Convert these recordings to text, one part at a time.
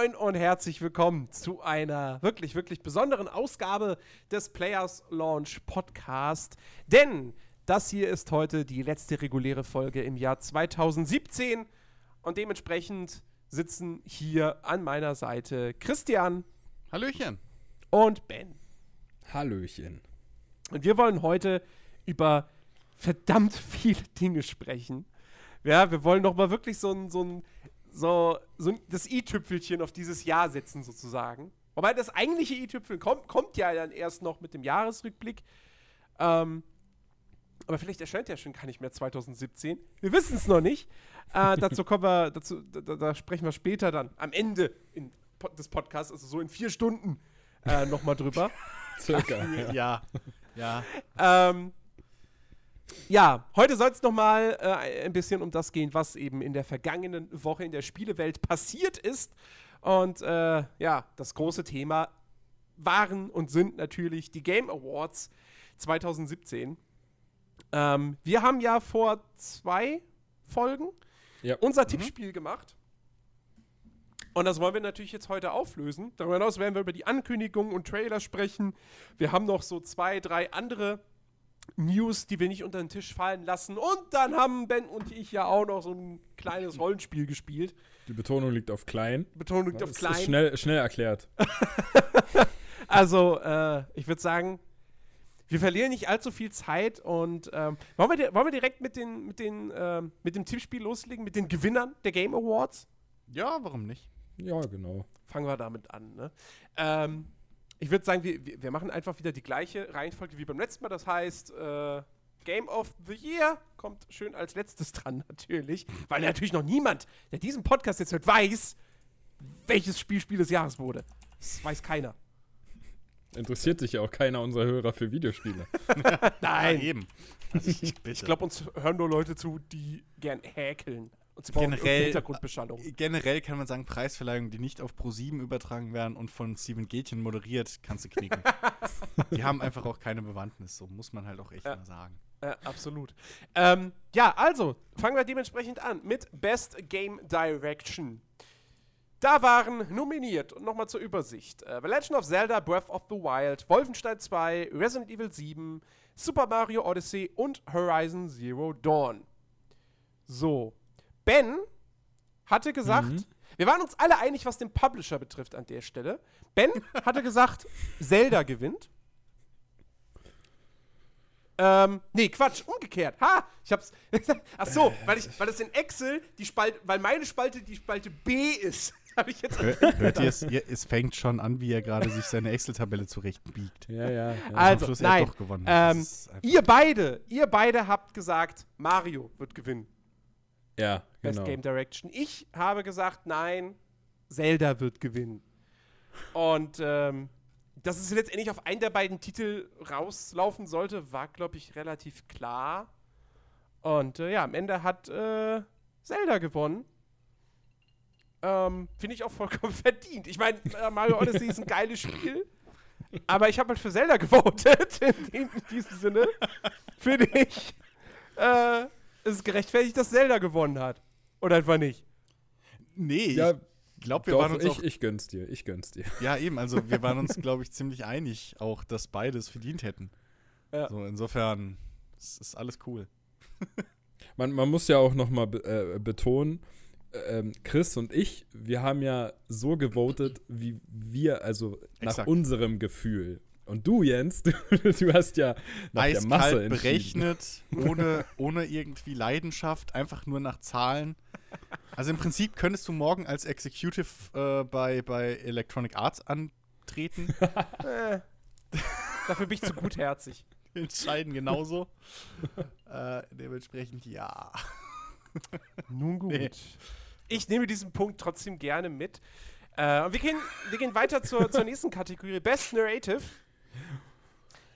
moin und herzlich willkommen zu einer wirklich, wirklich besonderen Ausgabe des Players Launch Podcast. Denn das hier ist heute die letzte reguläre Folge im Jahr 2017 und dementsprechend sitzen hier an meiner Seite Christian. Hallöchen. Und Ben. Hallöchen. Und wir wollen heute über verdammt viele Dinge sprechen. Ja, wir wollen noch mal wirklich so ein, so ein, so, so das i-Tüpfelchen auf dieses Jahr setzen, sozusagen. Wobei das eigentliche i-Tüpfel kommt, kommt ja dann erst noch mit dem Jahresrückblick. Ähm, aber vielleicht erscheint ja schon gar nicht mehr 2017. Wir wissen es noch nicht. Äh, dazu kommen wir, dazu, da, da, sprechen wir später dann, am Ende in, des Podcasts, also so in vier Stunden, äh, nochmal drüber. Circa. ja. Ja. Ähm, ja, heute soll es nochmal äh, ein bisschen um das gehen, was eben in der vergangenen Woche in der Spielewelt passiert ist. Und äh, ja, das große Thema waren und sind natürlich die Game Awards 2017. Ähm, wir haben ja vor zwei Folgen ja. unser mhm. Tippspiel gemacht. Und das wollen wir natürlich jetzt heute auflösen. Darüber hinaus werden wir über die Ankündigungen und Trailer sprechen. Wir haben noch so zwei, drei andere News, die wir nicht unter den Tisch fallen lassen. Und dann haben Ben und ich ja auch noch so ein kleines Rollenspiel gespielt. Die Betonung liegt auf klein. Betonung liegt das auf klein. Ist schnell, schnell erklärt. also, äh, ich würde sagen, wir verlieren nicht allzu viel Zeit und ähm, wollen, wir, wollen wir direkt mit, den, mit, den, äh, mit dem Tippspiel loslegen, mit den Gewinnern der Game Awards? Ja, warum nicht? Ja, genau. Fangen wir damit an. Ne? Ähm, ich würde sagen, wir, wir machen einfach wieder die gleiche Reihenfolge wie beim letzten Mal. Das heißt, äh, Game of the Year kommt schön als letztes dran, natürlich. Weil natürlich noch niemand, der diesen Podcast jetzt hört, weiß, welches Spiel Spiel des Jahres wurde. Das weiß keiner. Interessiert sich ja auch keiner unserer Hörer für Videospiele. Nein. Ja, eben. Also ich, ich glaube, uns hören nur Leute zu, die gern häkeln. Und generell, Hintergrundbeschallung. Generell kann man sagen, Preisverleihungen, die nicht auf Pro7 übertragen werden und von Steven Gätchen moderiert, kannst du knicken. die haben einfach auch keine Bewandtnis, so muss man halt auch echt ja. mal sagen. Ja, absolut. Ähm, ja, also, fangen wir dementsprechend an mit Best Game Direction. Da waren nominiert, und nochmal zur Übersicht, äh, The Legend of Zelda Breath of the Wild, Wolfenstein 2, Resident Evil 7, Super Mario Odyssey und Horizon Zero Dawn. So, Ben hatte gesagt, mhm. wir waren uns alle einig, was den Publisher betrifft an der Stelle. Ben hatte gesagt, Zelda gewinnt. Ähm, nee, Quatsch, umgekehrt. Ha, ich hab's. Ach so, weil, ich, weil das in Excel die Spalte, weil meine Spalte die Spalte B ist. Habe ich jetzt Hört ihr es, es fängt schon an, wie er gerade sich seine Excel-Tabelle zurechtbiegt. Ja, ja. ja. Also, nein, ähm, ihr beide, ihr beide habt gesagt, Mario wird gewinnen. Ja, Best genau. Game Direction. Ich habe gesagt, nein, Zelda wird gewinnen. Und ähm, dass es letztendlich auf einen der beiden Titel rauslaufen sollte, war, glaube ich, relativ klar. Und äh, ja, am Ende hat äh, Zelda gewonnen. Ähm, Finde ich auch vollkommen verdient. Ich meine, äh, Mario Odyssey ist ein geiles Spiel. Aber ich habe halt für Zelda gewotet. In, in diesem Sinne. Finde ich. Äh, es ist gerechtfertigt, dass Zelda gewonnen hat. Oder etwa nicht? Nee, ja, ich glaube, wir doch, waren uns ich, auch, ich gönn's dir, ich gönn's dir. Ja, eben, also wir waren uns, glaube ich, ziemlich einig, auch, dass beides verdient hätten. Ja. So, insofern, es ist alles cool. man, man muss ja auch noch mal be äh, betonen, ähm, Chris und ich, wir haben ja so gewotet, wie wir, also nach Exakt. unserem Gefühl. Und du, Jens, du, du hast ja nach Eiskalt der Masse berechnet, ohne, ohne irgendwie Leidenschaft, einfach nur nach Zahlen. Also im Prinzip könntest du morgen als Executive äh, bei, bei Electronic Arts antreten. äh, dafür bin ich zu gutherzig. Entscheiden genauso. äh, dementsprechend ja. Nun gut. Nee. Ich nehme diesen Punkt trotzdem gerne mit. Äh, und wir gehen, wir gehen weiter zur, zur nächsten Kategorie: Best Narrative.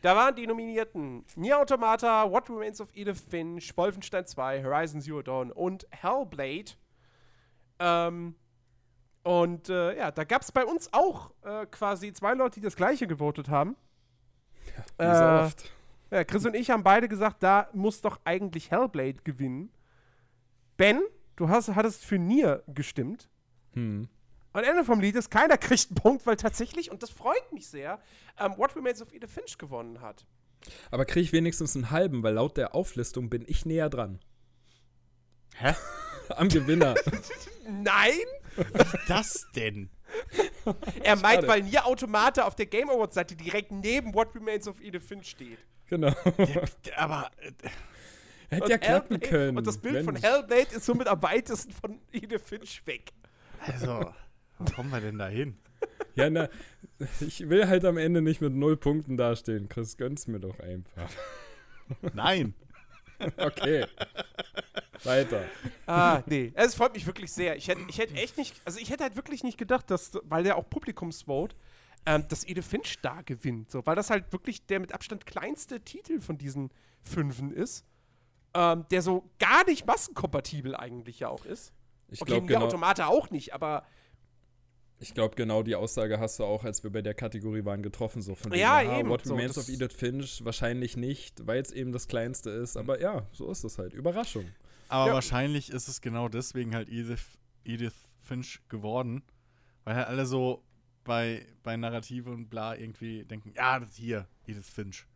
Da waren die Nominierten Nier Automata, What Remains of Edith Finch, Wolfenstein 2, Horizon Zero Dawn und Hellblade. Ähm, und äh, ja, da gab es bei uns auch äh, quasi zwei Leute, die das gleiche gewotet haben. Ja, äh, oft. Ja, Chris und ich haben beide gesagt, da muss doch eigentlich Hellblade gewinnen. Ben, du hast, hattest für Nier gestimmt. Hm. Am Ende vom Lied ist keiner kriegt einen Punkt, weil tatsächlich, und das freut mich sehr, ähm, What Remains of Edith Finch gewonnen hat. Aber kriege ich wenigstens einen halben, weil laut der Auflistung bin ich näher dran. Hä? Am Gewinner. Nein! das denn? er meint, weil Nier Automata auf der Game Awards Seite direkt neben What Remains of Edith Finch steht. Genau. Ja, aber äh, hätte ja klappen können. Und das Bild Mensch. von Hellblade ist somit am weitesten von Edith Finch weg. Also, wo kommen wir denn da hin? Ja, na, ich will halt am Ende nicht mit null Punkten dastehen. Chris, gönn's mir doch einfach. Nein. okay. Weiter. Ah, nee. Es freut mich wirklich sehr. Ich hätte ich hätt echt nicht, also ich hätte halt wirklich nicht gedacht, dass, weil der auch Publikumsvote, ähm, dass Edith Finch da gewinnt. So, weil das halt wirklich der mit Abstand kleinste Titel von diesen Fünfen ist. Ähm, der so gar nicht massenkompatibel eigentlich ja auch ist. Ich okay, glaube genau. Automate auch nicht, aber ich glaube, genau die Aussage hast du auch, als wir bei der Kategorie waren, getroffen. So von ja, dem, eben. What Remains so, of Edith Finch wahrscheinlich nicht, weil es eben das Kleinste ist. Aber ja, so ist es halt. Überraschung. Aber ja. wahrscheinlich ist es genau deswegen halt Edith, Edith Finch geworden. Weil halt alle so bei, bei Narrative und bla irgendwie denken, ja, das hier, Edith Finch.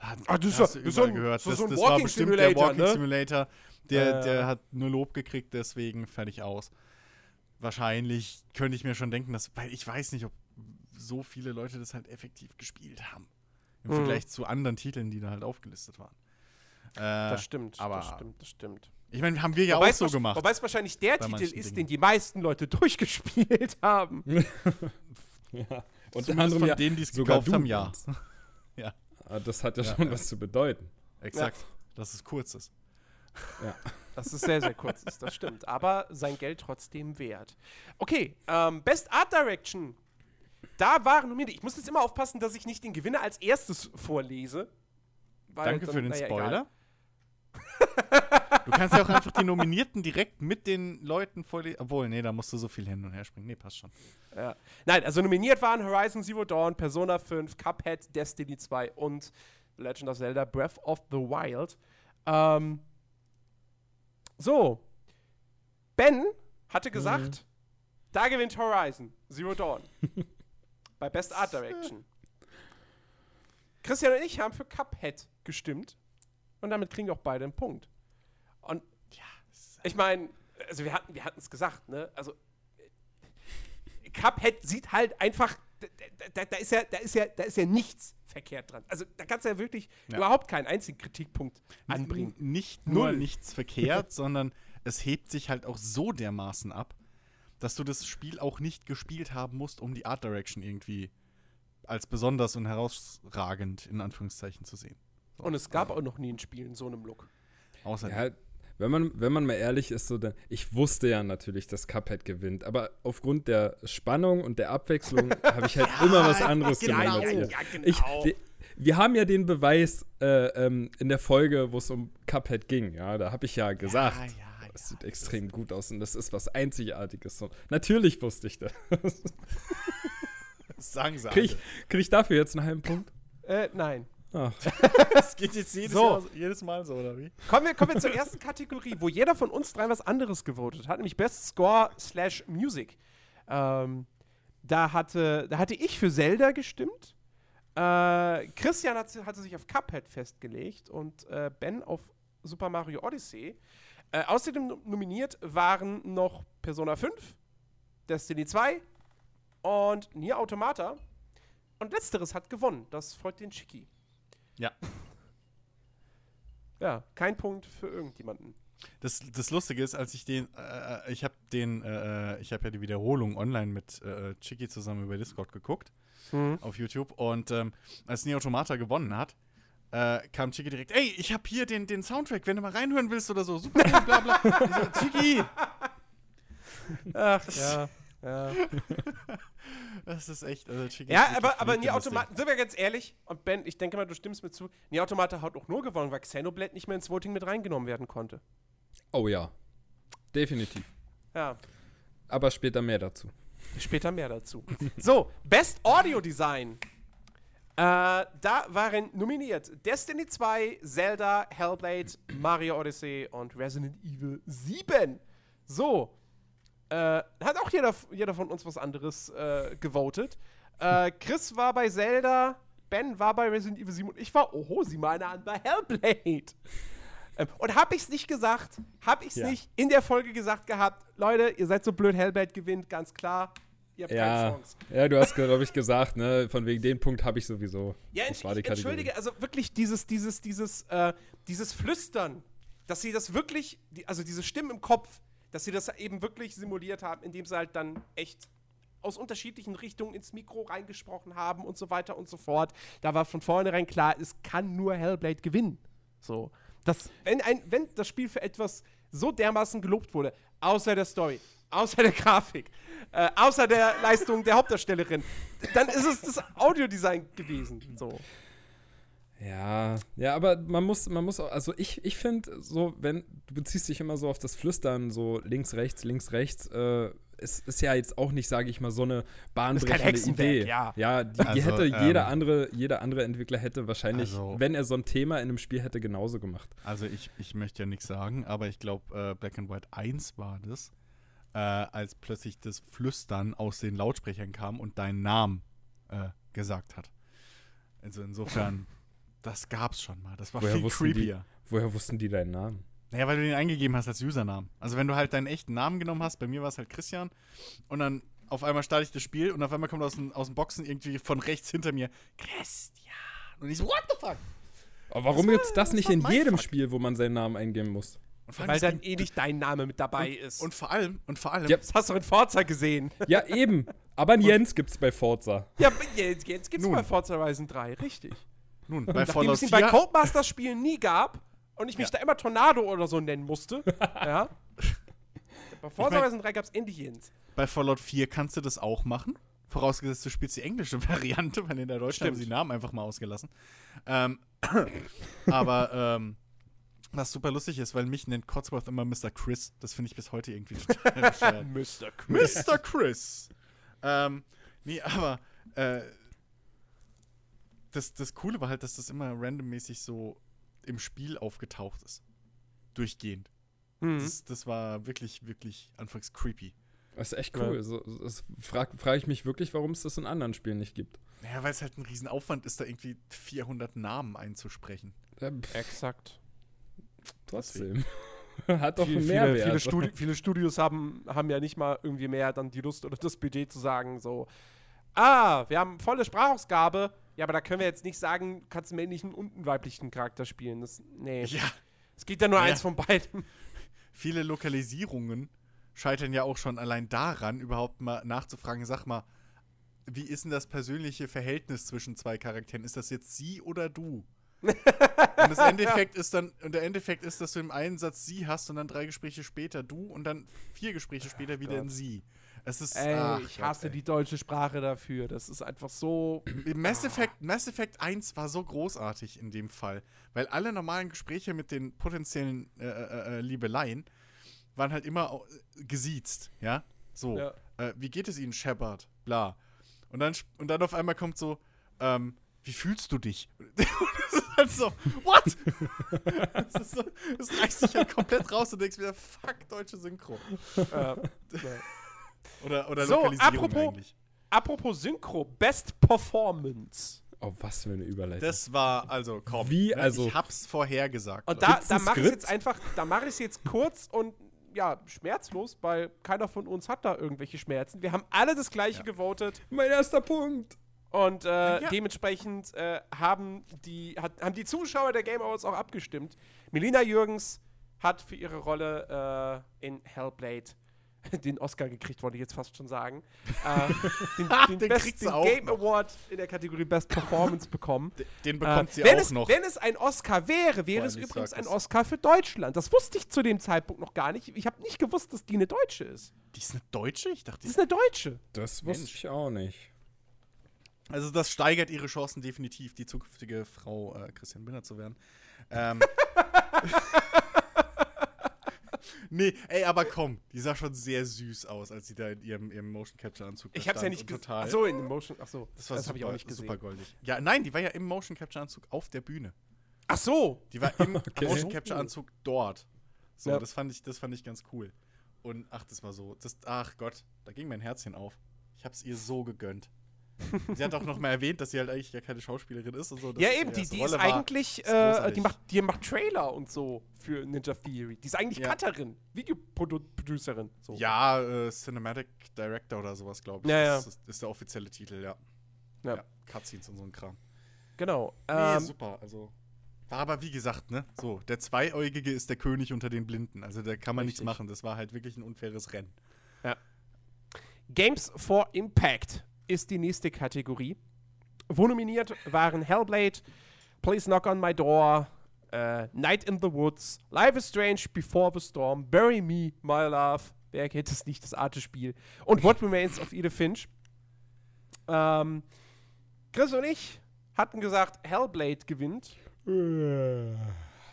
Ach, das hast du überall so ein, gehört. So das, so ein das war bestimmt der Walking ne? Simulator. Der, äh. der hat nur Lob gekriegt, deswegen fertig aus wahrscheinlich könnte ich mir schon denken, dass, weil ich weiß nicht, ob so viele Leute das halt effektiv gespielt haben. Im mhm. Vergleich zu anderen Titeln, die da halt aufgelistet waren. Äh, das stimmt, aber das stimmt, das stimmt. Ich meine, haben wir ja wobei auch so gemacht. Wobei es wahrscheinlich der Titel ist, Dingen. den die meisten Leute durchgespielt haben. ja. Und Zumindest von ja denen, die es gekauft haben, ja. ja. Ah, das hat ja, ja schon ja. was zu bedeuten. Exakt. Dass es kurz ist. Ja. Das ist sehr, sehr kurz, das stimmt. Aber sein Geld trotzdem wert. Okay, ähm, Best Art Direction. Da waren nominiert. Ich muss jetzt immer aufpassen, dass ich nicht den Gewinner als erstes vorlese. Danke dann, für den naja, Spoiler. du kannst ja auch einfach die Nominierten direkt mit den Leuten vorlesen. Obwohl, nee, da musst du so viel hin und her springen. Nee, passt schon. Ja. Nein, also nominiert waren Horizon Zero Dawn, Persona 5, Cuphead, Destiny 2 und Legend of Zelda Breath of the Wild. Ähm, so. Ben hatte gesagt, mhm. da gewinnt Horizon Zero Dawn. bei Best Art Direction. Christian und ich haben für Cuphead gestimmt. Und damit kriegen wir auch beide einen Punkt. Und ja, ich meine, also wir hatten wir es gesagt, ne? Also Cuphead sieht halt einfach, da, da, da, ist ja, da, ist ja, da ist ja nichts verkehrt dran. Also da kannst du ja wirklich ja. überhaupt keinen einzigen Kritikpunkt anbringen. N nicht nur Null. nichts verkehrt, sondern es hebt sich halt auch so dermaßen ab, dass du das Spiel auch nicht gespielt haben musst, um die Art Direction irgendwie als besonders und herausragend in Anführungszeichen zu sehen. So. Und es gab auch noch nie ein Spiel in so einem Look. Außer ja, wenn man, wenn man mal ehrlich ist, so dann, ich wusste ja natürlich, dass Cuphead gewinnt, aber aufgrund der Spannung und der Abwechslung habe ich halt ja, immer was anderes genau, genommen. Ja, ja, genau. ich, die, wir haben ja den Beweis äh, ähm, in der Folge, wo es um Cuphead ging. Ja, da habe ich ja gesagt, ja, ja, es sieht extrem gut aus und das ist was Einzigartiges. Und natürlich wusste ich das. Sagen Sie. Kriege ich, krieg ich dafür jetzt einen halben Punkt? Äh, nein. Ach. Das geht jetzt jedes, so. Jahr, jedes Mal so, oder wie? Kommen wir, kommen wir zur ersten Kategorie, wo jeder von uns drei was anderes gewotet hat, nämlich Best Score slash Music. Ähm, da, hatte, da hatte ich für Zelda gestimmt. Äh, Christian hat, hatte sich auf Cuphead festgelegt und äh, Ben auf Super Mario Odyssey. Äh, außerdem nominiert waren noch Persona 5, Destiny 2 und Nier Automata. Und letzteres hat gewonnen. Das freut den Chicky. Ja. Ja, kein Punkt für irgendjemanden. Das, das Lustige ist, als ich den, äh, äh ich habe den, äh, äh, ich habe ja die Wiederholung online mit äh, Chicky zusammen über Discord geguckt mhm. auf YouTube und ähm, als Nier Automata gewonnen hat, äh, kam Chicky direkt, ey, ich habe hier den, den Soundtrack, wenn du mal reinhören willst oder so, super, bla bla. so, Chicky! Ach, ja. Ja. das ist echt. Also ja, aber, aber Nier Automata, sind wir ganz ehrlich, und Ben, ich denke mal, du stimmst mir zu, Nier Automata hat auch nur gewonnen, weil Xenoblade nicht mehr ins Voting mit reingenommen werden konnte. Oh ja. Definitiv. Ja. Aber später mehr dazu. Später mehr dazu. so, Best Audio Design. Äh, da waren nominiert Destiny 2, Zelda, Hellblade, Mario Odyssey und Resident Evil 7. So, Äh, hat auch jeder, jeder von uns was anderes äh, gewotet. Äh, Chris war bei Zelda, Ben war bei Resident Evil 7 und ich war, oh, sieh mal an, bei Hellblade. Ähm, und hab ich's nicht gesagt, hab ich's ja. nicht in der Folge gesagt gehabt, Leute, ihr seid so blöd, Hellblade gewinnt, ganz klar. Ihr habt ja, keine Chance. Ja, du hast, glaube ich, gesagt, ne, von wegen den Punkt habe ich sowieso. Ja, das war die entschuldige, also wirklich dieses, dieses, dieses, äh, dieses Flüstern, dass sie das wirklich, also diese Stimmen im Kopf, dass sie das eben wirklich simuliert haben, indem sie halt dann echt aus unterschiedlichen Richtungen ins Mikro reingesprochen haben und so weiter und so fort. Da war von vornherein klar, es kann nur Hellblade gewinnen. So. Das, wenn, ein, wenn das Spiel für etwas so dermaßen gelobt wurde, außer der Story, außer der Grafik, äh, außer der Leistung der Hauptdarstellerin, dann ist es das Audiodesign gewesen. So. Ja, ja, aber man muss, man muss auch, also ich, ich finde so, wenn, du beziehst dich immer so auf das Flüstern, so links, rechts, links, rechts, äh, es ist ja jetzt auch nicht, sage ich mal, so eine bahnbrechende Idee. Ja, ja die, also, die hätte ähm, jeder andere, jeder andere Entwickler hätte wahrscheinlich, also, wenn er so ein Thema in einem Spiel hätte, genauso gemacht. Also ich, ich möchte ja nichts sagen, aber ich glaube, äh, Black and White 1 war das, äh, als plötzlich das Flüstern aus den Lautsprechern kam und deinen Namen äh, gesagt hat. Also insofern. Das gab's schon mal. Das war woher viel creepier. Die, woher wussten die deinen Namen? Naja, weil du den eingegeben hast als Usernamen. Also wenn du halt deinen echten Namen genommen hast, bei mir war es halt Christian, und dann auf einmal starte ich das Spiel und auf einmal kommt aus den, aus den Boxen irgendwie von rechts hinter mir Christian. Und ich so, what the fuck? Aber warum das gibt's das, das nicht in jedem fuck. Spiel, wo man seinen Namen eingeben muss? Weil dann eh nicht dein Name mit dabei und, ist. Und vor allem, und vor allem. Ja. Das hast du in Forza gesehen. Ja, eben. Aber einen Jens gibt's bei Forza. Ja, Jens, Jens gibt's Nun. bei Forza Horizon 3, richtig. Nun, bei Nachdem es ihn bei Codemasters-Spielen nie gab und ich mich ja. da immer Tornado oder so nennen musste, ja. Bei Forza Horizon 3 gab es endlich Jens. Bei Fallout 4 kannst du das auch machen. Vorausgesetzt, du spielst die englische Variante, weil in der deutschen haben sie die Namen einfach mal ausgelassen. Ähm, aber ähm, was super lustig ist, weil mich nennt Cotsworth immer Mr. Chris. Das finde ich bis heute irgendwie total. Mr. Chris. Mr. Chris. ähm, nee, aber äh, das, das Coole war halt, dass das immer randommäßig so im Spiel aufgetaucht ist. Durchgehend. Mhm. Das, das, war wirklich, wirklich anfangs creepy. Das ist echt cool. Ja. So, das frage frag ich mich wirklich, warum es das in anderen Spielen nicht gibt. Naja, weil es halt ein Riesenaufwand ist, da irgendwie 400 Namen einzusprechen. Ja, Exakt. Trotzdem. Hat doch viel, mehr viele, viele, Studi viele, Studios haben, haben ja nicht mal irgendwie mehr dann die Lust oder das Budget zu sagen, so, ah, wir haben volle Sprachausgabe, ja, aber da können wir jetzt nicht sagen, kannst du männlichen und einen weiblichen Charakter spielen. Das, nee. Ja. Es geht ja nur ja. eins von beiden. Viele Lokalisierungen scheitern ja auch schon allein daran, überhaupt mal nachzufragen, sag mal, wie ist denn das persönliche Verhältnis zwischen zwei Charakteren? Ist das jetzt sie oder du? und das Endeffekt ist dann, und der Endeffekt ist, dass du im einen Satz sie hast und dann drei Gespräche später du und dann vier Gespräche später oh, wieder Gott. in sie. Es ist, ey, ach, ich hasse ey. die deutsche Sprache dafür. Das ist einfach so. Mass Effect, Mass Effect 1 war so großartig in dem Fall, weil alle normalen Gespräche mit den potenziellen äh, äh, äh Liebeleien waren halt immer gesiezt, ja? So. Ja. Äh, wie geht es Ihnen, Shepard? Bla. Und dann, und dann auf einmal kommt so, ähm, wie fühlst du dich? das ist halt so, what? das, ist so, das reißt dich halt komplett raus und denkst wieder, fuck, deutsche Synchro. Ja. Oder, oder so, Lokalisierung apropos, eigentlich. Apropos Synchro, Best Performance. Oh, was für eine Überleitung. Das war, also, komm. Wie, ne, also. Ich hab's vorhergesagt. Und da, da mache ich jetzt einfach, da mache ich es jetzt kurz und ja, schmerzlos, weil keiner von uns hat da irgendwelche Schmerzen. Wir haben alle das gleiche ja. gewotet. Mein erster Punkt. Und äh, ja. dementsprechend äh, haben, die, hat, haben die Zuschauer der Game Awards auch abgestimmt. Melina Jürgens hat für ihre Rolle äh, in Hellblade den Oscar gekriegt, wollte ich jetzt fast schon sagen. äh, den, den, den, Best, den Game noch. Award in der Kategorie Best Performance bekommen. Den, den bekommt äh, sie auch es, noch. Wenn es ein Oscar wäre, wäre es übrigens ein Oscar für Deutschland. Das wusste ich zu dem Zeitpunkt noch gar nicht. Ich habe nicht gewusst, dass die eine Deutsche ist. Die ist eine Deutsche? Ich dachte, die ist eine Deutsche. Das wusste Mensch. ich auch nicht. Also das steigert ihre Chancen definitiv, die zukünftige Frau äh, Christian Binder zu werden. Ähm, Nee, ey, aber komm, die sah schon sehr süß aus, als sie da in ihrem, ihrem Motion Capture Anzug Ich hab's ja nicht gesehen. Ach so, in dem Motion, ach so. Das, das habe ich auch nicht gesehen. Super goldig. Ja, nein, die war ja im Motion Capture Anzug auf der Bühne. Ach so. Die war im okay. Motion Capture Anzug dort. So, ja. das fand ich das fand ich ganz cool. Und ach, das war so. Das, ach Gott, da ging mein Herzchen auf. Ich hab's ihr so gegönnt. Sie hat auch noch mal erwähnt, dass sie halt eigentlich ja keine Schauspielerin ist und so. Ja, eben, die, die ist war, eigentlich, ist äh, die, macht, die macht Trailer und so für Ninja Theory. Die ist eigentlich ja. Cutterin, Videoproducerin. So. Ja, äh, Cinematic Director oder sowas, glaube ich. Ja, ja. Das ist, ist, der offizielle Titel, ja. Ja. ja. Cutscenes und so ein Kram. Genau. Nee, ähm, super, also. Aber wie gesagt, ne, so, der Zweieugige ist der König unter den Blinden. Also da kann man Richtig. nichts machen. Das war halt wirklich ein unfaires Rennen. Ja. Games for Impact ist die nächste Kategorie. Wo nominiert waren Hellblade, Please Knock on My Door, uh, Night in the Woods, Life is Strange, Before the Storm, Bury Me, My Love, wer kennt es nicht, das Arte-Spiel, und What Remains of Edith Finch. Ähm, Chris und ich hatten gesagt, Hellblade gewinnt.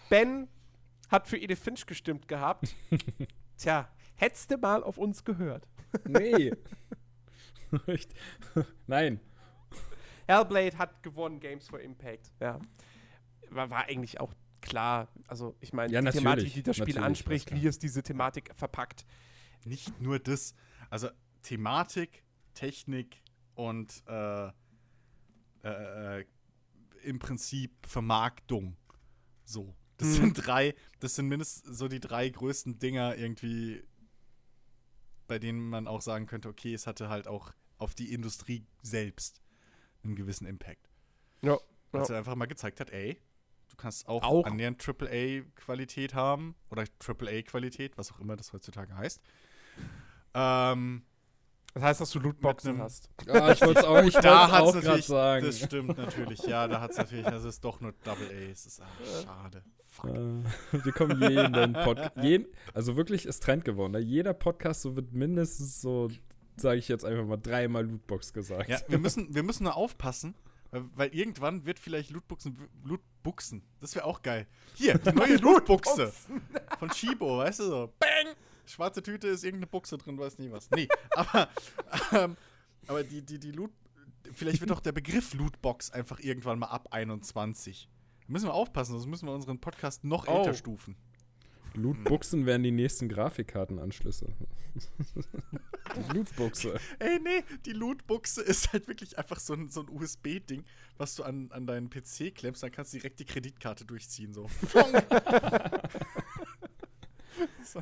ben hat für Edith Finch gestimmt gehabt. Tja, hättest du mal auf uns gehört. nee. Nein. Hellblade hat gewonnen, Games for Impact. Ja. War, war eigentlich auch klar. Also, ich meine, ja, die Thematik, die das Spiel anspricht, wie es diese Thematik verpackt. Nicht nur das. Also, Thematik, Technik und äh, äh, äh im Prinzip Vermarktung. So. Das hm. sind drei, das sind mindestens so die drei größten Dinger irgendwie, bei denen man auch sagen könnte, okay, es hatte halt auch auf die Industrie selbst einen gewissen Impact. Ja. Weil es einfach mal gezeigt hat, ey, du kannst auch, auch. annähernd AAA-Qualität haben oder AAA-Qualität, was auch immer das heutzutage heißt. Ähm, das heißt, dass du Lootboxen hast. Ja, ich wollte es auch, ich da auch gerade sagen. Das stimmt natürlich, ja, da hat es natürlich, das ist doch nur Double A. Es ist ach, schade. Äh, wir kommen jeden Podcast, jeden, also wirklich ist Trend geworden. Ne? Jeder Podcast so wird mindestens so sage ich jetzt einfach mal dreimal Lootbox gesagt. Ja, wir müssen, wir müssen nur aufpassen, weil, irgendwann wird vielleicht Lootboxen, Lootbuchsen, das wäre auch geil. Hier, die neue Lootbuchse von Shibo, weißt du so, bang, schwarze Tüte ist irgendeine Buchse drin, weiß nie was. Nee, aber, ähm, aber die, die, die Loot, vielleicht wird auch der Begriff Lootbox einfach irgendwann mal ab 21. Da müssen wir aufpassen, sonst müssen wir unseren Podcast noch oh. älter stufen. Lootbuchsen wären die nächsten Grafikkartenanschlüsse. die Lootbuchse. Ey, nee, die Lootbuchse ist halt wirklich einfach so ein, so ein USB-Ding, was du an, an deinen PC klemmst, dann kannst du direkt die Kreditkarte durchziehen. So.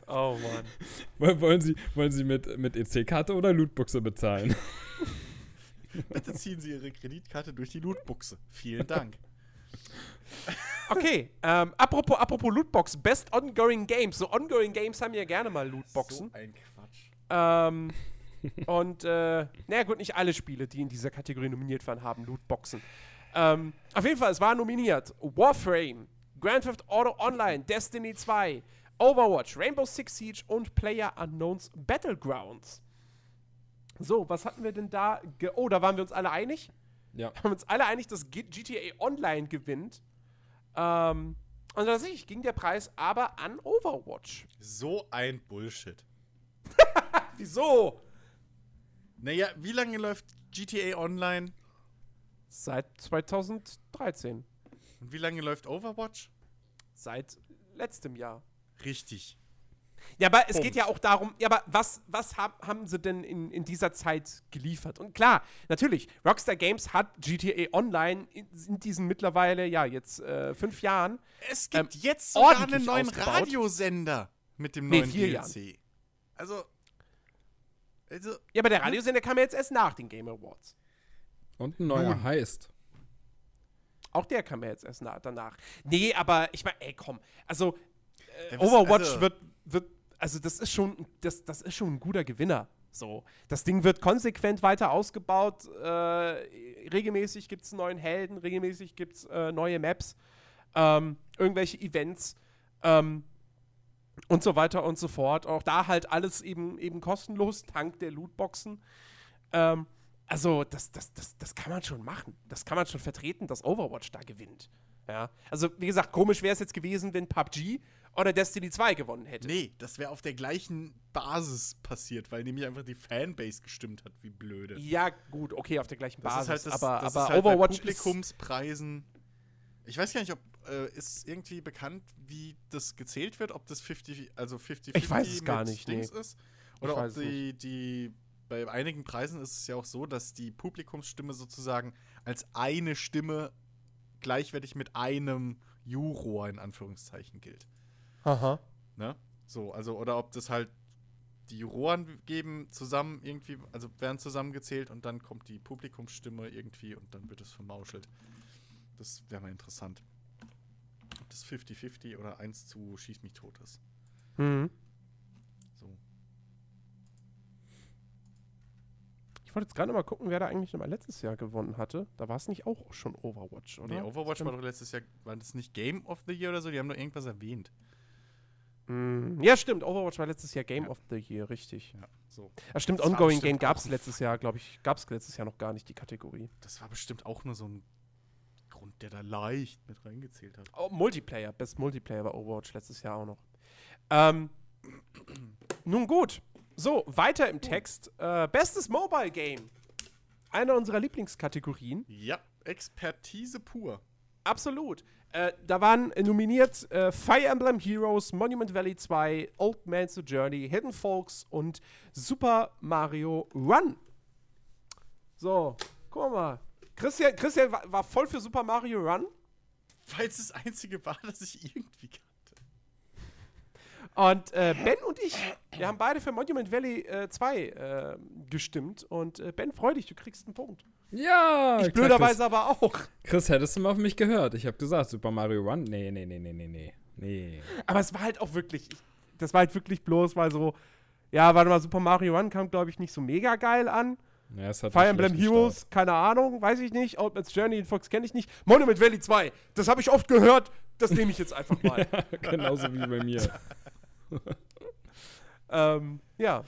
oh Mann. Wollen Sie, wollen Sie mit, mit EC-Karte oder Lootbuchse bezahlen? Bitte ziehen Sie Ihre Kreditkarte durch die Lootbuchse. Vielen Dank. Okay, ähm, apropos, apropos Lootbox, Best Ongoing Games. So Ongoing Games haben ja gerne mal Lootboxen. So ein Quatsch. Ähm, und, äh, naja gut, nicht alle Spiele, die in dieser Kategorie nominiert waren, haben Lootboxen. Ähm, auf jeden Fall, es war nominiert Warframe, Grand Theft Auto Online, Destiny 2, Overwatch, Rainbow Six Siege und Player Unknowns Battlegrounds. So, was hatten wir denn da? oh, da waren wir uns alle einig? Ja. Wir haben uns alle einig, dass GTA Online gewinnt. Ähm, und tatsächlich ging der Preis aber an Overwatch. So ein Bullshit. Wieso? Naja, wie lange läuft GTA Online? Seit 2013. Und wie lange läuft Overwatch? Seit letztem Jahr. Richtig. Ja, aber es geht ja auch darum, ja, aber was, was hab, haben sie denn in, in dieser Zeit geliefert? Und klar, natürlich, Rockstar Games hat GTA Online in, in diesen mittlerweile, ja, jetzt äh, fünf Jahren. Es gibt ähm, jetzt sogar einen neuen ausgebaut. Radiosender mit dem neuen nee, DLC. Jahren. Also, also. Ja, aber der Radiosender kam ja jetzt erst nach den Game Awards. Und ein neuer Nun. heißt. Auch der kam ja jetzt erst nach, danach. Nee, aber ich meine, ey, komm. Also, äh, Overwatch also, wird, wird also das ist schon, das, das ist schon ein guter Gewinner. So, das Ding wird konsequent weiter ausgebaut. Äh, regelmäßig gibt es neuen Helden, regelmäßig gibt es äh, neue Maps, ähm, irgendwelche Events ähm, und so weiter und so fort. Auch da halt alles eben, eben kostenlos, dank der Lootboxen. Ähm, also, das, das, das, das kann man schon machen. Das kann man schon vertreten, dass Overwatch da gewinnt. Ja. Also, wie gesagt, komisch wäre es jetzt gewesen, wenn PUBG oder Destiny 2 gewonnen hätte. Nee, das wäre auf der gleichen Basis passiert, weil nämlich einfach die Fanbase gestimmt hat, wie blöde. Ja, gut, okay, auf der gleichen das Basis. Halt das, aber das aber ist halt Overwatch Publikumspreisen. Ich weiß gar nicht, ob, äh, ist irgendwie bekannt, wie das gezählt wird, ob das 50, also 50, ich weiß es gar nicht, nee. ist? Oder ob die, die, bei einigen Preisen ist es ja auch so, dass die Publikumsstimme sozusagen als eine Stimme gleichwertig mit einem Juror in Anführungszeichen gilt. Aha. Ne? So, also, oder ob das halt die Juroren geben zusammen irgendwie, also werden zusammengezählt und dann kommt die Publikumsstimme irgendwie und dann wird es vermauschelt. Das wäre mal interessant. Ob das 50-50 oder 1 zu Schieß mich tot ist. Mhm. So. Ich wollte jetzt gerade mal gucken, wer da eigentlich nochmal letztes Jahr gewonnen hatte. Da war es nicht auch schon Overwatch, oder? Nee, Overwatch war doch letztes Jahr, war das nicht Game of the Year oder so? Die haben doch irgendwas erwähnt. Mm, ja, stimmt. Overwatch war letztes Jahr Game ja. of the Year, richtig. Ja, so. Ja, stimmt. Das Ongoing Game gab es letztes Jahr, glaube ich, gab es letztes Jahr noch gar nicht, die Kategorie. Das war bestimmt auch nur so ein Grund, der da leicht mit reingezählt hat. Oh, Multiplayer. Best Multiplayer war Overwatch letztes Jahr auch noch. Ähm, nun gut. So, weiter im Text. Äh, bestes Mobile Game. Eine unserer Lieblingskategorien. Ja, Expertise pur. Absolut. Äh, da waren nominiert äh, Fire Emblem Heroes, Monument Valley 2, Old Man's Journey, Hidden Folks und Super Mario Run. So, guck mal. Christian, Christian war, war voll für Super Mario Run. Weil es das einzige war, das ich irgendwie kannte. Und äh, Ben und ich, wir haben beide für Monument Valley äh, 2 äh, gestimmt. Und äh, Ben, freu dich, du kriegst einen Punkt. Ja! Ich blöderweise Chris, aber auch. Chris, hättest du mal auf mich gehört? Ich habe gesagt, Super Mario Run? Nee, nee, nee, nee, nee, nee. Nee. Aber es war halt auch wirklich, das war halt wirklich bloß, weil so, ja, warte mal, Super Mario Run kam, glaube ich, nicht so mega geil an. Ja, Fire Emblem Heroes, Start. keine Ahnung, weiß ich nicht. Old Man's Journey in Fox kenne ich nicht. Monument Valley 2, das habe ich oft gehört, das nehme ich jetzt einfach mal. ja, genauso wie bei mir. ähm, ja.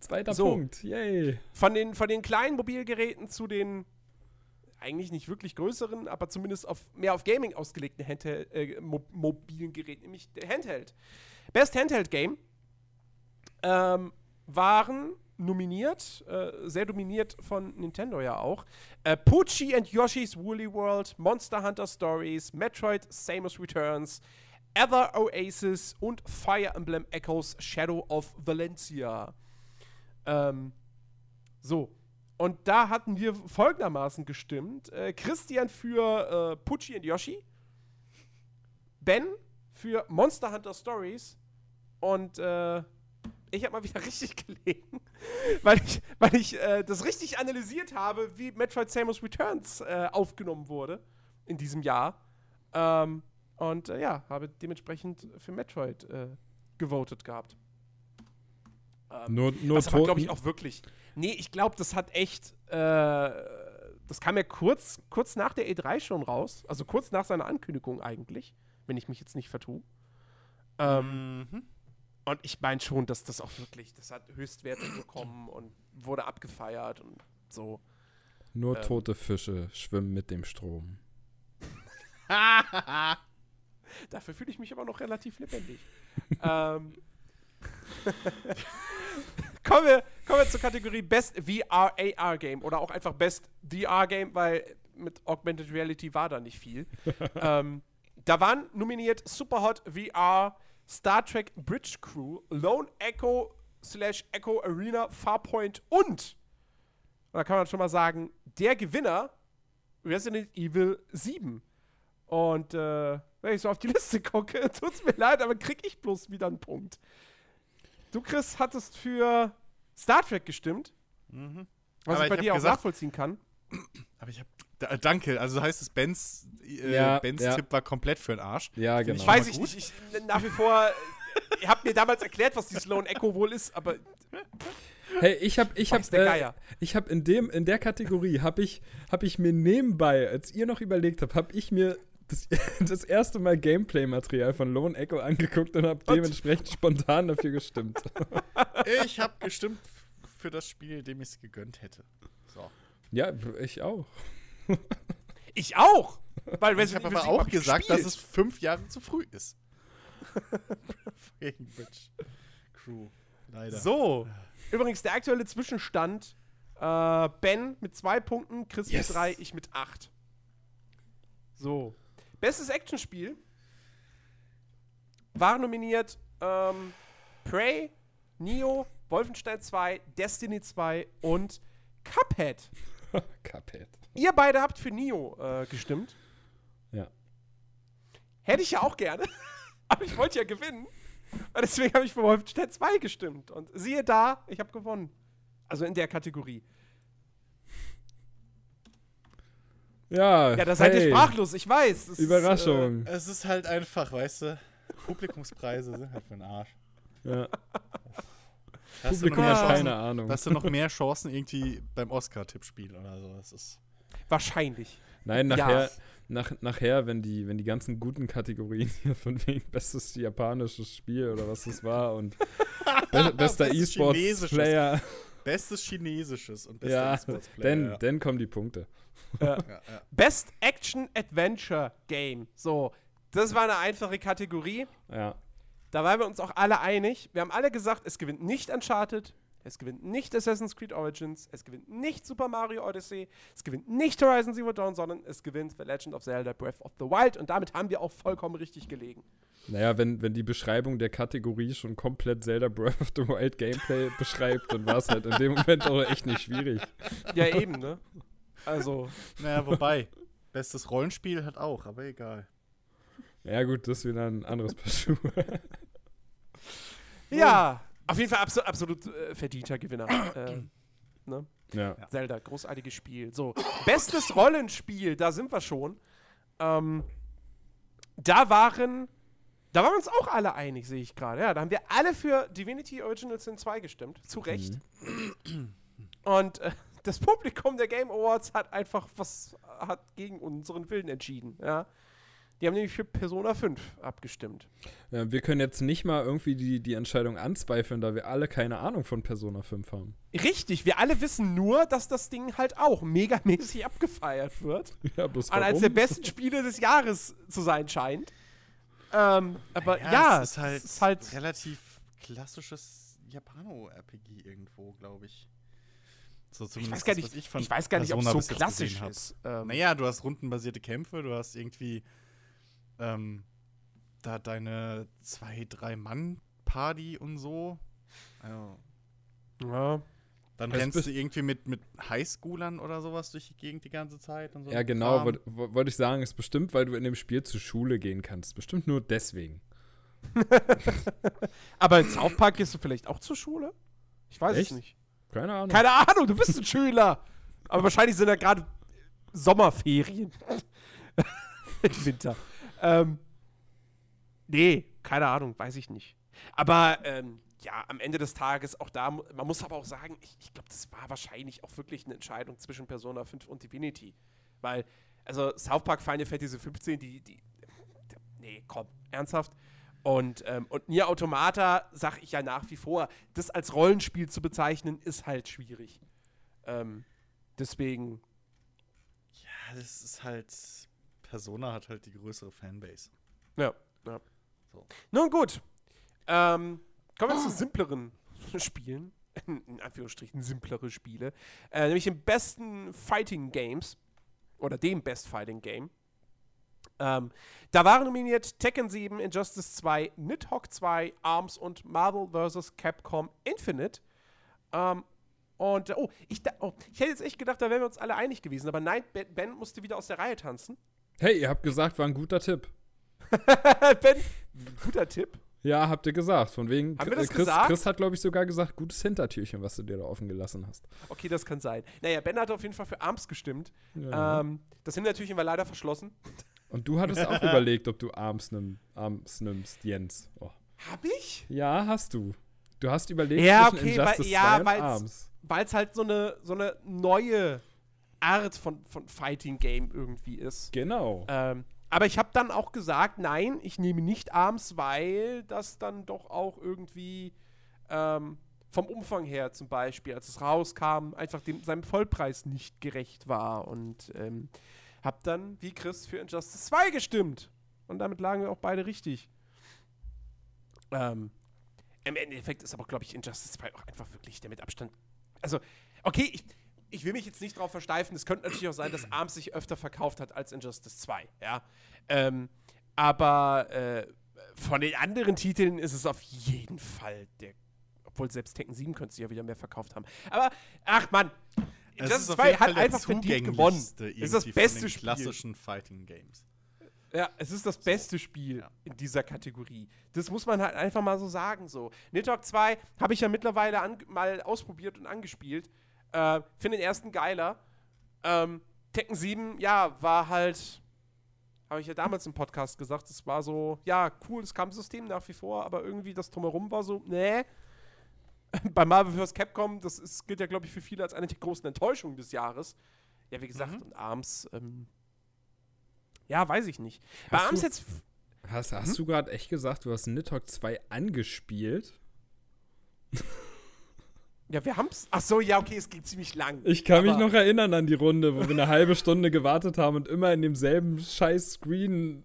Zweiter so. Punkt, yay. Von den, von den kleinen Mobilgeräten zu den eigentlich nicht wirklich größeren, aber zumindest auf, mehr auf Gaming ausgelegten Handheld, äh, mo mobilen Geräten, nämlich der Handheld. Best Handheld Game ähm, waren nominiert, äh, sehr dominiert von Nintendo ja auch. Äh, Pucci and Yoshi's Woolly World, Monster Hunter Stories, Metroid Samus Returns, Ether Oasis und Fire Emblem Echoes Shadow of Valencia. Ähm, so. Und da hatten wir folgendermaßen gestimmt: äh, Christian für äh, Pucci und Yoshi, Ben für Monster Hunter Stories und äh, ich habe mal wieder richtig gelegen, weil ich, weil ich äh, das richtig analysiert habe, wie Metroid Samus Returns äh, aufgenommen wurde in diesem Jahr. Ähm, und äh, ja, habe dementsprechend für Metroid äh, gewotet gehabt. Ähm, nur nur das war, glaube ich, auch wirklich. Nee, ich glaube, das hat echt. Äh, das kam ja kurz, kurz nach der E3 schon raus. Also kurz nach seiner Ankündigung eigentlich, wenn ich mich jetzt nicht vertue. Ähm, mhm. Und ich meine schon, dass das auch wirklich, das hat Höchstwerte bekommen und wurde abgefeiert und so. Nur ähm. tote Fische schwimmen mit dem Strom. Dafür fühle ich mich aber noch relativ lebendig. ähm, kommen, wir, kommen wir zur Kategorie Best VR AR Game oder auch einfach Best VR Game, weil mit Augmented Reality war da nicht viel. ähm, da waren nominiert Superhot VR, Star Trek Bridge Crew, Lone Echo slash Echo Arena, Farpoint und, da kann man schon mal sagen, der Gewinner Resident Evil 7. Und äh, wenn ich so auf die Liste gucke, tut's mir leid, aber krieg ich bloß wieder einen Punkt. Du, Chris, hattest für Star Trek gestimmt. Mhm. Was aber ich bei dir auch gesagt, nachvollziehen kann. Aber ich habe danke, also heißt es, Bens, äh, ja, Bens ja. Tipp war komplett für den Arsch. Ja, genau. Ich weiß ich nicht, ich, nach wie vor, ihr habt mir damals erklärt, was die Sloan Echo wohl ist, aber Hey, ich habe ich habe äh, ich habe in dem in der Kategorie habe ich habe ich mir nebenbei, als ihr noch überlegt habt, habe ich mir das, das erste Mal Gameplay-Material von Lone Echo angeguckt und habe dementsprechend spontan dafür gestimmt. Ich habe gestimmt für das Spiel, dem ich es gegönnt hätte. So. Ja, ich auch. Ich auch! Weil ich habe aber auch gesagt, gespielt. dass es fünf Jahre zu früh ist. Gegen Bitch Crew. Leider. So. Übrigens, der aktuelle Zwischenstand: äh, Ben mit zwei Punkten, Chris yes. mit drei, ich mit acht. So. Bestes Actionspiel war nominiert ähm, Prey, Neo, Wolfenstein 2, Destiny 2 und Cuphead. Cuphead. Ihr beide habt für Neo äh, gestimmt. Ja. Hätte ich ja auch gerne. Aber ich wollte ja gewinnen. Und deswegen habe ich für Wolfenstein 2 gestimmt. Und siehe da, ich habe gewonnen. Also in der Kategorie. Ja, Ja, da seid hey, ihr sprachlos, ich weiß. Das Überraschung. Es ist halt einfach, weißt du. Publikumspreise sind halt für den Arsch. ja. Hast, du noch Publikum mehr hat Ja. Chancen, keine Ahnung. hast du noch mehr Chancen irgendwie beim Oscar-Tippspiel oder so. Das ist. Äh, wahrscheinlich. Nein, Ja. nachher, nach, nachher, wenn die, wenn die ganzen guten Kategorien hier von wegen bestes japanisches Spiel oder was das war und be bester Bestes E-Sports-Player, Bestes Chinesisches und bester ja, E-Sports-Player. dann, ja. dann kommen die Punkte. Ja, ja. Best Action Adventure Game. So, das war eine einfache Kategorie. Ja. Da waren wir uns auch alle einig. Wir haben alle gesagt, es gewinnt nicht Uncharted, es gewinnt nicht Assassin's Creed Origins, es gewinnt nicht Super Mario Odyssey, es gewinnt nicht Horizon Zero Dawn, sondern es gewinnt The Legend of Zelda Breath of the Wild. Und damit haben wir auch vollkommen richtig gelegen. Naja, wenn, wenn die Beschreibung der Kategorie schon komplett Zelda Breath of the Wild Gameplay beschreibt, dann war es halt in dem Moment auch echt nicht schwierig. Ja, eben, ne? Also, Naja, wobei. Bestes Rollenspiel hat auch, aber egal. Ja, gut, das ist wieder ein anderes Paar Schuhe. ja, auf jeden Fall absolut, absolut äh, verdienter Gewinner. ähm, ne? ja. Zelda, großartiges Spiel. So, bestes Rollenspiel, da sind wir schon. Ähm, da waren, da waren wir uns auch alle einig, sehe ich gerade. Ja, da haben wir alle für Divinity Original Sin 2 gestimmt, zu Recht. Und äh, das Publikum der Game Awards hat einfach was, hat gegen unseren Willen entschieden, ja. Die haben nämlich für Persona 5 abgestimmt. Ja, wir können jetzt nicht mal irgendwie die, die Entscheidung anzweifeln, da wir alle keine Ahnung von Persona 5 haben. Richtig, wir alle wissen nur, dass das Ding halt auch megamäßig abgefeiert wird. Ja, bloß und eines warum? der besten Spiele des Jahres zu sein scheint. Ähm, aber Ja, ja, es ist halt, es ist halt relativ klassisches Japano-RPG irgendwo, glaube ich. So ich zumindest weiß gar nicht, ich ich weiß gar nicht ob es so klassisch ist. Ähm, Naja, du hast rundenbasierte Kämpfe, du hast irgendwie ähm, da deine zwei, drei Mann-Party und so. Also, ja. Dann Es rennst bist- du irgendwie mit, mit Highschoolern oder sowas durch die Gegend die ganze Zeit und so. Ja, genau, wollte wollt ich sagen, ist bestimmt, weil du in dem Spiel zur Schule gehen kannst. Bestimmt nur deswegen. Aber in South Park gehst du vielleicht auch zur Schule? Ich weiß Echt? es nicht. Keine Ahnung. Keine Ahnung, du bist ein Schüler. Aber wahrscheinlich sind da gerade Sommerferien. Im Winter. Ähm, nee, keine Ahnung, weiß ich nicht. Aber ähm, ja, am Ende des Tages auch da, man muss aber auch sagen, ich, ich glaube, das war wahrscheinlich auch wirklich eine Entscheidung zwischen Persona 5 und Divinity. Weil, also South Park Final Fantasy 15, die, die, nee, komm, ernsthaft. Und, ähm, und Nier Automata, sag ich ja nach wie vor, das als Rollenspiel zu bezeichnen, ist halt schwierig. Ähm, deswegen, Ja, das ist halt. Persona hat halt die größere Fanbase. ja. ja. So. Nun gut. Ähm, kommen wir zu simpleren Spielen. In Anführungsstrichen simplere Spiele. Äh, nämlich den besten Fighting Games. Oder dem Best Fighting Game. Ähm, da waren nominiert Tekken 7, Injustice 2, Nidhogg 2, ARMS und Marvel vs. Capcom Infinite. Ähm, und, oh ich, da, oh, ich hätte jetzt echt gedacht, da wären wir uns alle einig gewesen. Aber nein, Ben, ben musste wieder aus der Reihe tanzen. Hey, ihr habt gesagt, war ein guter Tipp. ben, guter Tipp. Ja, habt ihr gesagt. Von wegen, Haben wir das äh, Chris, gesagt? Chris hat, glaube ich, sogar gesagt, gutes Hintertürchen, was du dir da offen gelassen hast. Okay, das kann sein. Naja, Ben hat auf jeden Fall für Arms gestimmt. Ja. Ähm, das Hintertürchen war leider verschlossen. Und du hattest auch überlegt, ob du Arms, nimm, Arms nimmst, Jens. Oh. Hab ich? Ja, hast du. Du hast überlegt Ja, okay, weil- Injustice ja, 2 und Arms. Weil es halt so eine, so eine neue Art von, von Fighting Game irgendwie ist. Genau. Ähm, aber ich habe dann auch gesagt, nein, ich nehme nicht Arms, weil das dann doch auch irgendwie ähm, vom Umfang her zum Beispiel, als es rauskam, einfach dem, seinem Vollpreis nicht gerecht war. Und ähm, habe dann, wie Chris, für Injustice 2 gestimmt. Und damit lagen wir auch beide richtig. Ähm, Im Endeffekt ist aber, glaube ich, Injustice 2 auch einfach wirklich der mit Abstand. Also, okay, ich, ich will mich jetzt nicht darauf versteifen. Es könnte natürlich auch sein, dass ARMS sich öfter verkauft hat als Injustice 2. Ja? Ähm, aber äh, von den anderen Titeln ist es auf jeden Fall der. Obwohl selbst Tekken 7 könnte sich ja wieder mehr verkauft haben. Aber, ach Mann, Injustice 2 hat einfach verdient gewonnen. Ist das beste Spiel. klassischen Fighting Games. Ja, es ist das beste Spiel ja. in dieser Kategorie. Das muss man halt einfach mal so sagen. So. Nidhogg 2 habe ich ja mittlerweile mal ausprobiert und angespielt. Äh, Finde den ersten geiler. Ähm, Tekken 7, ja, war halt, habe ich ja damals im Podcast gesagt, es war so, ja, cool, das Kampfsystem nach wie vor, aber irgendwie das Drumherum war so, nee. Bei Marvel vs. Capcom, das ist, gilt ja, glaube ich, für viele als eine der großen Enttäuschungen des Jahres. Ja, wie gesagt, mhm. und Arms, ähm, ja, weiß ich nicht. Hast Bei Arms jetzt. Hast, hast hm? du gerade echt gesagt, du hast Nidhogg 2 angespielt? Ja, wir haben's. Ach so, ja, okay, es geht ziemlich lang. Ich kann mich noch erinnern an die Runde, wo wir eine halbe Stunde gewartet haben und immer in demselben scheiß Screen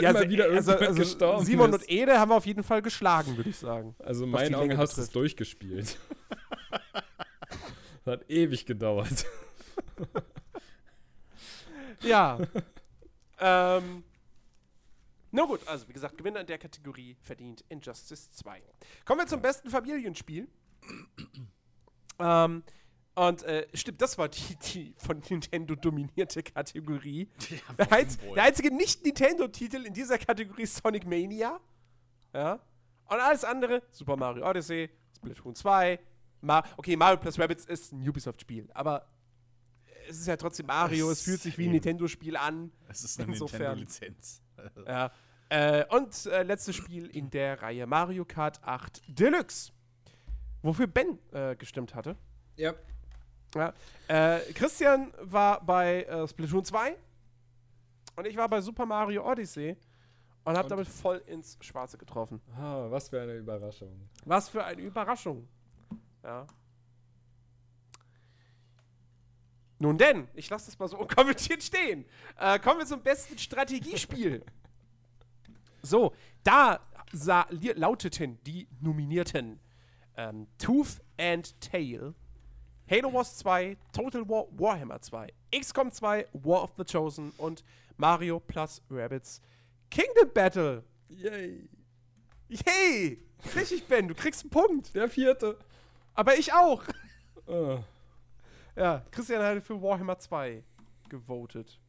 ja, immer wieder also, also gestorben Simon ist. und Ede haben wir auf jeden Fall geschlagen, würde ich sagen. Also in meinen Augen hast du es durchgespielt. das hat ewig gedauert. ja. ähm. Na gut, also wie gesagt, Gewinner in der Kategorie verdient Injustice 2. Kommen wir zum besten Familienspiel. Ähm, und äh, stimmt, das war die, die von Nintendo dominierte Kategorie. Ja, der, Heiz, der, einzige Nicht-Nintendo-Titel in dieser Kategorie ist Sonic Mania. Ja. Und alles andere, Super Mario Odyssey, Splatoon 2, Ma okay, Mario plus Rabbits ist ein Ubisoft-Spiel, aber es ist ja trotzdem Mario, es, es fühlt sich wie ein Nintendo-Spiel an. Es ist eine Nintendo-Lizenz. ja. Äh, und äh, letztes Spiel in der Reihe Mario Kart 8 Deluxe. Wofür Ben äh, gestimmt hatte. Ja. ja. Äh, Christian war bei äh, Splatoon 2 und ich war bei Super Mario Odyssey und habe damit voll ins Schwarze getroffen. Ah, was für eine Überraschung. Was für eine Überraschung. Ja. Nun denn, ich lasse das mal so unkommentiert stehen. Äh, kommen wir zum besten Strategiespiel. so, da lauteten die Nominierten ähm, Tooth and Tail, Halo Wars 2, Total War Warhammer 2, XCOM 2, War of the Chosen und Mario plus Rabbits Kingdom Battle. Yay. Yay! Richtig, Ben, du kriegst einen Punkt. Der vierte. Aber ich auch. Uh. Ja, Christian hat für Warhammer 2 gewotet.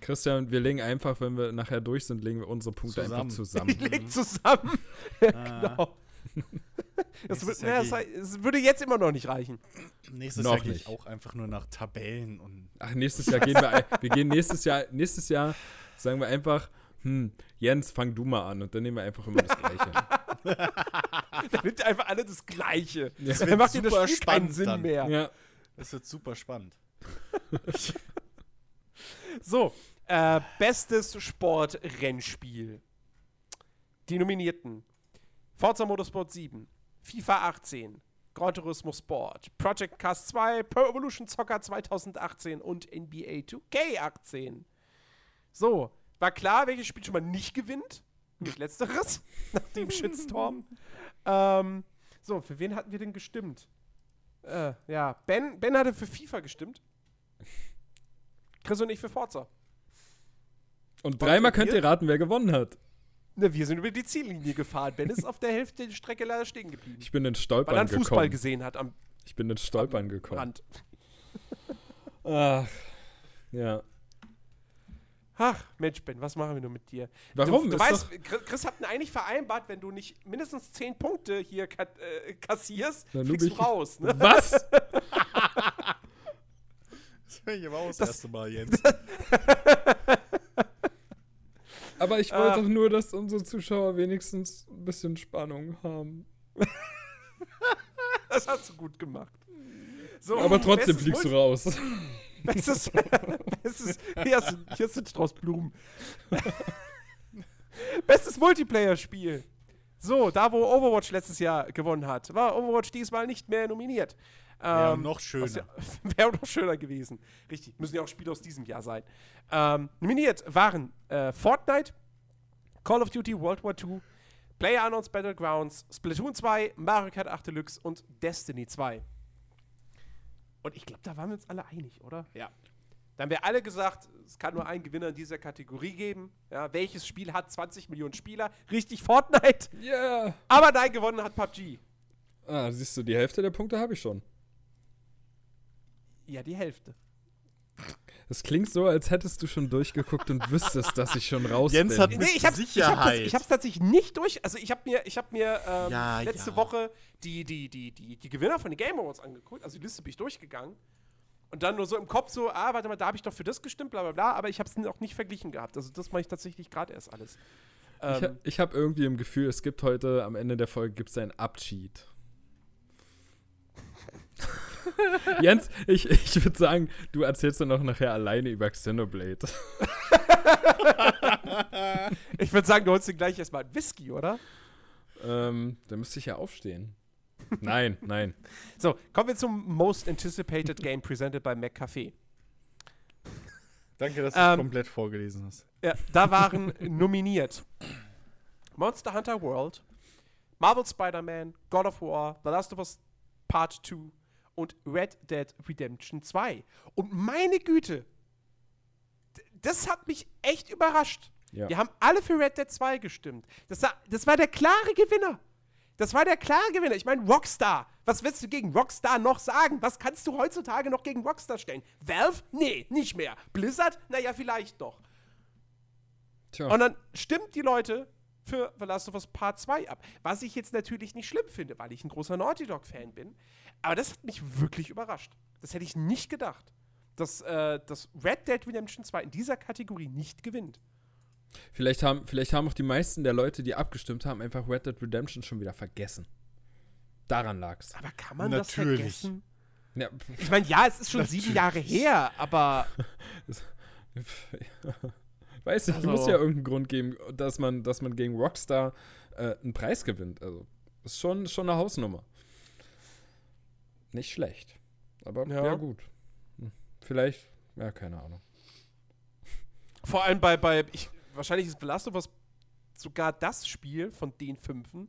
Christian, wir legen einfach, wenn wir nachher durch sind, legen wir unsere Punkte zusammen. einfach zusammen. Wir legen zusammen. ja, ah. genau. Das, wird, ja, das, würde jetzt immer noch nicht reichen. Nächstes noch Jahr gehe ich auch einfach nur nach Tabellen und. Ach, nächstes Jahr gehen wir. wir gehen nächstes Jahr, nächstes Jahr sagen wir einfach, hm, Jens, fang du mal an und dann nehmen wir einfach immer das Gleiche. dann nimmt einfach alle das Gleiche. Ja. Das dann macht super das Spiel spannend keinen Sinn dann. mehr. Ja. Das wird super spannend. so, äh, bestes Sportrennspiel. Die Nominierten: Forza Motorsport 7, FIFA 18, Gran Turismo Sport, Project Cast 2, Pro Evolution Soccer 2018 und NBA 2K18. So, war klar, welches Spiel schon mal nicht gewinnt. Nicht letzteres, nach dem Shitstorm. ähm, so, für wen hatten wir denn gestimmt? Äh, ja, Ben, ben hatte für FIFA gestimmt. Chris und ich für Forza. Und dreimal könnt ihr raten, wer gewonnen hat. Ne, wir sind über die Ziellinie gefahren. Ben ist auf der Hälfte der Strecke leider stehen geblieben. Ich bin in Stolpern gekommen. Weil er Fußball gesehen hat am Ich bin in Stolpern gekommen. Rand. Ach, ja. Ach, Mensch, Ben, was machen wir nur mit dir? Warum? Du, du weißt, Chris hat eigentlich vereinbart, wenn du nicht mindestens 10 Punkte hier äh, kassierst, Na, fliegst du raus. Ne? Was? das höre ich aber auch das, das erste Mal, Jens. Aber ich wollte ah. doch nur, dass unsere Zuschauer wenigstens ein bisschen Spannung haben. das hast du gut gemacht. So, Aber trotzdem fliegst du raus. Bestes, bestes, hier, du, hier du Strauß Blumen. Bestes Multiplayer-Spiel. So, da wo Overwatch letztes Jahr gewonnen hat, war Overwatch diesmal nicht mehr nominiert. Wäre ähm, noch schöner. Ja, Wäre noch schöner gewesen. Richtig, müssen ja auch Spiele aus diesem Jahr sein. Ähm, nominiert waren äh, Fortnite, Call of Duty World War II, PlayerUnknown's Battlegrounds, Splatoon 2, Mario Kart 8 Deluxe und Destiny 2. Und ich glaube, da waren wir uns alle einig, oder? Ja. Da haben wir alle gesagt, es kann nur einen Gewinner in dieser Kategorie geben. Ja, welches Spiel hat 20 Millionen Spieler? Richtig, Fortnite. Ja. Yeah. Aber nein, gewonnen hat PUBG. Ah, siehst du, die Hälfte der Punkte habe ich schon. Ja, die Hälfte. Es klingt so, als hättest du schon durchgeguckt und wüsstest, dass ich schon raus Jens bin. hat nee, ich hab, Sicherheit. Ich habe es tatsächlich nicht durch. Also ich habe mir, ich hab mir ähm, ja, letzte ja. Woche die, die, die, die, die Gewinner von den Game Awards angeguckt. Also die Liste bin ich durchgegangen. Und dann nur so im Kopf so, ah, warte mal, da habe ich doch für das gestimmt, bla bla bla. Aber ich habe es auch nicht verglichen gehabt. Also das mache ich tatsächlich gerade erst alles. Ähm, ich, ich habe irgendwie im Gefühl, es gibt heute am Ende der Folge gibt's einen Abschied. Jens, ich, ich würde sagen, du erzählst dann noch nachher alleine über Xenoblade. ich würde sagen, du holst dir gleich erstmal einen Whisky, oder? Ähm, da müsste ich ja aufstehen. Nein, nein. So, kommen wir zum Most Anticipated Game presented by McCafé. Danke, dass du es ähm, komplett vorgelesen hast. Ja, da waren nominiert Monster Hunter World, Marvel Spider-Man, God of War, The Last of Us Part 2, und Red Dead Redemption 2. Und meine Güte, das hat mich echt überrascht. Ja. Wir haben alle für Red Dead 2 gestimmt. Das war, das war der klare Gewinner. Das war der klare Gewinner. Ich meine, Rockstar. Was willst du gegen Rockstar noch sagen? Was kannst du heutzutage noch gegen Rockstar stellen? Valve? Nee, nicht mehr. Blizzard? Naja, vielleicht noch. Tja. Und dann stimmt die Leute für The Last of Us Part 2 ab. Was ich jetzt natürlich nicht schlimm finde, weil ich ein großer Naughty Dog-Fan bin. Aber das hat mich wirklich überrascht. Das hätte ich nicht gedacht, dass, äh, dass Red Dead Redemption 2 in dieser Kategorie nicht gewinnt. Vielleicht haben, vielleicht haben auch die meisten der Leute, die abgestimmt haben, einfach Red Dead Redemption schon wieder vergessen. Daran lag's. Aber kann man Natürlich. das vergessen? Ja. Ich meine, ja, es ist schon Natürlich. sieben Jahre her, aber. Weiß nicht, also, muss ja irgendeinen Grund geben, dass man, dass man gegen Rockstar äh, einen Preis gewinnt. Also, ist schon, schon eine Hausnummer. Nicht schlecht. Aber ja, ja gut. Hm. Vielleicht, ja, keine Ahnung. Vor allem bei, bei ich, wahrscheinlich ist Belastung was sogar das Spiel von den fünfen,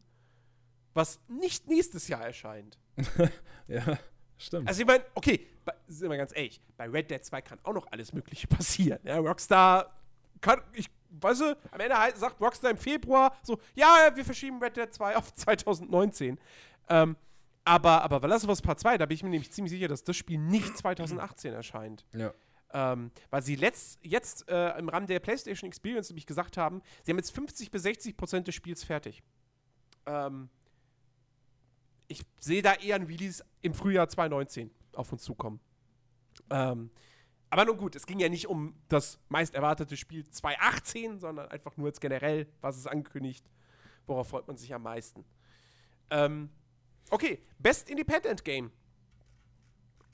was nicht nächstes Jahr erscheint. ja, stimmt. Also ich meine, okay, bei, sind wir ganz ehrlich, bei Red Dead 2 kann auch noch alles Mögliche passieren. Ja, Rockstar kann, ich weißt du, am Ende sagt Rockstar im Februar so, ja, wir verschieben Red Dead 2 auf 2019. Ähm, aber, aber Last of Us Part 2, da bin ich mir nämlich ziemlich sicher, dass das Spiel nicht 2018 erscheint. Ja. Ähm, weil sie letzt, jetzt äh, im Rahmen der PlayStation Experience nämlich gesagt haben, sie haben jetzt 50 bis 60 Prozent des Spiels fertig. Ähm, ich sehe da eher ein Release im Frühjahr 2019 auf uns zukommen. Ähm, aber nun gut, es ging ja nicht um das meist erwartete Spiel 2018, sondern einfach nur jetzt generell, was es ankündigt. Worauf freut man sich am meisten? Ähm, Okay, Best Independent Game.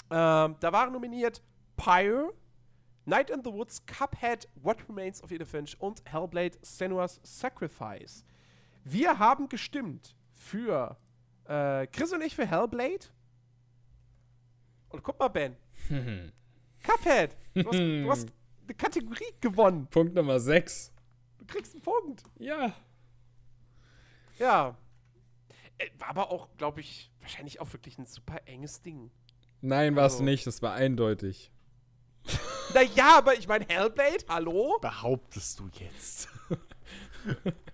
Ähm, da waren nominiert Pyre, Night in the Woods, Cuphead, What Remains of Edith Finch und Hellblade Senua's Sacrifice. Wir haben gestimmt für äh, Chris und ich für Hellblade. Und guck mal, Ben. Cuphead. Du hast, du hast eine Kategorie gewonnen. Punkt Nummer 6. Du kriegst einen Punkt. Ja. Ja. Äh, war aber auch, glaube ich, wahrscheinlich auch wirklich ein super enges Ding. Nein, war es also. nicht. Das war eindeutig. Naja, aber ich meine, Hellblade, hallo? Behauptest du jetzt?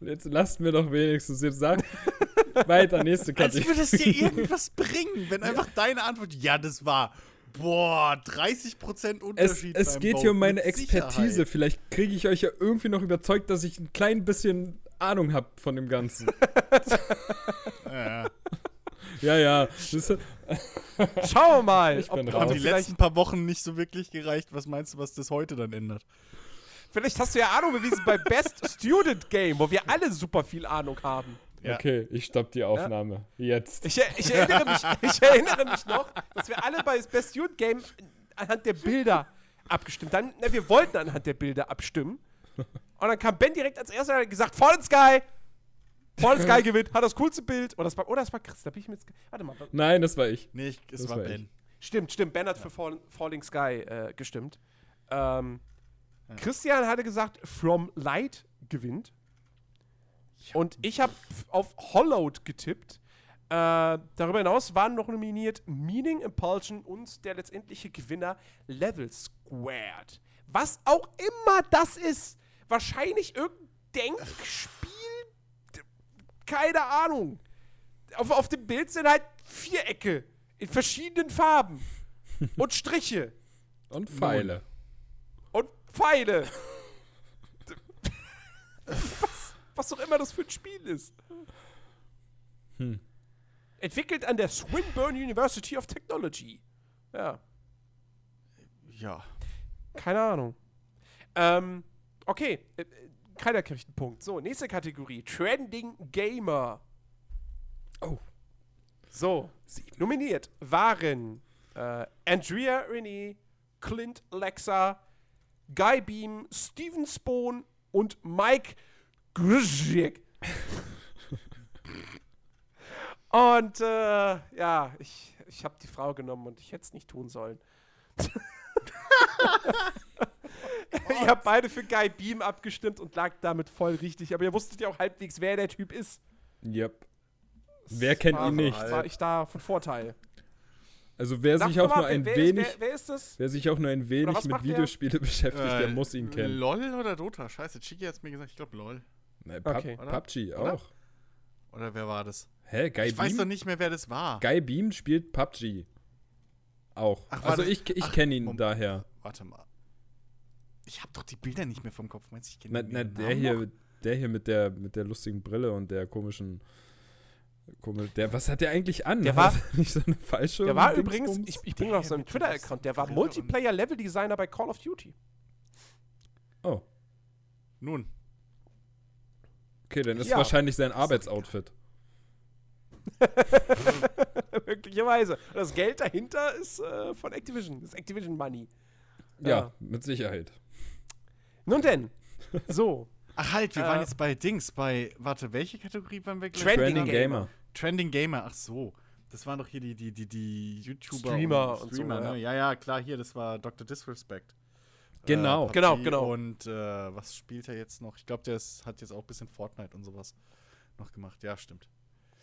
Jetzt lasst mir doch wenigstens jetzt sagen. Weiter, nächste Kategorie. Als würde es dir irgendwas bringen, wenn einfach deine Antwort, ja, das war, boah, 30% Unterschied. Es, es geht Bau, hier um meine Expertise. Sicherheit. Vielleicht kriege ich euch ja irgendwie noch überzeugt, dass ich ein klein bisschen Ahnung habe von dem Ganzen. ja. Ja, ja. Schauen wir mal. Ich bin Haben die letzten paar Wochen nicht so wirklich gereicht. Was meinst du, was das heute dann ändert? Vielleicht hast du ja Ahnung bewiesen bei Best Student Game, wo wir alle super viel Ahnung haben. Ja. Okay, ich stopp die Aufnahme. Ja? Jetzt. Ich, ich, erinnere mich, ich erinnere mich noch, dass wir alle bei Best Student Game anhand der Bilder abgestimmt haben. Na, wir wollten anhand der Bilder abstimmen. Und dann kam Ben direkt als erster und hat gesagt, Fallen Sky! Fallen Sky gewinnt, hat das coolste Bild. Oder das war, oder das war Chris, da bin ich mir jetzt. Warte mal. Nein, das war ich. Nee, ich, es das war, war Ben. Stimmt, stimmt. Ben hat ja. für Fall, Falling Sky äh, gestimmt. Ähm, ja. Christian hatte gesagt, From Light gewinnt. Und ich habe auf Hollowed getippt. Äh, darüber hinaus waren noch nominiert Meaning, Impulsion und der letztendliche Gewinner Level Squared. Was auch immer das ist. Wahrscheinlich irgendein Denkspiel. Keine Ahnung. Auf, auf dem Bild sind halt Vierecke in verschiedenen Farben. und Striche. Und Pfeile. Und Pfeile. was, was auch immer das für ein Spiel ist. Hm. Entwickelt an der Swinburne University of Technology. Ja. Ja. Keine Ahnung. Ähm, okay. Äh, keiner kriegt einen Punkt. So, nächste Kategorie. Trending Gamer. Oh. So, nominiert waren äh, Andrea Renee, Clint Lexa, Guy Beam, Steven Spohn und Mike Grzyk. und äh, ja, ich, ich habe die Frau genommen und ich hätte es nicht tun sollen. ich habe beide für Guy Beam abgestimmt und lag damit voll richtig. Aber ihr wusstet ja auch halbwegs, wer der Typ ist. Yep. Wer kennt ihn nicht? War ich da von Vorteil. Also wer sich auch mal, nur ein wer, wenig, wer, wer, ist das? wer sich auch nur ein wenig mit Videospiele beschäftigt, äh, der muss ihn kennen. LOL oder Dota? Scheiße, Chiki hat es mir gesagt, ich glaube LOL. Nein, okay. PUBG oder? auch. Oder wer war das? Hä, Guy Ich Beam? weiß doch nicht mehr, wer das war. Guy Beam spielt PUBG. Auch. Ach, also ich, ich kenne ihn Moment, daher. Warte mal. Ich habe doch die Bilder nicht mehr vom Kopf. Meinst ich kenne Na, na der hier, der hier mit der mit der lustigen Brille und der komischen Komisch. Der, was hat der eigentlich an? Der war nicht so eine falsche. Der war übrigens, ich, ich bin auf seinem Twitter-Account, der war Multiplayer-Level-Designer bei Call of Duty. Oh. Nun. Okay, dann ist ja. wahrscheinlich sein Arbeitsoutfit. Möglicherweise. Das Geld dahinter ist äh, von Activision. Das ist Activision Money. Ja, ja, mit Sicherheit. Nun denn. So. Ach halt, wir äh, waren jetzt bei Dings, bei, warte, welche Kategorie waren wir gleich? Trending, Trending Gamer. Gamer. Trending Gamer, ach so. Das waren doch hier die, die, die, die YouTuber Streamer und, Streamer, und so, ne? ja. ja, klar, hier, das war Dr. Disrespect. Genau, äh, genau, genau. Und äh, was spielt er jetzt noch? Ich glaube, der ist, hat jetzt auch ein bisschen Fortnite und sowas noch gemacht. Ja, stimmt.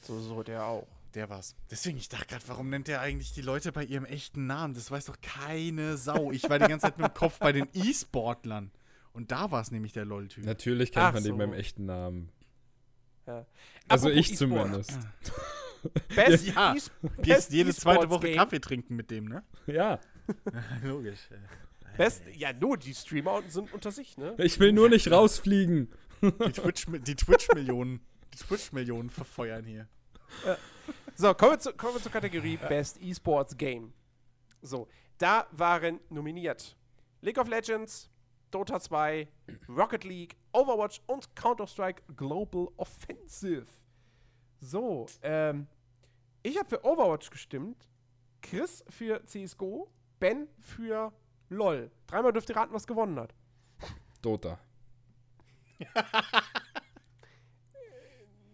So, so, der auch. Der war's. Deswegen, ich dachte gerade, warum nennt er eigentlich die Leute bei ihrem echten Namen? Das weiß doch keine Sau. Ich war die ganze Zeit mit dem Kopf bei den E-Sportlern. Und da war es nämlich der LOL-Typ. Natürlich kennt Ach man so. den beim echten Namen. Ja. Also ich e zumindest. Best ja, gehst jede zweite Woche Game. Kaffee trinken mit dem, ne? Ja. Logisch. Best, ja, nur die Streamer sind unter sich, ne? Ich will nur nicht rausfliegen. Die Twitch-Millionen die Twitch die Twitch verfeuern hier. Ja. So, kommen wir, zu, kommen wir zur Kategorie Best Esports Game. So, da waren nominiert League of Legends, Dota 2, Rocket League, Overwatch und Counter-Strike Global Offensive. So, ähm, ich habe für Overwatch gestimmt, Chris für CSGO, Ben für LOL. Dreimal dürft ihr raten, was gewonnen hat. Dota.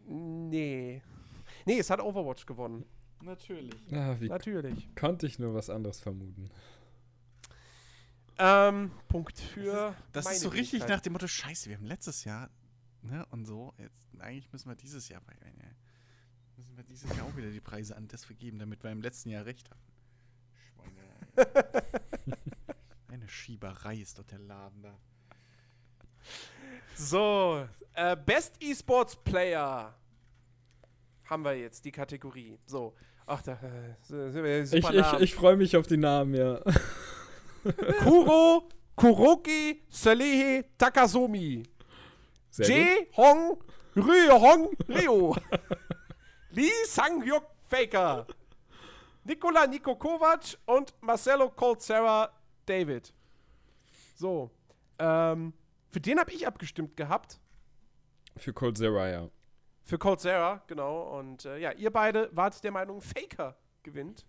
nee. Nee, es hat Overwatch gewonnen. Natürlich. Ah, Natürlich. Konnte ich nur was anderes vermuten. Ähm, Punkt für. Das ist, das ist so richtig nach dem Motto: Scheiße, wir haben letztes Jahr, ne, und so. Jetzt, eigentlich müssen wir dieses Jahr bei. Ne, müssen wir dieses Jahr auch wieder die Preise an das vergeben, damit wir im letzten Jahr recht hatten. Schweine. Eine Schieberei ist doch der Laden da. So, äh, Best Esports Player haben wir jetzt die Kategorie. So, ach, da äh, sind wir super Ich, ich, ich freue mich auf die Namen, ja. Kuro Kuroki Salehe Takasomi. Jae Hong Ryu Hong Ryo. Lee Sang-hyuk Faker. Nikola Niko Kovac und Marcelo Colzera David. So. Ähm, für den habe ich abgestimmt gehabt. Für Colzera, ja. Für Colzera, genau. Und äh, ja, ihr beide wart der Meinung, Faker gewinnt.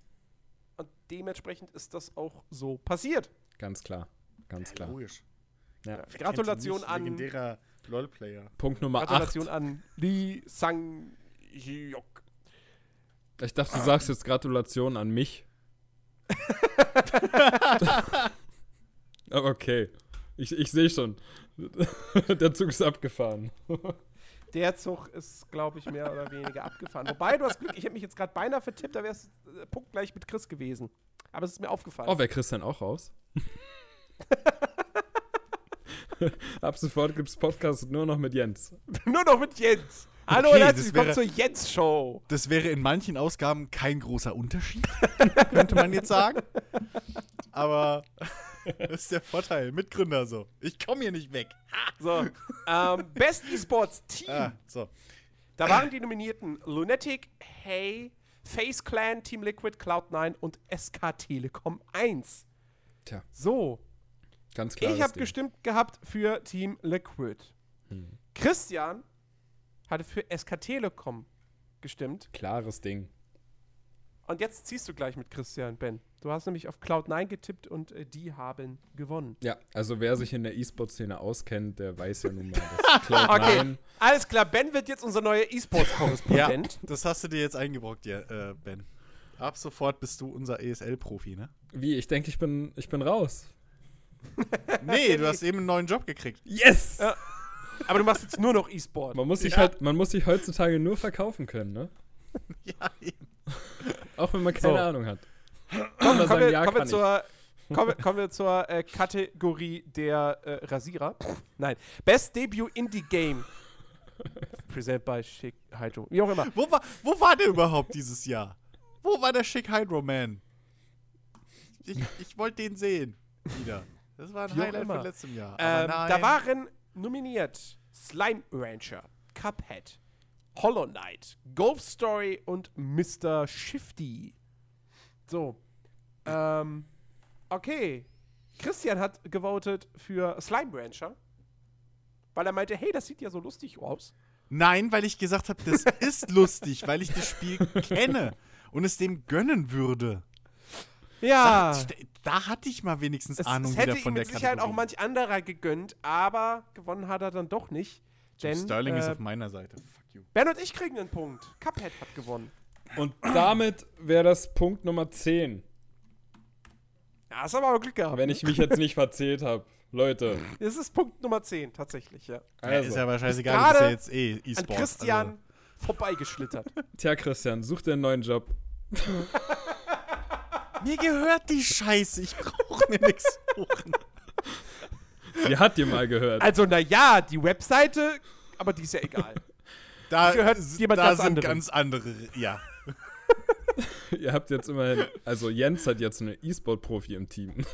Und dementsprechend ist das auch so passiert. Ganz klar. Ganz klar. Logisch. Ja. Ja, Gratulation an. Legendärer LOL-Player. Punkt Nummer 8. Gratulation an Lee Sang-hyuk. Ich dachte, du sagst jetzt Gratulation an mich. Okay. Ich, ich sehe schon. Der Zug ist abgefahren. Der Zug ist, glaube ich, mehr oder weniger abgefahren. Wobei, du hast Glück, ich hätte mich jetzt gerade beinahe vertippt, da wäre es äh, punktgleich mit Chris gewesen. Aber es ist mir aufgefallen. Oh, wäre Christian auch raus? Ab sofort gibt es Podcast nur noch mit Jens. nur noch mit Jens. Hallo Okay, und herzlich das willkommen wäre- zur Jens-Show. Das wäre in manchen Ausgaben kein großer Unterschied, könnte man jetzt sagen. Aber das ist der Vorteil. Mitgründer so. Ich komme hier nicht weg. So, ähm, Best E-Sports Team. Ah, so. Da waren die Nominierten Lunatic, Hey, Face Clan, Team Liquid, Cloud9 und SK Telekom 1. Tja, So, ganz klar. ich habe gestimmt gehabt für Team Liquid. Hm. Christian hatte für SK Telekom gestimmt. Klares Ding. Und jetzt ziehst du gleich mit Christian, Ben. Du hast nämlich auf Cloud9 getippt und äh, die haben gewonnen. Ja, also wer sich in der E-Sport-Szene auskennt, der weiß ja nun mal, dass Cloud9 Okay, alles klar. Ben wird jetzt unser neuer Ja, E-Sports-Korrespondent. das hast du dir jetzt eingebrockt, ja, äh, Ben. Ab sofort bist du unser ESL-Profi, ne? Wie, ich denke, ich bin, ich bin raus. Nee, du hast eben einen neuen Job gekriegt. Yes! Ja. Aber du machst jetzt nur noch E-Sport. Man muss sich Ja. halt, man muss sich heutzutage nur verkaufen können, ne? Ja, eben. Auch wenn man keine So. Ahnung hat. Man kommen, sagen, wir, ja, kommen, wir zur, kommen, kommen wir zur äh, Kategorie der äh, Rasierer. Nein. Best Debut Indie Game. Present by Chic Hydro. Wie auch immer. Wo war, wo war der überhaupt dieses Jahr? Wo war der Chic Hydro Man? Ich, ich wollte den sehen. Wieder. Das war ein Wie Highlight von letztem Jahr. Ähm, da waren nominiert Slime Rancher, Cuphead, Hollow Knight, Golf Story und Mr. Shifty. So. Ähm, okay. Christian hat gewotet für Slime Rancher, weil er meinte, hey, das sieht ja so lustig aus. Nein, weil ich gesagt habe, das ist lustig, weil ich das Spiel kenne und es dem gönnen würde. Ja. Sag, da hatte ich mal wenigstens Es, Ahnung es hätte wieder ihm von der mit Sicherheit auch Kategorie. manch anderer gegönnt, aber gewonnen hat er dann doch nicht. Denn Sterling ist äh, auf meiner Seite. Ben und ich kriegen einen Punkt. Cuphead hat gewonnen. Und damit wäre das Punkt Nummer 10. Ja, hast aber auch Glück gehabt. Wenn ich mich jetzt nicht verzählt habe. Leute. Das ist Punkt Nummer 10, tatsächlich, ja. Ja, Also, ist ja aber scheißegal, gerade das ist ja jetzt eh An E-Sport. Christian vorbeigeschlittert. tja, Christian, such dir einen neuen Job. Also, mir gehört die Scheiße, ich brauche mir nichts suchen. Sie hat dir mal gehört. Also, naja, die Webseite, aber die ist ja egal. Da, Gehört jemand da ganz sind anderem. ganz andere, ja. Ihr habt jetzt immerhin, also Jens hat jetzt einen E-Sport-Profi im Team.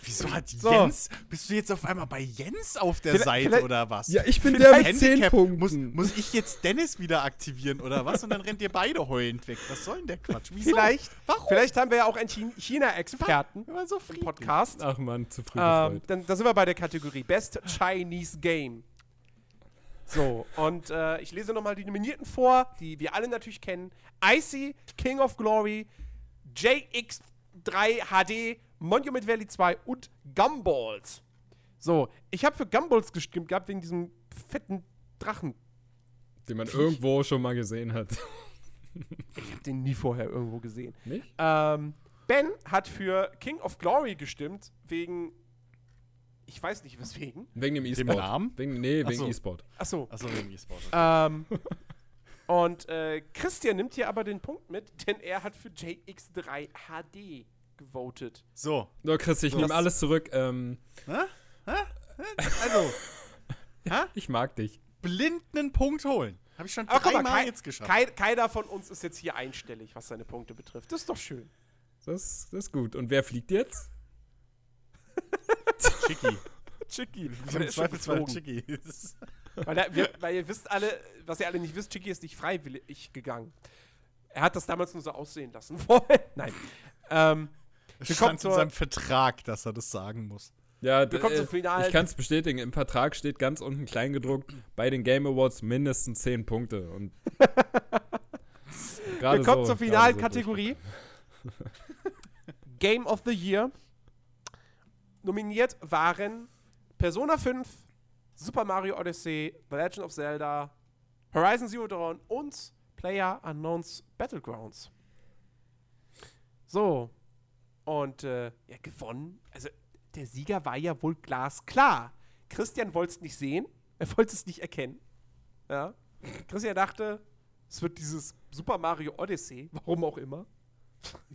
Wieso hat So. Jens, bist du jetzt auf einmal bei Jens auf der Vielleicht- Seite vielleicht- oder was? Ja, ich bin Vielleicht der mit 10 Handicap, Punkten. muss, muss ich jetzt Dennis wieder aktivieren oder was? Und dann rennt ihr beide heulend weg. Was soll denn der Quatsch? Wieso? Vielleicht, Warum? vielleicht haben wir ja auch einen Chin- China-Experten so im. Podcast. Ach man, zu früh Ähm, dann, da sind wir bei der Kategorie Best Chinese Game. So, und äh, ich lese nochmal die Nominierten vor, die wir alle natürlich kennen. Icy, King of Glory, JX3 HD, Monument Valley 2 und Gumballs. So, ich habe für Gumballs gestimmt gehabt wegen diesem fetten Drachen. Den man irgendwo schon mal gesehen hat. Ich habe den nie vorher irgendwo gesehen. Nicht? Ähm, ben hat für King of Glory gestimmt wegen. Ich weiß nicht weswegen. Wegen dem Dem E-Sport. Namen? Wegen, nee, Ach wegen so. E-Sport. Achso. Achso, wegen E-Sport. Ähm, und äh, Christian nimmt hier aber den Punkt mit, denn er hat für JX3 HD gewotet. So. So, Chris, ich So. nehme alles zurück. Ähm, Hä? Hä? Also, ich mag dich. blind einen Punkt holen. Habe ich schon dreimal jetzt geschafft. kei keiner von uns ist jetzt hier einstellig, was seine Punkte betrifft. Das ist doch schön. Das, das ist gut. Und wer fliegt jetzt? Chicky. Chicky. Im Zweifelsfall. Chicky. Weil, der, wir, weil ihr wisst alle, was ihr alle nicht wisst, Chicky ist nicht freiwillig gegangen. Er hat das damals nur so aussehen lassen wollen. Nein. Ähm, Es Wir kommen stand in seinem Vertrag, dass er das sagen muss. Ja, äh, ich kann es bestätigen. Im Vertrag steht ganz unten klein gedruckt, bei den Game Awards mindestens 10 Punkte. Und wir kommen so, zur finalen so Kategorie. Game of the Year. Nominiert waren Persona 5, Super Mario Odyssey, The Legend of Zelda, Horizon Zero Dawn und Player Unknowns Battlegrounds. So. Und äh, ja, gewonnen. Also, der Sieger war ja wohl glasklar. Christian wollte es nicht sehen. Er wollte es nicht erkennen. Ja. Christian dachte, es wird dieses Super Mario Odyssey, warum auch immer.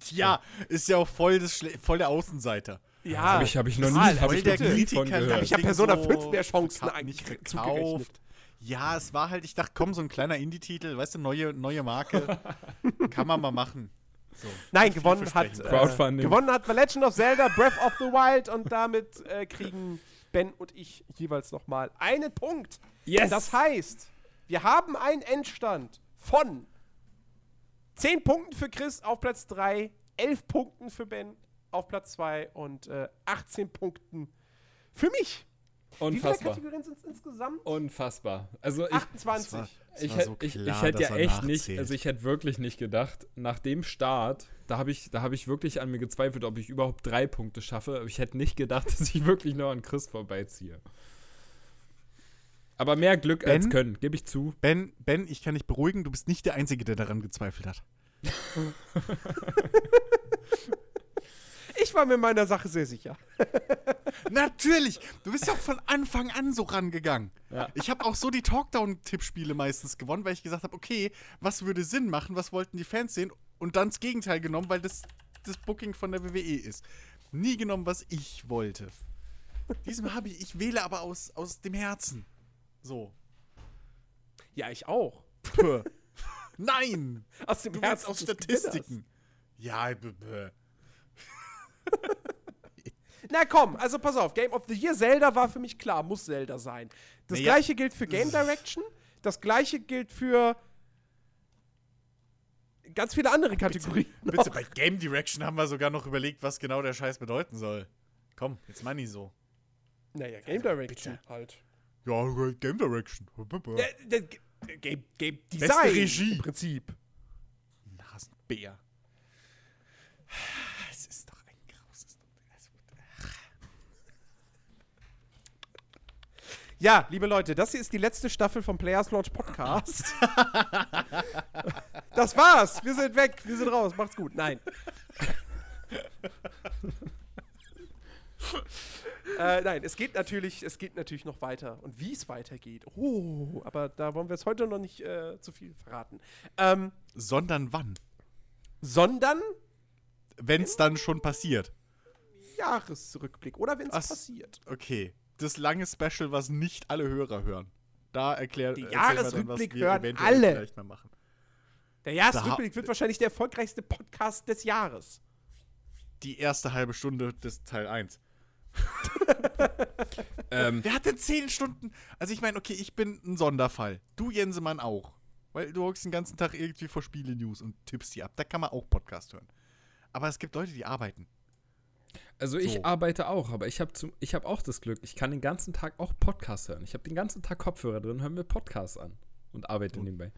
Ja, ist ja auch voll, das voll der Außenseiter. Ja, habe ich, hab ich noch nie voll der Kritiker. gehört. Ich habe Persona 5 mehr Chancen eigentlich gekauft. Ja, es war halt, ich dachte, komm, so ein kleiner Indie-Titel, weißt du, neue, neue Marke. Kann man mal machen. So, Nein, gewonnen hat, äh, gewonnen hat The Legend of Zelda Breath of the Wild und damit äh, kriegen Ben und ich jeweils nochmal einen Punkt. Yes. Das heißt, wir haben einen Endstand von 10 Punkten für Chris auf Platz 3, 11 Punkten für Ben auf Platz 2 und äh, 18 Punkten für mich. Unfassbar. Wie viele Kategorien sind es insgesamt? Unfassbar. Also ich, 28. War, ich, hätte, so ich, ich hätte ja echt nicht, also ich hätte wirklich nicht gedacht, nach dem Start, da habe ich, hab ich wirklich an mir gezweifelt, ob ich überhaupt drei Punkte schaffe. Aber ich hätte nicht gedacht, dass ich wirklich noch an Chris vorbeiziehe. Aber mehr Glück ben, als Können, gebe ich zu. Ben, Ben, ich kann dich beruhigen, du bist nicht der Einzige, der daran gezweifelt hat. Ich war mir meiner Sache sehr sicher. Natürlich. Du bist ja auch von Anfang an so rangegangen. Ja. Ich habe auch so die Talkdown-Tippspiele meistens gewonnen, weil ich gesagt habe, okay, was würde Sinn machen, was wollten die Fans sehen? Und dann das Gegenteil genommen, weil das das Booking von der WWE ist. Nie genommen, was ich wollte. Diesem habe ich, ich wähle aber aus, aus dem Herzen. So. Ja, ich auch. Nein! Aus dem Herzen, aus Statistiken. Ja, Na komm, also pass auf, Game of the Year Zelda war für mich klar, muss Zelda sein. Das naja. gleiche gilt für Game Direction, das gleiche gilt für ganz viele andere Kategorien. Bitte, bitte, bei Game Direction haben wir sogar noch überlegt, was genau der Scheiß bedeuten soll. Komm, jetzt mal nicht so. Naja, Game Direction bitte. halt. Ja, Game Direction. Ja, Game, Game Design Beste Regie. im Prinzip. Nasenbär. Ja, liebe Leute, das hier ist die letzte Staffel vom Players Launch Podcast. das war's. Wir sind weg. Wir sind raus. Macht's gut. Nein. äh, nein, es geht natürlich, es geht natürlich noch weiter. Und wie es weitergeht. Oh, aber da wollen wir es heute noch nicht äh, zu viel verraten. Ähm, sondern wann? Sondern wenn es dann schon passiert. Jahresrückblick oder wenn es passiert. Okay das lange Special, was nicht alle Hörer hören. Da erklärt Der Jahresrückblick hören alle. Vielleicht mal machen. Der Jahresrückblick wird wahrscheinlich der erfolgreichste Podcast des Jahres. Die erste halbe Stunde des Teil 1. ähm, Wer hat denn 10 Stunden? Also ich meine, okay, ich bin ein Sonderfall. Du, Jensemann, auch. Weil du hockst den ganzen Tag irgendwie vor Spiele-News und tippst die ab. Da kann man auch Podcast hören. Aber es gibt Leute, die arbeiten. Also ich so. arbeite auch, aber ich habe hab auch das Glück, ich kann den ganzen Tag auch Podcasts hören. Ich habe den ganzen Tag Kopfhörer drin, höre mir Podcasts an und arbeite so. nebenbei.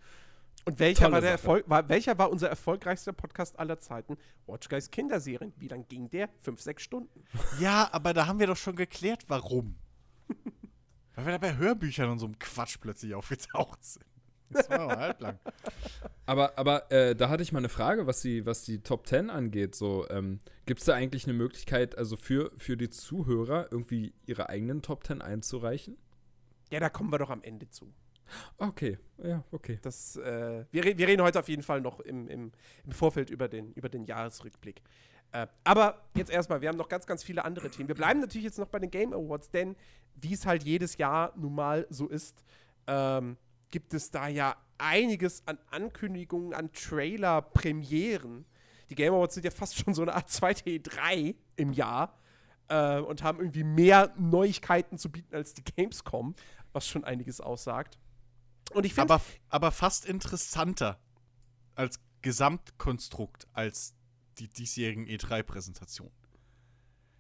Und welcher war, der Erfolg, war, welcher war unser erfolgreichster Podcast aller Zeiten? Watch Guys Kinderserien. Wie lang ging der? Fünf, sechs Stunden. Ja, aber da haben wir doch schon geklärt, warum. Weil wir da bei Hörbüchern und so einem Quatsch plötzlich aufgetaucht sind. Das war aber halblang. Aber, aber äh, da hatte ich mal eine Frage, was die, was die Top 10 angeht. So, ähm, Gibt es da eigentlich eine Möglichkeit, also für, für die Zuhörer irgendwie ihre eigenen Top 10 einzureichen? Ja, da kommen wir doch am Ende zu. Okay, ja, okay. Das, äh, wir, wir reden heute auf jeden Fall noch im, im, im Vorfeld über den, über den Jahresrückblick. Äh, aber jetzt erstmal, wir haben noch ganz, ganz viele andere Themen. Wir bleiben natürlich jetzt noch bei den Game Awards, denn wie es halt jedes Jahr nun mal so ist, ähm, gibt es da ja einiges an Ankündigungen, an Trailer, Premieren. Die Game Awards sind ja fast schon so eine Art zweite E3 im Jahr äh, und haben irgendwie mehr Neuigkeiten zu bieten als die Gamescom, was schon einiges aussagt. Und ich finde. Aber, aber fast interessanter als Gesamtkonstrukt als die diesjährigen E3-Präsentationen.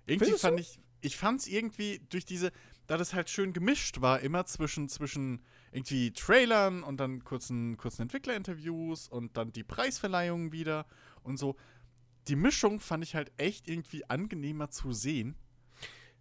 Irgendwie Findest fand du? ich, ich fand es irgendwie durch diese, da das halt schön gemischt war, immer zwischen, zwischen irgendwie Trailern und dann kurzen, kurzen Entwicklerinterviews und dann die Preisverleihungen wieder und so. Die Mischung fand ich halt echt irgendwie angenehmer zu sehen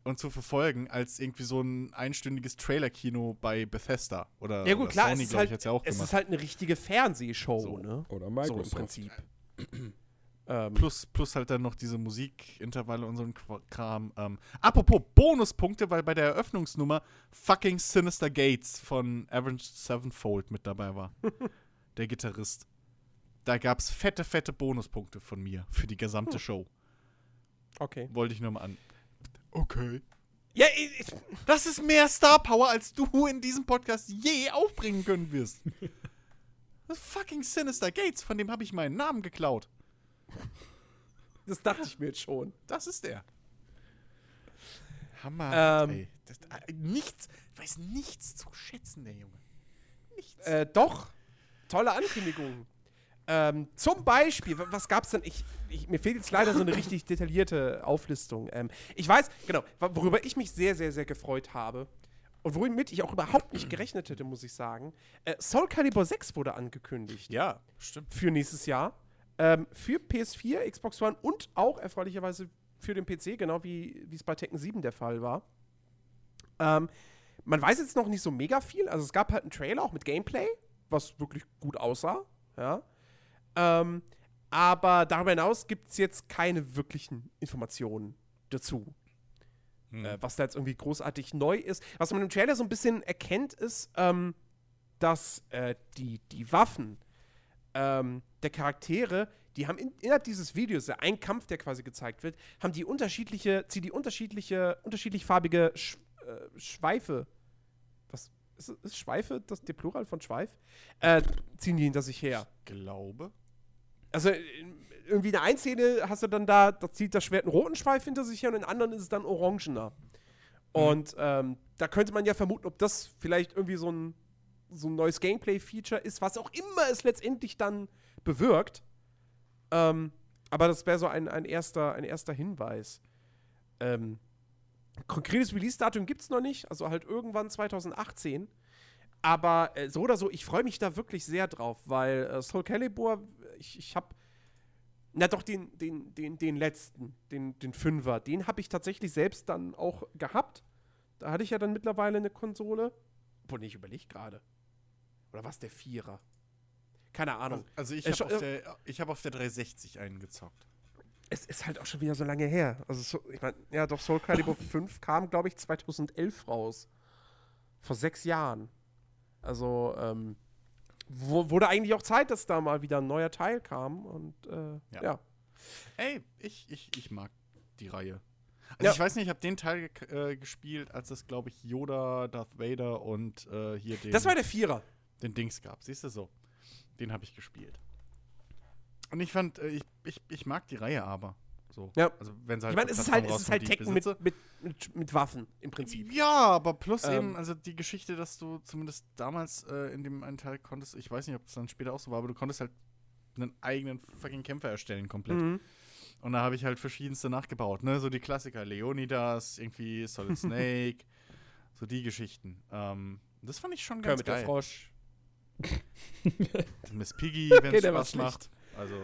und zu verfolgen, als irgendwie so ein einstündiges Trailer-Kino bei Bethesda oder, ja, gut, oder klar, Sony, glaube halt, ich, jetzt ja auch Es ist halt eine richtige Fernsehshow, so. ne? Oder Microsoft. So im Prinzip. Ähm, plus, plus halt dann noch diese Musikintervalle und so ein Kram. Ähm, apropos Bonuspunkte, weil bei der Eröffnungsnummer fucking Sinister Gates von Avenged Sevenfold mit dabei war. der Gitarrist. Da gab es fette, fette Bonuspunkte von mir für die gesamte hm. Show. Okay. Wollte ich nur mal an. Okay. Ja, ich, das ist mehr Star Power, als du in diesem Podcast je aufbringen können wirst. Das fucking Sinister Gates, von dem habe ich meinen Namen geklaut. Das dachte ich mir jetzt schon. Das ist der. Hammer. Ähm. Das, äh, nichts, weiß nichts zu schätzen, der Junge. Nichts. Äh, doch. Tolle Ankündigung. Ähm, zum Beispiel, was gab es denn? Ich, ich, mir fehlt jetzt leider so eine richtig detaillierte Auflistung. Ähm, ich weiß, genau, worüber ich mich sehr, sehr, sehr gefreut habe und womit ich auch überhaupt nicht gerechnet hätte, muss ich sagen. Äh, Soul Calibur 6 wurde angekündigt. Ja, stimmt. Für nächstes Jahr. Ähm, für PS4, Xbox One und auch erfreulicherweise für den PC, genau wie es bei Tekken 7 der Fall war. Ähm, man weiß jetzt noch nicht so mega viel. Also es gab halt einen Trailer auch mit Gameplay, was wirklich gut aussah. Ja. Ähm, aber darüber hinaus gibt es jetzt keine wirklichen Informationen dazu. Hm. Äh, was da jetzt irgendwie großartig neu ist. Was man im Trailer so ein bisschen erkennt, ist, ähm, dass äh, die, die Waffen ähm, der Charaktere, die haben in, innerhalb dieses Videos, der ein Kampf, der quasi gezeigt wird, haben die unterschiedliche, ziehen die unterschiedliche, unterschiedlich farbige Sch, äh, Schweife. Was ist, ist Schweife das der Plural von Schweif? Äh, ziehen die hinter sich her. Ich glaube also irgendwie in der einen Szene hast du dann da, da zieht das Schwert einen roten Schweif hinter sich her und in der anderen ist es dann orangener. Mhm. Und ähm, da könnte man ja vermuten, ob das vielleicht irgendwie so ein, so ein neues Gameplay-Feature ist, was auch immer es letztendlich dann bewirkt. Ähm, aber das wäre so ein, ein, erster, ein erster Hinweis. Ähm, konkretes Release-Datum gibt es noch nicht, also halt irgendwann 2018. Aber äh, so oder so, ich freue mich da wirklich sehr drauf, weil äh, Soul Calibur ich, ich habe na doch, den, den, den, den letzten, den, den Fünfer, den habe ich tatsächlich selbst dann auch gehabt. Da hatte ich ja dann mittlerweile eine Konsole. Obwohl, ich überlege gerade. Oder was der Vierer? Keine Ahnung. Also, also ich habe auf, der, hab auf der 360 einen gezockt. Es ist halt auch schon wieder so lange her. Also, so, ich meine, ja, doch, Soul Calibur 5 kam, glaube ich, 2011 raus. Vor sechs Jahren. Also, ähm, wurde eigentlich auch Zeit, dass da mal wieder ein neuer Teil kam. Und äh, ja. ja. Ey, ich, ich, ich mag die Reihe. Also ja. ich weiß nicht, ich habe den Teil äh, gespielt, als es, glaube ich, Yoda, Darth Vader und äh, hier den. Das war der Vierer. Den Dings gab. Siehst du so? Den habe ich gespielt. Und ich fand, äh, ich, ich, ich mag die Reihe aber. So. Ja. Also, wenn halt ich meine, es ist halt, es ist halt Tekken mit, mit, mit, mit, Waffen im Prinzip. Ja, aber plus ähm. eben, also die Geschichte, dass du zumindest damals äh, in dem einen Teil konntest, ich weiß nicht, ob das dann später auch so war, aber du konntest halt einen eigenen fucking Kämpfer erstellen komplett. Mhm. Und da habe ich halt verschiedenste nachgebaut, ne? So die Klassiker, Leonidas, irgendwie Solid Snake, so die Geschichten. Ähm, das fand ich schon ganz Kermit geil. Der Frosch. Miss Piggy, wenn es okay, Spaß macht. Also.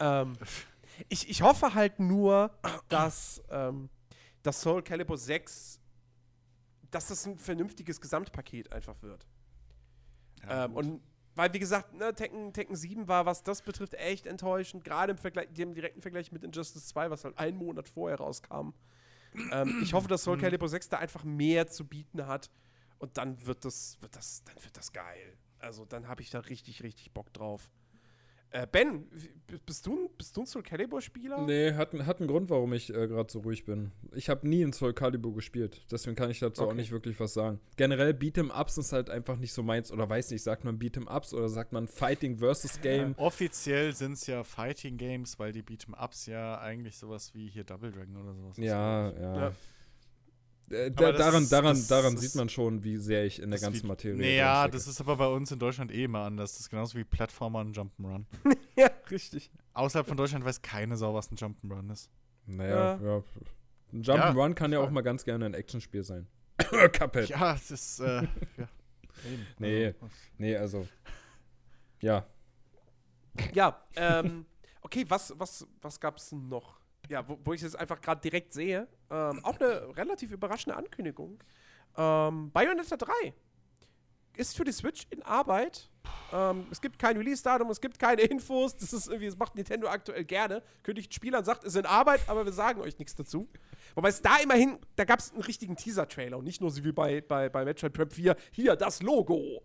Ähm. Ich, ich hoffe halt nur, dass ähm, das Soul Calibur 6, dass das ein vernünftiges Gesamtpaket einfach wird. Ja, ähm, und weil, wie gesagt, ne, Tekken, Tekken 7 war, was das betrifft, echt enttäuschend. Gerade im, Vergleich, im direkten Vergleich mit Injustice 2, was halt einen Monat vorher rauskam. ähm, ich hoffe, dass Soul mhm. Calibur 6 da einfach mehr zu bieten hat. Und dann wird das, wird das, dann wird das geil. Also dann habe ich da richtig, richtig Bock drauf. Äh, ben, bist du, bist du ein Soul Calibur-Spieler? Nee, hat, hat einen Grund, warum ich äh, gerade so ruhig bin. Ich habe nie in Soul Calibur gespielt, deswegen kann ich dazu okay. auch nicht wirklich was sagen. Generell Beat'em Ups ist halt einfach nicht so meins, oder weiß nicht, sagt man Beat'em Ups oder sagt man Fighting versus Game? Ja, offiziell sind es ja Fighting Games, weil die Beat'em Ups ja eigentlich sowas wie hier Double Dragon oder sowas ja, ja, ja. Äh, da, daran ist, daran, daran sieht man schon, wie sehr ich in der ganzen Materie bin. Naja, das ist aber bei uns in Deutschland eh immer anders. Das ist genauso wie Plattformer und Jump'n'Run. ja, richtig. Außerhalb von Deutschland weiß keine Sau, was ein Jump'n'Run ist. Naja, ja. ja. Ein Jump'n'Run ja, kann ja auch mal ganz gerne ein Actionspiel sein. Cuphead. Ja, das ist, äh, ja. Nee, also, nee, also, ja. Ja, ähm, okay, was, was, was gab's noch? Ja, wo, wo ich es einfach gerade direkt sehe, ähm, auch eine relativ überraschende Ankündigung. Ähm, Bayonetta 3 ist für die Switch in Arbeit. Ähm, es gibt kein Release-Datum, es gibt keine Infos. Das ist irgendwie, das macht Nintendo aktuell gerne. Kündigt Spielern, sagt, es ist in Arbeit, aber wir sagen euch nichts dazu. Wobei es da immerhin, da gab es einen richtigen Teaser-Trailer und nicht nur so wie bei, bei, bei Metroid Prep 4. Hier, das Logo.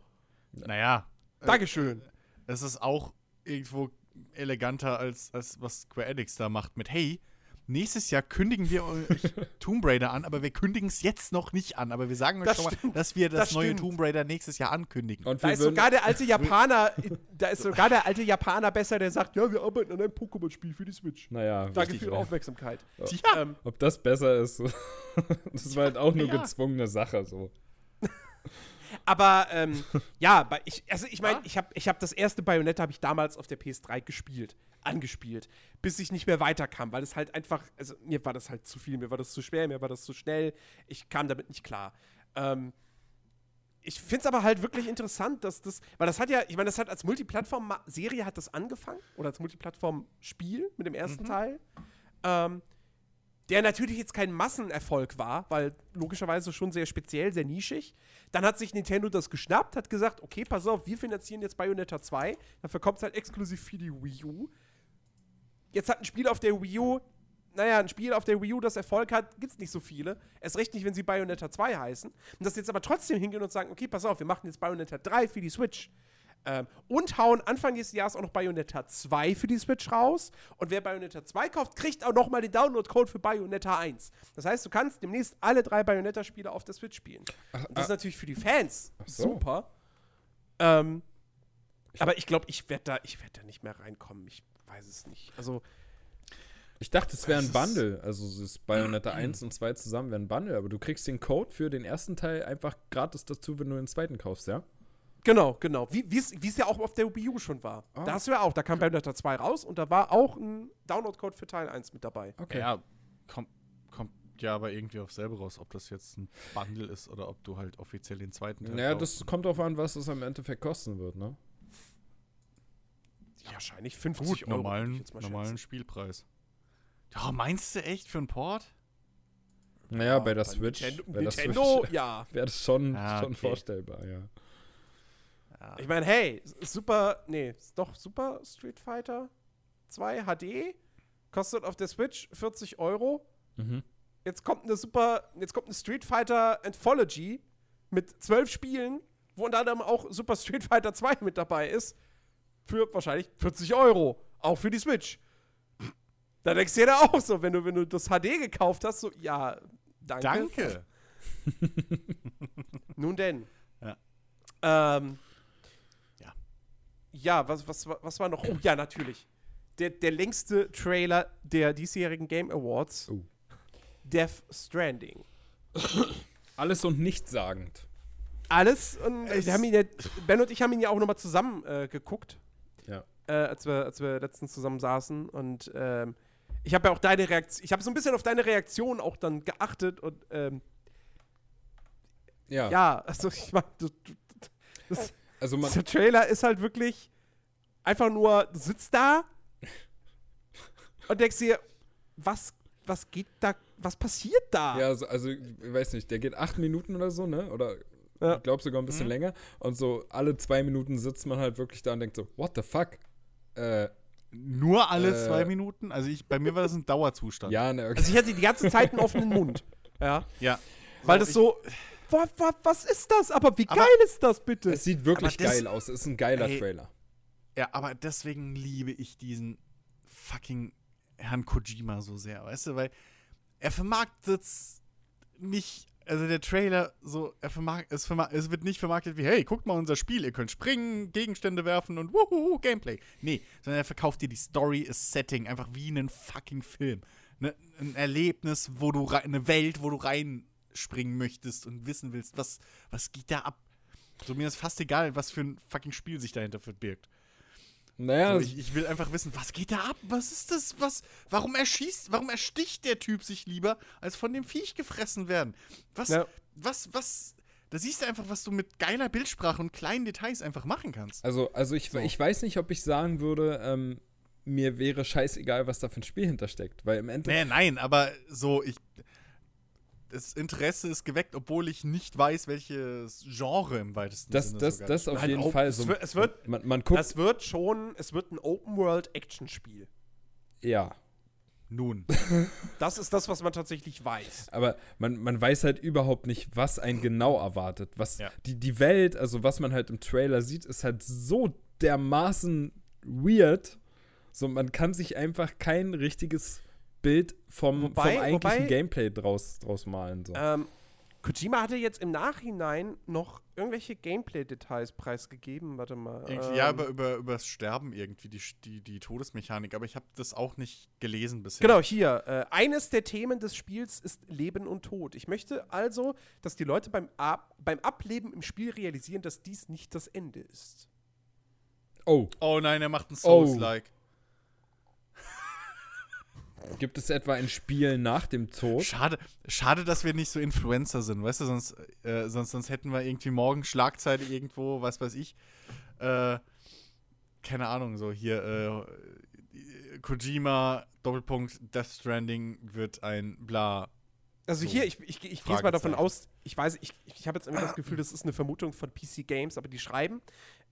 Naja. Dankeschön. Äh, es ist auch irgendwo eleganter als, als was Square Enix da macht mit, hey, nächstes Jahr kündigen wir euch Tomb Raider an, aber wir kündigen es jetzt noch nicht an. Aber wir sagen euch das schon mal, dass wir das, das neue Tomb Raider nächstes Jahr ankündigen. Und da ist sogar der alte Japaner, da ist sogar der alte Japaner besser, der sagt, ja, wir arbeiten an einem Pokémon-Spiel für die Switch. Naja. Danke richtig, für Ihre Aufmerksamkeit. Ja. Ähm, Ob das besser ist, das war halt auch nur ja. gezwungene Sache so. Aber ähm, ja, ich, also ich meine, ich habe ich hab das erste Bayonetta habe ich damals auf der PS3 gespielt, angespielt, bis ich nicht mehr weiterkam, weil es halt einfach, also mir war das halt zu viel, mir war das zu schwer, mir war das zu schnell, ich kam damit nicht klar. Ähm, ich finde es aber halt wirklich interessant, dass das, weil das hat ja, ich meine, das hat als Multiplattform-Serie hat das angefangen oder als Multiplattform-Spiel mit dem ersten mhm. Teil. Ähm, der natürlich jetzt kein Massenerfolg war, weil logischerweise schon sehr speziell, sehr nischig. Dann hat sich Nintendo das geschnappt, hat gesagt, okay, pass auf, wir finanzieren jetzt Bayonetta 2, dafür kommt es halt exklusiv für die Wii U. Jetzt hat ein Spiel auf der Wii U, naja, ein Spiel auf der Wii U, das Erfolg hat, gibt es nicht so viele. Erst recht nicht, wenn sie Bayonetta 2 heißen. Und das jetzt aber trotzdem hingehen und sagen, okay, pass auf, wir machen jetzt Bayonetta 3 für die Switch. Ähm, und hauen Anfang des Jahres auch noch Bayonetta 2 für die Switch raus. Und wer Bayonetta 2 kauft, kriegt auch noch mal den Download-Code für Bayonetta 1. Das heißt, du kannst demnächst alle drei Bayonetta-Spiele auf der Switch spielen. Ach, und das ah, ist natürlich für die Fans so. super. Ähm, ich aber ich glaube, ich werde da, werd da nicht mehr reinkommen. Ich weiß es nicht. Also. Ich dachte, es wäre ein Bundle. Also es ist Bayonetta 1 und 2 zusammen wäre ein Bundle, aber du kriegst den Code für den ersten Teil einfach gratis dazu, wenn du den zweiten kaufst, ja? Genau, genau. Wie es ja auch auf der Wii U schon war. Oh. Da hast du ja auch, da kam Bayonetta 2 raus und da war auch ein Download-Code für Teil 1 mit dabei. Okay. Ja, kommt, kommt ja aber irgendwie auf selber raus, ob das jetzt ein Bundle ist oder ob du halt offiziell den zweiten Teil Naja, das kommt darauf an, was es am Endeffekt kosten wird, ne? Ja, wahrscheinlich 50 Gut, Euro. Normalen, normalen Spielpreis. Ja, meinst du echt für einen Port? Naja, ja, bei der bei Switch, Nintendo, bei der Nintendo, Switch ja. wäre das schon, ja, schon okay. vorstellbar, ja. Ja. Ich meine, hey, super, nee, doch Super Street Fighter 2 HD kostet auf der Switch 40 Euro. Mhm. Jetzt kommt eine Super, jetzt kommt eine Street Fighter Anthology mit zwölf Spielen, wo unter anderem auch Super Street Fighter 2 mit dabei ist, für wahrscheinlich 40 Euro, auch für die Switch. Da denkst du dir da auch so, wenn du, wenn du das HD gekauft hast, so, ja, danke. Danke. Nun denn. Ja. Ähm, ja, was, was, was war noch? Oh, ja, natürlich. Der, der längste Trailer der diesjährigen Game Awards. Oh. Death Stranding. Alles und nichtssagend. Alles und wir haben ihn ja, Ben und ich haben ihn ja auch nochmal zusammen äh, geguckt. Ja. Äh, als, wir, als wir letztens zusammen saßen und ähm, ich habe ja auch deine Reaktion, ich habe so ein bisschen auf deine Reaktion auch dann geachtet und ähm, ja. Ja, also ich meine, das, also man der Trailer ist halt wirklich einfach nur, du sitzt da und denkst dir, was, was geht da, was passiert da? Ja, also, also ich weiß nicht, der geht acht Minuten oder so, ne? Oder ja. ich glaube sogar ein bisschen mhm. länger. Und so alle zwei Minuten sitzt man halt wirklich da und denkt so, what the fuck? Äh, nur alle äh, zwei Minuten? Also ich, bei mir war das ein Dauerzustand. Ja, ne, okay. Also ich hatte die ganze Zeit einen offenen Mund. Ja. Ja. Weil das so, was, was, was ist das? Aber wie aber geil ist das bitte? Es sieht wirklich das, geil aus. Es ist ein geiler ey, Trailer. Ja, aber deswegen liebe ich diesen fucking Herrn Kojima so sehr, weißt du, weil er vermarktet nicht, also der Trailer so, er vermarkt, es, vermarkt, es wird nicht vermarktet wie, hey, guckt mal unser Spiel, ihr könnt springen, Gegenstände werfen und wuhu, Gameplay. Nee, sondern er verkauft dir die Story, das Setting, einfach wie einen fucking Film. Ne, ein Erlebnis, wo du eine Welt, wo du rein springen möchtest und wissen willst, was, was geht da ab. So mir ist fast egal, was für ein fucking Spiel sich dahinter verbirgt. Naja. So, ich, ich, will einfach wissen, was geht da ab? Was ist das? Was, warum erschießt, warum ersticht der Typ sich lieber, als von dem Viech gefressen werden? Was, ja. was, was, da siehst du einfach, was du mit geiler Bildsprache und kleinen Details einfach machen kannst. Also, also ich, so. ich weiß nicht, ob ich sagen würde, ähm, mir wäre scheißegal, was da für ein Spiel hintersteckt, weil im Endeffekt. Nee, nein, aber so, ich, das Interesse ist geweckt, obwohl ich nicht weiß, welches Genre im weitesten das, Sinne das, das auf jeden Fall so. Es wird, es wird, man, man guckt, das wird schon, es wird ein Open-World-Action-Spiel. Ja. Nun. Das ist das, was man tatsächlich weiß. Aber man, man weiß halt überhaupt nicht, was einen genau erwartet. Was Ja. die, die Welt, also was man halt im Trailer sieht, ist halt so dermaßen weird. So, man kann sich einfach kein richtiges Bild vom, Wobei- vom eigentlichen wobei- Gameplay draus, draus malen. So. Ähm, Kojima hatte jetzt im Nachhinein noch irgendwelche Gameplay-Details preisgegeben. Warte mal. Ähm, ja, über, über, über das Sterben irgendwie, die, die, die Todesmechanik, aber ich habe das auch nicht gelesen bisher. Genau, hier. Äh, eines der Themen des Spiels ist Leben und Tod. Ich möchte also, dass die Leute beim, Ab beim Ableben im Spiel realisieren, dass dies nicht das Ende ist. oh, Oh nein, er macht ein Oh. Gibt es etwa ein Spiel nach dem Tod? Schade, schade, dass wir nicht so Influencer sind, weißt du, sonst, äh, sonst, sonst hätten wir irgendwie morgen Schlagzeile irgendwo, was weiß ich. Äh, keine Ahnung, so hier, äh, Kojima, Doppelpunkt, Death Stranding wird ein bla. Also So, hier, ich, ich, ich gehe jetzt mal davon aus, ich weiß, ich, ich habe jetzt irgendwie das Gefühl, das ist eine Vermutung von PC Games, aber die schreiben,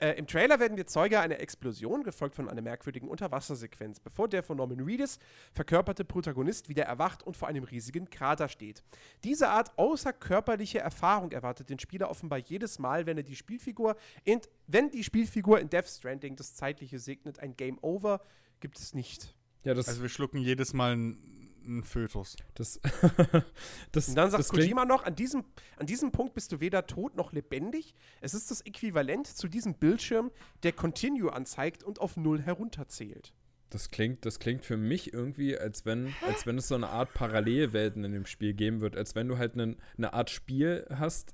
äh, im Trailer werden wir Zeuge einer Explosion, gefolgt von einer merkwürdigen Unterwassersequenz, bevor der von Norman Reedus verkörperte Protagonist wieder erwacht und vor einem riesigen Krater steht. Diese Art außerkörperliche Erfahrung erwartet den Spieler offenbar jedes Mal, wenn er die Spielfigur in, wenn die Spielfigur in Death Stranding das Zeitliche segnet, ein Game Over gibt es nicht. Ja, das, Also wir schlucken jedes Mal einen einen Fötus. das, das, Und dann sagt das Kojima noch, an diesem, an diesem Punkt bist du weder tot noch lebendig. Es ist das Äquivalent zu diesem Bildschirm, der Continue anzeigt und auf Null herunterzählt. das klingt, das klingt für mich irgendwie, als wenn, als wenn es so eine Art Parallelwelten in dem Spiel geben wird, als wenn du halt nen- eine Art Spiel hast,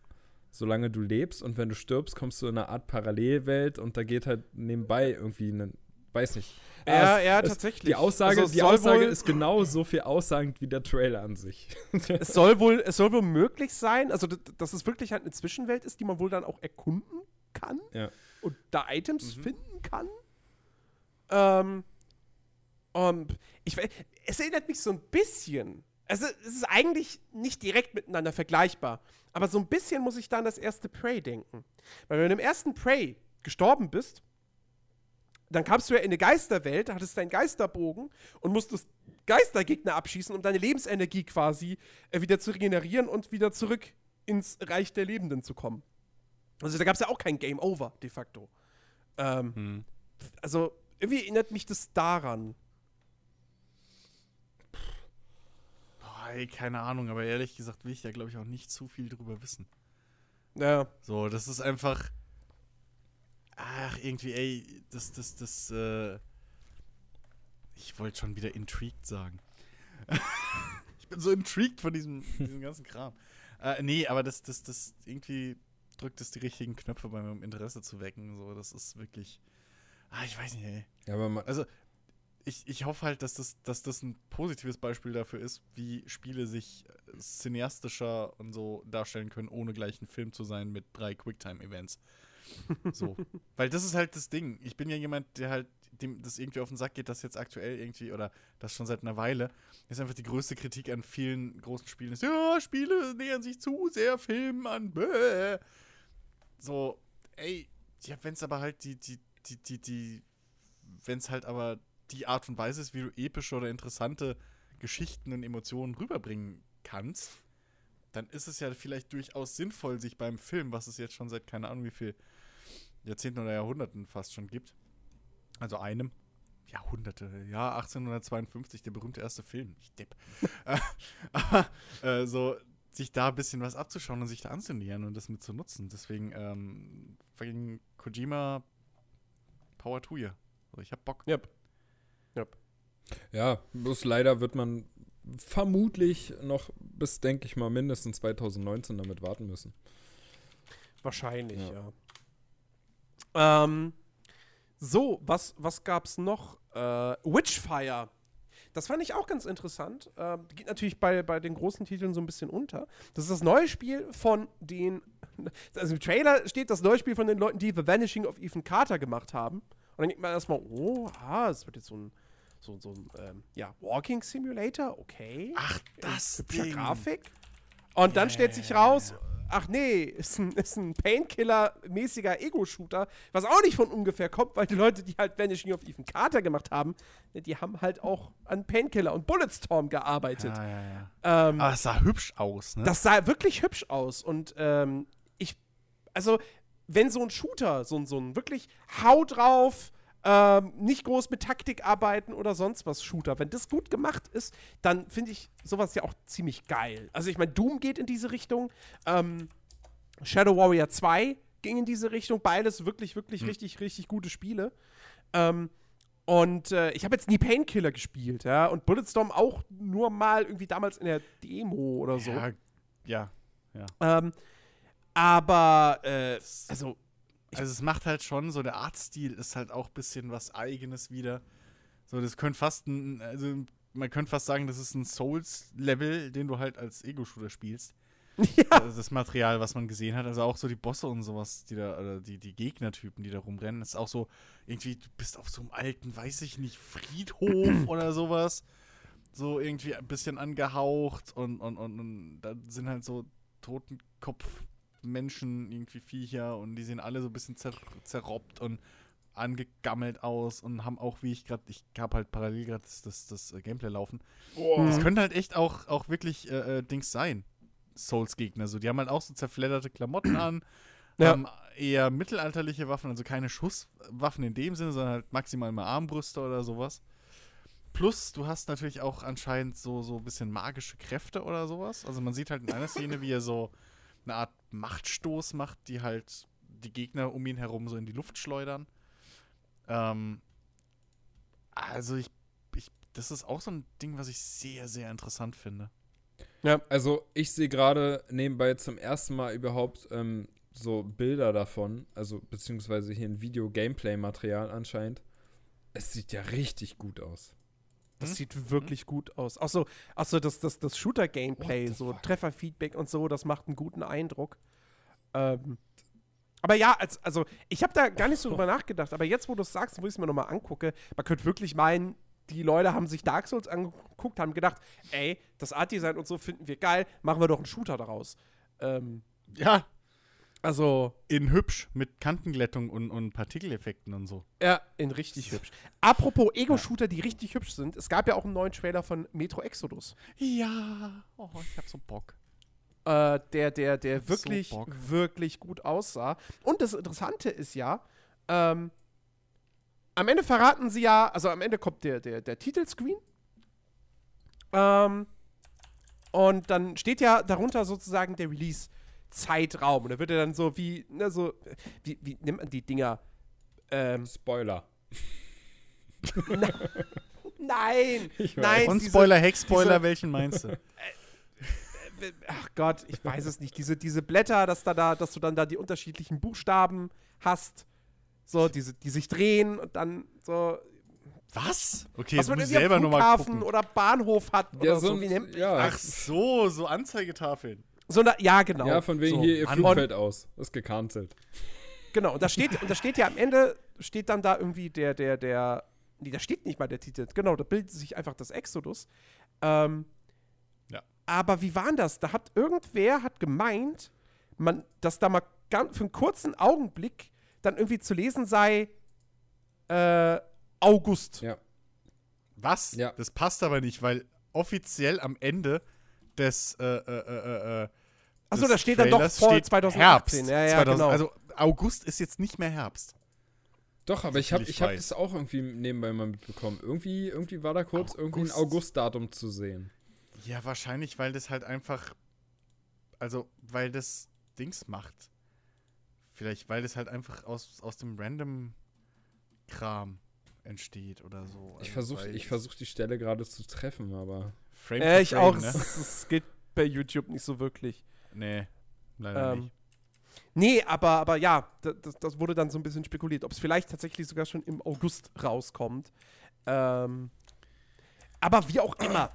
solange du lebst und wenn du stirbst, kommst du in eine Art Parallelwelt und da geht halt nebenbei irgendwie ein, weiß nicht. Ja, ja, es- tatsächlich. Die Aussage, Also die Aussage ist genau so viel aussagend wie der Trailer an sich. Es soll wohl, es soll wohl möglich sein, also dass es wirklich halt eine Zwischenwelt ist, die man wohl dann auch erkunden kann ja. und da Items Mhm. finden kann. Ähm, und ich es erinnert mich so ein bisschen. Also es ist eigentlich nicht direkt miteinander vergleichbar, aber so ein bisschen muss ich da an das erste Prey denken. Weil wenn du im ersten Prey gestorben bist, dann kamst du ja in eine Geisterwelt, hattest deinen Geisterbogen und musstest Geistergegner abschießen, um deine Lebensenergie quasi äh, wieder zu regenerieren und wieder zurück ins Reich der Lebenden zu kommen. Also da gab es ja auch kein Game Over, de facto. Ähm, Hm. also irgendwie erinnert mich das daran. Boah, ey, keine Ahnung, aber ehrlich gesagt will ich da, glaube ich, auch nicht zu viel drüber wissen. Ja. So, das ist einfach. Ach, irgendwie, ey, das, das, das, äh. Ich wollte schon wieder intrigued sagen. ich bin so intrigued von diesem, diesem ganzen Kram. Äh, nee, aber das, das, das, irgendwie drückt es die richtigen Knöpfe bei meinem Interesse zu wecken. So, das ist wirklich. Ah, ich weiß nicht, ey. ja, aber man, Also, ich, ich hoffe halt, dass das, dass das ein positives Beispiel dafür ist, wie Spiele sich äh, cineastischer und so darstellen können, ohne gleich ein Film zu sein mit drei Quicktime-Events. So. Weil das ist halt das Ding. Ich bin ja jemand, der halt dem das irgendwie auf den Sack geht, das jetzt aktuell irgendwie, oder das schon seit einer Weile, ist einfach die größte Kritik an vielen großen Spielen ist, ja, Spiele nähern sich zu sehr Filmen an. Bäh. So, ey, ja, wenn es aber halt die, die, die, die, die, wenn es halt aber die Art und Weise ist, wie du epische oder interessante Geschichten und Emotionen rüberbringen kannst, dann ist es ja vielleicht durchaus sinnvoll, sich beim Film, was es jetzt schon seit keine Ahnung wie viel Jahrzehnten oder Jahrhunderten fast schon gibt, also einem, Jahrhunderte, ja, 1852, der berühmte erste Film, ich depp. Äh, Aber äh, so, sich da ein bisschen was abzuschauen und sich da anzunähern und das mit zu nutzen. Deswegen, ähm, fucking Kojima, Power to you. So, ich hab Bock. Yep. Yep. ja, bloß leider wird man vermutlich noch bis, denke ich mal, mindestens 2019 damit warten müssen. Wahrscheinlich, Ja. ja. Ähm, so, was, was gab's noch? Äh, Witchfire. Das fand ich auch ganz interessant. Ähm, geht natürlich bei, bei den großen Titeln so ein bisschen unter. Das ist das neue Spiel von den. Also im Trailer steht das neue Spiel von den Leuten, die The Vanishing of Ethan Carter gemacht haben. Und dann denkt man erstmal, oh, ah, es wird jetzt so ein, so, so ein ähm, ja, Walking Simulator, okay. Ach, Äh, hübscher Grafik. Und dann stellt sich raus, ach nee, ist ein, ist ein Painkiller-mäßiger Ego-Shooter, was auch nicht von ungefähr kommt, weil die Leute, die halt Vanishing of Ethan Carter gemacht haben, ne, die haben halt auch an Painkiller und Bulletstorm gearbeitet. Ja, ja, ja. Ähm, Aber es sah hübsch aus, ne? das sah wirklich hübsch aus und ähm, ich, also wenn so ein Shooter, so, ein- so ein wirklich Hau drauf, ähm, nicht groß mit Taktik arbeiten oder sonst was Shooter, wenn das gut gemacht ist, dann finde ich sowas ja auch ziemlich geil. Also ich meine, Doom geht in diese Richtung, ähm, Shadow Warrior 2 ging in diese Richtung, beides wirklich, wirklich richtig, richtig gute Spiele. Ähm, und äh, ich habe jetzt nie Painkiller gespielt, ja, und Bulletstorm auch nur mal irgendwie damals in der Demo oder so. ja, ja. Ähm, aber, äh, also, Also es macht halt schon, so der Artstil ist halt auch ein bisschen was Eigenes wieder. So, das könnte fast ein, also man könnte fast sagen, das ist ein Souls-Level, den du halt als Ego-Shooter spielst. ja, Also das Material, was man gesehen hat, also auch so die Bosse und sowas, die da, oder die, die Gegnertypen, die da rumrennen, ist auch so, irgendwie, du bist auf so einem alten, weiß ich nicht, Friedhof oder sowas. So irgendwie ein bisschen angehaucht und, und, und, und da sind halt so Totenkopf-Menschen, irgendwie Viecher und die sehen alle so ein bisschen zer zerrobbt und angegammelt aus und haben auch, wie ich gerade, ich habe halt parallel gerade das, das, das äh, Gameplay laufen. Das könnte halt echt auch, auch wirklich äh, äh, Dings sein. Souls-Gegner. So, die haben halt auch so zerfledderte Klamotten an, Ja. haben eher mittelalterliche Waffen, also keine Schusswaffen in dem Sinne, sondern halt maximal mal Armbrüste oder sowas. Plus, du hast natürlich auch anscheinend so, so ein bisschen magische Kräfte oder sowas. Also man sieht halt in einer Szene, wie er so eine Art Machtstoß macht, die halt die Gegner um ihn herum so in die Luft schleudern. Ähm, also ich, ich, das ist auch so ein Ding, was ich sehr, sehr interessant finde. Also ich sehe gerade nebenbei zum ersten Mal überhaupt ähm, so Bilder davon, also beziehungsweise hier ein Video-Gameplay-Material anscheinend. Es sieht ja richtig gut aus. Das Hm? sieht wirklich gut aus. Auch so, auch so das, das, das Shooter-Gameplay, so fuck? Trefferfeedback und so, das macht einen guten Eindruck. Ähm, aber ja, als, also ich habe da gar nicht so drüber nachgedacht, aber jetzt, wo du es sagst, wo ich es mir nochmal angucke, man könnte wirklich meinen, die Leute haben sich Dark Souls angeguckt, haben gedacht, ey, das Art-Design und so finden wir geil, machen wir doch einen Shooter daraus. Ähm, Ja, also, in hübsch mit Kantenglättung und, und Partikeleffekten und so. ja, in richtig hübsch. Apropos Ego-Shooter, die richtig hübsch sind, es gab ja auch einen neuen Trailer von Metro Exodus. Ja, oh, ich hab so Bock. äh, der, der, der So wirklich, Bock. wirklich gut aussah. Und das Interessante ist ja, ähm, am Ende verraten sie ja, also am Ende kommt der, der, der Titelscreen. Ähm, und dann steht ja darunter sozusagen der Release-Zeitraum. Und da wird er dann so wie, ne, so, wie, wie nennt man die Dinger? Ähm, Spoiler. nein! Ich weiß. nein! Und diese- Spoiler, Heck-Spoiler, diese- welchen meinst du? ach Gott, ich weiß es nicht. Diese, diese Blätter, dass, da, da, dass du dann da die unterschiedlichen Buchstaben hast, so, diese, die sich drehen und dann so. Was? Okay, was jetzt man muss selber nochmal gucken. oder Bahnhof hat Ja, oder so. so, ja, Ach so, so Anzeigetafeln. So eine, ja, genau. ja, von wegen so. hier, ihr Mann. Flug fällt aus. Ist gecancelt. Genau, und da steht, und da steht ja am Ende, steht dann da irgendwie der, der, der, nee, da steht nicht mal der Titel, genau, da bildet sich einfach das Exodus. Ähm, Ja. Aber wie war denn das? Da hat irgendwer hat gemeint, man, dass da mal ganz, für einen kurzen Augenblick dann irgendwie zu lesen sei, äh, August. Ja. Was? Ja. Das passt aber nicht, weil offiziell am Ende des äh, äh, äh, äh, Achso, des da steht dann doch Trailers vor steht 2018. Herbst. Ja, ja, 2000, genau. Also August ist jetzt nicht mehr Herbst. Doch, aber ich habe ich ich hab das auch irgendwie nebenbei mal mitbekommen. Irgendwie, irgendwie war da kurz irgendwie ein August. August-Datum zu sehen. Ja, wahrscheinlich, weil das halt einfach, also weil das Dings macht. Vielleicht, weil das halt einfach aus, aus dem Random-Kram entsteht oder so. Ich Also, versuche weil ich versuch die Stelle gerade zu treffen, aber. Frame Äh, ich Frame, auch. Ne? Es, es geht bei YouTube nicht so wirklich. Nee, leider Ähm, nicht. Nee, aber, aber ja, da- das, das wurde dann so ein bisschen spekuliert, ob es vielleicht tatsächlich sogar schon im August rauskommt. Ähm, aber wie auch immer,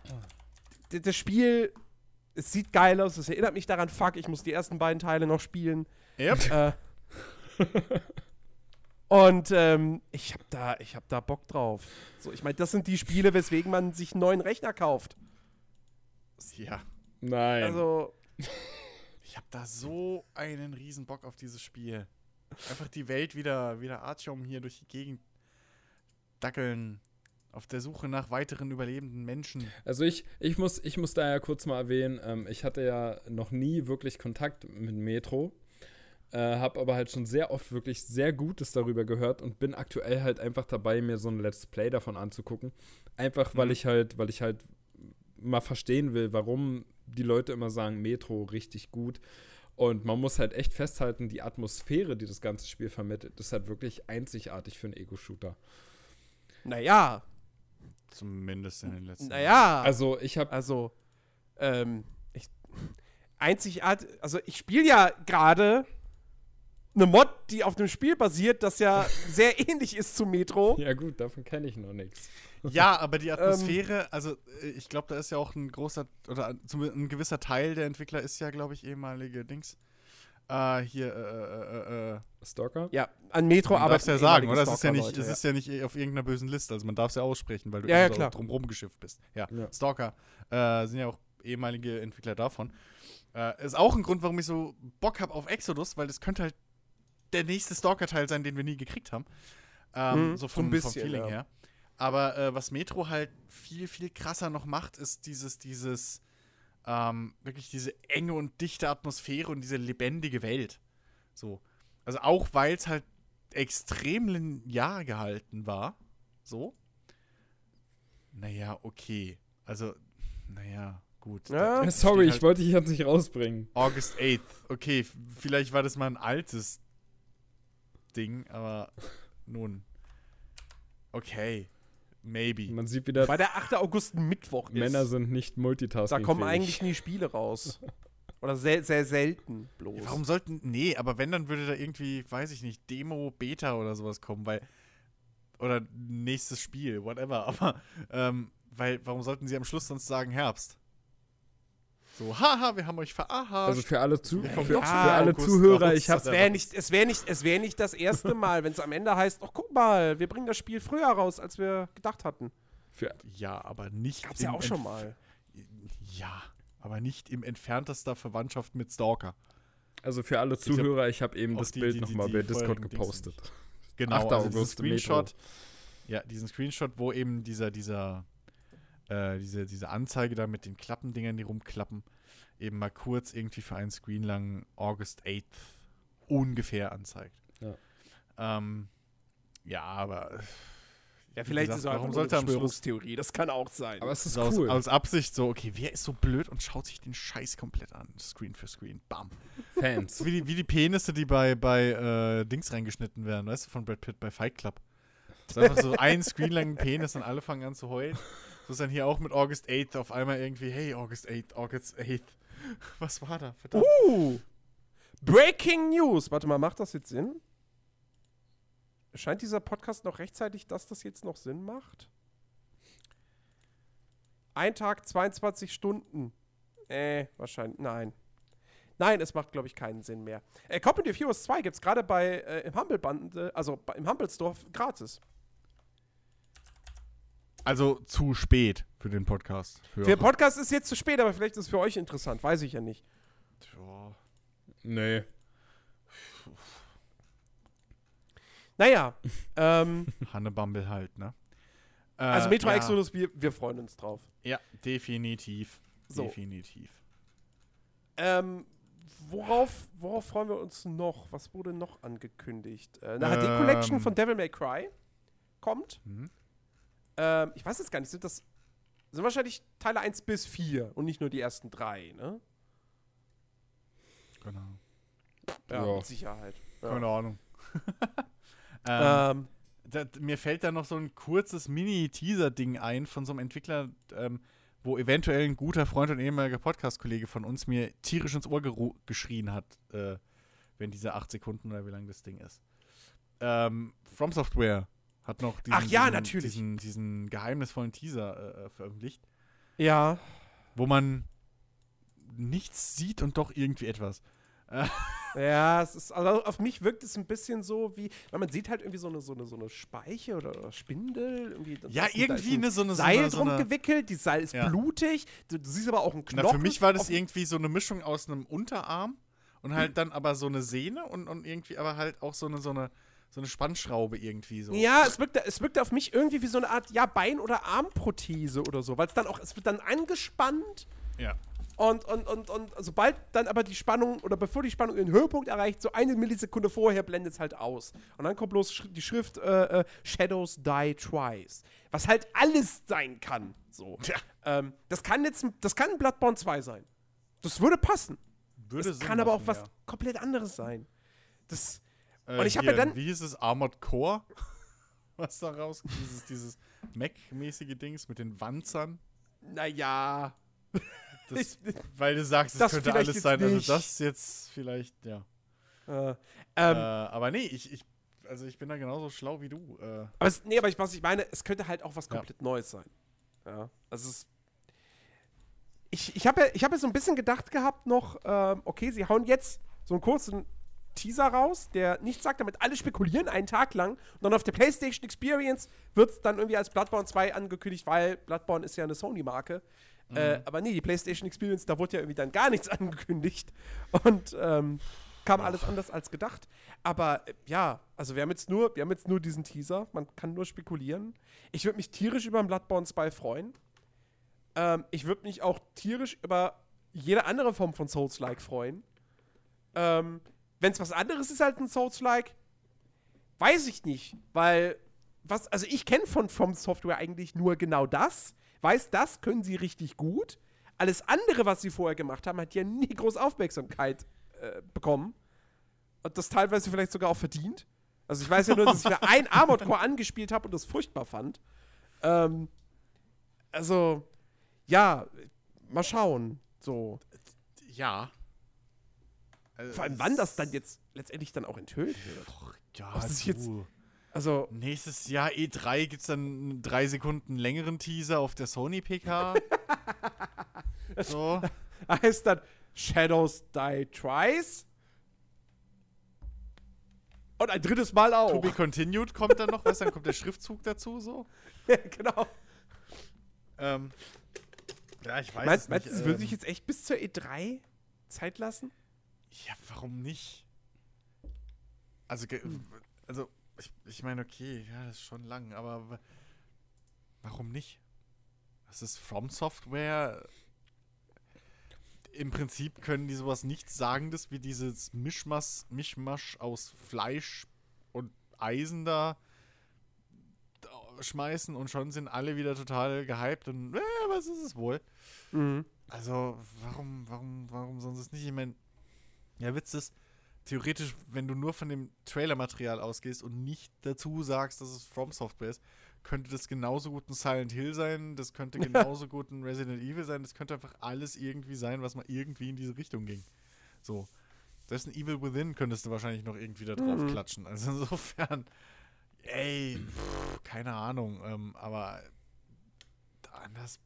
das Spiel, es sieht geil aus, es erinnert mich daran, fuck, ich muss die ersten beiden Teile noch spielen. Yep. Äh, und ähm, ich hab da, ich hab da Bock drauf. So, ich meine, das sind die Spiele, weswegen man sich einen neuen Rechner kauft. Ja. Nein. Also, Ich habe da so einen riesen Bock auf dieses Spiel. Einfach die Welt wieder, wieder Artyom hier durch die Gegend dackeln. Auf der Suche nach weiteren überlebenden Menschen. Also ich, ich, muss, ich muss da ja kurz mal erwähnen, ähm, ich hatte ja noch nie wirklich Kontakt mit Metro. Äh, habe aber halt schon sehr oft wirklich sehr Gutes darüber gehört und bin aktuell halt einfach dabei, mir so ein Let's Play davon anzugucken. Einfach weil mhm. ich halt, weil ich halt mal verstehen will, warum die Leute immer sagen, Metro richtig gut. Und man muss halt echt festhalten, die Atmosphäre, die das ganze Spiel vermittelt, ist halt wirklich einzigartig für einen Ego-Shooter. Naja. Zumindest in den letzten Naja. Also, ich habe. Also, ähm, ich, einzigartig. Also, ich spiele ja gerade eine Mod, die auf dem Spiel basiert, das ja sehr ähnlich ist zu Metro. Ja, gut, davon kenne ich noch nichts. Ja, aber die Atmosphäre, ähm, also äh, ich glaube, da ist ja auch ein großer oder ein gewisser Teil der Entwickler ist ja, glaube ich, ehemalige Dings. Uh, hier, äh, äh, äh, Stalker? Ja, an Metro aber. darfst ja sagen, oder? Es ist ja, nicht, es ist ja nicht auf irgendeiner bösen Liste. Also man darf es ja aussprechen, weil du ja, ja, so drumherum geschifft bist. Ja, ja. Stalker äh, sind ja auch ehemalige Entwickler davon. Äh, ist auch ein Grund, warum ich so Bock habe auf Exodus, weil das könnte halt der nächste Stalker-Teil sein, den wir nie gekriegt haben. Ähm, mhm, so vom, bisschen, vom Feeling her. Aber äh, was Metro halt viel, viel krasser noch macht, ist dieses, dieses, ähm, wirklich diese enge und dichte Atmosphäre und diese lebendige Welt. So. Also auch weil es halt extrem linear gehalten war. So. Naja, okay. Also, naja, gut. Ja, sorry, halt ich wollte dich jetzt nicht rausbringen. August 8th. Okay, vielleicht war das mal ein altes Ding, aber nun. Okay. Maybe. Man sieht wieder. Weil der 8. August ein Mittwoch ist. Männer sind nicht multitasking. Da kommen eigentlich nie Spiele raus. Oder sehr, sehr selten bloß. Ja, warum sollten. Nee, aber wenn, dann würde da irgendwie, weiß ich nicht, Demo, Beta oder sowas kommen, weil. Oder nächstes Spiel, whatever. Aber, ähm, weil, warum sollten sie am Schluss sonst sagen Herbst? So, haha, wir haben euch verarscht. Also für alle, Zu für, für alle August, Zuhörer, August, ich habe es wäre nicht, es wäre nicht, es wäre nicht das erste Mal, wenn es am Ende heißt, ach guck mal, wir bringen das Spiel früher raus, als wir gedacht hatten. Für, ja, aber nicht. Gab's ja auch schon mal. Ja, aber nicht im entferntesten Verwandtschaft mit Stalker. Also für alle Zuhörer, ich habe eben das die, Bild nochmal bei Discord gepostet. Genau, 8. Also August Screenshot. Metro. Ja, diesen Screenshot, wo eben dieser, dieser äh, diese, diese Anzeige da mit den Klappendingern, die rumklappen, eben mal kurz irgendwie für einen Screen lang August 8th ungefähr anzeigt. Ja, ähm, ja aber. Ja, vielleicht gesagt, ist es auch eine Verschwörungstheorie, das kann auch sein. Aber es ist so cool. Aus, aus, Absicht so, okay, wer ist so blöd und schaut sich den Scheiß komplett an? Screen für Screen, bam. Fans. wie, die, wie die Penisse, die bei, bei äh, Dings reingeschnitten werden, weißt du, von Brad Pitt bei Fight Club. Das ist einfach so ein Screen lang Penis und alle fangen an zu heulen. So ist dann hier auch mit August 8 auf einmal irgendwie, hey, August 8, August 8. Was war da? Verdammt. Uh! Breaking News. Warte mal, macht das jetzt Sinn? Scheint dieser Podcast noch rechtzeitig, dass das jetzt noch Sinn macht? Ein Tag, 22 Stunden. Äh, wahrscheinlich. Nein. Nein, es macht, glaube ich, keinen Sinn mehr. Äh, Company of Heroes 2 gibt es gerade bei äh, im Humble Band, äh, also bei, im Humble Store gratis. Also zu spät für den Podcast. Für den Podcast ist jetzt zu spät, aber vielleicht ist es für euch interessant. Weiß ich ja nicht. Tja. Nee. Naja. ähm, Hanne Bumble halt, ne? Äh, also Metro ja. Exodus, wir, wir freuen uns drauf. Ja, definitiv. So. Definitiv. Ähm, worauf, worauf freuen wir uns noch? Was wurde noch angekündigt? Äh, eine ähm, HD-Collection von Devil May Cry kommt. Mhm. Ähm, ich weiß jetzt gar nicht, sind das sind wahrscheinlich Teile 1 bis 4 und nicht nur die ersten drei, ne? Genau. Ja, ja. mit Sicherheit. Ja. Keine Ahnung. ähm, ähm, da, mir fällt da noch so ein kurzes Mini-Teaser-Ding ein von so einem Entwickler, ähm, wo eventuell ein guter Freund und ehemaliger Podcast-Kollege von uns mir tierisch ins Ohr geschrien hat, äh, wenn diese 8 Sekunden oder wie lang das Ding ist. Ähm, From Software hat noch diesen, Ach ja, diesen, natürlich. Diesen, diesen geheimnisvollen Teaser äh, äh, veröffentlicht. Ja. Wo man nichts sieht und doch irgendwie etwas. ja, es ist, also auf mich wirkt es ein bisschen so wie, weil man sieht halt irgendwie so eine, so eine, so eine Speiche oder, oder Spindel. Irgendwie, ja, irgendwie eine, so eine Seil so eine, drum gewickelt, die Seil ist ja. blutig, du, du, siehst aber auch einen Knochen. Na, für mich war das irgendwie so eine Mischung aus einem Unterarm und halt hm. dann aber so eine Sehne und, und irgendwie aber halt auch so eine, so eine so eine Spannschraube irgendwie so. Ja, es wirkte, es wirkte auf mich irgendwie wie so eine Art ja, Bein- oder Armprothese oder so, weil es dann auch, es wird dann angespannt. Ja. Und, und, und, und sobald dann aber die Spannung oder bevor die Spannung ihren Höhepunkt erreicht, so eine Millisekunde vorher blendet es halt aus. Und dann kommt bloß die Schrift äh, äh, Shadows Die Twice. Was halt alles sein kann. So. Ja. Ähm, das kann jetzt das kann Bloodborne 2 sein. Das würde passen. Würde das kann machen, aber auch was ja. komplett anderes sein. Das. Äh, und ich habe ja dann. Wie hieß es? Armored Core? was da raus? Dieses, dieses Mac-mäßige Dings mit den Wanzern. Naja. Das, weil du sagst, es das könnte alles sein. Also nicht. Also das jetzt vielleicht, ja. Äh, ähm, äh, aber nee, ich, ich, also ich bin da genauso schlau wie du. Äh. Aber es, nee, aber ich, was ich meine, es könnte halt auch was komplett ja. Neues sein. Ja. Also es ich, ich habe ja, hab ja so ein bisschen gedacht gehabt noch, ähm, okay, sie hauen jetzt so einen kurzen Teaser raus, der nichts sagt, damit alle spekulieren einen Tag lang. Und dann auf der PlayStation Experience wird es dann irgendwie als Bloodborne 2 angekündigt, weil Bloodborne ist ja eine Sony-Marke. Mhm. Äh, aber nee, die PlayStation Experience, da wurde ja irgendwie dann gar nichts angekündigt. Und ähm, kam Ach. alles anders als gedacht. Aber äh, ja, also wir haben jetzt nur, wir haben jetzt nur diesen Teaser. Man kann nur spekulieren. Ich würde mich tierisch über ein Bloodborne 2 freuen. Ähm, ich würde mich auch tierisch über jede andere Form von Souls-like freuen. Ähm, Wenn es was anderes ist als ein Souls-like, weiß ich nicht, weil was, also ich kenne von From Software eigentlich nur genau das weiß, das können sie richtig gut. Alles andere, was sie vorher gemacht haben, hat ja nie groß Aufmerksamkeit äh, bekommen. Und das teilweise vielleicht sogar auch verdient. Also ich weiß ja nur, dass ich mir ein Armored Core angespielt habe und das furchtbar fand. Ähm, also, ja, mal schauen. So. Ja. Vor allem, wann das dann jetzt letztendlich dann auch enthüllt wird. Ja, Was ist jetzt, also nächstes Jahr E3 gibt es dann einen drei Sekunden längeren Teaser auf der Sony PK. so. Heißt dann Shadows Die Twice. Und ein drittes Mal auch. To be continued kommt dann noch, was? Dann kommt der Schriftzug dazu, so. ja, genau. Ähm, ja, ich weiß Meinst, meinst du, ähm, würde sich jetzt echt bis zur E3 Zeit lassen? Ja, warum nicht? Also, also ich, ich meine, okay, ja, das ist schon lang, aber warum nicht? Das ist From Software. Im Prinzip können die sowas nichts Sagendes wie dieses Mischmasch, Mischmasch aus Fleisch und Eisen da schmeißen und schon sind alle wieder total gehypt und äh, was ist es wohl? Mhm. Also, warum, warum, warum sonst es nicht? Ich meine, ja, Witz ist, theoretisch, wenn du nur von dem Trailer-Material ausgehst und nicht dazu sagst, dass es From Software ist, könnte das genauso gut ein Silent Hill sein, das könnte genauso gut ein Resident Evil sein, das könnte einfach alles irgendwie sein, was mal irgendwie in diese Richtung ging. So. Das ist ein Evil Within, könntest du wahrscheinlich noch irgendwie da drauf mhm. klatschen. Also insofern, ey, pff, keine Ahnung, ähm, aber anders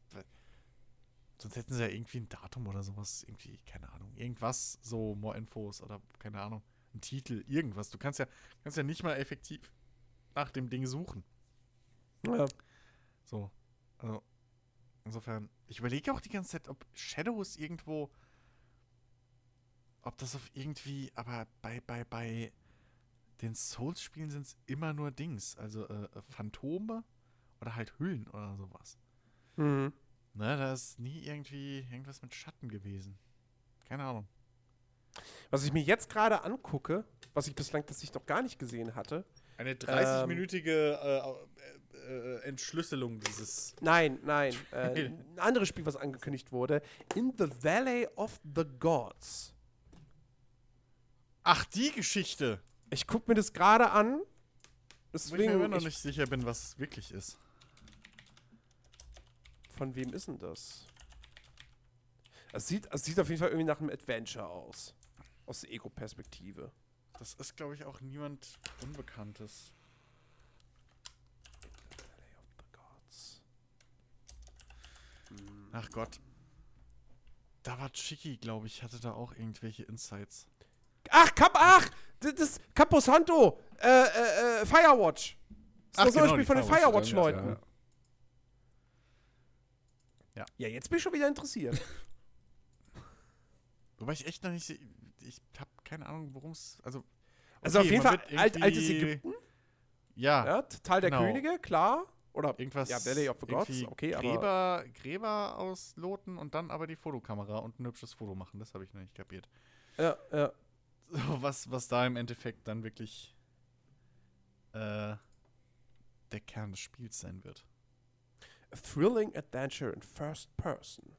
Sonst hätten sie ja irgendwie ein Datum oder sowas, irgendwie, keine Ahnung, irgendwas, so more Infos oder keine Ahnung, ein Titel, irgendwas. Du kannst ja, kannst ja nicht mal effektiv nach dem Ding suchen. Ja. So. Also, insofern, ich überlege auch die ganze Zeit, ob Shadows irgendwo, ob das auf irgendwie, aber bei, bei, bei den Souls-Spielen sind es immer nur Dings, also äh, Phantome oder halt Hüllen oder sowas. Mhm. Ne, da ist nie irgendwie irgendwas mit Schatten gewesen. Keine Ahnung. Was ich mir jetzt gerade angucke, was ich bislang das ich noch gar nicht gesehen hatte. Eine 30-minütige ähm, äh, äh, Entschlüsselung dieses. Nein, nein. Äh, ein anderes Spiel, was angekündigt wurde. In the Valley of the Gods. Ach, die Geschichte. Ich gucke mir das gerade an. Deswegen, Wo ich mir immer noch nicht sicher bin, was es wirklich ist. Von wem ist denn das? Es sieht, es sieht auf jeden Fall irgendwie nach einem Adventure aus. Aus der Ego-Perspektive. Das ist, glaube ich, auch niemand Unbekanntes. Ach Gott. Da war Chiki, glaube ich, hatte da auch irgendwelche Insights. ach, Cap, ach, das ist Caposanto, äh, äh, äh, Firewatch. Das ist ach, das genau, Spiel von den Firewatch-Leuten. Ja, ja. ja, jetzt bin ich schon wieder interessiert. Wobei ich echt noch nicht. Ich habe keine Ahnung, worum es. Also, okay, also auf jeden Fall alt, altes Ägypten. Ja. ja Teil der genau. Könige, klar. Oder irgendwas. Ja, Valley of the Gods, okay, Gräber, aber. Gräber ausloten und dann aber die Fotokamera und ein hübsches Foto machen. Das habe ich noch nicht kapiert. Ja, ja. So, was, was da im Endeffekt dann wirklich äh, der Kern des Spiels sein wird. A thrilling adventure in first person.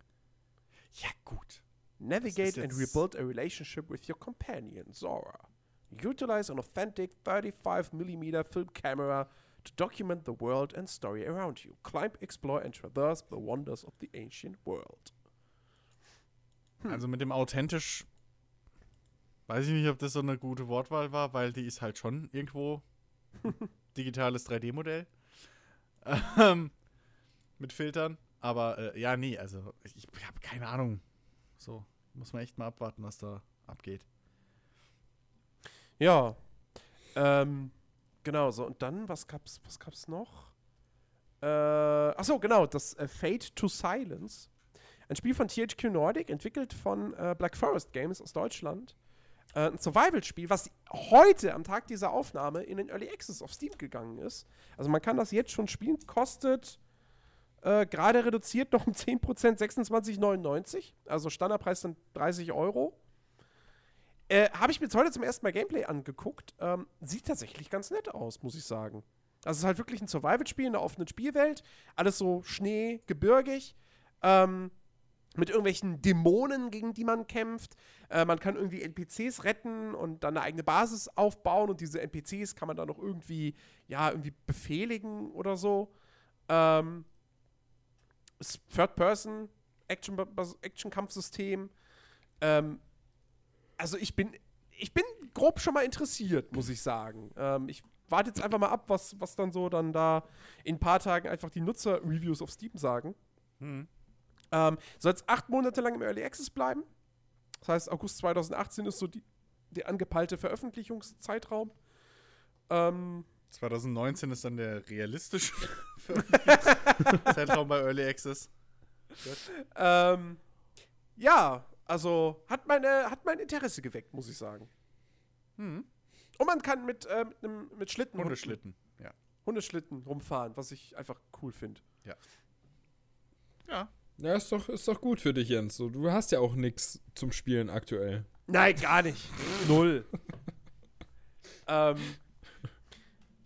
Ja, gut. Navigate and rebuild a relationship with your companion, Zora. Utilize an authentic 35mm film camera to document the world and story around you. Climb, explore and traverse the wonders of the ancient world. Hm. Also mit dem authentisch weiß ich nicht, ob das so eine gute Wortwahl war, weil die ist halt schon irgendwo digitales 3D-Modell. Ähm, mit Filtern. Aber äh, ja, nee, also ich, ich habe keine Ahnung. So, muss man echt mal abwarten, was da abgeht. Ja. Ähm, genau, so. Und dann, was gab's, was gab's noch? Äh, achso, genau, das äh, Fate to Silence. Ein Spiel von THQ Nordic, entwickelt von äh, Black Forest Games aus Deutschland. Äh, ein Survival-Spiel, was heute am Tag dieser Aufnahme in den Early Access auf Steam gegangen ist. Also man kann das jetzt schon spielen, kostet äh, gerade reduziert noch um 10%, 26,99. Also Standardpreis dann 30 Euro. Äh, Habe ich mir jetzt heute zum ersten Mal Gameplay angeguckt. Ähm, sieht tatsächlich ganz nett aus, muss ich sagen. Also es ist halt wirklich ein Survival-Spiel in der offenen Spielwelt. Alles so Schnee, gebirgig. Ähm, mit irgendwelchen Dämonen, gegen die man kämpft. Äh, man kann irgendwie NPCs retten und dann eine eigene Basis aufbauen und diese NPCs kann man dann noch irgendwie, ja, irgendwie befehligen oder so. Ähm, Third-Person, Action-Kampfsystem. ähm, also ich bin, ich bin grob schon mal interessiert, muss ich sagen. Ähm, ich warte jetzt einfach mal ab, was, was dann so dann da in ein paar Tagen einfach die Nutzer-Reviews auf Steam sagen. Mhm. Ähm, soll jetzt acht Monate lang im Early Access bleiben. Das heißt, August 2018 ist so die, der angepeilte Veröffentlichungszeitraum. Ähm, 2019 ist dann der realistische Zeitraum bei Early Access. Ähm, ja, also hat, meine, hat mein Interesse geweckt, muss ich sagen. Hm. Und man kann mit, äh, mit, einem, mit Schlitten. Hundeschlitten, ja. Hundeschlitten rumfahren, was ich einfach cool finde. Ja. Ja. Ja, ist doch, ist doch gut für dich, Jens. So, du hast ja auch nichts zum Spielen aktuell. Nein, gar nicht. Null. ähm,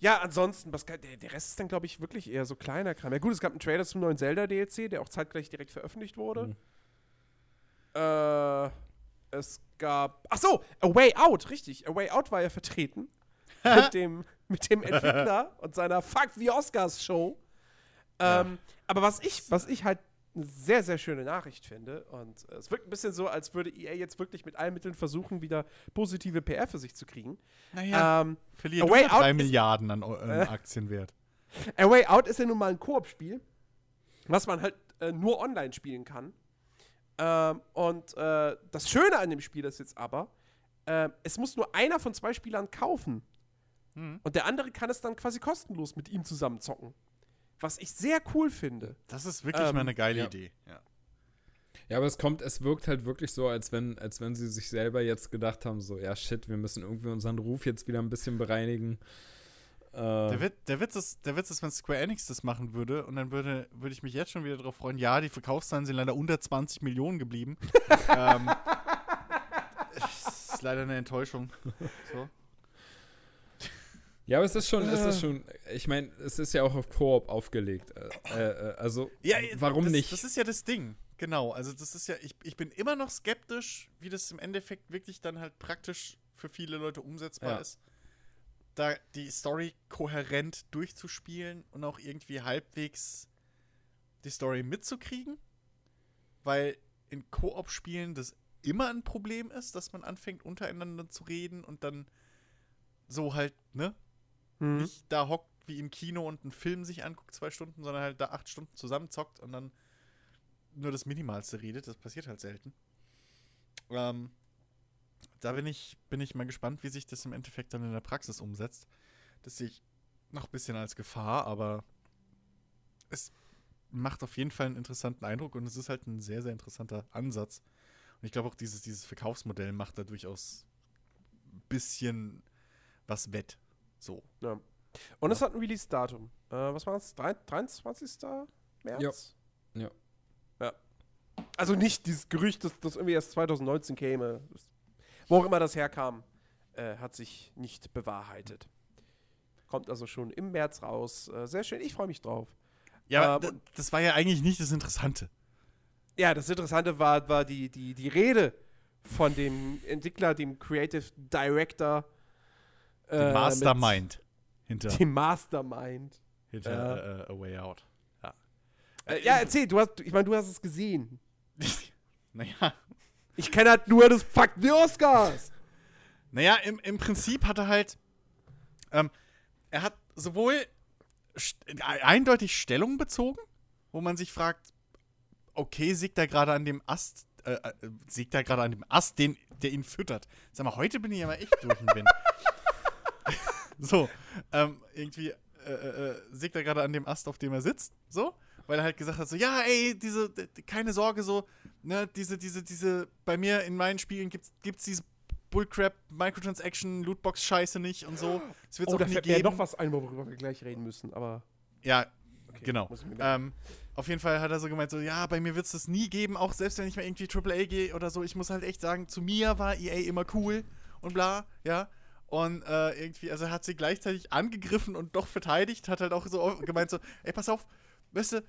ja, ansonsten, was, der, der Rest ist dann, glaube ich, wirklich eher so kleiner Kram. Ja, gut, es gab einen Trailer zum neuen Zelda-DLC, der auch zeitgleich direkt veröffentlicht wurde. Mhm. Äh, es gab. Ach so, A Way Out, richtig. A Way Out war ja vertreten. mit, dem, mit dem Entwickler und seiner Fuck the Oscars Show. Ähm, ja. Aber was ich, was ich halt eine sehr, sehr schöne Nachricht finde. Und äh, es wirkt ein bisschen so, als würde EA jetzt wirklich mit allen Mitteln versuchen, wieder positive PR für sich zu kriegen. Naja, ähm, verliert Away Out 3 Milliarden an äh, Aktienwert. A Way Out ist ja nun mal ein Koop-Spiel, was man halt äh, nur online spielen kann. Ähm, und äh, das Schöne an dem Spiel ist jetzt aber, äh, es muss nur einer von zwei Spielern kaufen. Mhm. Und der andere kann es dann quasi kostenlos mit ihm zusammen zocken. Was ich sehr cool finde. Das ist wirklich ähm, mal eine geile ja. Idee. Ja. Ja, aber es kommt, es wirkt halt wirklich so, als wenn, als wenn sie sich selber jetzt gedacht haben, so, ja shit, wir müssen irgendwie unseren Ruf jetzt wieder ein bisschen bereinigen. Äh, der, Witz, der, Witz ist, der Witz ist, wenn Square Enix das machen würde und dann würde, würde ich mich jetzt schon wieder darauf freuen, ja, die Verkaufszahlen sind leider unter 20 Millionen geblieben. ähm, ist leider eine Enttäuschung. So. Ja, aber es ist schon, es ist schon, ich meine, es ist ja auch auf Koop aufgelegt. Äh, äh, also, ja, warum das, nicht? Das ist ja das Ding. Genau, also das ist ja, ich, ich bin immer noch skeptisch, wie das im Endeffekt wirklich dann halt praktisch für viele Leute umsetzbar ja. ist. Da die Story kohärent durchzuspielen und auch irgendwie halbwegs die Story mitzukriegen. Weil in Koop-Spielen das immer ein Problem ist, dass man anfängt untereinander zu reden und dann so halt, ne, mhm. nicht da hockt wie im Kino und einen Film sich anguckt, zwei Stunden, sondern halt da acht Stunden zusammenzockt und dann nur das Minimalste redet. Das passiert halt selten. Ähm, da bin ich, bin ich mal gespannt, wie sich das im Endeffekt dann in der Praxis umsetzt. Das sehe ich noch ein bisschen als Gefahr, aber es macht auf jeden Fall einen interessanten Eindruck und es ist halt ein sehr, sehr interessanter Ansatz. Und ich glaube auch, dieses, dieses Verkaufsmodell macht da durchaus ein bisschen was wett. So. Ja. Und ja. es hat ein Release-Datum. Äh, was war es? 23. März? Ja. ja. Ja. Also nicht dieses Gerücht, dass das irgendwie erst 2019 käme. Wo auch immer das herkam, äh, hat sich nicht bewahrheitet. Kommt also schon im März raus. Äh, sehr schön, ich freue mich drauf. Ja, ähm, das war ja eigentlich nicht das Interessante. Ja, das Interessante war, war die, die, die Rede von dem Entwickler, dem Creative Director. Äh, Mastermind. Hinter. Dem Mastermind. Hinter uh, A Way Out. Ja, äh, ja erzähl, du hast, ich meine, du hast es gesehen. naja. Ich kenne halt nur das Fuck the Oscars. Naja, im, im Prinzip hat er halt. Ähm, er hat sowohl eindeutig Stellung bezogen, wo man sich fragt, okay, siegt er gerade an dem Ast, äh, äh, siegt er gerade an dem Ast, den, der ihn füttert. Sag mal, heute bin ich aber echt durch den Wind. so, ähm, irgendwie äh, äh, äh siegt er gerade an dem Ast, auf dem er sitzt, so, weil er halt gesagt hat, so, ja, ey, diese, keine Sorge, so, ne, diese, diese, diese, bei mir in meinen Spielen gibt's, gibt's diese Bullcrap, Microtransaction, Lootbox-Scheiße nicht und so. Es wird oh, auch da nie fällt geben. mir noch was ein, worüber wir gleich reden müssen, aber. Ja, okay, genau. Ähm, auf jeden Fall hat er so gemeint, so, ja, bei mir wird es das nie geben, auch selbst wenn ich mal irgendwie AAA gehe oder so. Ich muss halt echt sagen, zu mir war EA immer cool und bla, ja. Und äh, irgendwie, also hat sie gleichzeitig angegriffen und doch verteidigt, hat halt auch so gemeint, so, ey, pass auf, weißt du,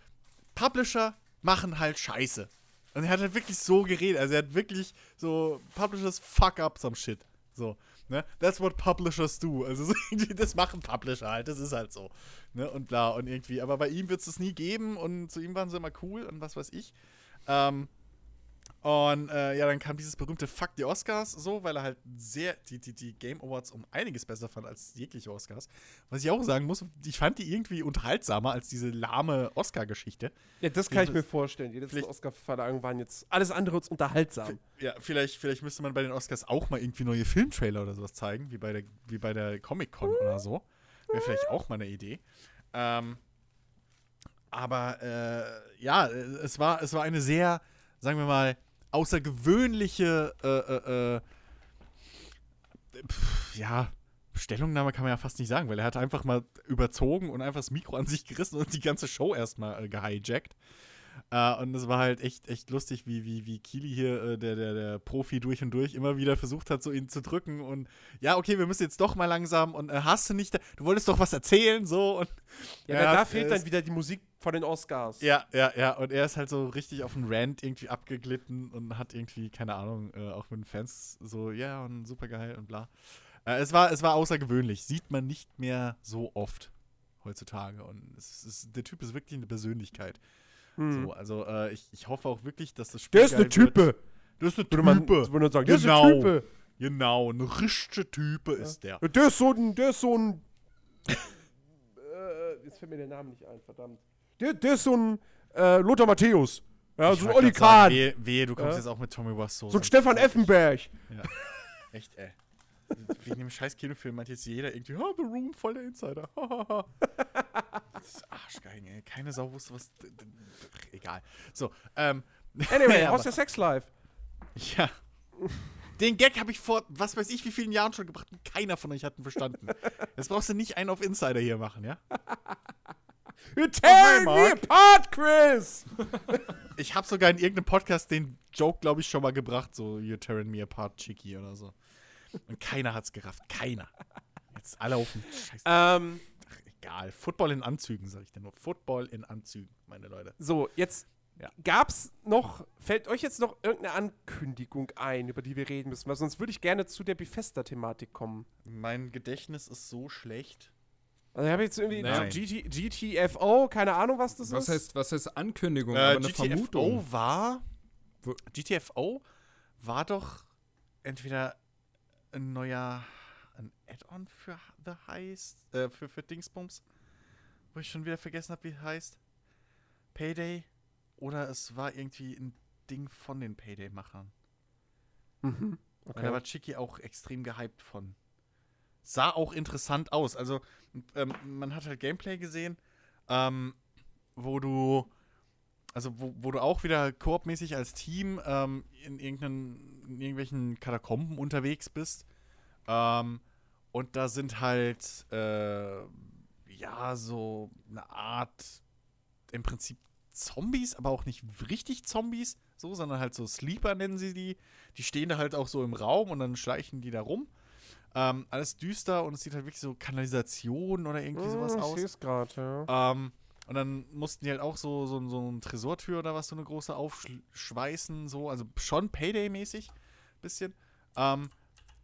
Publisher machen halt Scheiße. Und er hat halt wirklich so geredet. Also er hat wirklich so Publishers fuck up some shit. So. Ne? That's what publishers do. Also so das machen Publisher halt, das ist halt so. Ne? Und bla und irgendwie. Aber bei ihm wird es das nie geben und zu ihm waren sie immer cool und was weiß ich. Ähm, und äh, ja, dann kam dieses berühmte Fuck die Oscars so, weil er halt sehr die, die, die Game Awards um einiges besser fand als jegliche Oscars. Was ich auch sagen muss, ich fand die irgendwie unterhaltsamer als diese lahme Oscar-Geschichte. Ja, das kann ich mir vorstellen. Die letzten Oscar-Verleihungen waren jetzt alles andere als unterhaltsam. Ja, vielleicht, vielleicht müsste man bei den Oscars auch mal irgendwie neue Filmtrailer oder sowas zeigen, wie bei der, wie bei der Comic-Con oder so. Wäre vielleicht auch mal eine Idee. Ähm, aber äh, ja, es war, es war eine sehr, sagen wir mal, außergewöhnliche, äh, äh, äh, pf, ja, Stellungnahme kann man ja fast nicht sagen, weil er hat einfach mal überzogen und einfach das Mikro an sich gerissen und die ganze Show erstmal äh, gehijackt. Uh, und es war halt echt, echt lustig, wie, wie, wie Kili hier, äh, der, der, der Profi durch und durch, immer wieder versucht hat, so ihn zu drücken und ja, okay, wir müssen jetzt doch mal langsam und äh, hast du nicht, du wolltest doch was erzählen, so und. Ja, da, da fehlt dann wieder die Musik von den Oscars. Ja, ja, ja, und er ist halt so richtig auf einen Rant irgendwie abgeglitten und hat irgendwie, keine Ahnung, äh, auch mit den Fans so, ja, und super geil und bla. Äh, es, war, es war außergewöhnlich, sieht man nicht mehr so oft heutzutage und es ist, der Typ ist wirklich eine Persönlichkeit. Hm. So, also äh, ich, ich hoffe auch wirklich, dass das Spiel. Der ist eine Type. Der ist eine Type. Man, man sagen, der genau. ist eine Type. Genau, ein richtiger Type ja. ist der. Der ist so ein, der ist so ein. äh, jetzt fällt mir der Name nicht ein, verdammt. Der, der ist so ein äh, Lothar Matthäus. Ja, ich so ein Olli Kahn. Wehe, wehe, du kommst ja? jetzt auch mit Tommy Wiseau. So ein Stefan Effenberg. Ja. Echt, ey. Wegen dem scheiß Kinofilm meint jetzt jeder irgendwie, oh, The Room, voll der Insider. das ist arschgeil, ey. Keine Sau wusste, was. Egal. So, ähm. Anyway, how's your sex life? Ja. Den Gag habe ich vor, was weiß ich, wie vielen Jahren schon gebracht und keiner von euch hat ihn verstanden. Jetzt brauchst du nicht einen auf Insider hier machen, ja? You're tearing me apart, Chris! ich habe sogar in irgendeinem Podcast den Joke, glaube ich, schon mal gebracht, so You're tearing me apart, Chicky oder so. Und keiner hat's gerafft. Keiner. Jetzt alle auf den Scheiß. Ähm, Ach, egal. Football in Anzügen, sag ich dir nur. Football in Anzügen, meine Leute. So, jetzt ja. gab's noch, fällt euch jetzt noch irgendeine Ankündigung ein, über die wir reden müssen? Weil sonst würde ich gerne zu der Bethesda-Thematik kommen. Mein Gedächtnis ist so schlecht. Also ich habe jetzt irgendwie GT, GTFO, keine Ahnung, was das was ist. Heißt, was heißt Ankündigung? Äh, aber eine GTFO Vermutung. war. GTFO war doch entweder ein neuer ein Add-on für The Heist, äh, für, für Dingsbums, wo ich schon wieder vergessen habe, wie es heißt. Payday. Oder es war irgendwie ein Ding von den Payday-Machern. Mhm. Okay. da war Chicky auch extrem gehypt von. Sah auch interessant aus. Also, ähm, man hat halt Gameplay gesehen, ähm, wo du, also wo, wo du auch wieder koopmäßig als Team ähm, in, in irgendwelchen Katakomben unterwegs bist. Ähm, und da sind halt, äh, ja, so eine Art, im Prinzip Zombies, aber auch nicht richtig Zombies, so, sondern halt so Sleeper nennen sie die. Die stehen da halt auch so im Raum und dann schleichen die da rum. Ähm, alles düster und es sieht halt wirklich so Kanalisation oder irgendwie sowas ich aus. Ich gerade, ja. Ähm, und dann mussten die halt auch so, so, so eine Tresortür oder was, so eine große aufschweißen, so, also schon Payday-mäßig, bisschen. Ähm,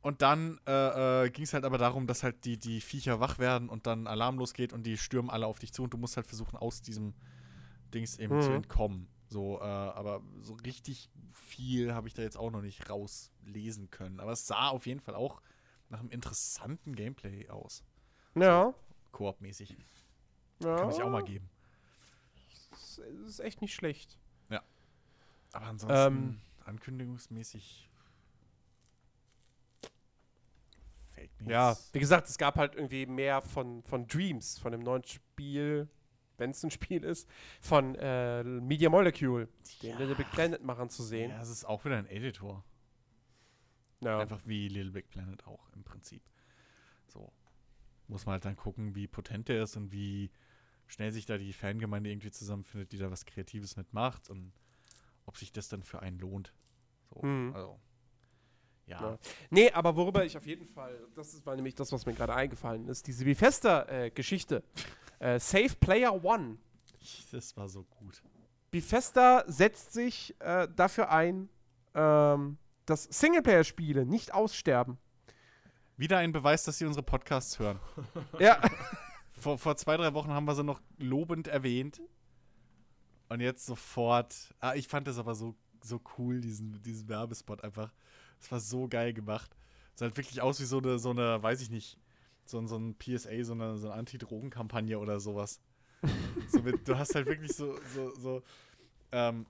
und dann äh, äh, ging es halt aber darum, dass halt die, die Viecher wach werden und dann Alarm losgeht und die stürmen alle auf dich zu und du musst halt versuchen, aus diesem Dings eben mhm. zu entkommen. So, äh, aber so richtig viel habe ich da jetzt auch noch nicht rauslesen können. Aber es sah auf jeden Fall auch nach einem interessanten Gameplay aus. Ja. So, Koop-mäßig. Ja. Kann ich auch mal geben. Das ist echt nicht schlecht. Ja. Aber ansonsten ähm, ankündigungsmäßig fällt mir Ja, wie gesagt, es gab halt irgendwie mehr von, von Dreams, von dem neuen Spiel wenn es ein Spiel ist, von äh, Media Molecule, ja. den Little Big Planet-Machern zu sehen. Ja, es ist auch wieder ein Editor. Ja. Einfach wie Little Big Planet auch im Prinzip. So. Muss man halt dann gucken, wie potent der ist und wie schnell sich da die Fangemeinde irgendwie zusammenfindet, die da was Kreatives mitmacht und ob sich das dann für einen lohnt. So, mhm. also. Ja. ja. Nee, aber worüber ich auf jeden Fall, das war nämlich das, was mir gerade eingefallen ist, diese Bethesda-Geschichte. Äh, Save Player One. Das war so gut. Bethesda setzt sich äh, dafür ein, ähm, dass Singleplayer-Spiele nicht aussterben. Wieder ein Beweis, dass sie unsere Podcasts hören. ja. Vor, vor zwei, drei Wochen haben wir sie noch lobend erwähnt. Und jetzt sofort. Ah, ich fand das aber so, so cool, diesen, diesen Werbespot einfach. Das war so geil gemacht. Es sah halt wirklich aus wie so eine, so eine, weiß ich nicht, so, so ein PSA, so eine, so eine Anti-Drogen-Kampagne oder sowas. so mit, du hast halt wirklich so, so, so ähm,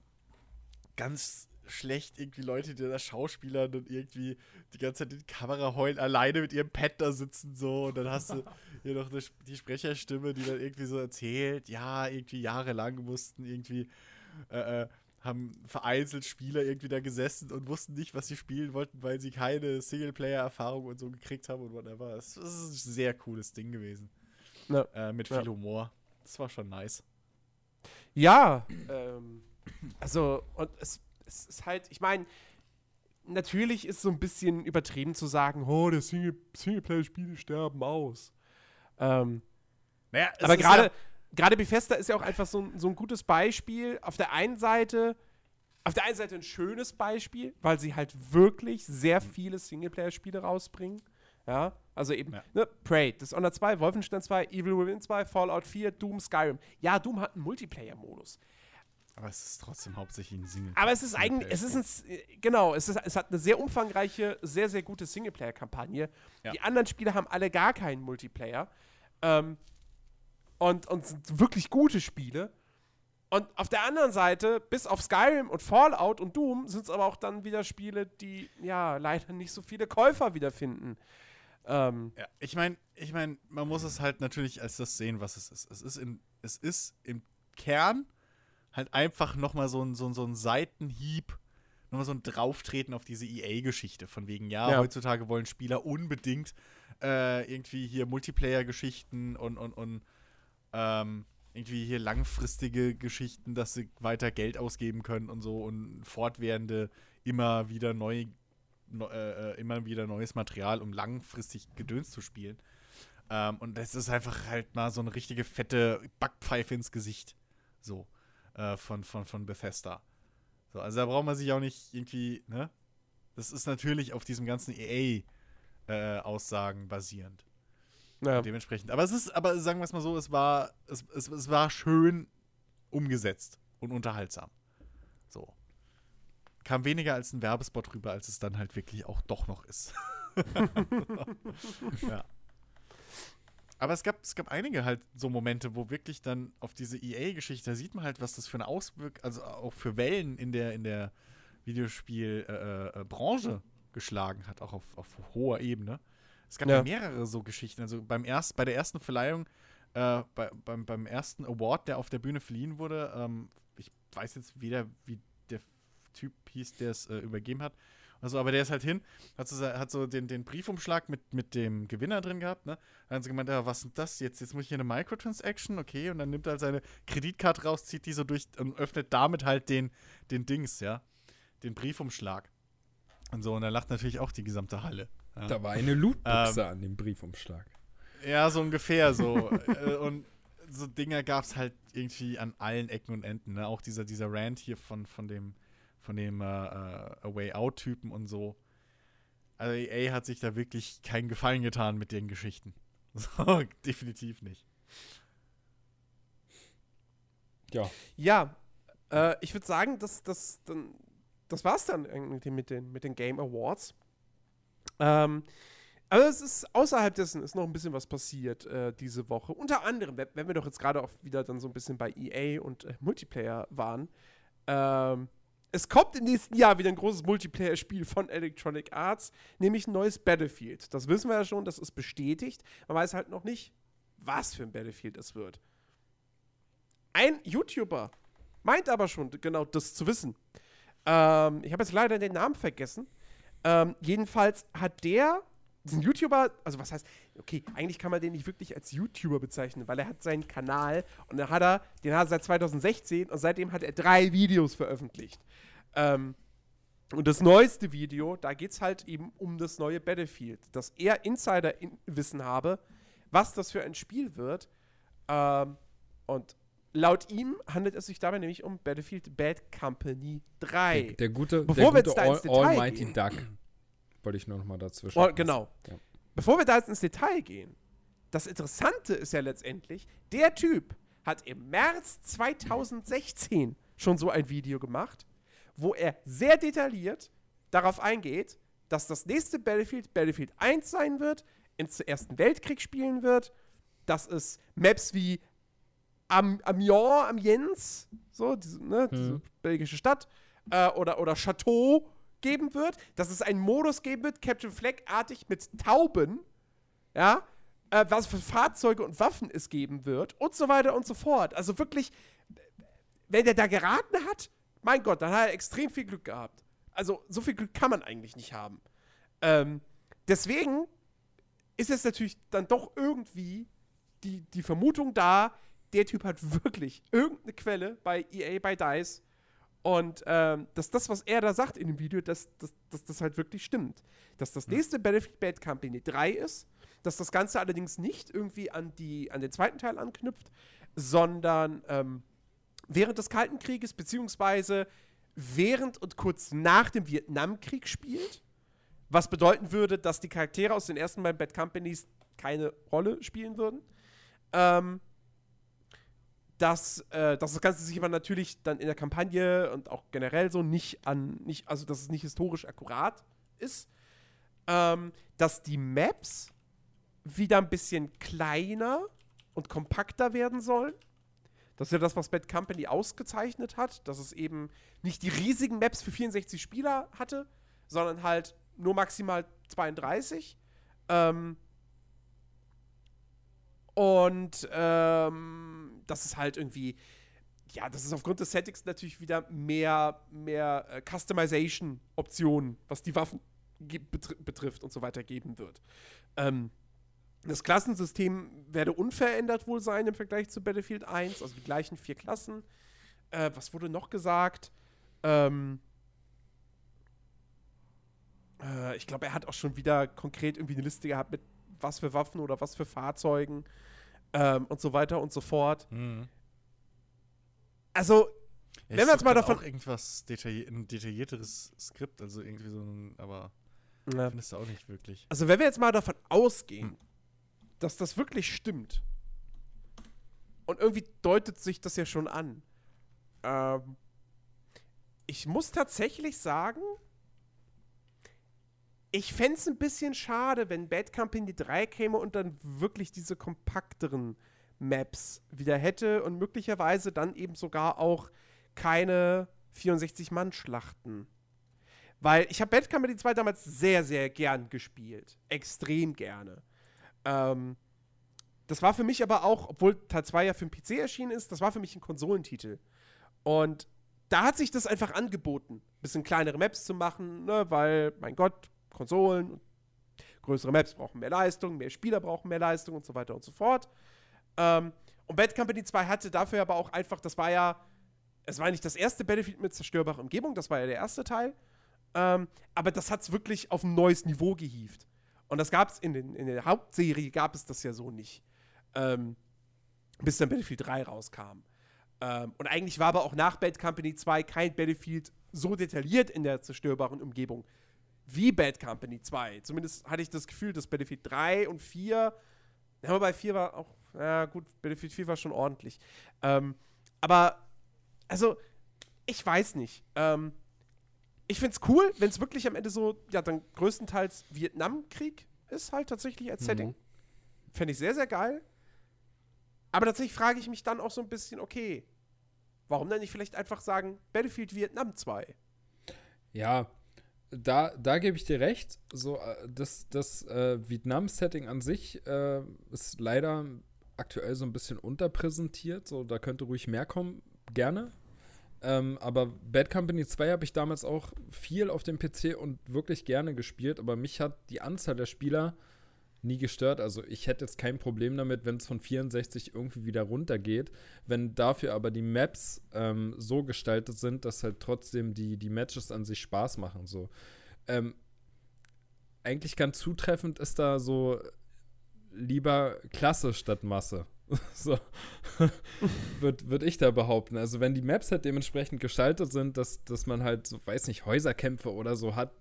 ganz schlecht irgendwie Leute, die da Schauspieler und irgendwie die ganze Zeit in die Kamera heulen, alleine mit ihrem Pad da sitzen so und dann hast du hier noch eine, die Sprecherstimme, die dann irgendwie so erzählt, ja, irgendwie jahrelang mussten irgendwie äh, äh haben vereinzelt Spieler irgendwie da gesessen und wussten nicht, was sie spielen wollten, weil sie keine Singleplayer-Erfahrung und so gekriegt haben und whatever. Das ist ein sehr cooles Ding gewesen. Ja. Äh, mit viel ja. Humor. Das war schon nice. Ja, ähm, also, und es, es ist halt, ich meine, natürlich ist so ein bisschen übertrieben zu sagen, oh, der Single Singleplayer-Spiele sterben aus. Ähm, naja, aber gerade gerade Bethesda ist ja auch einfach so, so ein gutes Beispiel. Auf der einen Seite, auf der einen Seite ein schönes Beispiel, weil sie halt wirklich sehr viele Singleplayer-Spiele rausbringen. Ja, also eben, ja. ne, Prey, Dishonored 2, Wolfenstein 2, Evil Within 2, Fallout 4, Doom, Skyrim. Ja, Doom hat einen Multiplayer-Modus. Aber es ist trotzdem hauptsächlich ein Single. Aber es ist eigentlich, es ist ein, genau, es, ist, es hat eine sehr umfangreiche, sehr, sehr gute Singleplayer-Kampagne. Ja. Die anderen Spiele haben alle gar keinen Multiplayer. Ähm, und, und sind wirklich gute Spiele. Und auf der anderen Seite, bis auf Skyrim und Fallout und Doom, sind es aber auch dann wieder Spiele, die ja leider nicht so viele Käufer wiederfinden. Ähm, ja, ich meine, ich mein, man muss es halt natürlich als das sehen, was es ist. Es ist, in, es ist im Kern halt einfach nochmal so ein, so, so ein Seitenhieb, nochmal so ein Drauftreten auf diese EA-Geschichte. Von wegen, ja, ja, heutzutage wollen Spieler unbedingt äh, irgendwie hier Multiplayer-Geschichten und, und, und ähm, irgendwie hier langfristige Geschichten, dass sie weiter Geld ausgeben können und so und fortwährende immer wieder neu, ne, äh, immer wieder neues Material, um langfristig Gedöns zu spielen. Ähm, und das ist einfach halt mal so eine richtige fette Backpfeife ins Gesicht. So. Äh, von, von, von Bethesda. So, also da braucht man sich auch nicht irgendwie, ne? Das ist natürlich auf diesem ganzen EA-Aussagen äh, basierend. Ja. Dementsprechend. Aber es ist, aber sagen wir es mal so, es war, es, es, es war schön umgesetzt und unterhaltsam. So. Kam weniger als ein Werbespot rüber, als es dann halt wirklich auch doch noch ist. ja. Aber es gab, es gab einige halt so Momente, wo wirklich dann auf diese EA-Geschichte, da sieht man halt, was das für eine Auswirkung, also auch für Wellen in der, in der Videospielbranche äh, äh, geschlagen hat, auch auf, auf hoher Ebene. Es gab ja. mehrere so Geschichten. Also beim erst, bei der ersten Verleihung, äh, bei, beim, beim ersten Award, der auf der Bühne verliehen wurde, ähm, ich weiß jetzt weder, wie der Typ hieß, der es äh, übergeben hat. Also, aber der ist halt hin, hat so, hat so den, den Briefumschlag mit, mit dem Gewinner drin gehabt, ne? Dann haben sie gemeint, ja, was ist das jetzt? Jetzt muss ich hier eine Microtransaction, okay, und dann nimmt er halt seine Kreditkarte raus, zieht die so durch und öffnet damit halt den, den Dings, ja, den Briefumschlag. Und so, und da lacht natürlich auch die gesamte Halle. Ja. Da war eine Lootbuchse ähm, an dem Briefumschlag. Ja, so ungefähr so. Äh, und so Dinger gab es halt irgendwie an allen Ecken und Enden. Ne? Auch dieser, dieser Rant hier von, von dem, von dem äh, uh, Way Out-Typen und so. Also EA hat sich da wirklich keinen Gefallen getan mit den Geschichten. So, definitiv nicht. Ja. Ja, äh, ich würde sagen, dass das dann das war's dann irgendwie mit den, mit den Game Awards. Ähm, aber es ist außerhalb dessen ist noch ein bisschen was passiert äh, diese Woche. Unter anderem, wenn wir doch jetzt gerade auch wieder dann so ein bisschen bei EA und äh, Multiplayer waren. Ähm, es kommt im nächsten Jahr wieder ein großes Multiplayer-Spiel von Electronic Arts, nämlich ein neues Battlefield. Das wissen wir ja schon, das ist bestätigt. Man weiß halt noch nicht, was für ein Battlefield es wird. Ein YouTuber meint aber schon genau das zu wissen. Ähm, ich habe jetzt leider den Namen vergessen. Ähm, jedenfalls hat der diesen YouTuber, also was heißt, okay, eigentlich kann man den nicht wirklich als YouTuber bezeichnen, weil er hat seinen Kanal und dann hat er, den hat er seit 2016 und seitdem hat er drei Videos veröffentlicht. Ähm, und das neueste Video, da geht es halt eben um das neue Battlefield, dass er Insider-Wissen habe, was das für ein Spiel wird. Ähm, und laut ihm handelt es sich dabei nämlich um Battlefield Bad Company 3. Der, der gute, Bevor der gute All, Almighty Duck. Wollte ich nur noch mal dazwischen. Oh, genau. Ja. Bevor wir da jetzt ins Detail gehen, das Interessante ist ja letztendlich, der Typ hat im März 2016 schon so ein Video gemacht, wo er sehr detailliert darauf eingeht, dass das nächste Battlefield Battlefield 1 sein wird, ins Ersten Weltkrieg spielen wird, dass es Maps wie Am Amiens, Amiens, so, diese, ne, hm. diese belgische Stadt, äh, oder, oder Chateau geben wird, dass es einen Modus geben wird, Captain Flag-artig mit Tauben, ja, äh, was für Fahrzeuge und Waffen es geben wird und so weiter und so fort. Also wirklich, wenn der da geraten hat, mein Gott, dann hat er extrem viel Glück gehabt. Also so viel Glück kann man eigentlich nicht haben. Ähm, deswegen ist es natürlich dann doch irgendwie die, die Vermutung da, der Typ hat wirklich irgendeine Quelle bei EA, bei DICE. Und ähm, dass das, was er da sagt in dem Video, dass, dass, dass das halt wirklich stimmt. Dass das hm. nächste mhm. Battlefield Bad Company 3 ist, dass das Ganze allerdings nicht irgendwie an, die, an den zweiten Teil anknüpft, sondern ähm, während des Kalten Krieges, beziehungsweise während und kurz nach dem Vietnamkrieg spielt. Was bedeuten würde, dass die Charaktere aus den ersten beiden Bad Companies keine Rolle spielen würden. Ähm, dass, äh, dass das Ganze sich aber natürlich dann in der Kampagne und auch generell so nicht an, nicht, also dass es nicht historisch akkurat ist. Ähm, dass die Maps wieder ein bisschen kleiner und kompakter werden sollen. Das ist ja das, was Bad Company ausgezeichnet hat, dass es eben nicht die riesigen Maps für 64 Spieler hatte, sondern halt nur maximal 32. Ähm, und ähm, das ist halt irgendwie, ja, das ist aufgrund des Settings natürlich wieder mehr, mehr äh, Customization-Optionen, was die Waffen betr betrifft und so weiter geben wird. Ähm, das Klassensystem werde unverändert wohl sein im Vergleich zu Battlefield 1, also die gleichen vier Klassen. Äh, was wurde noch gesagt? Ähm, äh, ich glaube, er hat auch schon wieder konkret irgendwie eine Liste gehabt mit was für Waffen oder was für Fahrzeugen ähm, und so weiter und so fort. Mhm. Also, ja, wenn wir jetzt mal davon. auch irgendwas detailli ein detaillierteres Skript, also irgendwie so ein, aber ja. findest du auch nicht wirklich. Also, wenn wir jetzt mal davon ausgehen, hm. dass das wirklich stimmt, und irgendwie deutet sich das ja schon an, ähm, ich muss tatsächlich sagen, ich fände es ein bisschen schade, wenn Bad Company 3 käme und dann wirklich diese kompakteren Maps wieder hätte und möglicherweise dann eben sogar auch keine 64-Mann-Schlachten. Weil ich habe Bad Company 2 damals sehr, sehr gern gespielt. Extrem gerne. Ähm, das war für mich aber auch, obwohl Teil 2 ja für den PC erschienen ist, das war für mich ein Konsolentitel. Und da hat sich das einfach angeboten, ein bisschen kleinere Maps zu machen, ne, weil, mein Gott, Konsolen, größere Maps brauchen mehr Leistung, mehr Spieler brauchen mehr Leistung und so weiter und so fort. Ähm, und Bad Company 2 hatte dafür aber auch einfach, das war ja, es war nicht das erste Battlefield mit zerstörbarer Umgebung, das war ja der erste Teil. Ähm, aber das hat es wirklich auf ein neues Niveau gehievt. Und das gab es in, in der Hauptserie, gab es das ja so nicht ähm, bis dann Battlefield 3 rauskam. Ähm, und eigentlich war aber auch nach Bad Company 2 kein Battlefield so detailliert in der zerstörbaren Umgebung wie Bad Company 2. Zumindest hatte ich das Gefühl, dass Battlefield 3 und 4, ja, bei 4 war auch, ja gut, Battlefield 4 war schon ordentlich. Ähm, aber, also, ich weiß nicht. Ähm, ich finde es cool, wenn es wirklich am Ende so, ja, dann größtenteils Vietnamkrieg ist halt tatsächlich als mhm. Setting. Fände ich sehr, sehr geil. Aber tatsächlich frage ich mich dann auch so ein bisschen, okay, warum dann nicht vielleicht einfach sagen, Battlefield Vietnam 2? Ja, da, da gebe ich dir recht. So, äh, das, das äh, Vietnam-Setting an sich äh, ist leider aktuell so ein bisschen unterpräsentiert. So, da könnte ruhig mehr kommen, gerne. Ähm, aber Bad Company 2 habe ich damals auch viel auf dem PC und wirklich gerne gespielt. Aber mich hat die Anzahl der Spieler nie gestört. Also ich hätte jetzt kein Problem damit, wenn es von 64 irgendwie wieder runtergeht. Wenn dafür aber die Maps ähm, so gestaltet sind, dass halt trotzdem die, die Matches an sich Spaß machen. So. Ähm, eigentlich ganz zutreffend ist da so lieber Klasse statt Masse. so würde würd ich da behaupten. Also wenn die Maps halt dementsprechend gestaltet sind, dass, dass man halt so, weiß nicht, Häuserkämpfe oder so hat,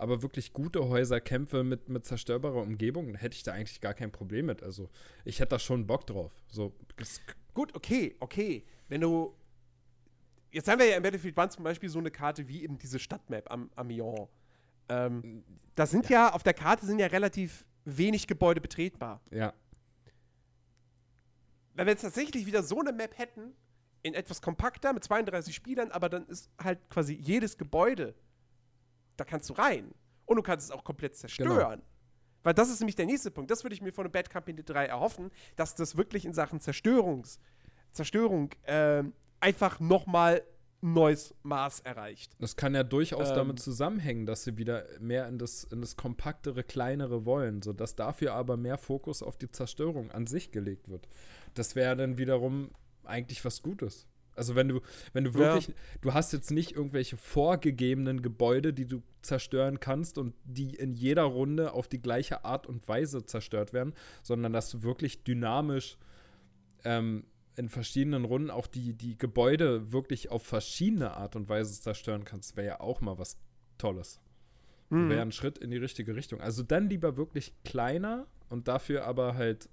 aber wirklich gute Häuserkämpfe mit, mit zerstörbarer Umgebung, hätte ich da eigentlich gar kein Problem mit. Also ich hätte da schon Bock drauf. So, Gut, okay, okay. Wenn du. Jetzt haben wir ja im Battlefield 1 zum Beispiel so eine Karte wie eben diese Stadtmap am Amiens. Ähm, da sind ja. ja, auf der Karte sind ja relativ wenig Gebäude betretbar. Ja. Wenn wir jetzt tatsächlich wieder so eine Map hätten, in etwas kompakter mit 32 Spielern, aber dann ist halt quasi jedes Gebäude da kannst du rein. Und du kannst es auch komplett zerstören. Genau. Weil das ist nämlich der nächste Punkt. Das würde ich mir von einem Bad Company 3 erhoffen, dass das wirklich in Sachen Zerstörungs, Zerstörung äh, einfach nochmal ein neues Maß erreicht. Das kann ja durchaus ähm, damit zusammenhängen, dass sie wieder mehr in das, in das kompaktere, kleinere wollen, sodass dafür aber mehr Fokus auf die Zerstörung an sich gelegt wird. Das wäre dann wiederum eigentlich was Gutes. Also wenn du, wenn du wirklich, ja. du hast jetzt nicht irgendwelche vorgegebenen Gebäude, die du zerstören kannst und die in jeder Runde auf die gleiche Art und Weise zerstört werden, sondern dass du wirklich dynamisch ähm, in verschiedenen Runden auch die, die Gebäude wirklich auf verschiedene Art und Weise zerstören kannst, wäre ja auch mal was Tolles. Mhm. Wäre ein Schritt in die richtige Richtung. Also dann lieber wirklich kleiner und dafür aber halt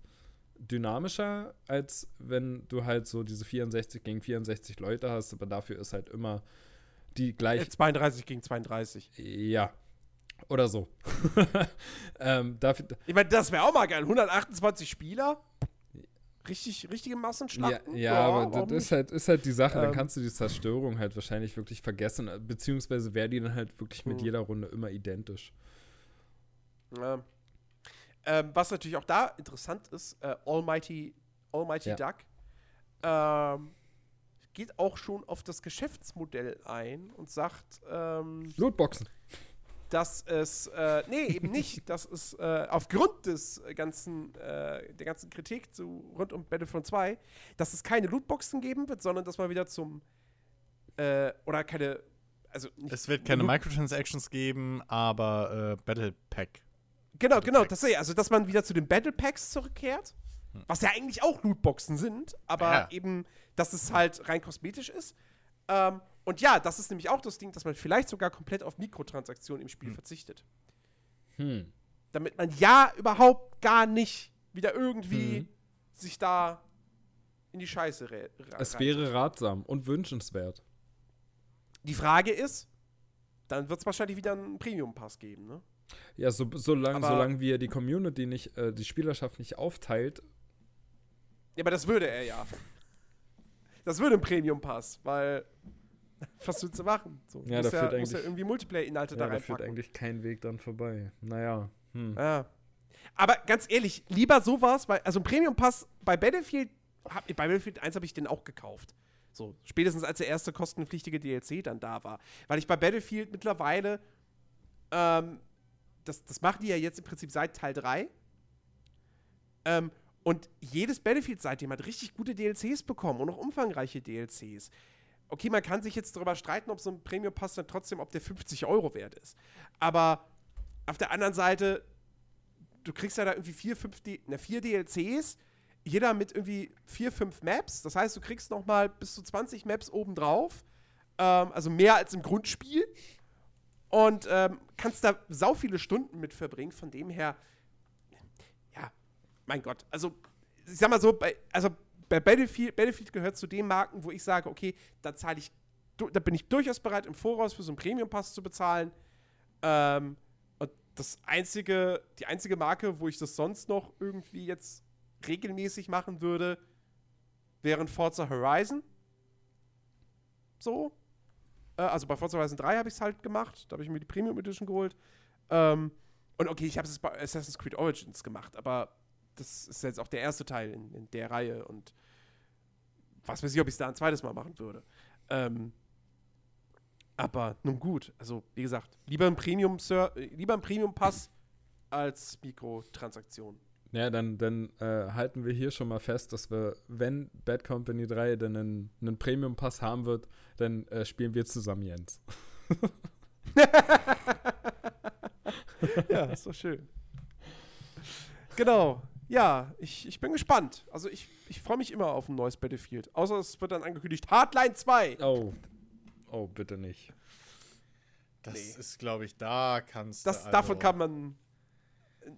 dynamischer, als wenn du halt so diese 64 gegen 64 Leute hast, aber dafür ist halt immer die gleiche. 32 gegen 32. Ja. Oder so. ähm, dafür, ich meine, das wäre auch mal geil. 128 Spieler. Richtig, richtige Massenschlachten. Ja, ja oh, aber das ist halt, ist halt die Sache. Ähm, dann kannst du die Zerstörung halt wahrscheinlich wirklich vergessen. Beziehungsweise wäre die dann halt wirklich mit hm. jeder Runde immer identisch. Ja. Ähm, was natürlich auch da interessant ist, äh, Almighty, Almighty ja. Duck ähm, geht auch schon auf das Geschäftsmodell ein und sagt, ähm, Lootboxen. Dass es, äh, nee, eben nicht, dass es äh, aufgrund des ganzen, äh, der ganzen Kritik zu, rund um Battlefront 2, dass es keine Lootboxen geben wird, sondern dass man wieder zum, äh, oder keine, also Es wird keine Microtransactions geben, aber äh, Battle Pack Genau, genau, das ist also dass man wieder zu den Battle Packs zurückkehrt, was ja eigentlich auch Lootboxen sind, aber ja. eben, dass es halt rein kosmetisch ist. Ähm, und ja, das ist nämlich auch das Ding, dass man vielleicht sogar komplett auf Mikrotransaktionen im Spiel hm. verzichtet. Hm. Damit man ja überhaupt gar nicht wieder irgendwie hm. sich da in die Scheiße Es wäre ratsam und wünschenswert. Die Frage ist, dann wird es wahrscheinlich wieder einen Premium-Pass geben, ne? Ja, so, solange solang wir die Community nicht, äh, die Spielerschaft nicht aufteilt. Ja, aber das würde er ja. Das würde ein Premium-Pass, weil was willst du machen? So, ja, da führt ja, eigentlich ja irgendwie Multiplayer-Inhalte ja, da rein. Da führt eigentlich kein Weg dann vorbei. Naja. Hm. Ja. Aber ganz ehrlich, lieber sowas, weil, also ein Premium-Pass bei Battlefield, hab, bei Battlefield 1 habe ich den auch gekauft. So, spätestens als der erste kostenpflichtige DLC dann da war. Weil ich bei Battlefield mittlerweile, ähm, das, das machen die ja jetzt im Prinzip seit Teil 3. Ähm, und jedes Battlefield seitdem hat richtig gute DLCs bekommen und auch umfangreiche DLCs. Okay, man kann sich jetzt darüber streiten, ob so ein Premium-Pass dann trotzdem, ob der 50 Euro wert ist. Aber auf der anderen Seite, du kriegst ja da irgendwie vier, fünf, D ne, vier DLCs, jeder mit irgendwie vier, fünf Maps. Das heißt, du kriegst noch mal bis zu 20 Maps obendrauf. Ähm, also mehr als im Grundspiel. Und ähm, kannst da sau viele Stunden mit verbringen. Von dem her, ja, mein Gott. Also, ich sag mal so, bei, also bei Battlefield, Battlefield gehört zu den Marken, wo ich sage, okay, da zahle ich, da bin ich durchaus bereit, im Voraus für so einen Premium-Pass zu bezahlen. Ähm, und das einzige, die einzige Marke, wo ich das sonst noch irgendwie jetzt regelmäßig machen würde, wären Forza Horizon. So. Äh, also bei Forza Horizon 3 habe ich es halt gemacht. Da habe ich mir die Premium Edition geholt. Ähm, und okay, ich habe es bei Assassin's Creed Origins gemacht, aber das ist jetzt auch der erste Teil in, in der Reihe und was weiß ich, ob ich es da ein zweites Mal machen würde. Ähm, aber nun gut, also wie gesagt, lieber ein Premium, Sir, lieber ein Premium Pass als Mikrotransaktion. Ja, dann, dann äh, halten wir hier schon mal fest, dass wir, wenn Bad Company 3 dann einen, einen Premium-Pass haben wird, dann äh, spielen wir zusammen, Jens. ja, ist doch schön. Genau. Ja, ich, ich bin gespannt. Also ich, ich freue mich immer auf ein neues Battlefield. Außer es wird dann angekündigt Hardline 2. Oh. Oh, bitte nicht. Das nee. ist, glaube ich, da kannst das, du. Also davon kann man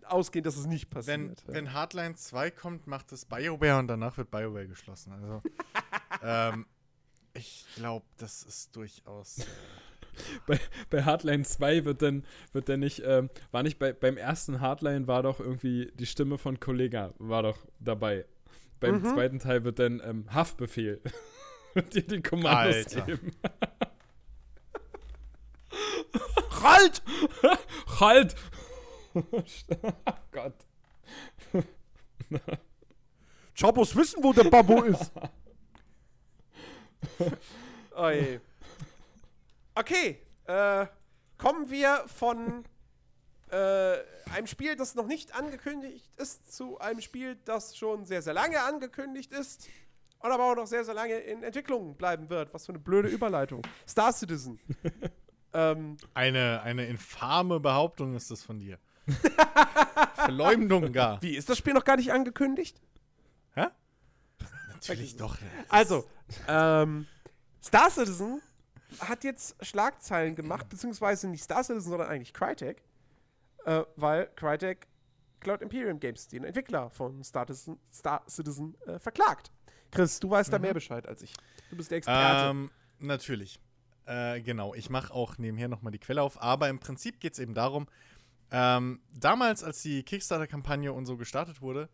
ausgehen, dass es nicht passiert. Wenn, ja. wenn Hardline 2 kommt, macht es BioWare und danach wird BioWare geschlossen. Also, ähm, ich glaube, das ist durchaus. Äh bei, bei Hardline 2 wird dann, wird dann nicht, ähm, war nicht bei, beim ersten Hardline war doch irgendwie die Stimme von Kollega war doch dabei. Beim mhm. zweiten Teil wird dann ähm, Haftbefehl dir die Kommandos Alter. geben. halt! halt! Oh Gott. Chabos wissen, wo der Babo ist. oh je. Okay, äh, kommen wir von äh, einem Spiel, das noch nicht angekündigt ist, zu einem Spiel, das schon sehr, sehr lange angekündigt ist und aber auch noch sehr, sehr lange in Entwicklung bleiben wird. Was für eine blöde Überleitung. Star Citizen. ähm, eine, eine infame Behauptung ist das von dir. Verleumdung gar. Wie, ist das Spiel noch gar nicht angekündigt? Hä? Natürlich doch. Also, ähm, Star Citizen hat jetzt Schlagzeilen gemacht, beziehungsweise nicht Star Citizen, sondern eigentlich Crytek, äh, weil Crytek Cloud Imperium Games, den Entwickler von Star Citizen, Star Citizen äh, verklagt. Chris, du weißt mhm. da mehr Bescheid als ich. Du bist der Experte. Ähm, natürlich. Äh, genau, ich mache auch nebenher nochmal die Quelle auf, aber im Prinzip geht es eben darum, ähm, damals, als die Kickstarter-Kampagne und so gestartet wurde,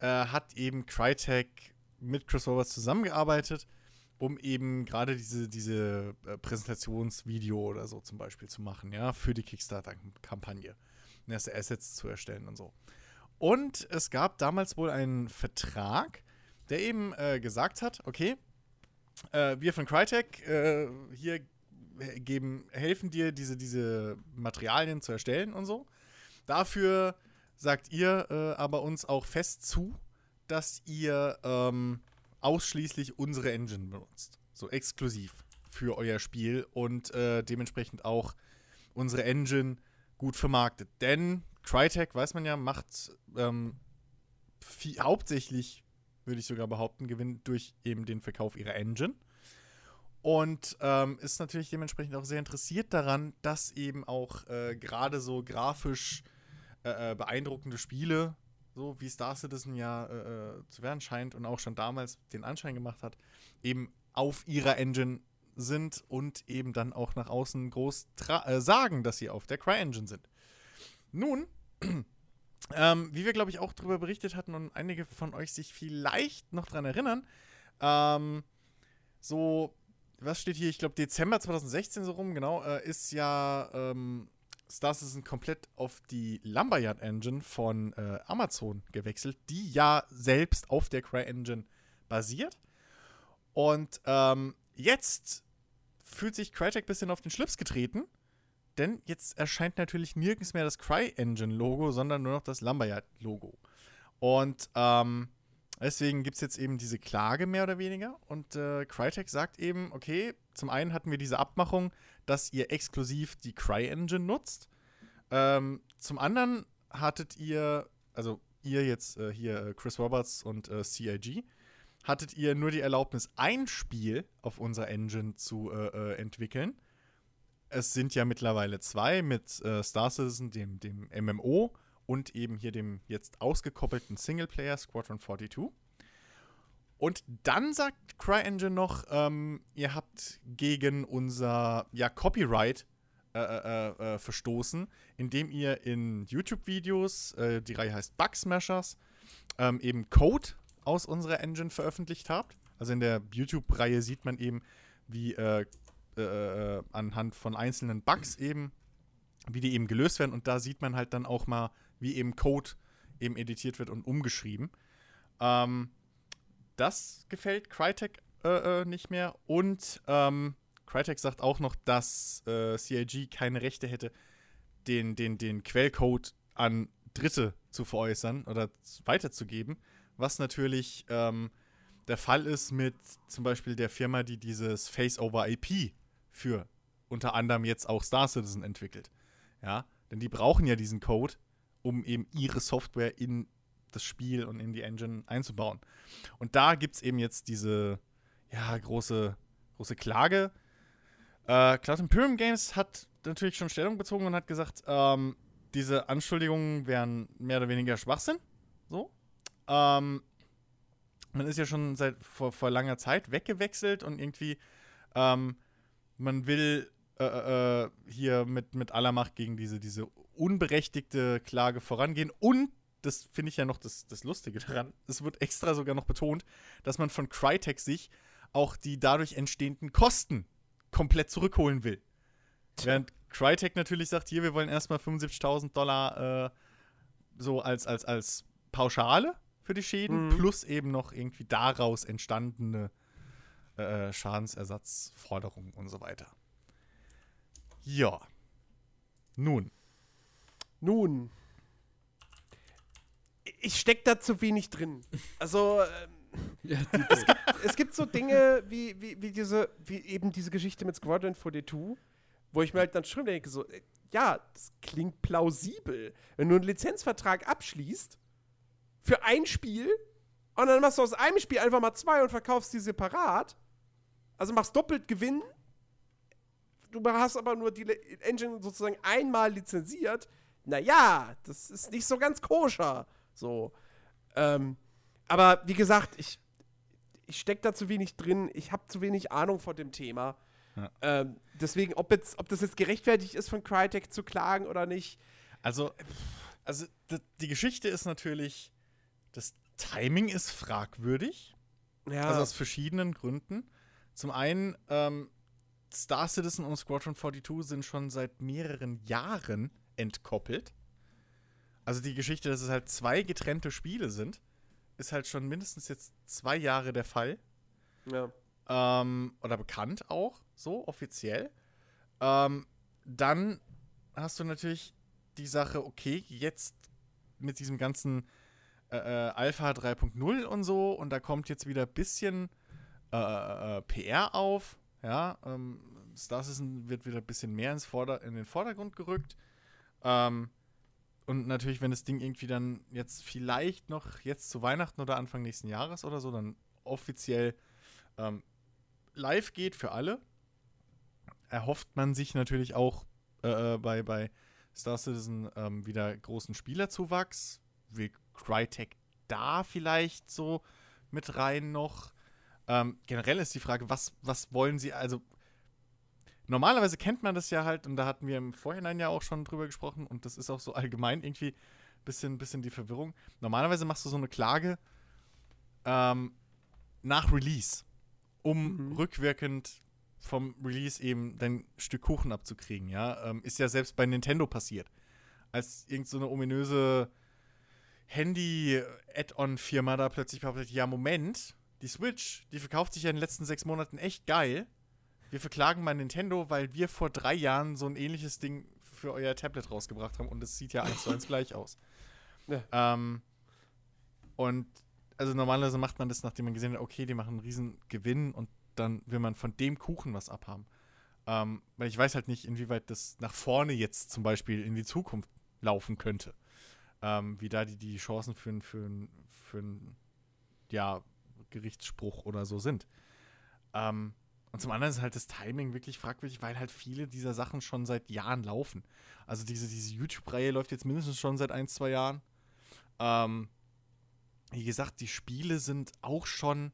äh, hat eben Crytek mit Chris Roberts zusammengearbeitet, um eben gerade diese, diese äh, Präsentationsvideo oder so zum Beispiel zu machen, ja, für die Kickstarter-Kampagne. Erste Assets zu erstellen und so. Und es gab damals wohl einen Vertrag, der eben äh, gesagt hat, okay, äh, wir von Crytek äh, hier geben, helfen dir, diese, diese Materialien zu erstellen und so. Dafür sagt ihr äh, aber uns auch fest zu, dass ihr ähm, ausschließlich unsere Engine benutzt. So exklusiv für euer Spiel und äh, dementsprechend auch unsere Engine gut vermarktet. Denn Crytek, weiß man ja, macht ähm, viel, hauptsächlich, würde ich sogar behaupten, Gewinn durch eben den Verkauf ihrer Engine. Und ähm, ist natürlich dementsprechend auch sehr interessiert daran, dass eben auch äh, gerade so grafisch äh, äh, beeindruckende Spiele, so wie Star Citizen ja äh, äh, zu werden scheint und auch schon damals den Anschein gemacht hat, eben auf ihrer Engine sind und eben dann auch nach außen groß äh, sagen, dass sie auf der Cry-Engine sind. Nun, ähm, wie wir, glaube ich, auch darüber berichtet hatten und einige von euch sich vielleicht noch daran erinnern, ähm, so was steht hier? Ich glaube, Dezember 2016 so rum, genau, äh, ist ja ähm, Star Citizen komplett auf die Lumberyard Engine von äh, Amazon gewechselt, die ja selbst auf der Cry Engine basiert. Und ähm, jetzt fühlt sich Crytek ein bisschen auf den Schlips getreten, denn jetzt erscheint natürlich nirgends mehr das Cry Engine Logo, sondern nur noch das Lumberyard Logo. Und ähm, deswegen gibt es jetzt eben diese Klage mehr oder weniger. Und äh, Crytek sagt eben, okay, zum einen hatten wir diese Abmachung, dass ihr exklusiv die Cry-Engine nutzt. Ähm, zum anderen hattet ihr, also ihr jetzt äh, hier äh, Chris Roberts und äh, CIG, hattet ihr nur die Erlaubnis, ein Spiel auf unserer Engine zu äh, äh, entwickeln. Es sind ja mittlerweile zwei mit Star Citizen, dem, dem MMO und eben hier dem jetzt ausgekoppelten Singleplayer Squadron 42. Und dann sagt CryEngine noch, ähm, ihr habt gegen unser ja, Copyright äh, äh, äh, verstoßen, indem ihr in YouTube-Videos, äh, die Reihe heißt Bugsmashers, ähm, eben Code aus unserer Engine veröffentlicht habt. Also in der YouTube-Reihe sieht man eben, wie äh, äh, anhand von einzelnen Bugs eben, wie die eben gelöst werden. Und da sieht man halt dann auch mal, wie eben Code eben editiert wird und umgeschrieben. Ähm, das gefällt Crytek äh, äh, nicht mehr. Und ähm, Crytek sagt auch noch, dass äh, CIG keine Rechte hätte, den, den, den Quellcode an Dritte zu veräußern oder weiterzugeben. Was natürlich ähm, der Fall ist mit zum Beispiel der Firma, die dieses Face-over-IP für unter anderem jetzt auch Star Citizen entwickelt. Ja, denn die brauchen ja diesen Code, um eben ihre Software in das Spiel und in die Engine einzubauen. Und da gibt es eben jetzt diese ja, große, große Klage. Äh, Cloud Imperium Games hat natürlich schon Stellung bezogen und hat gesagt, ähm, diese Anschuldigungen wären mehr oder weniger Schwachsinn. So. Ähm, man ist ja schon seit vor, vor langer Zeit weggewechselt und irgendwie ähm, man will äh, äh, äh hier mit, mit aller Macht gegen diese, diese unberechtigte Klage vorangehen. Und das finde ich ja noch das, das Lustige daran. Es wird extra sogar noch betont, dass man von Crytek sich auch die dadurch entstehenden Kosten komplett zurückholen will. Während Crytek natürlich sagt, hier, wir wollen erstmal 75.000 Dollar äh, so als, als, als Pauschale für die Schäden, mhm. plus eben noch irgendwie daraus entstandene äh, Schadensersatzforderungen und so weiter. Ja. Nun. Nun. Ich stecke da zu wenig drin. Also, ähm, ja, es, gibt, es, gibt, so Dinge wie, wie, wie, diese, wie eben diese Geschichte mit Squadron 42, wo ich mir halt dann schon denke, so, äh, ja, das klingt plausibel. Wenn du einen Lizenzvertrag abschließt für ein Spiel und dann machst du aus einem Spiel einfach mal zwei und verkaufst die separat, also machst doppelt Gewinn, du hast aber nur die Engine sozusagen einmal lizenziert, naja, das ist nicht so ganz koscher. So. Ähm, aber wie gesagt, ich, ich stecke da zu wenig drin, ich habe zu wenig Ahnung von dem Thema. Ja. Ähm, deswegen, ob, jetzt, ob das jetzt gerechtfertigt ist, von Crytek zu klagen oder nicht. Also, also die Geschichte ist natürlich, das Timing ist fragwürdig. Ja. Also aus verschiedenen Gründen. Zum einen, ähm, Star Citizen und Squadron 42 sind schon seit mehreren Jahren entkoppelt. Also die Geschichte, dass es halt zwei getrennte Spiele sind, ist halt schon mindestens jetzt zwei Jahre der Fall. Ja. Ähm, oder bekannt auch, so offiziell. Ähm, dann hast du natürlich die Sache, okay, jetzt mit diesem ganzen äh, äh Alpha 3.0 und so, und da kommt jetzt wieder ein bisschen äh, äh, äh PR auf. Ja, ähm, Star Citizen wird wieder ein bisschen mehr ins Vorder in den Vordergrund gerückt. Ähm, und natürlich, wenn das Ding irgendwie dann jetzt vielleicht noch jetzt zu Weihnachten oder Anfang nächsten Jahres oder so, dann offiziell ähm, live geht für alle, erhofft man sich natürlich auch äh, äh bei, bei Star Citizen ähm, wieder großen Spielerzuwachs. Will Crytek da vielleicht so mit rein noch? Ähm, generell ist die Frage, was, was wollen sie, also normalerweise kennt man das ja halt, und da hatten wir im Vorhinein ja auch schon drüber gesprochen, und das ist auch so allgemein irgendwie ein bisschen, bisschen die Verwirrung. Normalerweise machst du so eine Klage ähm, nach Release, um mhm. rückwirkend vom Release eben dein Stück Kuchen abzukriegen, ja. Ähm, ist ja selbst bei Nintendo passiert. Als irgend so eine ominöse Handy-Add-on-Firma da plötzlich behauptet, ja, Moment, die Switch, die verkauft sich ja in den letzten sechs Monaten echt geil. Wir verklagen mal Nintendo, weil wir vor drei Jahren so ein ähnliches Ding für euer Tablet rausgebracht haben und es sieht ja eins zu eins gleich aus. Ja. Ähm, und also normalerweise macht man das, nachdem man gesehen hat, okay, die machen einen riesen Gewinn und dann will man von dem Kuchen was abhaben. Ähm, weil ich weiß halt nicht, inwieweit das nach vorne jetzt zum Beispiel in die Zukunft laufen könnte. Ähm, wie da die, die Chancen für, für, für einen ja, Gerichtsspruch oder so sind. Ähm, und zum anderen ist halt das Timing wirklich fragwürdig, weil halt viele dieser Sachen schon seit Jahren laufen. Also diese, diese YouTube-Reihe läuft jetzt mindestens schon seit ein, zwei Jahren. Ähm, wie gesagt, die Spiele sind auch schon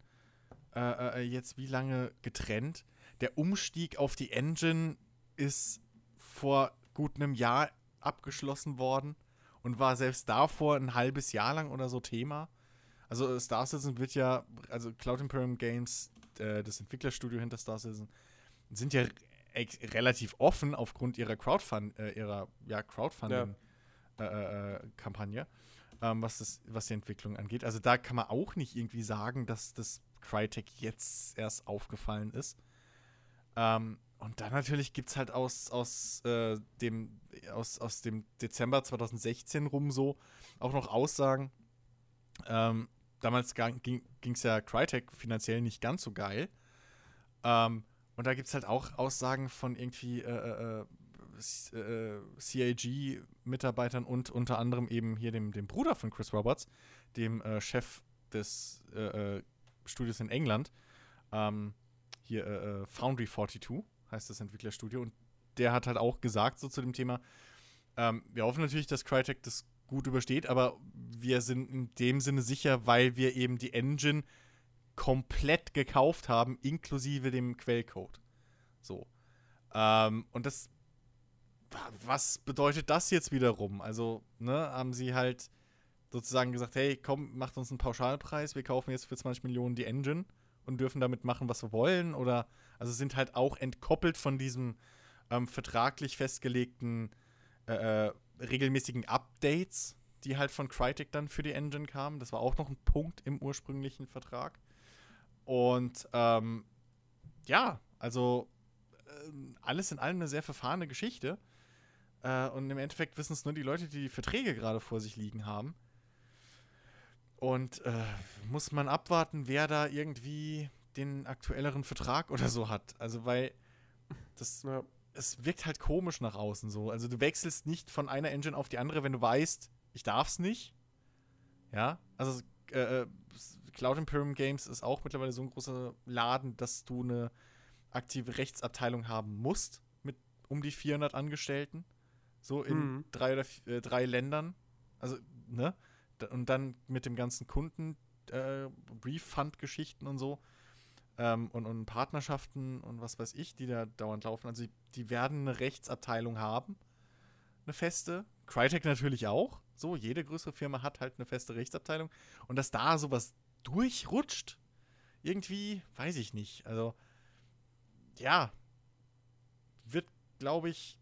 äh, äh, jetzt wie lange getrennt. Der Umstieg auf die Engine ist vor gut einem Jahr abgeschlossen worden und war selbst davor ein halbes Jahr lang oder so Thema. Also Star Citizen wird ja, also Cloud Imperium Games äh, das Entwicklerstudio hinter Star Citizen, sind ja relativ offen aufgrund ihrer Crowdfund, äh, ihrer ja, Crowdfunding-Kampagne, ja. äh, äh ähm, was, das, was die Entwicklung angeht. Also da kann man auch nicht irgendwie sagen, dass das Crytek jetzt erst aufgefallen ist. Ähm, und dann natürlich gibt es halt aus, aus, äh, dem, aus, aus dem Dezember 2016 rum so auch noch Aussagen, ähm, damals ging es ja Crytek finanziell nicht ganz so geil. Ähm, und da gibt es halt auch Aussagen von irgendwie äh, äh, äh CAG-Mitarbeitern und unter anderem eben hier dem, dem Bruder von Chris Roberts, dem äh, Chef des äh, äh, Studios in England. Ähm, hier Foundry 42 heißt das Entwicklerstudio. Und der hat halt auch gesagt, so zu dem Thema, ähm, wir hoffen natürlich, dass Crytek das gut übersteht, aber wir sind in dem Sinne sicher, weil wir eben die Engine komplett gekauft haben, inklusive dem Quellcode. So. Ähm, und das. Was bedeutet das jetzt wiederum? Also, ne, haben sie halt sozusagen gesagt, hey, komm, macht uns einen Pauschalpreis, wir kaufen jetzt für 20 Millionen die Engine und dürfen damit machen, was wir wollen? Oder, also sind halt auch entkoppelt von diesem ähm, vertraglich festgelegten äh, äh regelmäßigen Updates, die halt von Crytek dann für die Engine kamen. Das war auch noch ein Punkt im ursprünglichen Vertrag. Und ähm, ja, also äh, alles in allem eine sehr verfahrene Geschichte. Äh, und im Endeffekt wissen es nur die Leute, die die Verträge gerade vor sich liegen haben. Und äh, muss man abwarten, wer da irgendwie den aktuelleren Vertrag oder so hat. Also, weil das ja es wirkt halt komisch nach außen so. Also du wechselst nicht von einer Engine auf die andere, wenn du weißt, ich darf's nicht. Ja, also äh, äh, Cloud Imperium Games ist auch mittlerweile so ein großer Laden, dass du eine aktive Rechtsabteilung haben musst mit um die 400 Angestellten. So in mhm. drei oder äh, drei Ländern. Also, ne? Und dann mit dem ganzen Kunden äh, Refund-Geschichten und so ähm, und, und Partnerschaften und was weiß ich, die da dauernd laufen. Also die, die werden eine Rechtsabteilung haben, eine feste. Crytek natürlich auch. So, jede größere Firma hat halt eine feste Rechtsabteilung. Und dass da sowas durchrutscht, irgendwie, weiß ich nicht. Also, ja, wird, glaube ich,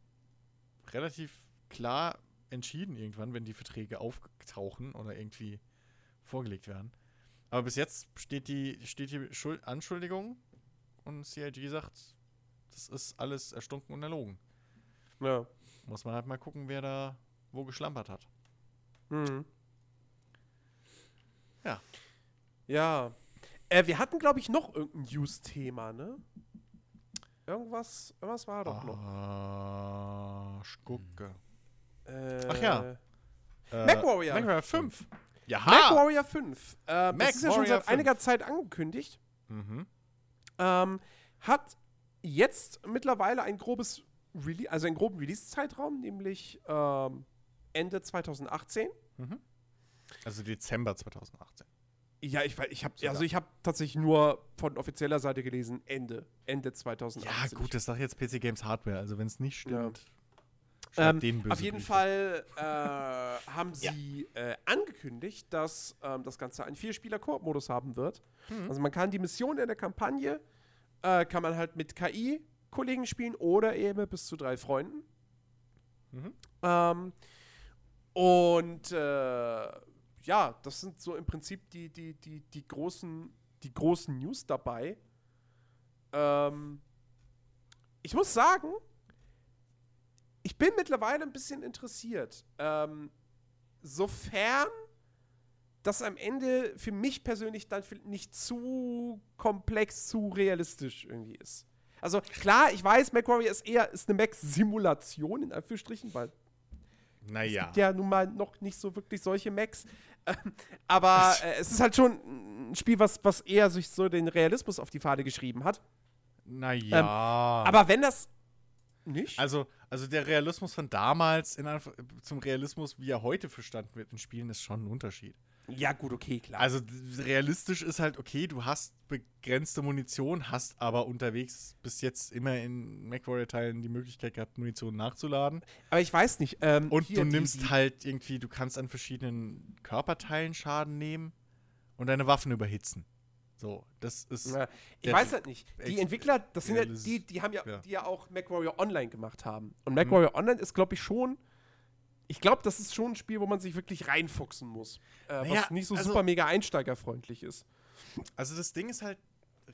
relativ klar entschieden irgendwann, wenn die Verträge auftauchen oder irgendwie vorgelegt werden. Aber bis jetzt steht die, steht die Schuld Anschuldigung und CIG sagt, das ist alles erstunken und erlogen. Ja. Muss man halt mal gucken, wer da wo geschlampert hat. Mhm. Ja. Ja. Äh, wir hatten, glaube ich, noch irgendein News-Thema, ne? Irgendwas, irgendwas war doch noch. Ah, Schucke. Äh, Ach ja. Äh, MacWarrior. MacWarrior 5. Ja. MacWarrior 5. Äh, Mac das ist ja schon seit 5. einiger Zeit angekündigt. Mhm. Ähm, hat jetzt mittlerweile ein grobes Rele also einen groben Release-Zeitraum, nämlich ähm, Ende 2018. Mhm. Also Dezember 2018. Ja, ich, ich habe also ich habe tatsächlich nur von offizieller Seite gelesen Ende Ende 2018. Ja, gut, das sagt jetzt PC Games Hardware, also wenn es nicht stimmt. Ja. Ähm, auf jeden Briefe. Fall äh, haben sie ja. äh, angekündigt, dass ähm, das Ganze einen Vierspieler-Koop-Modus haben wird. Mhm. Also man kann die Mission in der Kampagne Äh, kann man halt mit KI-Kollegen spielen oder eben bis zu drei Freunden. Mhm. Ähm, und äh, ja, das sind so im Prinzip die, die, die, die, großen, die großen News dabei. Ähm, ich muss sagen, ich bin mittlerweile ein bisschen interessiert. Ähm, sofern das am Ende für mich persönlich dann nicht zu komplex, zu realistisch irgendwie ist. Also klar, ich weiß, MacWarrior ist eher ist eine Mac-Simulation in Anführungsstrichen, weil naja. es gibt ja nun mal noch nicht so wirklich solche Macs. aber äh, es ist halt schon ein Spiel, was, was eher sich so den Realismus auf die Fahne geschrieben hat. Naja. Ähm, aber wenn das nicht? Also, also der Realismus von damals in, zum Realismus, wie er heute verstanden wird in Spielen, ist schon ein Unterschied. Ja, gut, okay, klar. Also realistisch ist halt, okay, du hast begrenzte Munition, hast aber unterwegs bis jetzt immer in MacWarrior-Teilen die Möglichkeit gehabt, Munition nachzuladen. Aber ich weiß nicht. Ähm, und du nimmst die, die halt irgendwie, du kannst an verschiedenen Körperteilen Schaden nehmen und deine Waffen überhitzen. So, das ist. Ja, ich weiß halt nicht. Die Entwickler, das sind ja die, die haben ja, ja, die ja auch MacWarrior Online gemacht haben. Und MacWarrior mhm. Online ist, glaube ich, schon. Ich glaube, das ist schon ein Spiel, wo man sich wirklich reinfuchsen muss. Äh, naja, was nicht so also, super mega einsteigerfreundlich ist. Also das Ding ist halt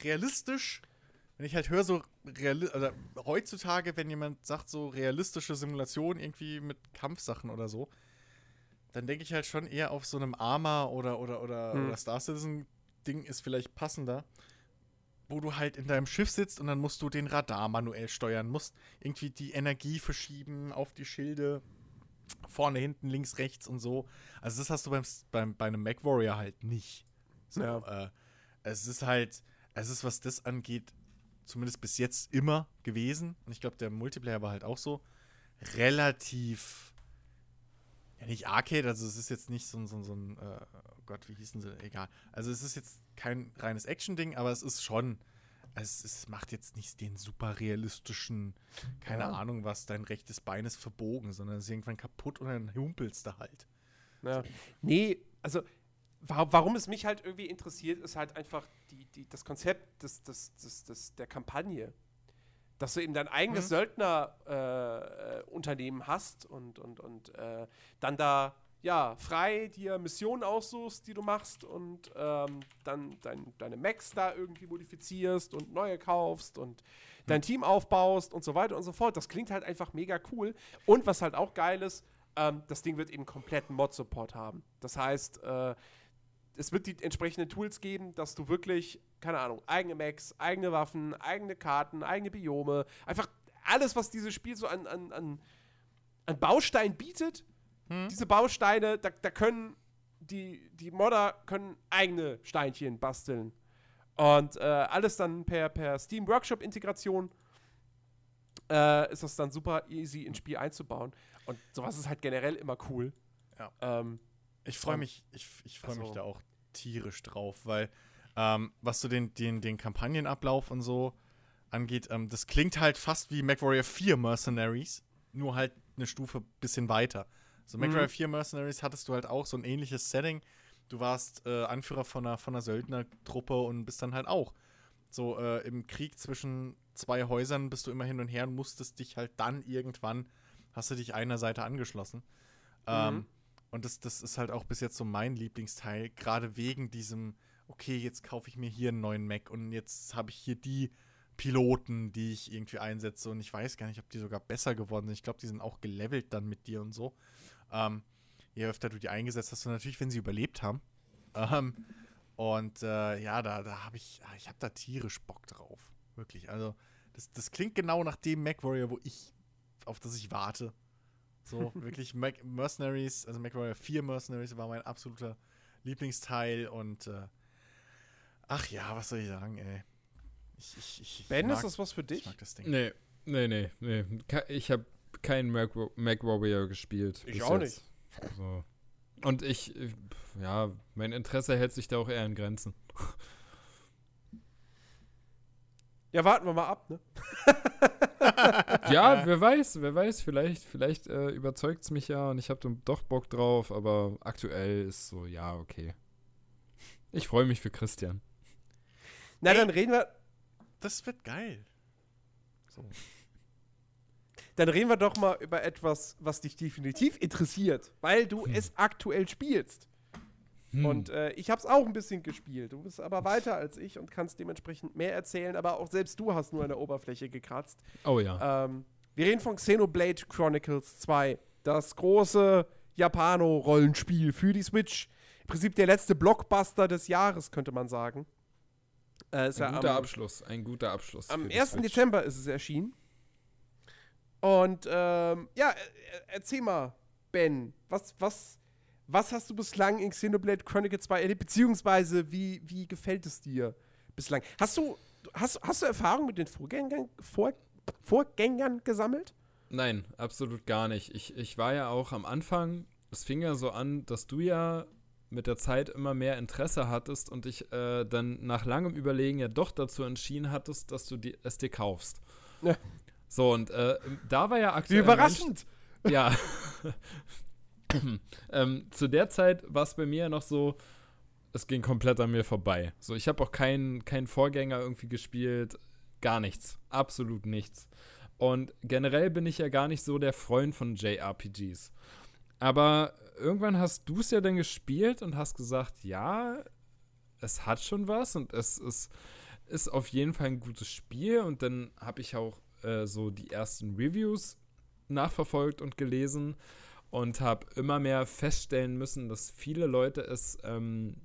realistisch. Wenn ich halt höre, so also heutzutage, wenn jemand sagt, so realistische Simulation irgendwie mit Kampfsachen oder so, dann denke ich halt schon eher auf so einem Arma oder, oder, oder, hm. oder Star Citizen Ding ist vielleicht passender, wo du halt in deinem Schiff sitzt und dann musst du den Radar manuell steuern, musst irgendwie die Energie verschieben auf die Schilde, vorne, hinten, links, rechts und so. Also das hast du beim, beim, bei einem MacWarrior halt nicht. So, ja. äh, es ist halt, es ist, was das angeht, zumindest bis jetzt immer gewesen. Und ich glaube, der Multiplayer war halt auch so relativ ja, nicht Arcade, also es ist jetzt nicht so, so, so ein, äh, oh Gott, wie hießen sie, egal. Also es ist jetzt kein reines Action-Ding, aber es ist schon, es, es, macht jetzt nicht den super realistischen, keine ja. Ahnung was, dein rechtes Bein ist verbogen, sondern es ist irgendwann kaputt und dann humpelst du halt. Ja. Nee, also warum es mich halt irgendwie interessiert, ist halt einfach die, die, das Konzept des, des, des, des, der Kampagne dass du eben dein eigenes mhm. Söldnerunternehmen äh, hast und, und, und äh, dann da ja frei dir Missionen aussuchst, die du machst und ähm, dann dein, deine Macs da irgendwie modifizierst und neue kaufst und dein mhm. Team aufbaust und so weiter und so fort. Das klingt halt einfach mega cool. Und was halt auch geil ist, ähm, das Ding wird eben kompletten Mod-Support haben. Das heißt, äh, es wird die entsprechenden Tools geben, dass du wirklich, keine Ahnung, eigene Macs, eigene Waffen, eigene Karten, eigene Biome, einfach alles, was dieses Spiel so an, an, an, an Bausteinen bietet, hm. diese Bausteine, da, da können die, die Modder können eigene Steinchen basteln. Und äh, alles dann per, per Steam Workshop-Integration äh, ist das dann super easy ins Spiel einzubauen. Und sowas ist halt generell immer cool. Ja. Ähm, ich freue mich, ich, ich freue also, mich da auch tierisch drauf, weil ähm, was so den, den, den Kampagnenablauf und so angeht, ähm, das klingt halt fast wie MacWarrior 4 Mercenaries, nur halt eine Stufe bisschen weiter. So mhm. MacWarrior 4 Mercenaries hattest du halt auch so ein ähnliches Setting. Du warst äh, Anführer von einer, von einer Söldnertruppe und bist dann halt auch so äh, im Krieg zwischen zwei Häusern bist du immer hin und her und musstest dich halt dann irgendwann, hast du dich einer Seite angeschlossen. Mhm. Ähm, und das, das ist halt auch bis jetzt so mein Lieblingsteil, gerade wegen diesem, okay, jetzt kaufe ich mir hier einen neuen Mac und jetzt habe ich hier die Piloten, die ich irgendwie einsetze und ich weiß gar nicht, ob die sogar besser geworden sind. Ich glaube, die sind auch gelevelt dann mit dir und so. Ähm, je öfter du die eingesetzt hast und natürlich, wenn sie überlebt haben. Ähm, und äh, ja, da, da habe ich, ah, ich habe da tierisch Bock drauf. Wirklich. Also, das, das klingt genau nach dem Mac Warrior, wo ich, auf das ich warte. So, wirklich Mac Mercenaries, also MacWarrior 4 Mercenaries war mein absoluter Lieblingsteil und äh, ach ja, was soll ich sagen, ey. Ich, ich, ich, ben, mag, ist das was für dich? Ich mag das Ding. Nee, nee, nee, nee. Ich habe keinen Mac, Mac Warrior gespielt. Ich auch jetzt. nicht. Also. Und ich, ja, mein Interesse hält sich da auch eher in Grenzen. Ja, warten wir mal ab, ne? ja, wer weiß, wer weiß, vielleicht, vielleicht äh, überzeugt es mich ja und ich habe doch Bock drauf, aber aktuell ist so, ja, okay. Ich freue mich für Christian. Na, Ey. dann reden wir. das wird geil. So. Dann reden wir doch mal über etwas, was dich definitiv interessiert, weil du hm. es aktuell spielst. Hm. Und äh, ich habe es auch ein bisschen gespielt. Du bist aber weiter als ich und kannst dementsprechend mehr erzählen, aber auch selbst du hast nur an der Oberfläche gekratzt. Oh ja. Ähm, wir reden von Xenoblade Chronicles 2. Das große Japano-Rollenspiel für die Switch. Im Prinzip der letzte Blockbuster des Jahres, könnte man sagen. Äh, ein ja guter am, Abschluss, ein guter Abschluss. Am 1. Switch. Dezember ist es erschienen. Und ähm, ja, erzähl mal, Ben, was, was, was hast du bislang in Xenoblade Chronicle 2 erlebt, beziehungsweise wie, wie gefällt es dir bislang? Hast du, hast, hast du Erfahrung mit den Vorgängern, Vor, Vorgängern gesammelt? Nein, absolut gar nicht. Ich, ich war ja auch am Anfang, es fing ja so an, dass du ja mit der Zeit immer mehr Interesse hattest und dich äh, dann nach langem Überlegen ja doch dazu entschieden hattest, dass du die, es dir kaufst. Ja. So, und äh, da war ja aktuell. Wie überraschend! Mensch, ja. ähm, zu der Zeit war es bei mir noch so, es ging komplett an mir vorbei. So, ich habe auch keinen kein Vorgänger irgendwie gespielt, gar nichts, absolut nichts. Und generell bin ich ja gar nicht so der Freund von JRPGs. Aber irgendwann hast du es ja dann gespielt und hast gesagt, ja, es hat schon was und es ist, ist auf jeden Fall ein gutes Spiel. Und dann habe ich auch äh, so die ersten Reviews nachverfolgt und gelesen und habe immer mehr feststellen müssen, dass viele Leute es ähm,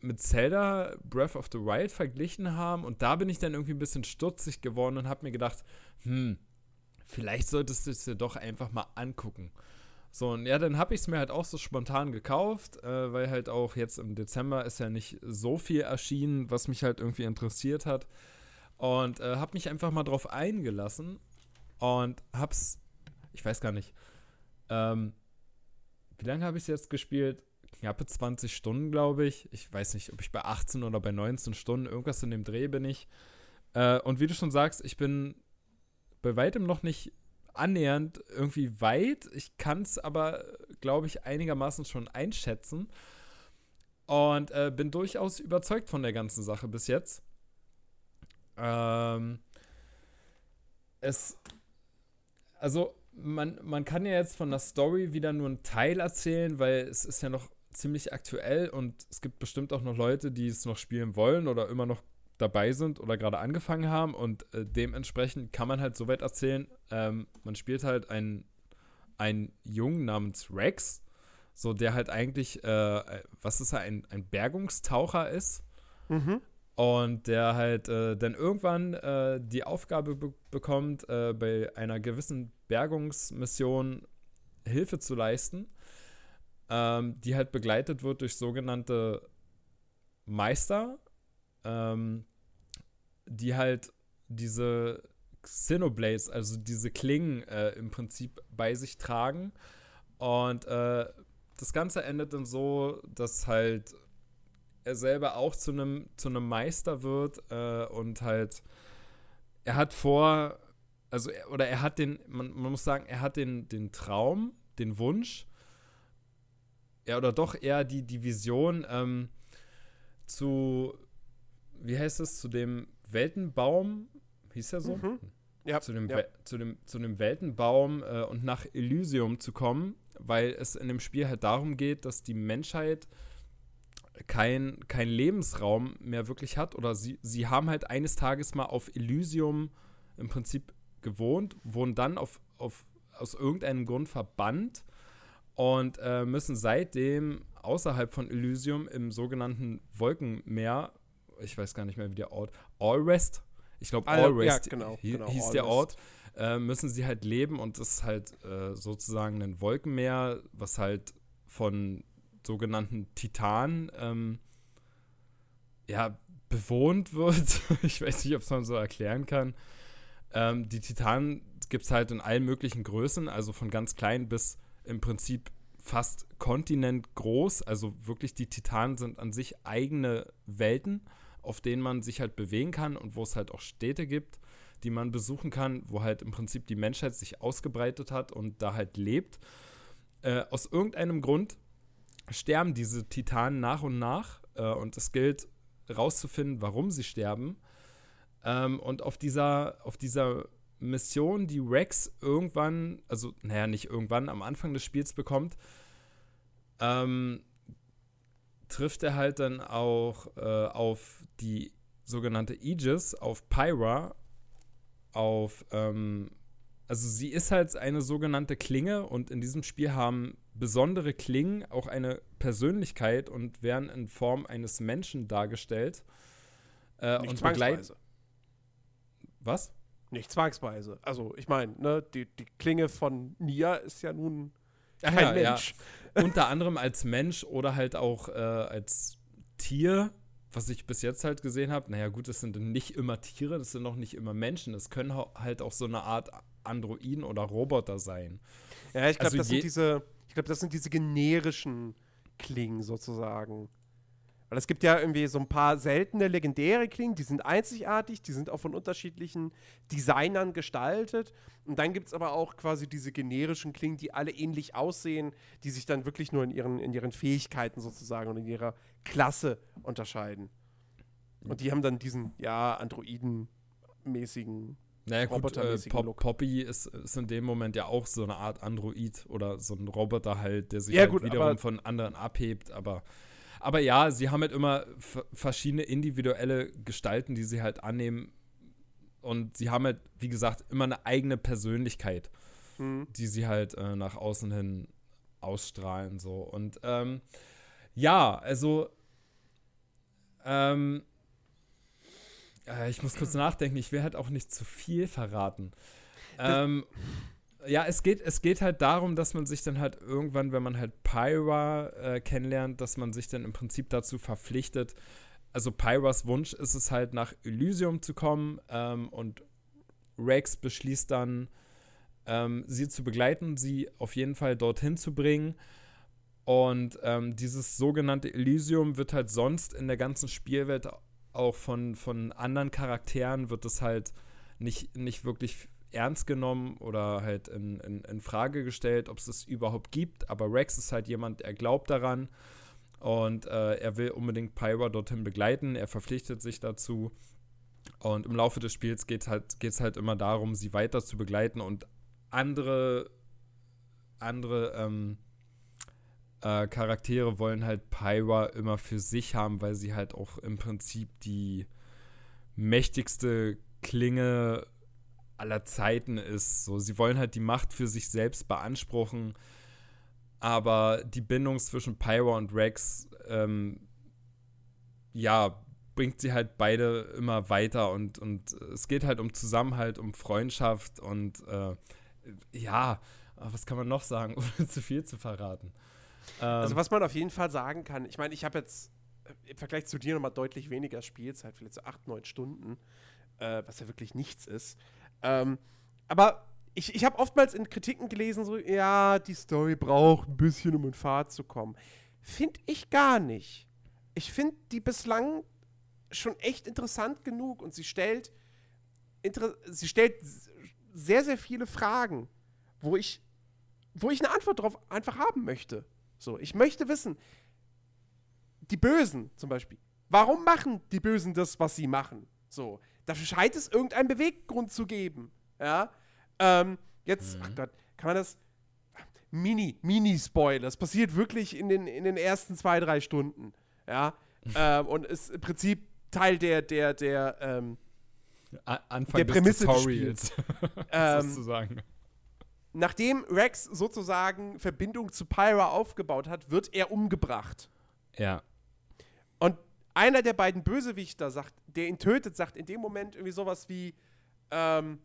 mit Zelda Breath of the Wild verglichen haben. Und da bin ich dann irgendwie ein bisschen stutzig geworden und habe mir gedacht, hm, vielleicht solltest du es dir doch einfach mal angucken. So, und ja, dann habe ich es mir halt auch so spontan gekauft, äh, weil halt auch jetzt im Dezember ist ja nicht so viel erschienen, was mich halt irgendwie interessiert hat. Und äh, habe mich einfach mal drauf eingelassen und hab's, ich weiß gar nicht, ähm, wie lange habe ich es jetzt gespielt? Knappe 20 Stunden, glaube ich. Ich weiß nicht, ob ich bei 18 oder bei 19 Stunden, irgendwas in dem Dreh bin ich. Äh, und wie du schon sagst, ich bin bei weitem noch nicht annähernd irgendwie weit. Ich kann es aber, glaube ich, einigermaßen schon einschätzen. Und äh, bin durchaus überzeugt von der ganzen Sache bis jetzt. Ähm, es. Also, man, man kann ja jetzt von der Story wieder nur einen Teil erzählen, weil es ist ja noch ziemlich aktuell und es gibt bestimmt auch noch Leute, die es noch spielen wollen oder immer noch dabei sind oder gerade angefangen haben und äh, dementsprechend kann man halt so weit erzählen, ähm, man spielt halt einen, einen Jungen namens Rex, so der halt eigentlich, äh, was ist er, ein, ein Bergungstaucher ist mhm. und der halt äh, dann irgendwann äh, die Aufgabe be bekommt, äh, bei einer gewissen Bergungsmission Hilfe zu leisten, ähm, die halt begleitet wird durch sogenannte Meister, ähm, die halt diese Xenoblades, also diese Klingen äh, im Prinzip bei sich tragen. Und äh, das Ganze endet dann so, dass halt er selber auch zu einem zu Meister wird äh, und halt er hat vor, also er, oder er hat den, man, man muss sagen, er hat den, den Traum, den Wunsch, ja oder doch eher die, die Vision ähm, zu, wie heißt es, zu dem Weltenbaum, hieß er so? Mhm. Ja, zu, dem ja. zu, dem, zu dem Weltenbaum äh, und nach Elysium zu kommen, weil es in dem Spiel halt darum geht, dass die Menschheit kein, kein Lebensraum mehr wirklich hat oder sie, sie haben halt eines Tages mal auf Elysium im Prinzip gewohnt, wurden dann auf, auf, aus irgendeinem Grund verbannt und äh, müssen seitdem außerhalb von Elysium im sogenannten Wolkenmeer ich weiß gar nicht mehr, wie der Ort, Allrest, ich glaube Allrest ja, genau, hieß genau, der Ort, äh, müssen sie halt leben und das ist halt äh, sozusagen ein Wolkenmeer, was halt von sogenannten Titanen ähm, ja, bewohnt wird. ich weiß nicht, ob es man so erklären kann. Ähm, die Titanen gibt es halt in allen möglichen Größen, also von ganz klein bis im Prinzip fast kontinentgroß. Also wirklich, die Titanen sind an sich eigene Welten auf denen man sich halt bewegen kann und wo es halt auch Städte gibt, die man besuchen kann, wo halt im Prinzip die Menschheit sich ausgebreitet hat und da halt lebt. Äh, aus irgendeinem Grund sterben diese Titanen nach und nach äh, und es gilt rauszufinden, warum sie sterben. Ähm, und auf dieser, auf dieser Mission, die Rex irgendwann, also naja, nicht irgendwann, am Anfang des Spiels bekommt, ähm, trifft er halt dann auch äh, auf die sogenannte Aegis, auf Pyra, auf, ähm, also sie ist halt eine sogenannte Klinge und in diesem Spiel haben besondere Klingen auch eine Persönlichkeit und werden in Form eines Menschen dargestellt. Äh, und begleiten. Was? Nicht zwangsweise. Also, ich meine, ne, die, die Klinge von Nia ist ja nun kein ja, Mensch. Ja. Unter anderem als Mensch oder halt auch äh, als Tier, was ich bis jetzt halt gesehen habe. Naja, gut, das sind nicht immer Tiere, das sind auch nicht immer Menschen. Das können halt auch so eine Art Androiden oder Roboter sein. Ja, ich glaube, also das sind diese, ich glaube, das sind diese generischen Klingen sozusagen. Weil es gibt ja irgendwie so ein paar seltene legendäre Klingen, die sind einzigartig, die sind auch von unterschiedlichen Designern gestaltet. Und dann gibt es aber auch quasi diese generischen Klingen, die alle ähnlich aussehen, die sich dann wirklich nur in ihren, in ihren Fähigkeiten sozusagen und in ihrer Klasse unterscheiden. Und die haben dann diesen, ja, Androiden-mäßigen naja, gut, äh, Pop Poppy ist, ist, in dem Moment ja auch so eine Art Android oder so ein Roboter halt, der sich ja, halt gut, wiederum von anderen abhebt, aber aber ja, sie haben halt immer verschiedene individuelle Gestalten, die sie halt annehmen. Und sie haben halt, wie gesagt, immer eine eigene Persönlichkeit, mhm. die sie halt äh, nach außen hin ausstrahlen. So. Und ähm, ja, also ähm, äh, ich muss kurz nachdenken, ich will halt auch nicht zu viel verraten. Ähm, ja, es geht, es geht halt darum, dass man sich dann halt irgendwann, wenn man halt Pyra äh, kennenlernt, dass man sich dann im Prinzip dazu verpflichtet. Also Pyras Wunsch ist es halt nach Elysium zu kommen ähm, und Rex beschließt dann, ähm, sie zu begleiten, sie auf jeden Fall dorthin zu bringen. Und ähm, dieses sogenannte Elysium wird halt sonst in der ganzen Spielwelt auch von, von anderen Charakteren wird es halt nicht, nicht wirklich ernst genommen oder halt in, in, in Frage gestellt, ob es das überhaupt gibt. Aber Rex ist halt jemand, er glaubt daran und äh, er will unbedingt Pyra dorthin begleiten. Er verpflichtet sich dazu. Und im Laufe des Spiels geht es halt, geht's halt immer darum, sie weiter zu begleiten und andere, andere ähm, äh, Charaktere wollen halt Pyra immer für sich haben, weil sie halt auch im Prinzip die mächtigste Klinge aller Zeiten ist. So, sie wollen halt die Macht für sich selbst beanspruchen, aber die Bindung zwischen Pyra und Rex, ähm, ja, bringt sie halt beide immer weiter und, und es geht halt um Zusammenhalt, um Freundschaft und äh, ja, was kann man noch sagen, ohne zu viel zu verraten. Ähm, also was man auf jeden Fall sagen kann, ich meine, ich habe jetzt äh, im Vergleich zu dir nochmal deutlich weniger Spielzeit, vielleicht so acht, neun Stunden, äh, was ja wirklich nichts ist. Ähm, aber ich, ich habe oftmals in Kritiken gelesen, so, ja, die Story braucht ein bisschen, um in Fahrt zu kommen. Finde ich gar nicht. Ich finde die bislang schon echt interessant genug und sie stellt, sie stellt sehr, sehr viele Fragen, wo ich, wo ich eine Antwort drauf einfach haben möchte. So, ich möchte wissen, die Bösen zum Beispiel, warum machen die Bösen das, was sie machen? So, Dafür scheint es irgendeinen Beweggrund zu geben. Ja. Ähm, jetzt, mhm. ach Gott, kann man das. Mini, Mini-Spoiler. Das passiert wirklich in den, in den ersten zwei, drei Stunden. Ja. ähm, und ist im Prinzip Teil der, der, der, ähm, Anfang der Prämisse des Tutorials. ähm, sozusagen. Nachdem Rex sozusagen Verbindung zu Pyra aufgebaut hat, wird er umgebracht. Ja. Einer der beiden Bösewichter sagt, der ihn tötet, sagt in dem Moment irgendwie sowas wie, ähm,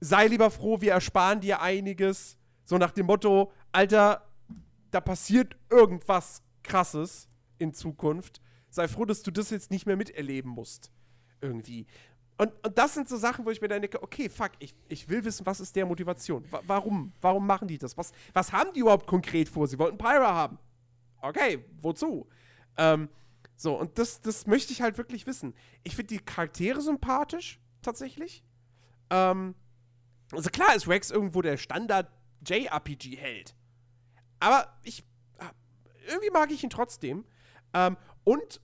sei lieber froh, wir ersparen dir einiges. So nach dem Motto, Alter, da passiert irgendwas krasses in Zukunft. Sei froh, dass du das jetzt nicht mehr miterleben musst. Irgendwie. Und, und das sind so Sachen, wo ich mir dann denke, okay, fuck, ich, ich will wissen, was ist der Motivation? Wa warum? Warum machen die das? Was, was haben die überhaupt konkret vor? Sie wollten Pyra haben. Okay, wozu? Ähm, so, und das, das möchte ich halt wirklich wissen. Ich finde die Charaktere sympathisch, tatsächlich. Ähm, also klar ist Rex irgendwo der Standard JRPG-Held. Aber ich. Irgendwie mag ich ihn trotzdem. Ähm, und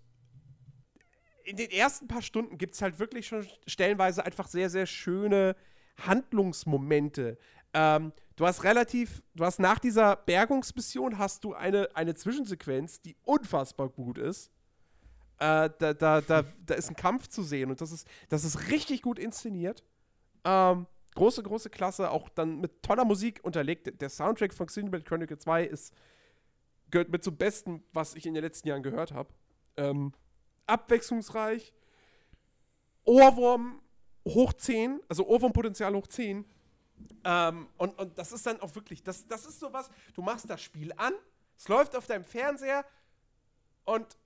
in den ersten paar Stunden gibt es halt wirklich schon stellenweise einfach sehr, sehr schöne Handlungsmomente. Ähm, du hast relativ, du hast nach dieser Bergungsmission hast du eine, eine Zwischensequenz, die unfassbar gut ist. Äh, da, da, da, da ist ein Kampf zu sehen und das ist, das ist richtig gut inszeniert. Ähm, große, große Klasse, auch dann mit toller Musik unterlegt. Der Soundtrack von Xenoblade Chronicle 2 ist, gehört mit zum Besten, was ich in den letzten Jahren gehört habe. Ähm, abwechslungsreich, Ohrwurm hoch 10, also Ohrwurmpotenzial hoch 10. Ähm, und, und das ist dann auch wirklich, das, das ist sowas, du machst das Spiel an, es läuft auf deinem Fernseher und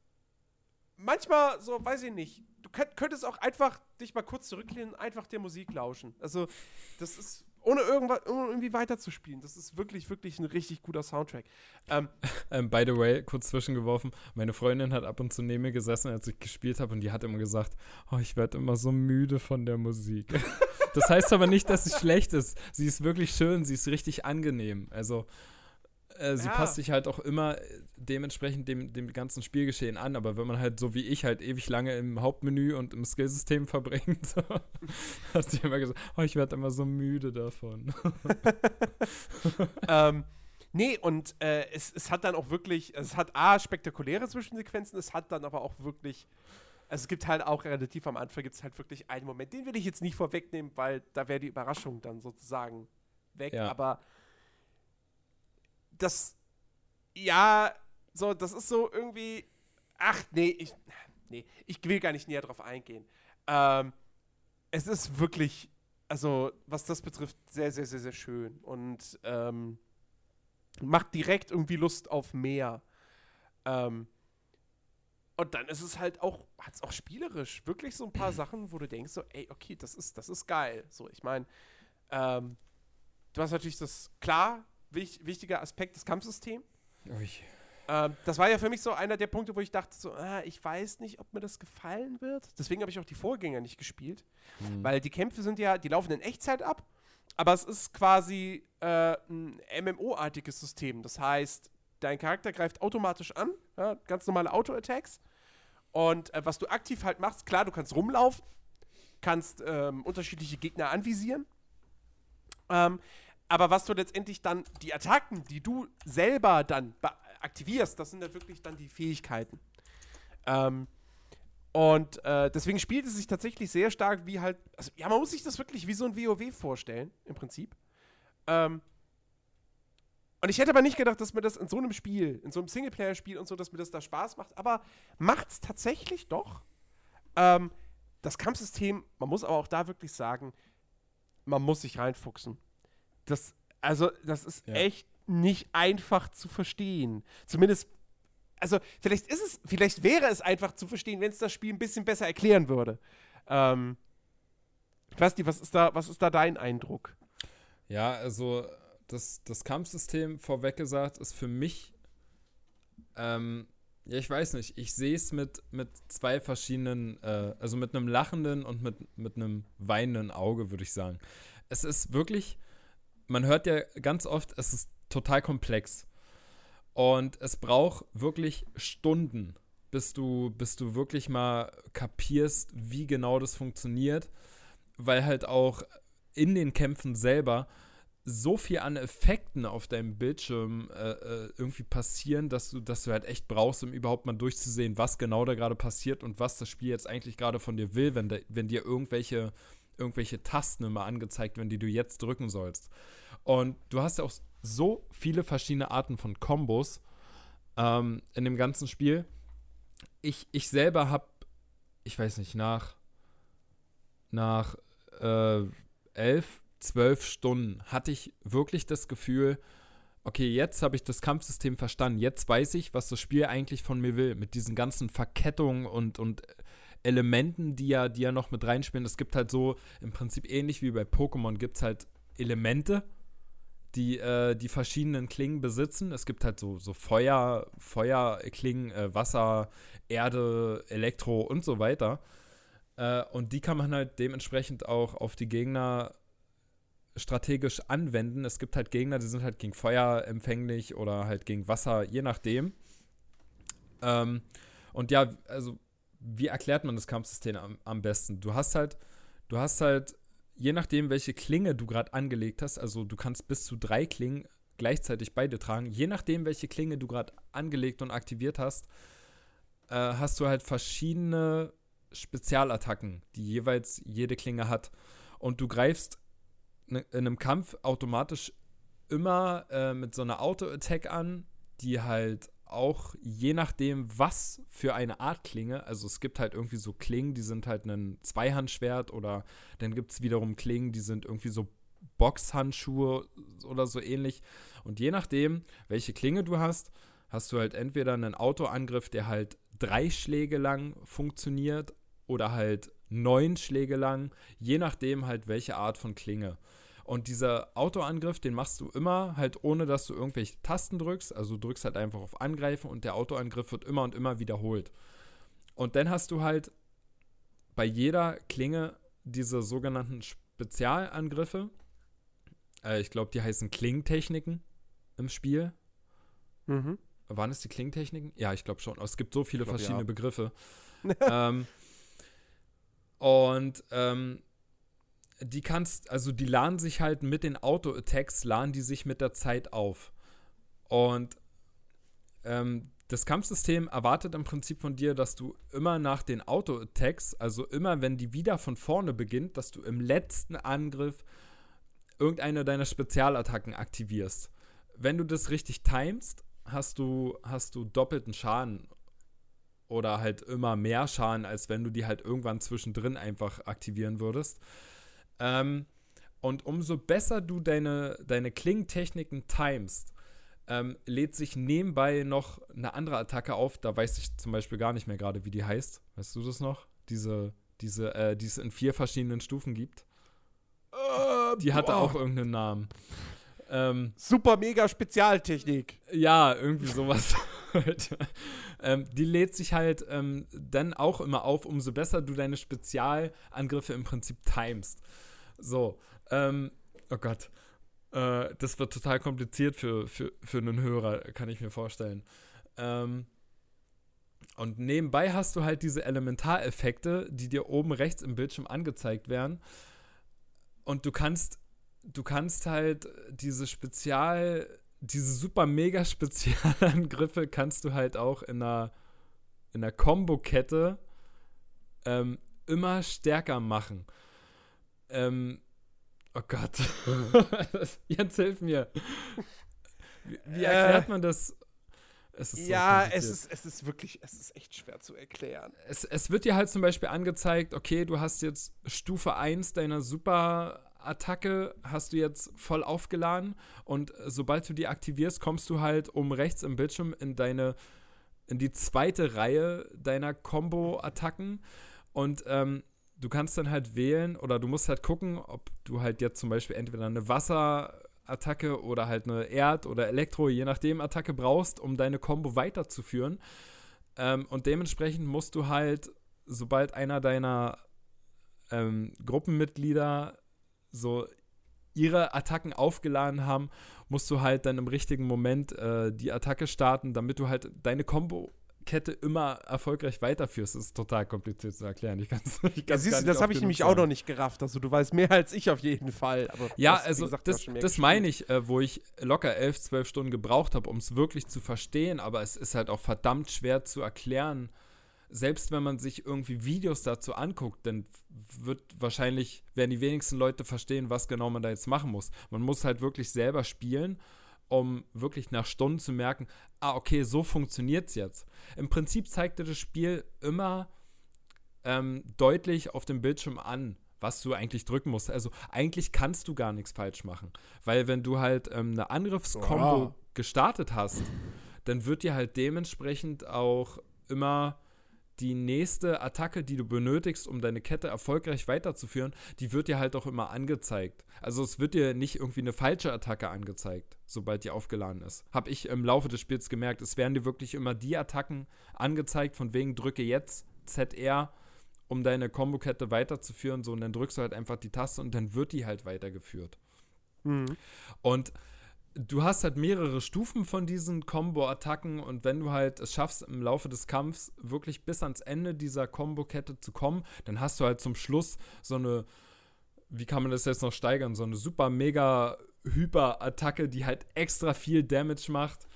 manchmal so, weiß ich nicht, du könntest auch einfach dich mal kurz zurücklehnen einfach der Musik lauschen. Also, das ist ohne, irgendwas, ohne irgendwie weiterzuspielen. Das ist wirklich, wirklich ein richtig guter Soundtrack. Ähm, ähm, by the way, kurz zwischengeworfen, meine Freundin hat ab und zu neben mir gesessen, als ich gespielt habe und die hat immer gesagt, oh, ich werde immer so müde von der Musik. das heißt aber nicht, dass sie schlecht ist. Sie ist wirklich schön, sie ist richtig angenehm. Also äh, sie ja. passt sich halt auch immer äh, dementsprechend dem, dem ganzen Spielgeschehen an, aber wenn man halt so wie ich halt ewig lange im Hauptmenü und im Skillsystem verbringt, so, hat sie immer gesagt, oh, ich werde immer so müde davon. ähm, nee, und äh, es, es hat dann auch wirklich, es hat A, spektakuläre Zwischensequenzen, es hat dann aber auch wirklich also es gibt halt auch relativ am Anfang gibt es halt wirklich einen Moment, den will ich jetzt nicht vorwegnehmen, weil da wäre die Überraschung dann sozusagen weg. Ja. Aber das, ja, so, das ist so irgendwie, ach nee, ich, nee, ich will gar nicht näher drauf eingehen. Ähm, es ist wirklich, also was das betrifft, sehr, sehr, sehr, sehr schön und ähm, macht direkt irgendwie Lust auf mehr. Ähm, und dann ist es halt auch, hat es auch spielerisch wirklich so ein paar Sachen, wo du denkst so, ey, okay, das ist, das ist geil. So, ich meine, ähm, du hast natürlich das, klar, wich, wichtiger Aspekt des Kampfsystems. Ähm, das war ja für mich so einer der Punkte, wo ich dachte, so, ah, ich weiß nicht, ob mir das gefallen wird. Deswegen habe ich auch die Vorgänger nicht gespielt. Mhm. Weil die Kämpfe sind ja, die laufen in Echtzeit ab, aber es ist quasi äh, ein MMO-artiges System. Das heißt, dein Charakter greift automatisch an, ja, ganz normale Auto-Attacks. Und äh, was du aktiv halt machst, klar, du kannst rumlaufen, kannst ähm, unterschiedliche Gegner anvisieren. Ähm, aber was du letztendlich dann, die Attacken, die du selber dann aktivierst, das sind ja wirklich dann die Fähigkeiten. Ähm, und äh, deswegen spielt es sich tatsächlich sehr stark wie halt, also ja, man muss sich das wirklich wie so ein WoW vorstellen, im Prinzip. Ähm, und ich hätte aber nicht gedacht, dass mir das in so einem Spiel, in so einem Singleplayer-Spiel und so, dass mir das da Spaß macht, aber macht es tatsächlich doch. Ähm, das Kampfsystem, man muss aber auch da wirklich sagen, man muss sich reinfuchsen. Das, also, das ist ja. echt nicht einfach zu verstehen. Zumindest, also, vielleicht ist es, vielleicht wäre es einfach zu verstehen, wenn es das Spiel ein bisschen besser erklären würde. Ähm, nicht, was ist da, was ist da dein Eindruck? Ja, also das, das Kampfsystem vorweg gesagt ist für mich, ähm, ja, ich weiß nicht, ich sehe es mit, mit zwei verschiedenen, äh, also mit einem lachenden und mit, mit einem weinenden Auge, würde ich sagen. Es ist wirklich man hört ja ganz oft, es ist total komplex. Und es braucht wirklich Stunden, bis du, bis du wirklich mal kapierst, wie genau das funktioniert. Weil halt auch in den Kämpfen selber so viel an Effekten auf deinem Bildschirm äh, äh, irgendwie passieren, dass du, dass du halt echt brauchst, um überhaupt mal durchzusehen, was genau da gerade passiert und was das Spiel jetzt eigentlich gerade von dir will, wenn, de, wenn dir irgendwelche, irgendwelche Tasten immer angezeigt werden, die du jetzt drücken sollst. Und du hast ja auch so viele verschiedene Arten von Kombos ähm, in dem ganzen Spiel. Ich, ich selber habe, ich weiß nicht, nach, nach äh, elf, zwölf Stunden hatte ich wirklich das Gefühl, okay, jetzt habe ich das Kampfsystem verstanden. Jetzt weiß ich, was das Spiel eigentlich von mir will. Mit diesen ganzen Verkettungen und, und Elementen, die ja, die ja noch mit reinspielen. Es gibt halt so, im Prinzip ähnlich wie bei Pokémon, gibt es halt Elemente, die äh, die verschiedenen Klingen besitzen. Es gibt halt so, so Feuer, Feuerklingen, äh, Wasser, Erde, Elektro und so weiter. Äh, und die kann man halt dementsprechend auch auf die Gegner strategisch anwenden. Es gibt halt Gegner, die sind halt gegen Feuer empfänglich oder halt gegen Wasser, je nachdem. Ähm, und ja, also wie erklärt man das Kampfsystem am, am besten? Du hast halt, du hast halt, je nachdem, welche Klinge du gerade angelegt hast, also du kannst bis zu drei Klingen gleichzeitig beide tragen, je nachdem, welche Klinge du gerade angelegt und aktiviert hast, äh, hast du halt verschiedene Spezialattacken, die jeweils jede Klinge hat. Und du greifst ne, in einem Kampf automatisch immer äh, mit so einer Auto-Attack an, die halt auch je nachdem, was für eine Art Klinge, also es gibt halt irgendwie so Klingen, die sind halt ein Zweihandschwert oder dann gibt es wiederum Klingen, die sind irgendwie so Boxhandschuhe oder so ähnlich. Und je nachdem, welche Klinge du hast, hast du halt entweder einen Autoangriff, der halt drei Schläge lang funktioniert oder halt neun Schläge lang, je nachdem halt welche Art von Klinge. Und dieser Autoangriff, den machst du immer halt ohne, dass du irgendwelche Tasten drückst. Also du drückst halt einfach auf Angreifen und der Autoangriff wird immer und immer wiederholt. Und dann hast du halt bei jeder Klinge diese sogenannten Spezialangriffe. Äh, ich glaube, die heißen Klingtechniken im Spiel. Mhm. Waren es die Klingtechniken? Ja, ich glaube schon. Es gibt so viele glaub, verschiedene ja. Begriffe. ähm, und ähm, die kannst, also die laden sich halt mit den Auto-Attacks, laden die sich mit der Zeit auf. Und ähm, das Kampfsystem erwartet im Prinzip von dir, dass du immer nach den Auto-Attacks, also immer wenn die wieder von vorne beginnt, dass du im letzten Angriff irgendeine deiner Spezialattacken aktivierst. Wenn du das richtig timest, hast du, hast du doppelten Schaden oder halt immer mehr Schaden, als wenn du die halt irgendwann zwischendrin einfach aktivieren würdest. Ähm, und umso besser du deine, deine Klingentechniken timest, ähm, lädt sich nebenbei noch eine andere Attacke auf. Da weiß ich zum Beispiel gar nicht mehr gerade, wie die heißt. Weißt du das noch? Diese, diese, äh, die es in vier verschiedenen Stufen gibt. Äh, die hatte boah. auch irgendeinen Namen. Ähm, Super mega Spezialtechnik. Ja, irgendwie sowas. ähm, die lädt sich halt ähm, dann auch immer auf, umso besser du deine Spezialangriffe im Prinzip timest. So, ähm, oh Gott. Äh, das wird total kompliziert für, für, für einen Hörer, kann ich mir vorstellen. Ähm, und nebenbei hast du halt diese Elementareffekte, die dir oben rechts im Bildschirm angezeigt werden. Und du kannst, du kannst halt diese Spezial, diese super mega Spezialangriffe kannst du halt auch in einer, in einer Combo-Kette ähm, immer stärker machen. Ähm, oh Gott. Jens, hilf mir. Wie, wie erklärt äh, man das? Es so ja, es ist, es ist wirklich, es ist echt schwer zu erklären. Es, es wird dir halt zum Beispiel angezeigt, okay, du hast jetzt Stufe 1 deiner Super-Attacke, hast du jetzt voll aufgeladen und sobald du die aktivierst, kommst du halt um rechts im Bildschirm in deine, in die zweite Reihe deiner Combo-Attacken und ähm, du kannst dann halt wählen oder du musst halt gucken, ob du halt jetzt zum Beispiel entweder eine Wasserattacke oder halt eine Erd- oder Elektro, je nachdem, Attacke brauchst, um deine Combo weiterzuführen. Ähm, und dementsprechend musst du halt, sobald einer deiner ähm, Gruppenmitglieder so ihre Attacken aufgeladen haben, musst du halt dann im richtigen Moment äh, die Attacke starten, damit du halt deine Combo Kette immer erfolgreich weiterführst, ist total kompliziert zu erklären. Ich kann's, ich kann's ja, siehst du, das habe ich nämlich auch noch nicht gerafft. Also du weißt mehr als ich auf jeden Fall. ja, das, also gesagt, das, das meine ich, äh, wo ich locker elf, zwölf Stunden gebraucht habe, um es wirklich zu verstehen. Aber es ist halt auch verdammt schwer zu erklären. Selbst wenn man sich irgendwie Videos dazu anguckt, dann wird wahrscheinlich, werden die wenigsten Leute verstehen, was genau man da jetzt machen muss. Man muss halt wirklich selber spielen um wirklich nach Stunden zu merken, ah, okay, so funktioniert es jetzt. Im Prinzip zeigt dir das Spiel immer ähm, deutlich auf dem Bildschirm an, was du eigentlich drücken musst. Also eigentlich kannst du gar nichts falsch machen. Weil wenn du halt ähm, eine Angriffskombo oh. gestartet hast, dann wird dir halt dementsprechend auch immer die nächste Attacke, die du benötigst, um deine Kette erfolgreich weiterzuführen, die wird dir halt auch immer angezeigt. Also es wird dir nicht irgendwie eine falsche Attacke angezeigt, sobald die aufgeladen ist. Habe ich im Laufe des Spiels gemerkt. Es werden dir wirklich immer die Attacken angezeigt, von wegen drücke jetzt ZR, um deine Kombokette weiterzuführen. So, und dann drückst du halt einfach die Taste und dann wird die halt weitergeführt. Mhm. Und du hast halt mehrere Stufen von diesen Combo-Attacken und wenn du halt es schaffst, im Laufe des Kampfs wirklich bis ans Ende dieser Combo-Kette zu kommen, dann hast du halt zum Schluss so eine, wie kann man das jetzt noch steigern, so eine super mega Hyper-Attacke, die halt extra viel Damage macht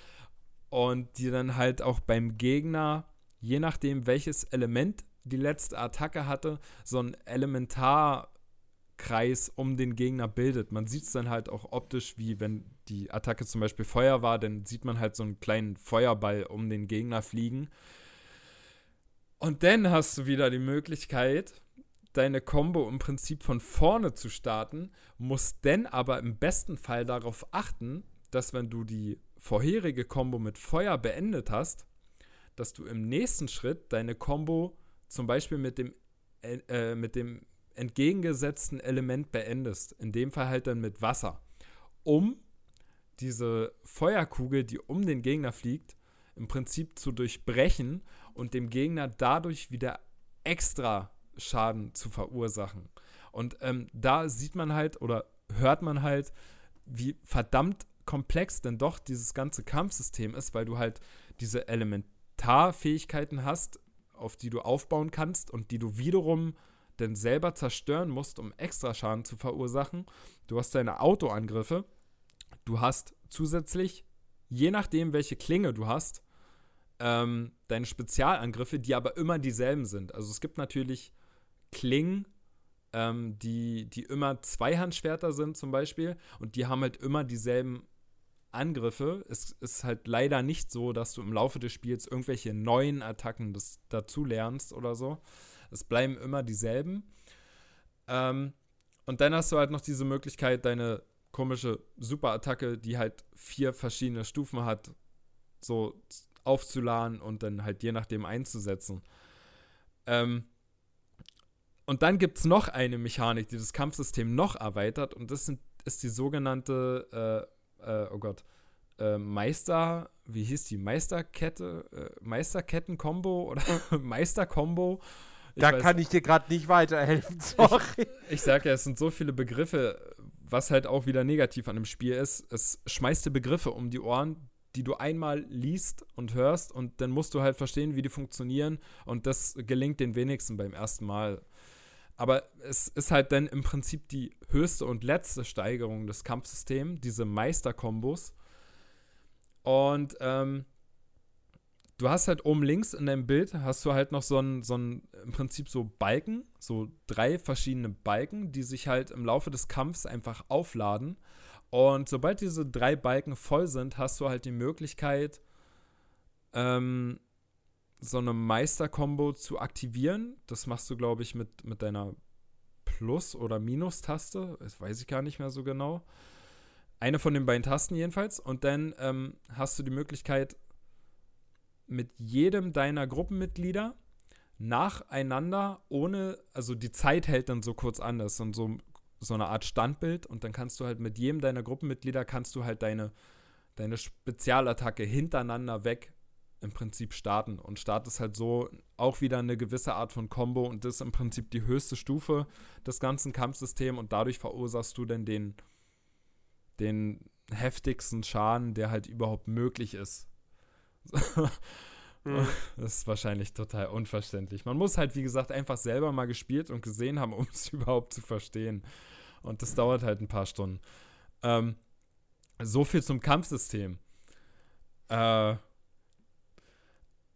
und die dann halt auch beim Gegner, je nachdem welches Element die letzte Attacke hatte, so ein Elementar Kreis um den Gegner bildet. Man sieht es dann halt auch optisch, wie wenn die Attacke zum Beispiel Feuer war, dann sieht man halt so einen kleinen Feuerball um den Gegner fliegen. Und dann hast du wieder die Möglichkeit, deine Combo im Prinzip von vorne zu starten, musst dann aber im besten Fall darauf achten, dass wenn du die vorherige Combo mit Feuer beendet hast, dass du im nächsten Schritt deine Combo zum Beispiel mit dem, äh, mit dem entgegengesetzten Element beendest. In dem Fall halt dann mit Wasser. Um diese Feuerkugel, die um den Gegner fliegt, im Prinzip zu durchbrechen und dem Gegner dadurch wieder extra Schaden zu verursachen. Und ähm, da sieht man halt oder hört man halt, wie verdammt komplex denn doch dieses ganze Kampfsystem ist, weil du halt diese Elementarfähigkeiten hast, auf die du aufbauen kannst und die du wiederum denn selber zerstören musst, um extra Schaden zu verursachen. Du hast deine Autoangriffe. Du hast zusätzlich, je nachdem, welche Klinge du hast, ähm, deine Spezialangriffe, die aber immer dieselben sind. Also es gibt natürlich Klingen, ähm, die, die immer Zweihandschwerter sind zum Beispiel und die haben halt immer dieselben Angriffe. Es ist halt leider nicht so, dass du im Laufe des Spiels irgendwelche neuen Attacken das, dazu lernst oder so. Es bleiben immer dieselben. Ähm, und dann hast du halt noch diese Möglichkeit, deine komische Superattacke, die halt vier verschiedene Stufen hat, so aufzuladen und dann halt je nachdem einzusetzen. Ähm, und dann gibt es noch eine Mechanik, die das Kampfsystem noch erweitert und das sind, ist die sogenannte, äh, äh, oh Gott, äh, Meister, wie hieß die, Meisterkette, äh, Meisterketten-Kombo oder Meister-Kombo da weiß, kann ich dir gerade nicht weiterhelfen, sorry. Ich, ich sage ja, es sind so viele Begriffe, was halt auch wieder negativ an dem Spiel ist. Es schmeißt dir Begriffe um die Ohren, die du einmal liest und hörst und dann musst du halt verstehen, wie die funktionieren und das gelingt den wenigsten beim ersten Mal. Aber es ist halt dann im Prinzip die höchste und letzte Steigerung des Kampfsystems, diese Meisterkombos. Und ähm, du hast halt oben links in deinem Bild hast du halt noch so ein, so ein, im Prinzip so Balken, so drei verschiedene Balken, die sich halt im Laufe des Kampfs einfach aufladen. Und sobald diese drei Balken voll sind, hast du halt die Möglichkeit, ähm, so eine Meister-Kombo zu aktivieren. Das machst du, glaube ich, mit, mit deiner Plus- oder Minus-Taste. Das weiß ich gar nicht mehr so genau. Eine von den beiden Tasten jedenfalls. Und dann ähm, hast du die Möglichkeit, mit jedem deiner Gruppenmitglieder nacheinander, ohne, also die Zeit hält dann so kurz an, das ist dann so, so eine Art Standbild und dann kannst du halt mit jedem deiner Gruppenmitglieder kannst du halt deine, deine Spezialattacke hintereinander weg im Prinzip starten und startest halt so auch wieder eine gewisse Art von Combo und das ist im Prinzip die höchste Stufe des ganzen Kampfsystems und dadurch verursachst du dann den, den heftigsten Schaden, der halt überhaupt möglich ist. Mhm. Das ist wahrscheinlich total unverständlich. Man muss halt, wie gesagt, einfach selber mal gespielt und gesehen haben, um es überhaupt zu verstehen. Und das dauert halt ein paar Stunden. Ähm, so viel zum Kampfsystem. Äh,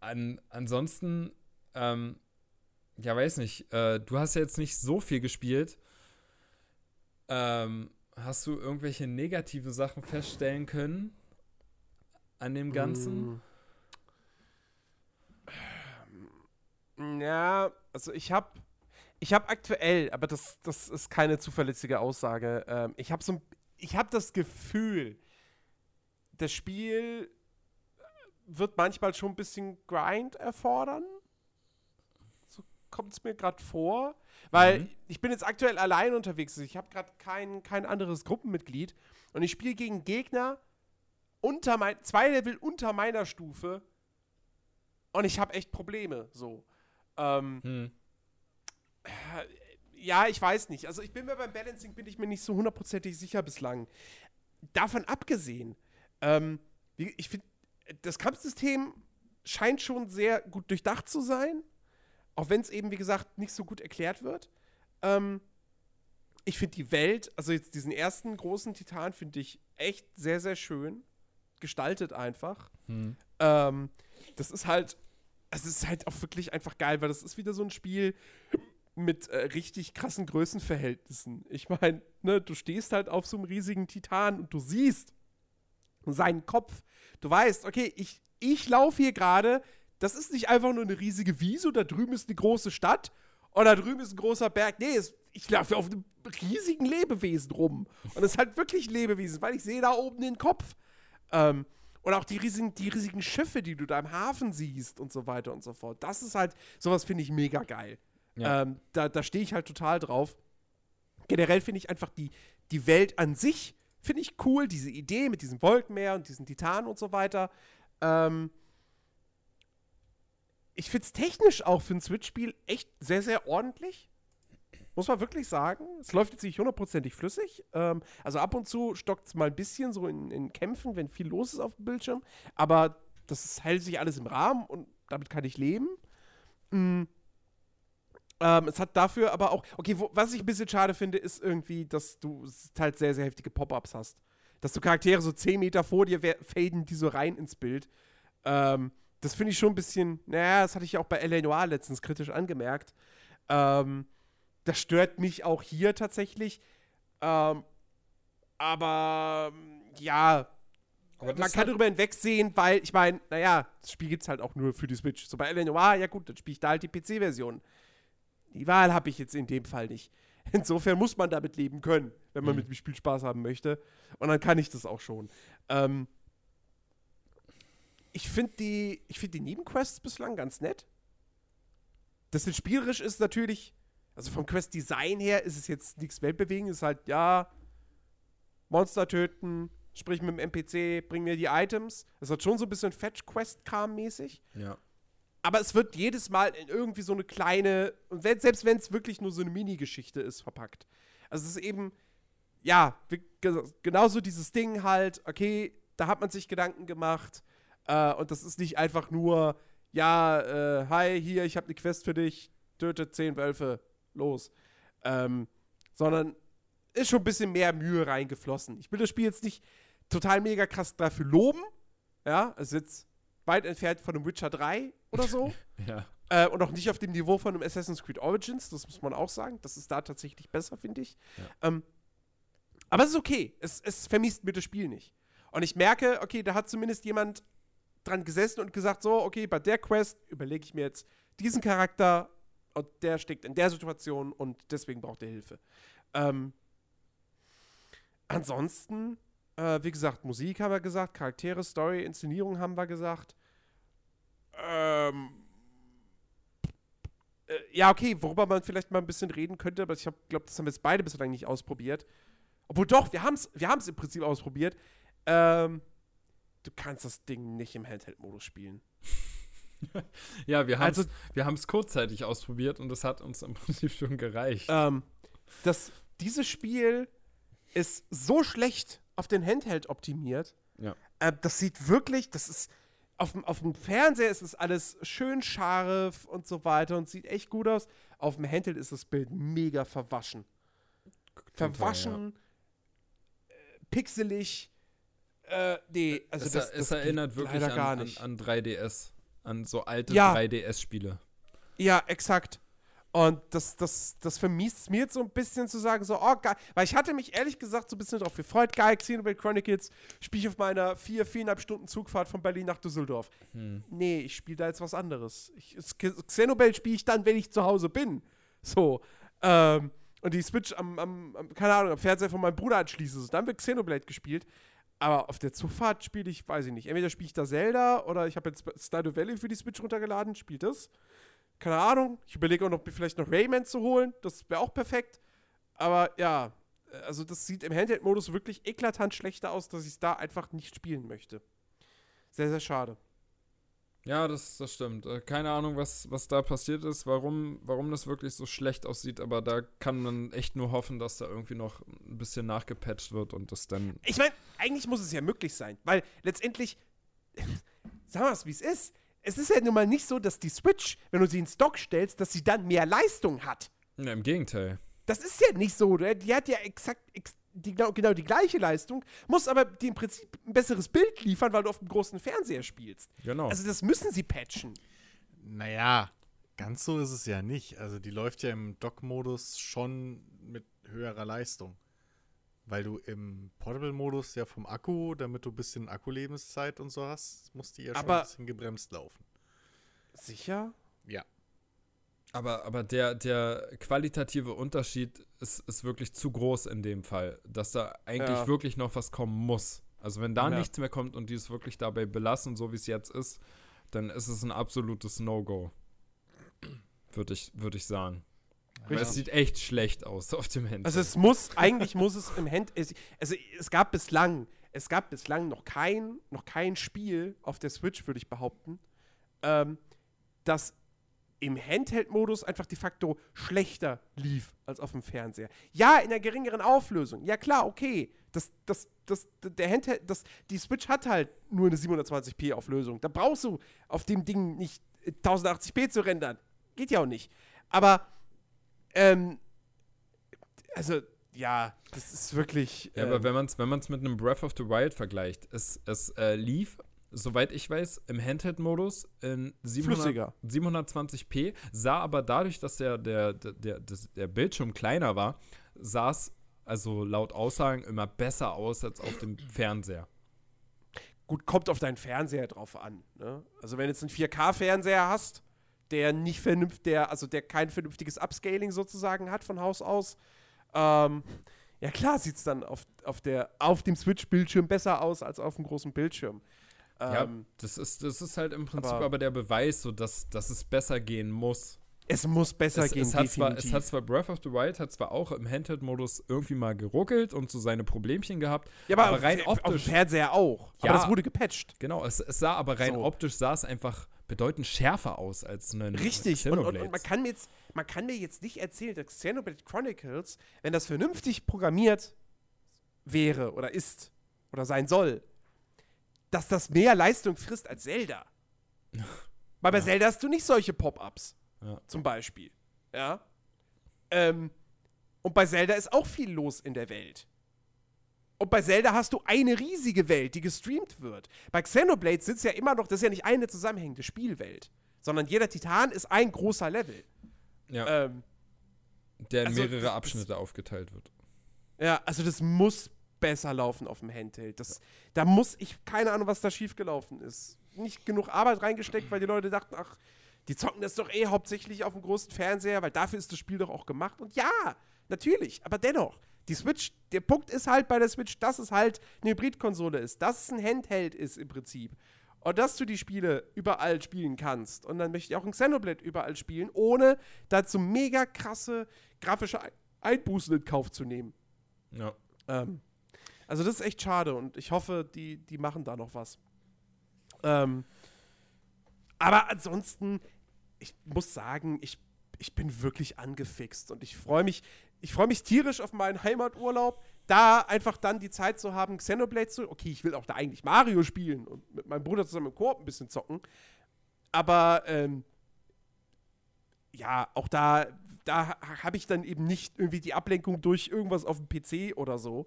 an, ansonsten, ähm, ja, weiß nicht, äh, du hast ja jetzt nicht so viel gespielt. Ähm, hast du irgendwelche negativen Sachen feststellen können an dem Ganzen? Mm. Ja, also ich habe ich habe aktuell, aber das, das ist keine zuverlässige Aussage. Ähm, ich habe so ich habe das Gefühl, das Spiel wird manchmal schon ein bisschen Grind erfordern. So kommt es mir gerade vor. Weil mhm. ich bin jetzt aktuell allein unterwegs. Also ich habe gerade kein, kein anderes Gruppenmitglied. Und ich spiele gegen Gegner unter mein, zwei Level unter meiner Stufe. Und ich habe echt Probleme. So. Ähm, hm. Ja, ich weiß nicht. Also ich bin mir beim Balancing bin ich mir nicht so hundertprozentig sicher bislang. davon abgesehen, ähm, ich finde, das Kampfsystem scheint schon sehr gut durchdacht zu sein. Auch wenn es eben, wie gesagt, nicht so gut erklärt wird. Ähm, ich finde die Welt, also jetzt diesen ersten großen Titan, finde ich echt sehr, sehr schön. Gestaltet einfach. Hm. Ähm, das ist halt, es ist halt auch wirklich einfach geil, weil das ist wieder so ein Spiel mit äh, richtig krassen Größenverhältnissen. Ich meine, ne, du stehst halt auf so einem riesigen Titan und du siehst seinen Kopf. Du weißt, okay, ich, ich laufe hier gerade, das ist nicht einfach nur eine riesige Wiese, da drüben ist eine große Stadt oder da drüben ist ein großer Berg. Nee, es, ich laufe auf einem riesigen Lebewesen rum. Und es ist halt wirklich Lebewesen, weil ich sehe da oben den Kopf. Ähm, und auch die riesigen, die riesigen Schiffe, die du da im Hafen siehst und so weiter und so fort. Das ist halt, sowas finde ich mega geil. Ja. Ähm, da da stehe ich halt total drauf. Generell finde ich einfach die, die Welt an sich, finde ich cool. Diese Idee mit diesem Wolkenmeer und diesen Titanen und so weiter. Ähm, ich finde es technisch auch für ein Switch-Spiel echt sehr, sehr ordentlich. Muss man wirklich sagen. Es läuft jetzt nicht hundertprozentig flüssig. Ähm, also ab und zu stockt es mal ein bisschen so in, in, Kämpfen, wenn viel los ist auf dem Bildschirm. Aber das hält sich alles im Rahmen und damit kann ich leben. Mhm. Ähm, es hat dafür aber auch, okay, wo, was ich ein bisschen schade finde, ist irgendwie, dass du halt sehr, sehr heftige Pop-Ups hast. Dass du Charaktere so 10 Meter vor dir faden, die so rein ins Bild. Ähm, das finde ich schon ein bisschen, naja, das hatte ich auch bei L.A. Noir letztens kritisch angemerkt. Ähm, das stört mich auch hier tatsächlich. Ähm, aber ja, aber man kann darüber hinwegsehen, weil ich meine, naja, das Spiel gibt es halt auch nur für die Switch. So bei L.A. Noir, ja gut, dann spiele ich da halt die PC-Version. Die Wahl habe ich jetzt in dem Fall nicht. Insofern muss man damit leben können, wenn man mhm. mit dem Spiel Spaß haben möchte. Und dann kann ich das auch schon. Ähm, ich finde die, find die Nebenquests bislang ganz nett. Das ist spielerisch ist natürlich, also vom Quest-Design her ist es jetzt nichts Weltbewegendes. Ist halt, ja, Monster töten, sprich mit dem NPC, bring mir die Items. Es hat schon so ein bisschen Fetch-Quest-Kram-mäßig. Ja. Aber es wird jedes Mal in irgendwie so eine kleine, und selbst wenn es wirklich nur so eine Mini-Geschichte ist, verpackt. Also es ist eben, ja, genauso dieses Ding halt, okay, da hat man sich Gedanken gemacht, äh, und das ist nicht einfach nur, ja, äh, hi, hier, ich habe eine Quest für dich, töte zehn Wölfe, los. Ähm, sondern ist schon ein bisschen mehr Mühe reingeflossen. Ich will das Spiel jetzt nicht total mega krass dafür loben. Ja, es ist jetzt weit entfernt von einem Witcher 3 oder so. ja. Äh, und auch nicht auf dem Niveau von einem Assassin's Creed Origins, das muss man auch sagen. Das ist da tatsächlich besser, finde ich. Ja. Ähm, aber es ist okay. Es, es vermisst mir das Spiel nicht. Und ich merke, okay, da hat zumindest jemand dran gesessen und gesagt, so, okay, bei der Quest überlege ich mir jetzt diesen Charakter und der steckt in der Situation und deswegen braucht er Hilfe. Ähm, ansonsten, äh, wie gesagt, Musik haben wir gesagt, Charaktere, Story, Inszenierung haben wir gesagt. Ähm, äh, ja, okay, worüber man vielleicht mal ein bisschen reden könnte, aber ich glaube, das haben wir jetzt beide bislang nicht ausprobiert. Obwohl doch, wir haben es wir im Prinzip ausprobiert. Ähm, du kannst das Ding nicht im Handheld-Modus spielen. ja, wir haben es also, kurzzeitig ausprobiert und das hat uns im Prinzip schon gereicht. Ähm, das, dieses Spiel ist so schlecht auf den Handheld optimiert. Ja. Äh, das sieht wirklich, das ist auf dem, auf dem Fernseher ist es alles schön scharf und so weiter und sieht echt gut aus. Auf dem Handheld ist das Bild mega verwaschen. Total, verwaschen, ja. äh, pixelig, äh, nee, also es, das, das es erinnert wirklich an, an, an, 3DS, an so alte ja. 3DS-Spiele. Ja, exakt. Und das, das, das vermisst es mir jetzt so ein bisschen zu sagen, so, oh, geil. Weil ich hatte mich ehrlich gesagt so ein bisschen darauf gefreut, geil, Xenoblade Chronicles spiele ich auf meiner vier, viereinhalb Stunden Zugfahrt von Berlin nach Düsseldorf. Hm. Nee, ich spiele da jetzt was anderes. Ich, Xenoblade spiele ich dann, wenn ich zu Hause bin. So. Ähm, und die Switch am, am, am, keine Ahnung, am Fernseher von meinem Bruder anschließe. So, dann wird Xenoblade gespielt. Aber auf der Zugfahrt spiele ich, weiß ich nicht. Entweder spiele ich da Zelda oder ich habe jetzt Stardew Valley für die Switch runtergeladen, spielt das. Keine Ahnung. Ich überlege auch noch, vielleicht noch Rayman zu holen. Das wäre auch perfekt. Aber ja, also das sieht im Handheld-Modus wirklich eklatant schlechter aus, dass ich es da einfach nicht spielen möchte. Sehr, sehr schade. Ja, das, das stimmt. Äh, keine Ahnung, was, was da passiert ist, warum, warum das wirklich so schlecht aussieht, aber da kann man echt nur hoffen, dass da irgendwie noch ein bisschen nachgepatcht wird und das dann. Ich meine, eigentlich muss es ja möglich sein, weil letztendlich, sagen wir es, wie es ist. Es ist ja nun mal nicht so, dass die Switch, wenn du sie in Stock stellst, dass sie dann mehr Leistung hat. Ja, im Gegenteil. Das ist ja nicht so. Die hat ja exakt, ex die, genau, genau die gleiche Leistung, muss aber dir im Prinzip ein besseres Bild liefern, weil du auf dem großen Fernseher spielst. Genau. Also das müssen sie patchen. Naja, ganz so ist es ja nicht. Also die läuft ja im Dock-Modus schon mit höherer Leistung. Weil du im Portable-Modus ja vom Akku, damit du ein bisschen Akkulebenszeit und so hast, musst die ja schon aber ein bisschen gebremst laufen. Sicher? Ja. Aber, aber der, der qualitative Unterschied ist, ist wirklich zu groß in dem Fall, dass da eigentlich Ja. wirklich noch was kommen muss. Also wenn da Ja. nichts mehr kommt und die es wirklich dabei belassen, so wie es jetzt ist, dann ist es ein absolutes No-Go. Würde ich, würd ich sagen. Weil es Richtig. sieht echt schlecht aus auf dem Handy. Also es muss, eigentlich muss es im Hand, es, also es gab bislang, es gab bislang noch kein, noch kein Spiel auf der Switch, würde ich behaupten, ähm, das im Handheld-Modus einfach de facto schlechter lief als auf dem Fernseher. Ja, in einer geringeren Auflösung. Ja klar, okay. Das, das, das, der Handheld, das, die Switch hat halt nur eine 720p Auflösung. Da brauchst du auf dem Ding nicht äh, 1080p zu rendern. Geht ja auch nicht. Aber, ähm, also, ja, das ist wirklich. Ja, aber ähm, wenn man es wenn man's mit einem Breath of the Wild vergleicht, es, es äh, lief, soweit ich weiß, im Handheld-Modus in 700, Flüssiger. 720p, sah aber dadurch, dass der, der, der, der, der Bildschirm kleiner war, sah es also laut Aussagen immer besser aus als auf dem Fernseher. gut, kommt auf deinen Fernseher drauf an. Ne? Also wenn du jetzt einen 4K-Fernseher hast, der nicht vernünftig, der, also der kein vernünftiges Upscaling sozusagen hat von Haus aus, ähm, ja klar sieht es dann auf, auf, der, auf dem Switch-Bildschirm besser aus als auf dem großen Bildschirm. Ja, Ähm, das ist, das ist halt im Prinzip aber, aber- der Beweis, so dass, dass es besser gehen muss. Es muss besser Es, gehen, es, hat zwar, es hat zwar Breath of the Wild hat zwar auch im Handheld-Modus irgendwie mal geruckelt und so seine Problemchen gehabt, ja, aber, aber rein auf, auf dem optisch Fernseher auch. Ja. Aber das wurde gepatcht. Genau, es, es sah aber rein So. optisch sah es einfach bedeutend schärfer aus als ein Richtig. Und, und, und man, kann mir jetzt, man kann mir jetzt nicht erzählen, dass Xenoblade Chronicles, wenn das vernünftig programmiert wäre oder ist oder sein soll, dass das mehr Leistung frisst als Zelda. Weil bei Zelda hast du nicht solche Pop-ups, Ja. zum Beispiel. Ja. Ähm, und bei Zelda ist auch viel los in der Welt. Und bei Zelda hast du eine riesige Welt, die gestreamt wird. Bei Xenoblade sitzt ja immer noch, das ist ja nicht eine zusammenhängende Spielwelt, sondern jeder Titan ist ein großer Level. ja, Ähm, der in also, mehrere das- Abschnitte aufgeteilt wird. ja, also das muss besser laufen auf dem Handheld. Das, da muss ich, keine Ahnung, was da schiefgelaufen ist. Nicht genug Arbeit reingesteckt, weil die Leute dachten, ach, die zocken das doch eh hauptsächlich auf dem großen Fernseher, weil dafür ist das Spiel doch auch gemacht. Und ja, natürlich, aber dennoch, die Switch, der Punkt ist halt bei der Switch, dass es halt eine Hybridkonsole ist, dass es ein Handheld ist im Prinzip. Und dass du die Spiele überall spielen kannst. Und dann möchte ich auch ein Xenoblade überall spielen, ohne dazu mega krasse grafische Ein- Einbußen in Kauf zu nehmen. Ja. Ähm, also das ist echt schade und ich hoffe, die, die machen da noch was. Ähm, aber ansonsten, ich muss sagen, ich, ich bin wirklich angefixt und ich freue mich, ich freue mich tierisch auf meinen Heimaturlaub, da einfach dann die Zeit zu haben, Xenoblade zu. Okay, ich will auch da eigentlich Mario spielen und mit meinem Bruder zusammen im Koop ein bisschen zocken. Aber ähm, ja, auch da, da habe ich dann eben nicht irgendwie die Ablenkung durch irgendwas auf dem PC oder so.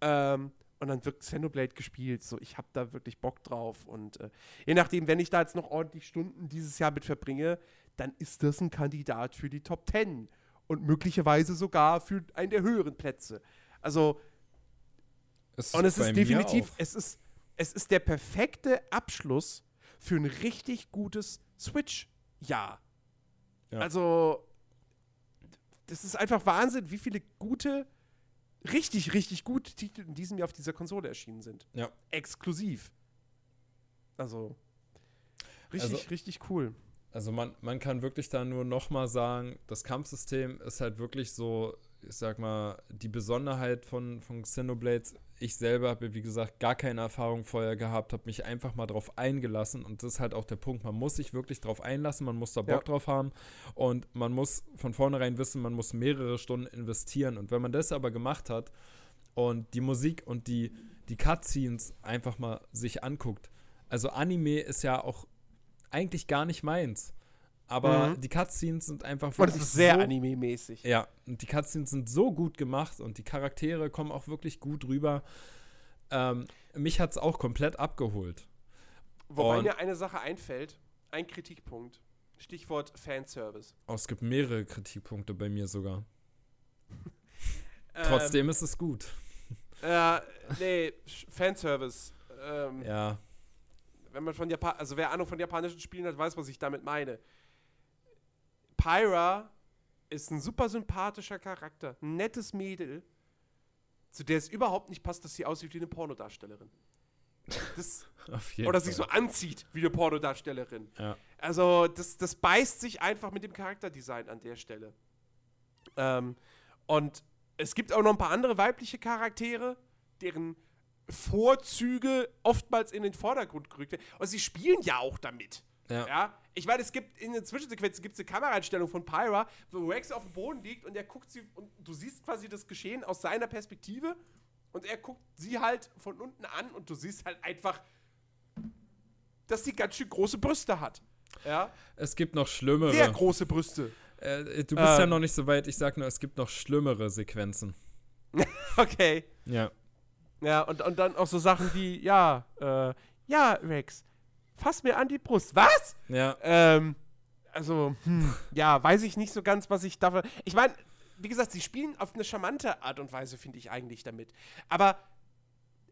Ähm, und dann wird Xenoblade gespielt. So, ich habe da wirklich Bock drauf. Und äh, je nachdem, wenn ich da jetzt noch ordentlich Stunden dieses Jahr mit verbringe, dann ist das ein Kandidat für die Top 10. Und möglicherweise sogar für einen der höheren Plätze. Also, Es und es ist definitiv, es ist, es ist der perfekte Abschluss für ein richtig gutes Switch-Jahr. Ja. Also, das ist einfach Wahnsinn, wie viele gute, richtig, richtig gute Titel in diesem Jahr auf dieser Konsole erschienen sind. Ja. Exklusiv. Also, richtig, Also- richtig cool. Also man, man kann wirklich da nur noch mal sagen, das Kampfsystem ist halt wirklich so ich sag mal, die Besonderheit von, von Xenoblades. Ich selber habe, wie gesagt, gar keine Erfahrung vorher gehabt, habe mich einfach mal drauf eingelassen und das ist halt auch der Punkt. Man muss sich wirklich drauf einlassen, man muss da Bock ja. drauf haben und man muss von vornherein wissen, man muss mehrere Stunden investieren. Und wenn man das aber gemacht hat und die Musik und die, die Cutscenes einfach mal sich anguckt, also Anime ist ja auch eigentlich gar nicht meins. Aber mhm. die Cutscenes sind einfach wirklich. Und das ist sehr so, anime-mäßig. Ja, und die Cutscenes sind so gut gemacht und die Charaktere kommen auch wirklich gut rüber. Ähm, mich hat es auch komplett abgeholt. Wobei und mir eine Sache einfällt, ein Kritikpunkt. Stichwort Fanservice. Oh, es gibt mehrere Kritikpunkte bei mir sogar. Trotzdem ähm, ist es gut. Äh, nee, Fanservice. Ähm, ja. Wenn man von Japan, also wer Ahnung von japanischen Spielen hat, weiß, was ich damit meine. Pyra ist ein super sympathischer Charakter, ein nettes Mädel, zu der es überhaupt nicht passt, dass sie aussieht wie eine Pornodarstellerin. Das, oder sich so anzieht wie eine Pornodarstellerin. Ja. Also, das, das beißt sich einfach mit dem Charakterdesign an der Stelle. Ähm, und es gibt auch noch ein paar andere weibliche Charaktere, deren Vorzüge oftmals in den Vordergrund gerückt werden. Und sie spielen ja auch damit. Ja. ja? Ich meine, es gibt in den Zwischensequenzen gibt's eine Kameraeinstellung von Pyra, wo Rex auf dem Boden liegt und er guckt sie und du siehst quasi das Geschehen aus seiner Perspektive und er guckt sie halt von unten an und du siehst halt einfach, dass sie ganz schön große Brüste hat. Ja. Es gibt noch schlimmere. Sehr große Brüste. Äh, du bist ähm. ja noch nicht so weit. Ich sag nur, es gibt noch schlimmere Sequenzen. okay. Ja. Ja, und, und dann auch so Sachen wie, ja, äh, ja, Rex, fass mir an die Brust. Was? Ja. Ähm, also, hm, ja, weiß ich nicht so ganz, was ich dafür. Ich meine, wie gesagt, sie spielen auf eine charmante Art und Weise, finde ich eigentlich damit. Aber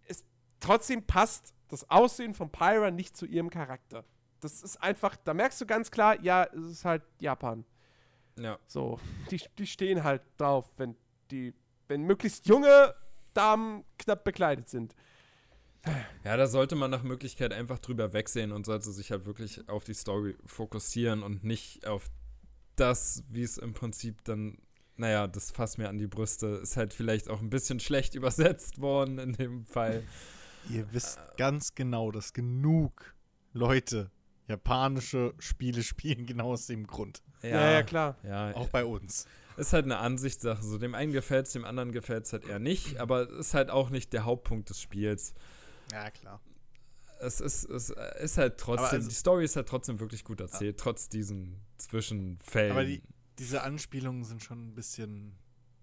es trotzdem passt das Aussehen von Pyra nicht zu ihrem Charakter. Das ist einfach, da merkst du ganz klar, ja, es ist halt Japan. Ja. So, die, die stehen halt drauf, wenn die, wenn möglichst junge Damen knapp bekleidet sind. Ja, da sollte man nach Möglichkeit einfach drüber wegsehen und sollte sich halt wirklich auf die Story fokussieren und nicht auf das, wie es im Prinzip dann, naja, das fasst mir an die Brüste, ist halt vielleicht auch ein bisschen schlecht übersetzt worden in dem Fall. Ihr wisst äh, ganz genau, dass genug Leute japanische Spiele spielen, genau aus dem Grund. Ja, ja, ja klar. Ja, auch bei uns. Ist halt eine Ansichtssache. So, dem einen gefällt es, dem anderen gefällt es halt eher nicht, aber ist halt auch nicht der Hauptpunkt des Spiels. Ja, klar. Es ist, es ist halt trotzdem, also, die Story ist halt trotzdem wirklich gut erzählt, ja. trotz diesen Zwischenfällen. Aber die, diese Anspielungen sind schon ein bisschen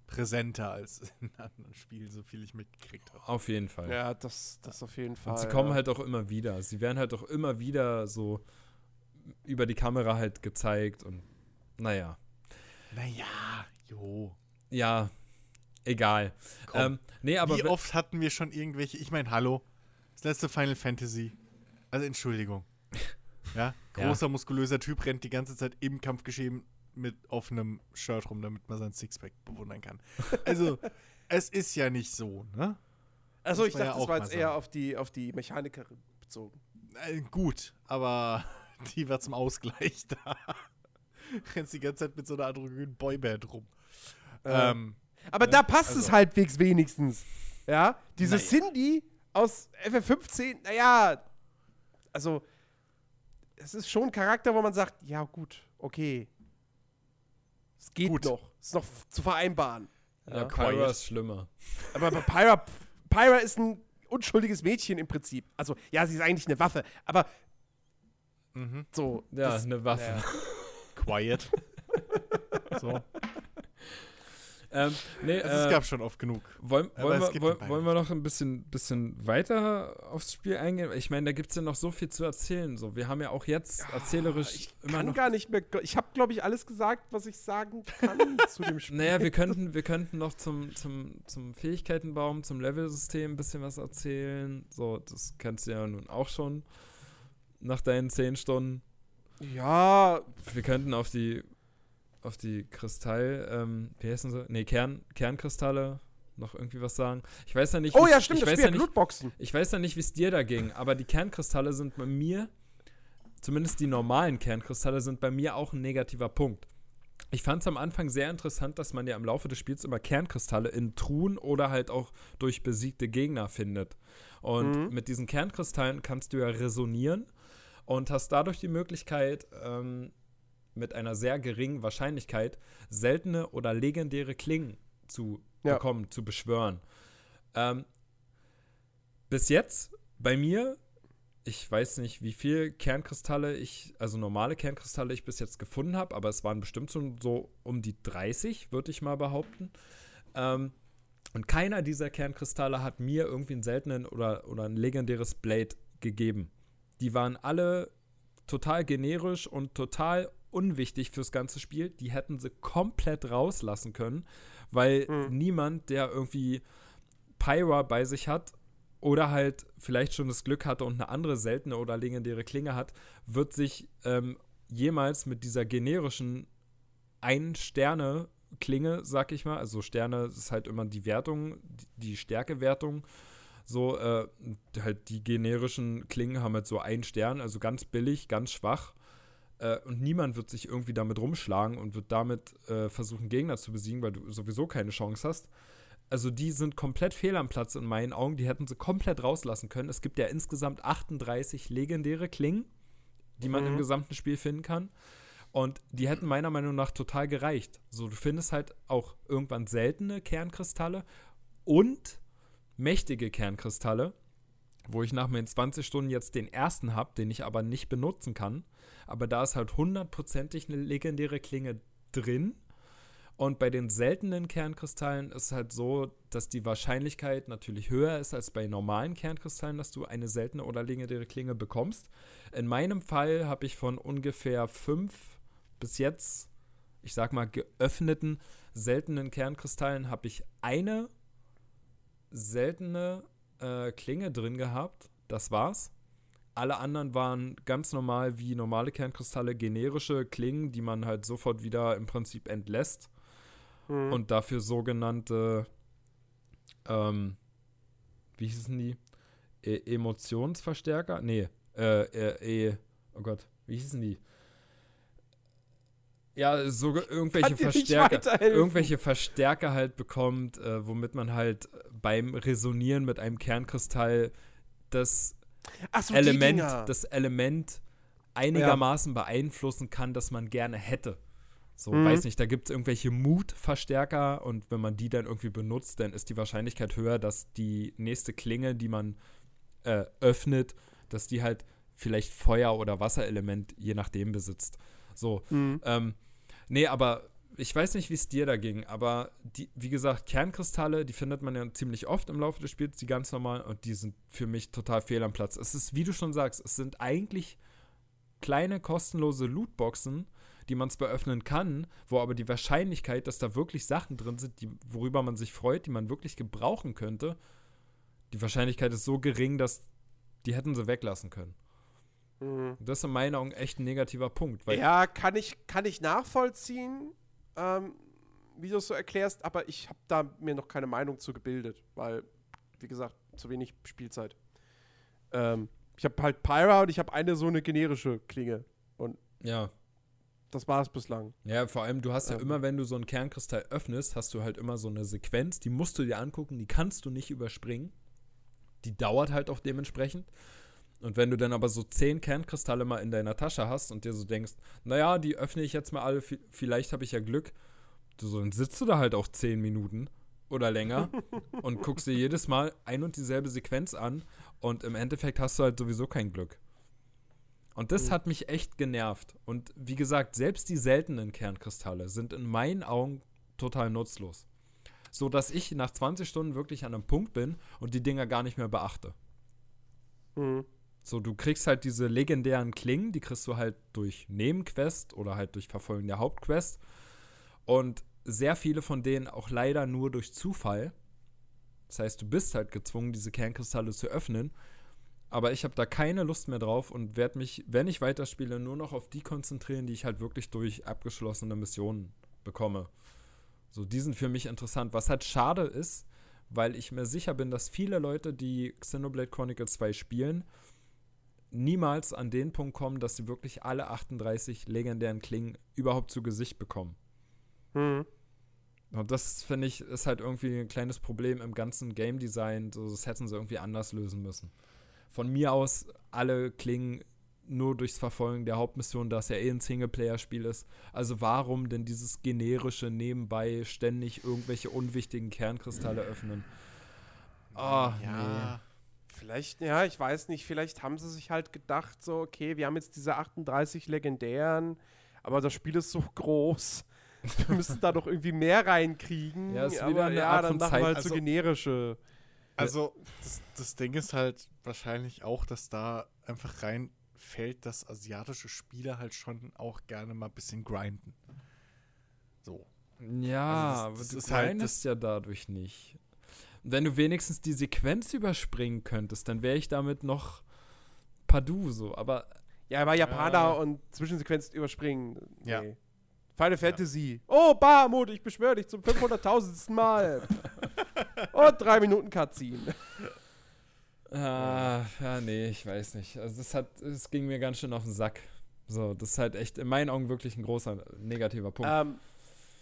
präsenter als in anderen Spielen, so viel ich mitgekriegt habe. Auf jeden Fall. Ja, das, das auf jeden Fall. Und sie kommen halt auch immer wieder. Sie werden halt auch immer wieder so über die Kamera halt gezeigt und naja. Naja, jo. Ja, egal. Ähm, nee, aber Wie oft hatten wir schon irgendwelche, ich meine, hallo, das letzte Final Fantasy. Also Entschuldigung. Ja, großer, ja. muskulöser Typ rennt die ganze Zeit im Kampfgeschehen mit offenem Shirt rum, damit man sein Sixpack bewundern kann. Also, es ist ja nicht so, ne? Achso, ich dachte, ja das war jetzt eher auf die, auf die Mechanikerin bezogen. Äh, gut, aber die war zum Ausgleich da. Rennt die ganze Zeit mit so einer androgynen Boyband rum. Äh, ähm, aber ne? da passt also. es halbwegs wenigstens. Ja, diese naja. Cindy aus FF15, naja, also es ist schon ein Charakter, wo man sagt, ja gut, okay. Es geht gut. noch. Es ist noch zu vereinbaren. Ja, ja Pyra ist schlimmer. Aber bei Pyra, Pyra ist ein unschuldiges Mädchen im Prinzip. Also, ja, sie ist eigentlich eine Waffe, aber mhm. so. Ja, das, eine Waffe. Ja. Quiet. so. Ähm, nee, also, es äh, gab schon oft genug. Wollen, wollen, wir, wollen, wollen wir noch ein bisschen, bisschen weiter aufs Spiel eingehen? Ich meine, da gibt es ja noch so viel zu erzählen. So, wir haben ja auch jetzt ja, erzählerisch ich immer kann noch gar nicht mehr. Ich habe, glaube ich, alles gesagt, was ich sagen kann zu dem Spiel. Naja, wir könnten, wir könnten noch zum, zum, zum Fähigkeitenbaum, zum Levelsystem ein bisschen was erzählen. So, das kennst du ja nun auch schon nach deinen zehn Stunden. Ja. Wir könnten auf die auf die Kristall, ähm, wie heißen sie? Nee, Kern, Kernkristalle noch irgendwie was sagen. Ich weiß ja nicht. Oh ja, stimmt, ich das weiß ja nicht, Blutboxen. Ich weiß ja nicht, wie es dir da ging, aber die Kernkristalle sind bei mir, zumindest die normalen Kernkristalle, sind bei mir auch ein negativer Punkt. ich fand es am Anfang sehr interessant, dass man ja im Laufe des Spiels immer Kernkristalle in Truhen oder halt auch durch besiegte Gegner findet. Und mhm. mit diesen Kernkristallen kannst du ja resonieren und hast dadurch die Möglichkeit, ähm, mit einer sehr geringen Wahrscheinlichkeit seltene oder legendäre Klingen zu ja. bekommen, zu beschwören. Ähm, bis jetzt bei mir ich weiß nicht, wie viel Kernkristalle ich, also normale Kernkristalle ich bis jetzt gefunden habe, aber es waren bestimmt schon so um die 30, würde ich mal behaupten. Ähm, und keiner dieser Kernkristalle hat mir irgendwie einen seltenen oder, oder ein legendäres Blade gegeben. Die waren alle total generisch und total unwichtig fürs ganze Spiel. Die hätten sie komplett rauslassen können, weil mhm. niemand, der irgendwie Pyra bei sich hat, oder halt vielleicht schon das Glück hatte und eine andere seltene oder legendäre Klinge hat, wird sich ähm, jemals mit dieser generischen Ein-Sterne-Klinge, sag ich mal, also Sterne ist halt immer die Wertung, die Stärkewertung, so, äh, halt die generischen Klingen haben halt so einen Stern, also ganz billig, ganz schwach. Äh, und niemand wird sich irgendwie damit rumschlagen und wird damit äh, versuchen, Gegner zu besiegen, weil du sowieso keine Chance hast also die sind komplett fehl am Platz in meinen Augen. Die hätten sie komplett rauslassen können. Es gibt ja insgesamt 38 legendäre Klingen, die man mhm. im gesamten Spiel finden kann. Und die hätten meiner Meinung nach total gereicht. So, du findest halt auch irgendwann seltene Kernkristalle und mächtige Kernkristalle, wo ich nach meinen 20 Stunden jetzt den ersten habe, den ich aber nicht benutzen kann. Aber da ist halt hundertprozentig eine legendäre Klinge drin und bei den seltenen Kernkristallen ist es halt so, dass die Wahrscheinlichkeit natürlich höher ist als bei normalen Kernkristallen, dass du eine seltene oder legendäre Klinge bekommst. In meinem Fall habe ich von ungefähr fünf bis jetzt, ich sag mal, geöffneten seltenen Kernkristallen, habe ich eine seltene äh, Klinge drin gehabt. Das war's. Alle anderen waren ganz normal wie normale Kernkristalle, generische Klingen, die man halt sofort wieder im Prinzip entlässt mhm. und dafür sogenannte, ähm, wie hießen die? E Emotionsverstärker? Nee, äh, äh, oh Gott, wie hießen die? Ja, so irgendwelche Verstärker, irgendwelche Verstärker halt bekommt, äh, womit man halt beim Resonieren mit einem Kernkristall das so, Element, das Element einigermaßen ja. beeinflussen kann, das man gerne hätte. So, mhm. weiß nicht, da gibt es irgendwelche Mutverstärker und wenn man die dann irgendwie benutzt, dann ist die Wahrscheinlichkeit höher, dass die nächste Klinge, die man äh, öffnet, dass die halt vielleicht Feuer- oder Wasserelement je nachdem besitzt. So, mhm. ähm, nee, aber ich weiß nicht, wie es dir da ging, aber die, wie gesagt, Kernkristalle, die findet man ja ziemlich oft im Laufe des Spiels, die ganz normal, und die sind für mich total fehl am Platz. Es ist, wie du schon sagst, es sind eigentlich kleine kostenlose Lootboxen, die man zwar öffnen kann, wo aber die Wahrscheinlichkeit, dass da wirklich Sachen drin sind, die, worüber man sich freut, die man wirklich gebrauchen könnte, die Wahrscheinlichkeit ist so gering, dass die hätten sie weglassen können. Mhm. Das ist in meinen Augen echt ein negativer Punkt. ja, kann ich, kann ich nachvollziehen, ähm, wie du es so erklärst, aber ich habe da mir noch keine Meinung zu gebildet, weil, wie gesagt, zu wenig Spielzeit. Ähm, ich habe halt Pyra und ich habe eine so eine generische Klinge. Und ja. Das war es bislang. Ja, vor allem, du hast ja ähm. immer, wenn du so einen Kernkristall öffnest, hast du halt immer so eine Sequenz, die musst du dir angucken, die kannst du nicht überspringen. Die dauert halt auch dementsprechend. Und wenn du dann aber so zehn Kernkristalle mal in deiner Tasche hast und dir so denkst, naja, die öffne ich jetzt mal alle, vielleicht habe ich ja Glück, du so, dann sitzt du da halt auch zehn Minuten oder länger und guckst dir jedes Mal ein und dieselbe Sequenz an und im Endeffekt hast du halt sowieso kein Glück. Und das mhm. hat mich echt genervt. Und wie gesagt, selbst die seltenen Kernkristalle sind in meinen Augen total nutzlos. So dass ich nach 20 Stunden wirklich an einem Punkt bin und die Dinger gar nicht mehr beachte. Mhm. So, du kriegst halt diese legendären Klingen, die kriegst du halt durch Nebenquest oder halt durch Verfolgen der Hauptquest. Und sehr viele von denen auch leider nur durch Zufall. Das heißt, du bist halt gezwungen, diese Kernkristalle zu öffnen. Aber ich habe da keine Lust mehr drauf und werde mich, wenn ich weiterspiele, nur noch auf die konzentrieren, die ich halt wirklich durch abgeschlossene Missionen bekomme. So, die sind für mich interessant. Was halt schade ist, weil ich mir sicher bin, dass viele Leute, die Xenoblade Chronicles 2 spielen, niemals an den Punkt kommen, dass sie wirklich alle 38 legendären Klingen überhaupt zu Gesicht bekommen. Mhm. Und das, finde ich, ist halt irgendwie ein kleines Problem im ganzen Game Design. Das hätten sie irgendwie anders lösen müssen. Von mir aus, alle klingen nur durchs Verfolgen der Hauptmission, da es ja eh ein Singleplayer-Spiel ist. Also warum denn dieses generische nebenbei ständig irgendwelche unwichtigen Kernkristalle öffnen? Oh, ja. Nee. Vielleicht, ja, ich weiß nicht, vielleicht haben sie sich halt gedacht, so, okay, wir haben jetzt diese 38 legendären, aber das Spiel ist so groß. Wir müssen da doch irgendwie mehr reinkriegen. Ja, ist wieder eine ja, Art dann machen wir halt also, so generische. Also, das, das Ding ist halt wahrscheinlich auch, dass da einfach reinfällt, dass asiatische Spieler halt schon auch gerne mal ein bisschen grinden. So. Ja, also das, das aber du ist halt das ja dadurch nicht wenn du wenigstens die Sequenz überspringen könntest, dann wäre ich damit noch Padu so, aber. Ja, aber Japaner ja. und Zwischensequenz überspringen. Nee. Ja. Final Fantasy. Ja. Oh, Barmut, ich beschwöre dich zum 500.000. Mal. und drei Minuten Cutscene. Ah, ja, nee, ich weiß nicht. Also das hat, es ging mir ganz schön auf den Sack. So, das ist halt echt in meinen Augen wirklich ein großer negativer Punkt. Ähm,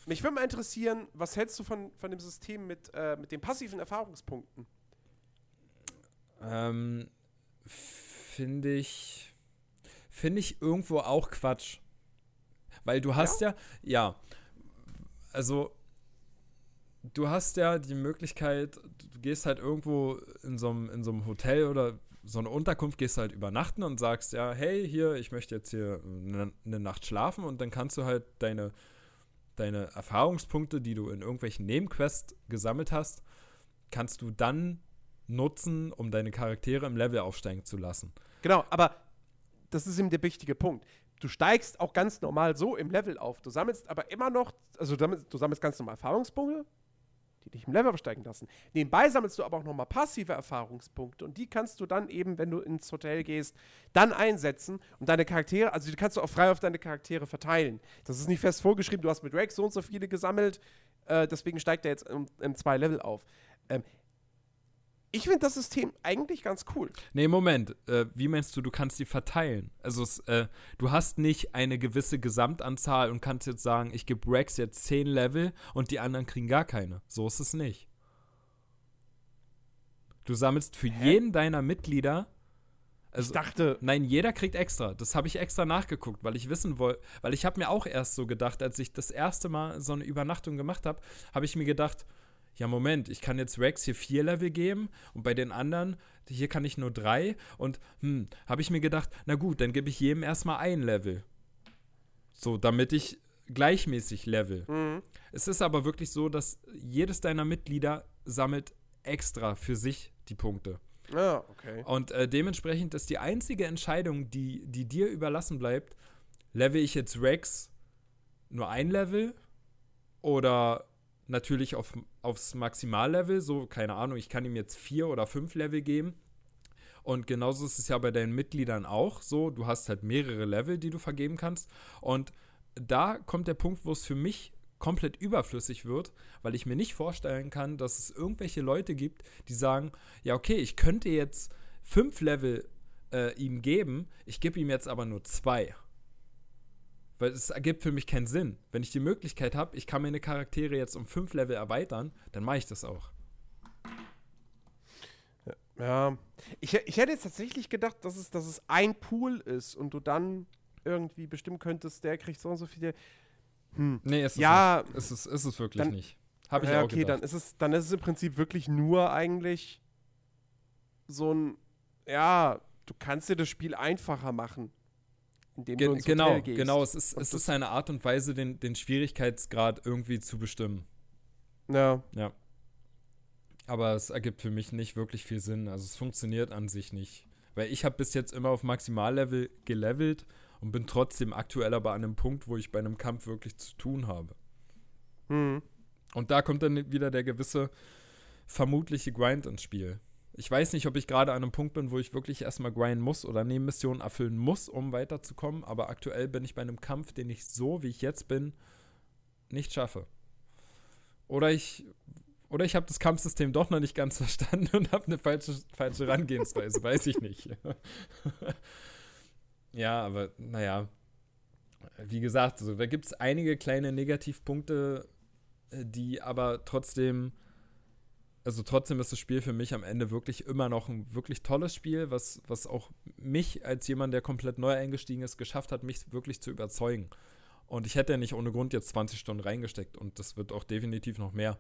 mich würde mal interessieren, was hältst du von, von dem System mit, äh, mit den passiven Erfahrungspunkten? Ähm, finde ich, finde ich irgendwo auch Quatsch. Weil du hast ja, ja, ja also du hast ja die Möglichkeit, du gehst halt irgendwo in so einem in Hotel oder so eine Unterkunft, gehst halt übernachten und sagst ja, hey, hier, ich möchte jetzt hier eine, eine Nacht schlafen und dann kannst du halt deine deine Erfahrungspunkte, die du in irgendwelchen Nebenquests gesammelt hast, kannst du dann nutzen, um deine Charaktere im Level aufsteigen zu lassen. Genau, aber das ist eben der wichtige Punkt. Du steigst auch ganz normal so im Level auf. Du sammelst aber immer noch, also du sammelst, ganz normal Erfahrungspunkte, die dich im Level aufsteigen lassen. Nebenbei sammelst du aber auch nochmal passive Erfahrungspunkte und die kannst du dann eben, wenn du ins Hotel gehst, dann einsetzen und deine Charaktere, also die kannst du auch frei auf deine Charaktere verteilen. Das ist nicht fest vorgeschrieben, du hast mit Rex so und so viele gesammelt, äh, deswegen steigt er jetzt im, im zwei Level auf. Ähm, ich finde das System eigentlich ganz cool. Nee, Moment. Äh, wie meinst du, du kannst die verteilen? Also, es, äh, du hast nicht eine gewisse Gesamtanzahl und kannst jetzt sagen, ich gebe Rex jetzt 10 Level und die anderen kriegen gar keine. So ist es nicht. Du sammelst für Hä? jeden deiner Mitglieder. Also, ich dachte. Nein, jeder kriegt extra. Das habe ich extra nachgeguckt, weil ich wissen wollte. Weil ich habe mir auch erst so gedacht, als ich das erste Mal so eine Übernachtung gemacht habe, habe ich mir gedacht, ja, Moment, ich kann jetzt Rex hier vier Level geben und bei den anderen, hier kann ich nur drei. Und hm, habe ich mir gedacht, na gut, dann gebe ich jedem erstmal ein Level. So, damit ich gleichmäßig level. Mhm. Es ist aber wirklich so, dass jedes deiner Mitglieder sammelt extra für sich die Punkte. Ja, okay. Und äh, dementsprechend ist die einzige Entscheidung, die, die dir überlassen bleibt, level ich jetzt Rex nur ein Level oder natürlich auf, aufs Maximallevel, so, keine Ahnung, ich kann ihm jetzt vier oder fünf Level geben. Und genauso ist es ja bei deinen Mitgliedern auch so. Du hast halt mehrere Level, die du vergeben kannst. Und da kommt der Punkt, wo es für mich komplett überflüssig wird, weil ich mir nicht vorstellen kann, dass es irgendwelche Leute gibt, die sagen, ja, okay, ich könnte jetzt fünf Level äh, ihm geben, ich gebe ihm jetzt aber nur zwei. Weil es ergibt für mich keinen Sinn. Wenn ich die Möglichkeit habe, ich kann meine Charaktere jetzt um fünf Level erweitern, dann mache ich das auch. Ja. Ich, ich hätte jetzt tatsächlich gedacht, dass es, dass es ein Pool ist und du dann irgendwie bestimmen könntest, der kriegt so und so viele. Hm. Nee, ist es ja, nicht. Ist es, ist es wirklich dann, nicht. Habe ich ja, auch okay, gedacht. dann ist es, dann ist es im Prinzip wirklich nur eigentlich so ein, ja, du kannst dir das Spiel einfacher machen indem Ge du ins genau, Hotel gehst. Genau, es ist, es ist eine Art und Weise, den, den Schwierigkeitsgrad irgendwie zu bestimmen. Ja. Ja. Aber es ergibt für mich nicht wirklich viel Sinn. Also es funktioniert an sich nicht. Weil ich habe bis jetzt immer auf Maximallevel gelevelt und bin trotzdem aktuell aber an einem Punkt, wo ich bei einem Kampf wirklich zu tun habe. Mhm. Und da kommt dann wieder der gewisse vermutliche Grind ins Spiel. Ich weiß nicht, ob ich gerade an einem Punkt bin, wo ich wirklich erstmal grinden muss oder Nebenmissionen erfüllen muss, um weiterzukommen. Aber aktuell bin ich bei einem Kampf, den ich so, wie ich jetzt bin, nicht schaffe. Oder ich, oder ich habe das Kampfsystem doch noch nicht ganz verstanden und habe eine falsche, falsche Herangehensweise, weiß ich nicht. ja, aber naja. wie gesagt, also, da gibt es einige kleine Negativpunkte, äh, die aber trotzdem, also trotzdem ist das Spiel für mich am Ende wirklich immer noch ein wirklich tolles Spiel, was, was auch mich als jemand, der komplett neu eingestiegen ist, geschafft hat, mich wirklich zu überzeugen. Und ich hätte ja nicht ohne Grund jetzt 20 Stunden reingesteckt und das wird auch definitiv noch mehr.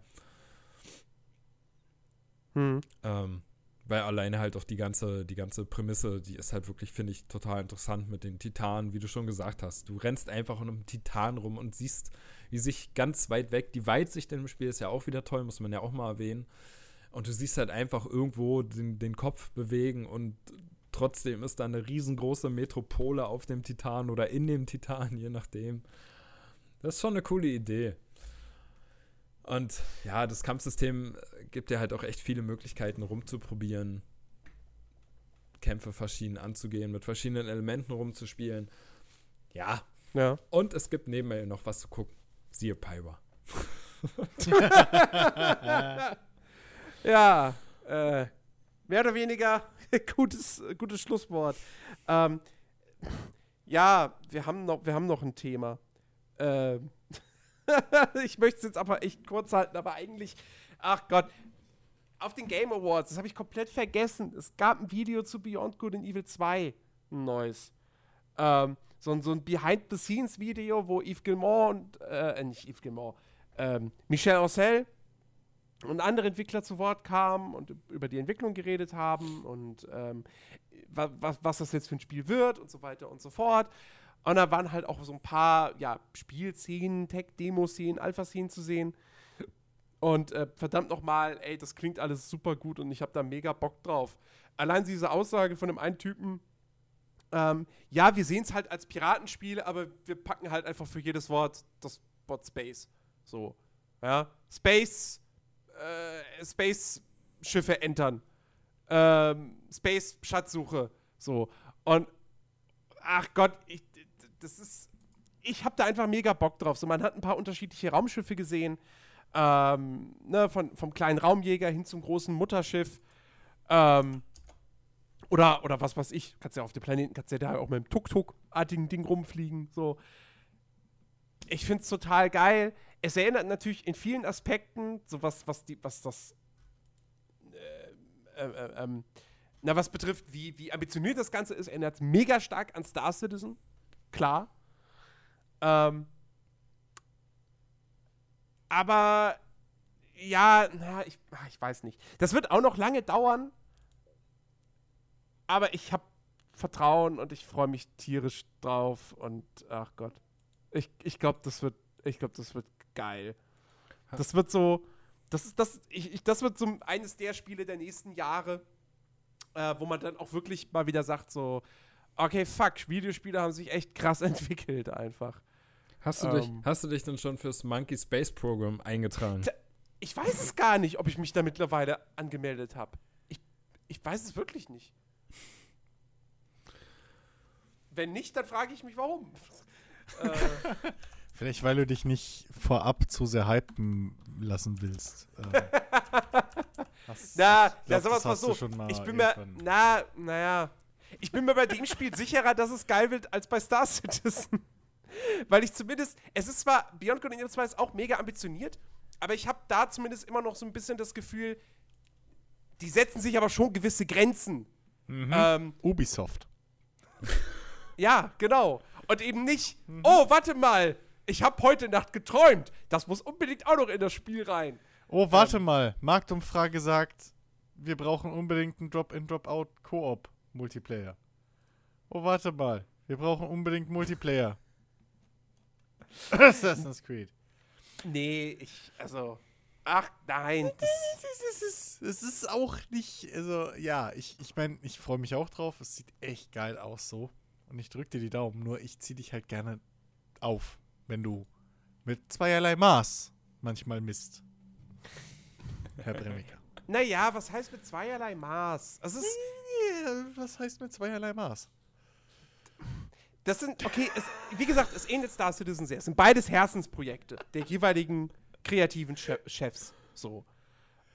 Hm. Ähm, weil alleine halt auch die ganze, die ganze Prämisse, die ist halt wirklich, finde ich, total interessant mit den Titanen, wie du schon gesagt hast. Du rennst einfach um einen Titan rum und siehst, wie sich ganz weit weg, die Weitsicht im Spiel ist ja auch wieder toll, muss man ja auch mal erwähnen. Und du siehst halt einfach irgendwo den, den Kopf bewegen und trotzdem ist da eine riesengroße Metropole auf dem Titan oder in dem Titan, je nachdem. Das ist schon eine coole Idee. Und ja, das Kampfsystem gibt dir halt auch echt viele Möglichkeiten rumzuprobieren, Kämpfe verschieden anzugehen, mit verschiedenen Elementen rumzuspielen. Ja. Ja. Und es gibt nebenbei noch was zu gucken. Siehe Pyra. ja, äh, mehr oder weniger gutes, gutes Schlusswort. Ähm, ja, wir haben noch, wir haben noch ein Thema. Ähm, ich möchte es jetzt aber echt kurz halten, aber eigentlich, ach Gott, auf den Game Awards, das habe ich komplett vergessen. Es gab ein Video zu Beyond Good and Evil 2, ein neues. Ähm, so, so ein Behind-the-Scenes-Video, wo Yves Gilmore und, äh, nicht Yves Gilmore, ähm, Michel Ancel und andere Entwickler zu Wort kamen und über die Entwicklung geredet haben und ähm, was, was das jetzt für ein Spiel wird und so weiter und so fort. Und da waren halt auch so ein paar ja, Spielszenen, Tech-Demo-Szenen, Alpha-Szenen zu sehen. Und äh, verdammt nochmal, ey, das klingt alles super gut und ich habe da mega Bock drauf. Allein diese Aussage von dem einen Typen, ähm, ja, wir sehen es halt als Piratenspiel, aber wir packen halt einfach für jedes Wort das Wort Space. So, ja. Space, äh, Space-Schiffe entern. Ähm, Space-Schatzsuche. So. Und, ach Gott, ich, das ist, ich habe da einfach mega Bock drauf. So, man hat ein paar unterschiedliche Raumschiffe gesehen, ähm, ne, von, vom kleinen Raumjäger hin zum großen Mutterschiff. Ähm, oder, oder was weiß ich, kannst ja auf dem Planeten, kannst ja da auch mit dem Tuk-Tuk-artigen Ding rumfliegen. So. Ich es total geil. Es erinnert natürlich in vielen Aspekten, so was, was, die, was das äh, äh, äh, ähm, na, was betrifft, wie, wie ambitioniert das Ganze ist, erinnert mega stark an Star Citizen klar. Ähm, aber ja, na, ich, ah, ich weiß nicht. Das wird auch noch lange dauern. Aber ich habe Vertrauen und ich freue mich tierisch drauf. Und ach Gott. Ich, ich glaube, das wird, ich glaube, das wird geil. Das wird so, das ist das, ich, ich, das wird so eines der Spiele der nächsten Jahre, äh, wo man dann auch wirklich mal wieder sagt, so, okay, fuck, Videospiele haben sich echt krass entwickelt einfach. Hast du, ähm, dich, hast du dich denn schon fürs Monkey Space Program eingetragen? Ich weiß es gar nicht, ob ich mich da mittlerweile angemeldet habe. Ich, ich weiß es wirklich nicht. Wenn nicht, dann frage ich mich, warum. äh, Vielleicht, weil du dich nicht vorab zu sehr hypen lassen willst. Ähm, na, glaub, sowas war so. Ich bin mir, na, naja, ich bin mir bei dem Spiel sicherer, dass es geil wird, als bei Star Citizen. Weil ich zumindest, es ist zwar, Beyond Good and Evil 2 ist auch mega ambitioniert, aber ich habe da zumindest immer noch so ein bisschen das Gefühl, die setzen sich aber schon gewisse Grenzen. Mhm. Ähm, Ubisoft. Ja, genau. Und eben nicht, mhm. oh, warte mal, ich habe heute Nacht geträumt. Das muss unbedingt auch noch in das Spiel rein. Oh, warte ähm, mal. Marktumfrage sagt, wir brauchen unbedingt einen Drop-in-Drop-out-Koop. Multiplayer. Oh, warte mal. Wir brauchen unbedingt Multiplayer. Assassin's Creed. Nee, ich, also. Ach nein. Es ist, es ist auch nicht, also ja, ich, ich meine, ich freue mich auch drauf. Es sieht echt geil aus so. Und ich drücke dir die Daumen. Nur ich ziehe dich halt gerne auf, wenn du mit zweierlei Maß manchmal misst. Herr Bremmiker. Naja, was heißt mit zweierlei Maß? Es ist was heißt mit zweierlei Maß? Das sind, okay, es, wie gesagt, es ähnelt Star Citizen sehr. Es sind beides Herzensprojekte der jeweiligen kreativen che Chefs. So.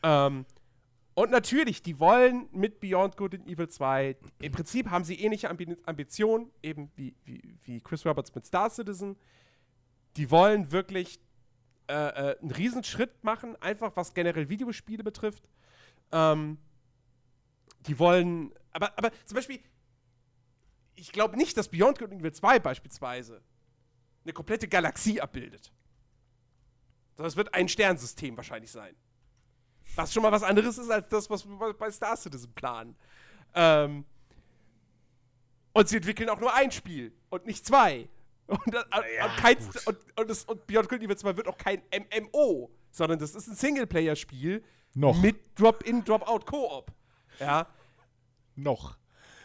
Ähm, Und natürlich, die wollen mit Beyond Good and Evil 2, im Prinzip haben sie ähnliche Ambi Ambitionen, eben wie, wie, wie Chris Roberts mit Star Citizen. Die wollen wirklich äh, äh, einen Riesenschritt machen, einfach was generell Videospiele betrifft. Ähm, die wollen, aber, aber zum Beispiel, ich glaube nicht, dass Beyond Good and Evil 2 beispielsweise eine komplette Galaxie abbildet. Es wird ein Sternsystem wahrscheinlich sein. Was schon mal was anderes ist als das, was wir bei Star Citizen planen. Ähm, und sie entwickeln auch nur ein Spiel und nicht zwei. Und, ja, und, keins, und, und, das, und Beyond Good Evil 2 wird auch kein MMO, sondern das ist ein Singleplayer-Spiel mit Drop-in, Drop-out Koop. Ja. Noch.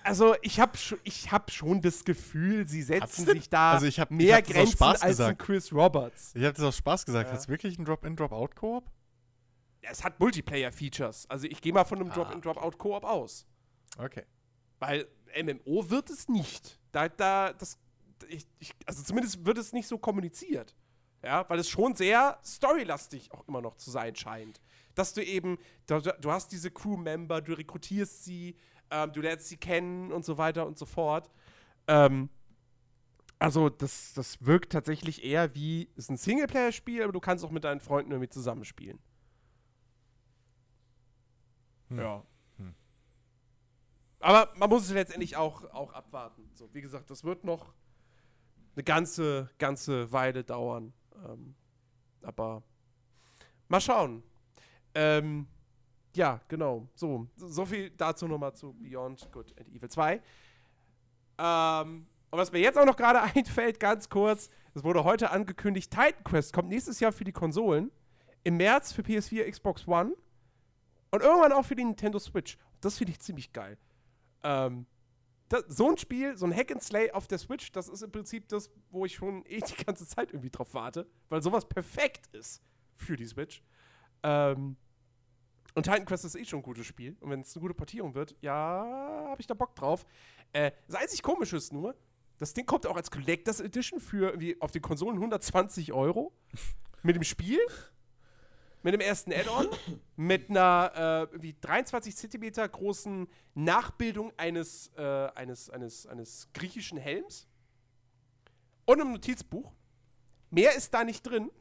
Also ich habe ich hab schon das Gefühl, sie setzen sich da also ich hab, mehr ich hab Grenzen als ein Chris Roberts. Ich habe das aus Spaß gesagt. Ja. Hat es wirklich ein Drop-in, Drop-out Koop? es hat Multiplayer-Features. Also ich gehe mal von einem ah. Drop-in, Drop-out-Koop aus. Okay. Weil MMO wird es nicht. Da, da, das, ich, ich, also zumindest wird es nicht so kommuniziert. Ja, weil es schon sehr storylastig auch immer noch zu sein scheint. Dass du eben, du, du hast diese Crew-Member, du rekrutierst sie, ähm, du lernst sie kennen und so weiter und so fort. Ähm, also, das, das wirkt tatsächlich eher wie, es ist ein Singleplayer-Spiel, aber du kannst auch mit deinen Freunden irgendwie zusammenspielen. Hm. Ja. Hm. Aber man muss es letztendlich auch, auch abwarten. So, wie gesagt, das wird noch eine ganze, ganze Weile dauern. Ähm, aber mal schauen. Ähm, ja, genau. So, so viel dazu nochmal zu Beyond Good and Evil 2. Ähm, und was mir jetzt auch noch gerade einfällt, ganz kurz, es wurde heute angekündigt, Titan Quest kommt nächstes Jahr für die Konsolen. Im März für PS4, Xbox One und irgendwann auch für die Nintendo Switch. Das finde ich ziemlich geil. Ähm, das, so ein Spiel, so ein Hack and Slay auf der Switch, das ist im Prinzip das, wo ich schon eh die ganze Zeit irgendwie drauf warte, weil sowas perfekt ist für die Switch. Ähm, und Titan Quest ist eh schon ein gutes Spiel. Und wenn es eine gute Portierung wird, ja, habe ich da Bock drauf. Äh, das einzig Komische ist nur, das Ding kommt auch als Collectors Edition für irgendwie auf den Konsolen 120 Euro. mit dem Spiel mit dem ersten Add-on, mit einer äh, wie 23 Zentimeter großen Nachbildung eines, äh, eines, eines, eines griechischen Helms und einem Notizbuch. Mehr ist da nicht drin.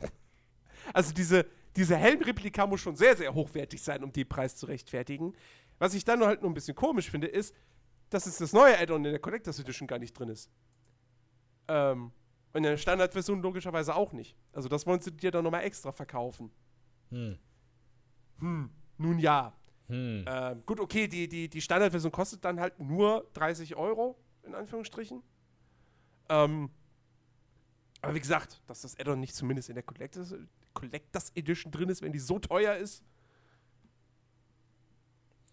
Also diese, diese Helmreplika muss schon sehr, sehr hochwertig sein, um den Preis zu rechtfertigen. Was ich dann halt nur ein bisschen komisch finde, ist, dass es das neue Add-on in der Collectors Edition gar nicht drin ist. Ähm, und in der Standardversion logischerweise auch nicht. Also das wollen sie dir dann nochmal extra verkaufen. Hm. Hm, nun ja. Hm. Ähm, gut, okay, die, die, die Standardversion kostet dann halt nur 30 Euro, in Anführungsstrichen. Ähm, aber wie gesagt, dass das Addon nicht zumindest in der Collectors, Collectors Edition drin ist, wenn die so teuer ist.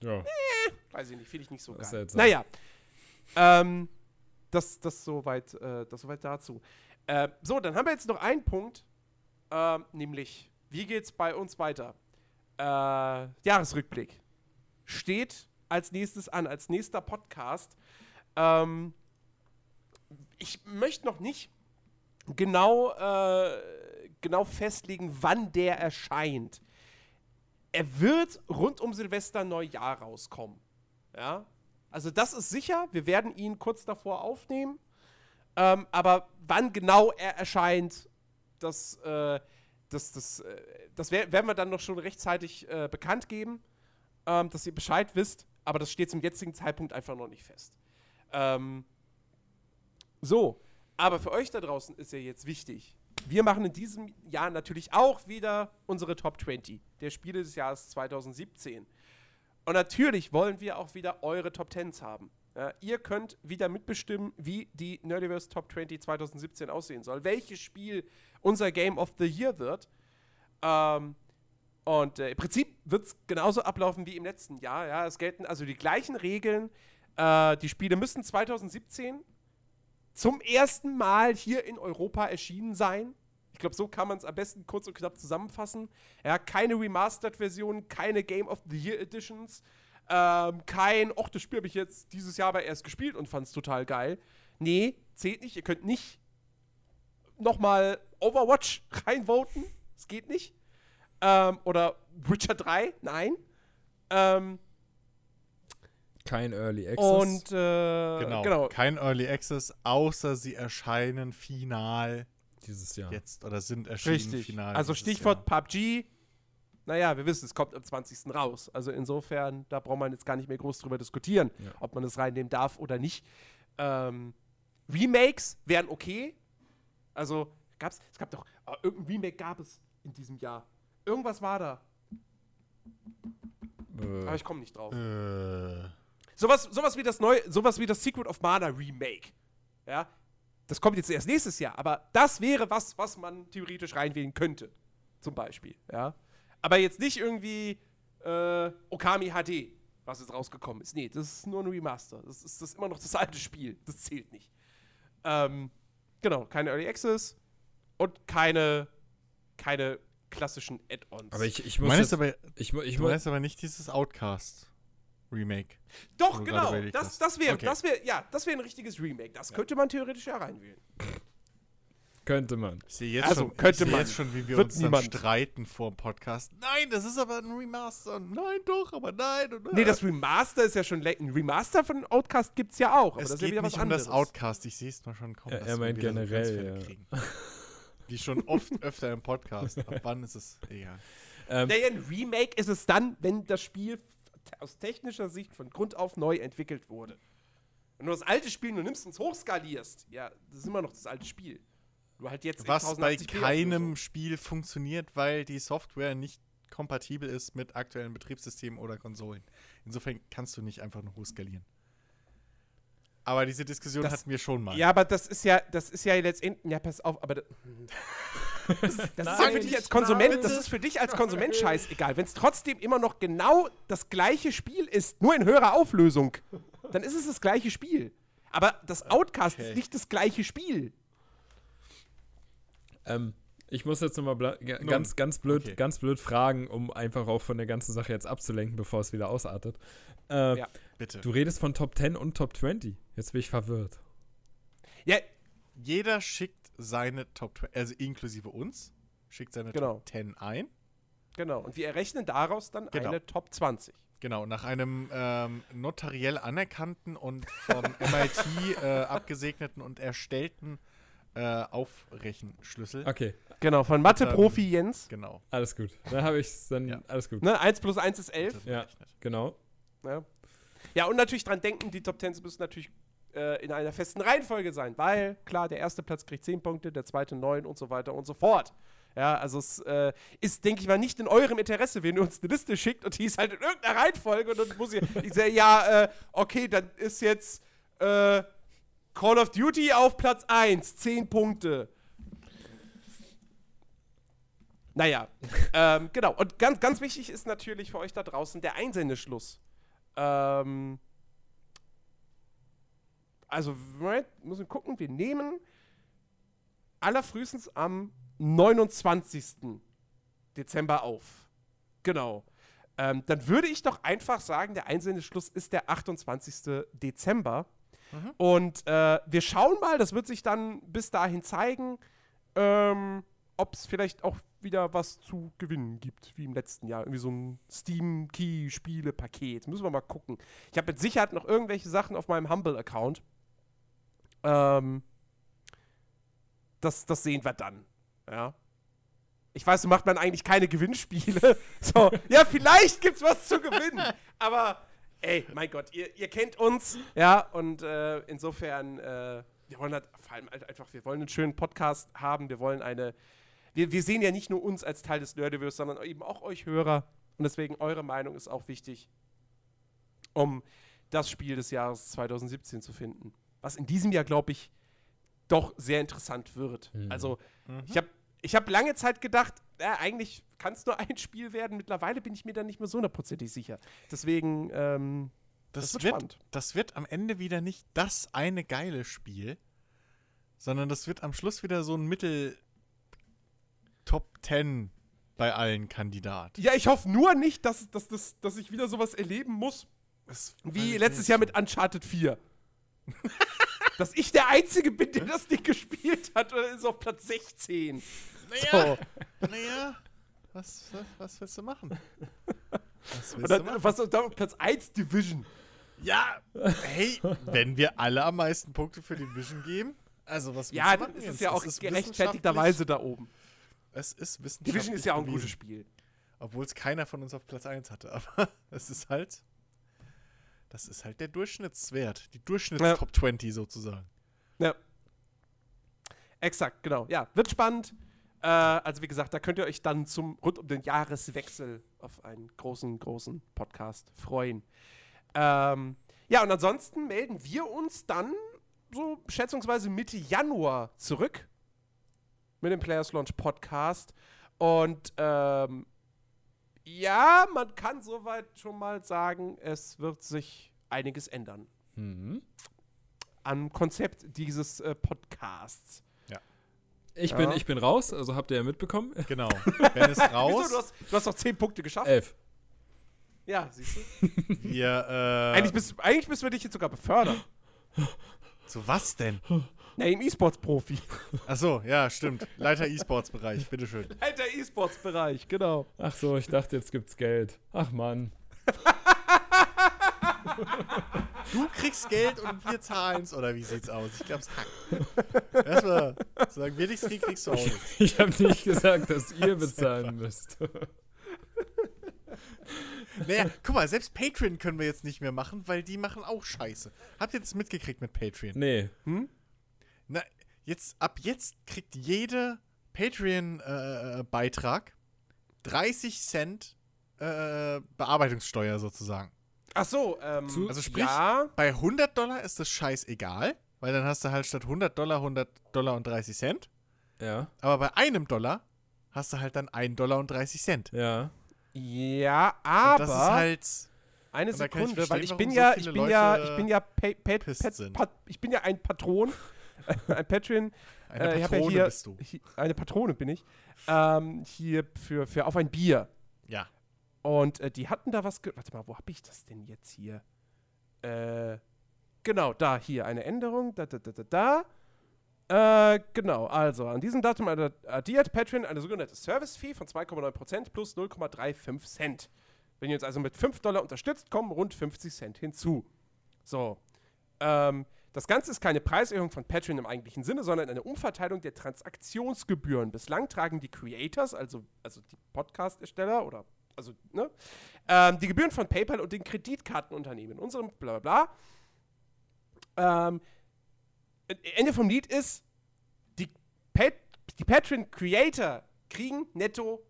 Ja. Äh, weiß ich nicht, finde ich nicht so das geil. Naja. Ähm, das, das soweit, äh, das soweit dazu. Äh, so, dann haben wir jetzt noch einen Punkt, äh, nämlich wie geht's bei uns weiter? Äh, Jahresrückblick steht als nächstes an, als nächster Podcast. Ähm, ich möchte noch nicht genau, äh, genau festlegen, wann der erscheint. Er wird rund um Silvester Neujahr rauskommen. Ja, also das ist sicher. Wir werden ihn kurz davor aufnehmen. Ähm, aber wann genau er erscheint, das äh, das, das, äh, das werden wir dann noch schon rechtzeitig äh, bekannt geben, ähm, dass ihr Bescheid wisst, aber das steht zum jetzigen Zeitpunkt einfach noch nicht fest. Ähm, so, aber für euch da draußen ist ja jetzt wichtig. Wir machen in diesem Jahr natürlich auch wieder unsere Top 20 der Spiele des Jahres 2017. Und natürlich wollen wir auch wieder eure Top 10s haben. Ja, ihr könnt wieder mitbestimmen, wie die Nerdiverse Top 20 2017 aussehen soll. Welches Spiel unser Game of the Year wird. Ähm, und äh, im Prinzip wird es genauso ablaufen wie im letzten Jahr. Ja, es gelten also die gleichen Regeln. Äh, die Spiele müssen 2017 zum ersten Mal hier in Europa erschienen sein. Ich glaube, so kann man es am besten kurz und knapp zusammenfassen. Ja, keine Remastered-Version, keine Game of the Year Editions, ähm, kein, ach, das Spiel habe ich jetzt dieses Jahr aber erst gespielt und fand es total geil. Nee, zählt nicht. Ihr könnt nicht nochmal Overwatch reinvoten. Das geht nicht. Ähm, oder Witcher 3, nein. Ähm, kein Early Access. Und äh, genau, genau. kein Early Access, außer sie erscheinen final dieses Jahr. Jetzt oder sind erschienen Richtig. final. Also Stichwort Jahr. PUBG. Naja, wir wissen, es kommt am 20. raus. Also insofern, da braucht man jetzt gar nicht mehr groß drüber diskutieren, ja. ob man es reinnehmen darf oder nicht. Ähm, Remakes wären okay. Also gab's, es gab doch, oh, irgendein Remake gab es in diesem Jahr. Irgendwas war da. Äh. Aber ich komme nicht drauf. Äh. Sowas, sowas wie das neue, sowas wie das Secret of Mana Remake. Ja, das kommt jetzt erst nächstes Jahr, aber das wäre was, was man theoretisch reinwählen könnte. Zum Beispiel, ja. Aber jetzt nicht irgendwie äh, Okami HD, was jetzt rausgekommen ist. Nee, das ist nur ein Remaster. Das ist, das ist immer noch das alte Spiel. Das zählt nicht. Ähm, genau, keine Early Access und keine, keine klassischen Add-ons. Aber ich, ich muss. Jetzt, aber, ich, ich du meinst aber nicht dieses Outcast. Remake. Doch, genau. Das, das wäre, okay. das wäre, ja, das wäre ein richtiges Remake. Das ja. könnte man theoretisch ja reinwählen. Könnte man. Ich sehe jetzt, also, schon, könnte man. jetzt schon, wie wir Wird uns niemand. dann streiten vor dem Podcast. Nein, das ist aber ein Remaster. Nein, doch, aber nein. Und, nee, das Remaster ist ja schon ein Remaster von Outcast gibt es ja auch. Aber es das geht ist ja wieder nicht was um das Outcast. Ich sehe es nur schon kommen. Ja, er meint generell, ja. Wie schon oft öfter im Podcast. Ab wann ist es egal. Ähm, naja, ein Remake ist es dann, wenn das Spiel aus technischer Sicht von Grund auf neu entwickelt wurde. Wenn du das alte Spiel nur nimmst und hochskalierst, ja, das ist immer noch das alte Spiel. Du halt jetzt Was bei keinem Spiel funktioniert, weil die Software nicht kompatibel ist mit aktuellen Betriebssystemen oder Konsolen. Insofern kannst du nicht einfach nur hochskalieren. Aber diese Diskussion das, hatten wir schon mal. Ja, aber das ist ja, das ist ja letztendlich, ja, pass auf, aber das, das ist ja für dich als Konsument, das ist für dich als Konsument scheißegal. Wenn es trotzdem immer noch genau das gleiche Spiel ist, nur in höherer Auflösung, dann ist es das gleiche Spiel. Aber das Outcast okay. ist nicht das gleiche Spiel. Ähm, ich muss jetzt nochmal ganz, ganz blöd, okay. ganz blöd fragen, um einfach auch von der ganzen Sache jetzt abzulenken, bevor es wieder ausartet. Äh, ja, bitte. Du redest von Top 10 und Top 20. Jetzt bin ich verwirrt. Ja, jeder schickt seine Top 20, also inklusive uns, schickt seine genau. Top 10 ein. Genau, und wir errechnen daraus dann genau. eine Top 20. Genau, nach einem ähm, notariell anerkannten und vom MIT äh, abgesegneten und erstellten äh, Aufrechenschlüssel. Okay. Genau, von Mathe-Profi Jens. Genau. Alles gut. Da habe ich es dann. Ja. Alles gut. Ne, 1 plus 1 ist 11. Ja, genau. Ja. ja, und natürlich dran denken, die Top 10 müssen natürlich äh, in einer festen Reihenfolge sein, weil, klar, der erste Platz kriegt 10 Punkte, der zweite 9 und so weiter und so fort. Ja, also es äh, ist, denke ich mal, nicht in eurem Interesse, wenn ihr uns eine Liste schickt und die ist halt in irgendeiner Reihenfolge und dann muss ich, ich sage, ja, äh, okay, dann ist jetzt äh, Call of Duty auf Platz 1, 10 Punkte. Naja, ähm, genau. Und ganz, ganz wichtig ist natürlich für euch da draußen der Einsendeschluss. Ähm, also, Moment, müssen gucken, wir nehmen allerfrühestens am 29. Dezember auf. Genau. Ähm, dann würde ich doch einfach sagen, der Einsendeschluss ist der 28. Dezember. Mhm. Und äh, wir schauen mal, das wird sich dann bis dahin zeigen, ähm, ob es vielleicht auch wieder was zu gewinnen gibt, wie im letzten Jahr. Irgendwie so ein Steam-Key-Spiele-Paket. Müssen wir mal gucken. Ich habe mit Sicherheit noch irgendwelche Sachen auf meinem Humble-Account. Ähm, das, das sehen wir dann. Ja. Ich weiß, so macht man eigentlich keine Gewinnspiele. So, ja, vielleicht gibt's was zu gewinnen. Aber, ey, mein Gott, ihr, ihr kennt uns, ja, und äh, insofern, äh, wir wollen halt vor allem halt einfach, wir wollen einen schönen Podcast haben, wir wollen eine wir, wir sehen ja nicht nur uns als Teil des Nerdiverse, sondern eben auch euch Hörer. Und deswegen eure Meinung ist auch wichtig, um das Spiel des Jahres 2017 zu finden. Was in diesem Jahr, glaube ich, doch sehr interessant wird. Mhm. Also, mhm. ich habe ich hab lange Zeit gedacht, ja, eigentlich kann es nur ein Spiel werden. Mittlerweile bin ich mir da nicht mehr so hundertprozentig sicher. Deswegen, ähm, das, das, wird, wird das wird am Ende wieder nicht das eine geile Spiel, sondern das wird am Schluss wieder so ein Mittel, Top 10 bei allen Kandidaten. Ja, ich hoffe nur nicht, dass, dass, dass, dass ich wieder sowas erleben muss, das wie letztes Jahr mit Uncharted 4. dass ich der Einzige bin, der das nicht gespielt hat oder ist auf Platz 16. Naja, so. naja was, was, was willst du machen? Und dann, was und dann Platz 1 Division. Ja, hey, wenn wir alle am meisten Punkte für Division geben, also was Ja, dann ist es ja auch gerechtfertigterweise da oben. Es ist wissenschaftlich. Division ist ja auch ein gutes Spiel. Obwohl es keiner von uns auf Platz 1 hatte. Aber es ist halt. Das ist halt der Durchschnittswert. Die Durchschnitts-Top ja. 20 sozusagen. Ja. Exakt, genau. Ja, wird spannend. Äh, also, wie gesagt, da könnt ihr euch dann zum rund um den Jahreswechsel auf einen großen, großen Podcast freuen. Ähm, ja, und ansonsten melden wir uns dann so schätzungsweise Mitte Januar zurück mit dem Players Launch Podcast. Und ähm, ja, man kann soweit schon mal sagen, es wird sich einiges ändern. Mhm. Am Konzept dieses äh, Podcasts. Ich, ja. Bin, ich bin raus, also habt ihr ja mitbekommen. Genau. Ben ist raus. Wieso? Du hast, du hast doch 10 Punkte geschafft. Elf. Ja, siehst du? Wir, äh eigentlich, bist, eigentlich müssen wir dich jetzt sogar befördern. Zu was denn? Na, im E-Sports-Profi. Achso, ja, stimmt. Leiter E-Sports-Bereich, bitteschön. Leiter E-Sports-Bereich, genau. Ach so, ich dachte, jetzt gibt's Geld. Ach Mann. Du kriegst Geld und wir zahlen's, oder wie sieht's aus? Ich glaub's hack. Erstmal sagen wir nichts kriegen, kriegst du auch nicht. Ich habe nicht gesagt, dass ihr bezahlen müsst. Naja, guck mal, selbst Patreon können wir jetzt nicht mehr machen, weil die machen auch Scheiße. Habt ihr das mitgekriegt mit Patreon? Nee. Hm? Na, jetzt, ab jetzt kriegt jede Patreon-Beitrag äh, 30 Cent äh, Bearbeitungssteuer sozusagen. Ach so, ähm, also sprich, ja. bei 100 Dollar ist das scheißegal, weil dann hast du halt statt 100 Dollar 100 Dollar und 30 Cent. Ja. Aber bei einem Dollar hast du halt dann 1 Dollar und 30 Cent. Ja. Ja, aber. Und das ist halt. Eine Sekunde, weil ich bin ja, ich bin Leute ja, ich bin ja, pay, pay, pay, ich bin ja ein Patron, ein Patreon. Eine äh, Patrone ja hier, bist du. Hier, eine Patrone bin ich. Ähm, hier für, für auf ein Bier. Ja. Und äh, die hatten da was. Warte mal, wo habe ich das denn jetzt hier? Äh, genau, da, hier, eine Änderung. Da, da, da, da, da. Äh, genau, also an diesem Datum addiert Patreon eine sogenannte Service-Fee von 2,9% plus 0,35 Cent. Wenn ihr uns also mit 5 Dollar unterstützt, kommen rund 50 Cent hinzu. So. Ähm, das Ganze ist keine Preiserhöhung von Patreon im eigentlichen Sinne, sondern eine Umverteilung der Transaktionsgebühren. Bislang tragen die Creators, also, also die Podcast-Ersteller oder also, ne, ähm, die Gebühren von PayPal und den Kreditkartenunternehmen, unserem bla bla bla. Ähm, Ende vom Lied ist, die, Pat die Patreon-Creator kriegen netto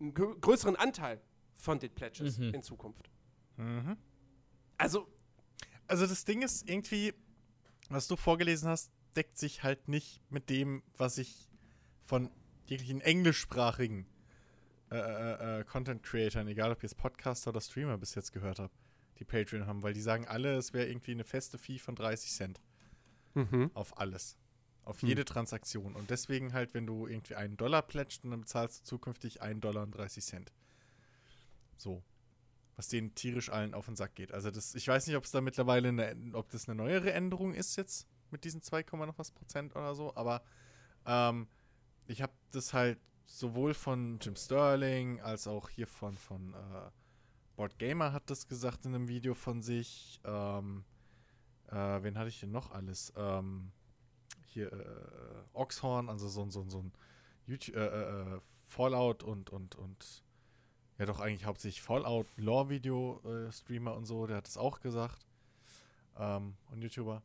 einen größeren Anteil von den Pledges mhm. in Zukunft. Mhm. Also. Also das Ding ist irgendwie, was du vorgelesen hast, deckt sich halt nicht mit dem, was ich von jeglichen englischsprachigen äh, äh, äh, Content Creatern, egal ob jetzt Podcaster oder Streamer bis jetzt gehört habe, die Patreon haben, weil die sagen alle, es wäre irgendwie eine feste Fee von 30 Cent. Mhm. Auf alles. Auf mhm. jede Transaktion. Und deswegen halt, wenn du irgendwie einen Dollar plätscht, dann bezahlst du zukünftig einen Dollar und 30 Cent. So. Was denen tierisch allen auf den Sack geht. Also das, ich weiß nicht, ob es da mittlerweile eine, ob das eine neuere Änderung ist jetzt mit diesen 2, noch was Prozent oder so, aber ähm, ich habe das halt sowohl von Jim Sterling als auch hier von, von äh, Board Gamer hat das gesagt in einem Video von sich. Ähm, äh, wen hatte ich denn noch alles? Ähm, hier äh, Oxhorn, also so, so, so ein YouTube, äh, äh, äh, Fallout und, und, und ja doch eigentlich hauptsächlich Fallout Lore-Video-Streamer äh, und so, der hat es auch gesagt. Ähm, und YouTuber.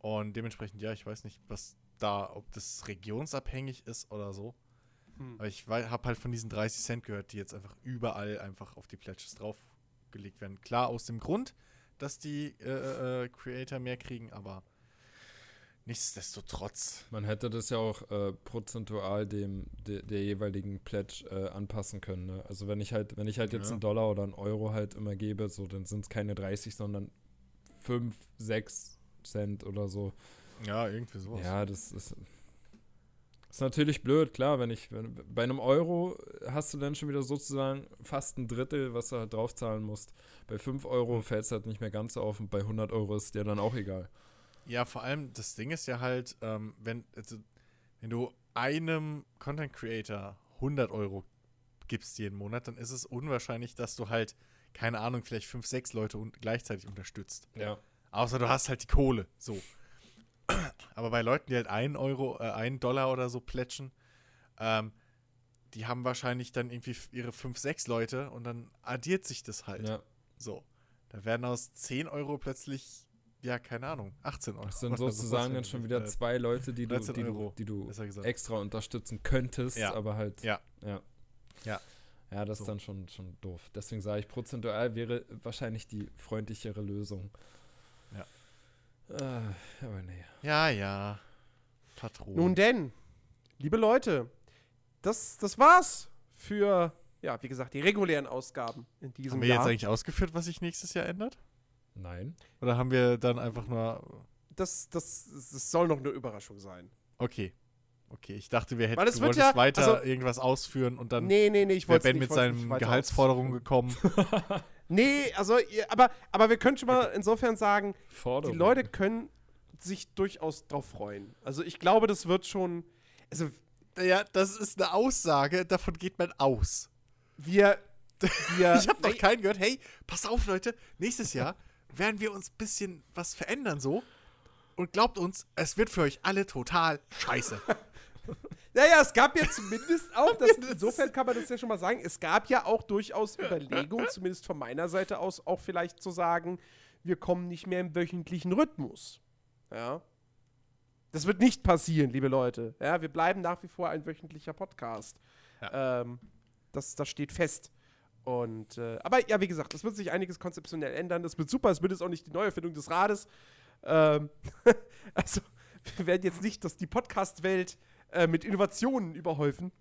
Und dementsprechend, ja, ich weiß nicht, was da, ob das regionsabhängig ist oder so. Hm. Aber ich habe halt von diesen 30 Cent gehört, die jetzt einfach überall einfach auf die Pledges draufgelegt werden. Klar, aus dem Grund, dass die äh, äh, Creator mehr kriegen, aber nichtsdestotrotz. Man hätte das ja auch äh, prozentual dem de, der jeweiligen Pledge äh, anpassen können. Ne? Also wenn ich halt, wenn ich halt jetzt ja. einen Dollar oder einen Euro halt immer gebe, so dann sind es keine 30, sondern 5, 6 Cent oder so. Ja, irgendwie sowas. Ja, das ist ist natürlich blöd, klar, wenn ich, wenn, bei einem Euro hast du dann schon wieder sozusagen fast ein Drittel, was du halt draufzahlen musst. Bei 5 Euro fällt es halt nicht mehr ganz auf und bei 100 Euro ist dir dann auch egal. Ja, vor allem, das Ding ist ja halt, ähm, wenn, also, wenn du einem Content Creator 100 Euro abgibst jeden Monat, dann ist es unwahrscheinlich, dass du halt, keine Ahnung, vielleicht fünf, sechs Leute gleichzeitig unterstützt. Ja. Außer du hast halt die Kohle. So. Aber bei Leuten, die halt einen Euro, äh, einen Dollar oder so plätschen, ähm, die haben wahrscheinlich dann irgendwie ihre fünf, sechs Leute und dann addiert sich das halt. Ja. So. Da werden aus 10 Euro plötzlich, ja, keine Ahnung, 18 Euro. Das sind sozusagen dann schon wieder zwei Leute, die du, die du, die du extra unterstützen könntest, ja. aber halt. Ja. Ja. Ja. Ja, das so. ist dann schon, schon doof. Deswegen sage ich, prozentual wäre wahrscheinlich die freundlichere Lösung. Ja. Äh, aber nee. Ja, ja. Patron. Nun denn, liebe Leute, das, das war's für, ja, wie gesagt, die regulären Ausgaben in diesem Jahr. Haben wir Jahr. jetzt eigentlich ausgeführt, was sich nächstes Jahr ändert? Nein. Oder haben wir dann einfach nur. Das, das, das soll noch eine Überraschung sein. Okay. Okay, ich dachte, wir hätten Weil es du ja- weiter also- irgendwas ausführen und dann Nee, nee, nee, ich wäre Ben mit seinen Gehaltsforderungen gekommen. Nee, also, aber, aber wir können schon mal insofern sagen, die Forderung. Leute können sich durchaus drauf freuen. Also ich glaube, das wird schon, also ja, das ist eine Aussage, davon geht man aus. wir, wir ich habe noch keinen gehört, hey, pass auf, Leute, nächstes Jahr werden wir uns ein bisschen was verändern so. Und glaubt uns, es wird für euch alle total scheiße. Naja, es gab ja zumindest auch, das, insofern kann man das ja schon mal sagen, es gab ja auch durchaus Überlegungen, zumindest von meiner Seite aus, auch vielleicht zu sagen, wir kommen nicht mehr im wöchentlichen Rhythmus. Ja. Das wird nicht passieren, liebe Leute. Ja, wir bleiben nach wie vor ein wöchentlicher Podcast. Ähm, das, das steht fest. Und, äh, aber ja, wie gesagt, es wird sich einiges konzeptionell ändern. Das wird super. Es wird jetzt auch nicht die Neuerfindung des Rades. Ähm, also, wir werden jetzt nicht dass die Podcast-Welt äh, mit Innovationen überhäufen.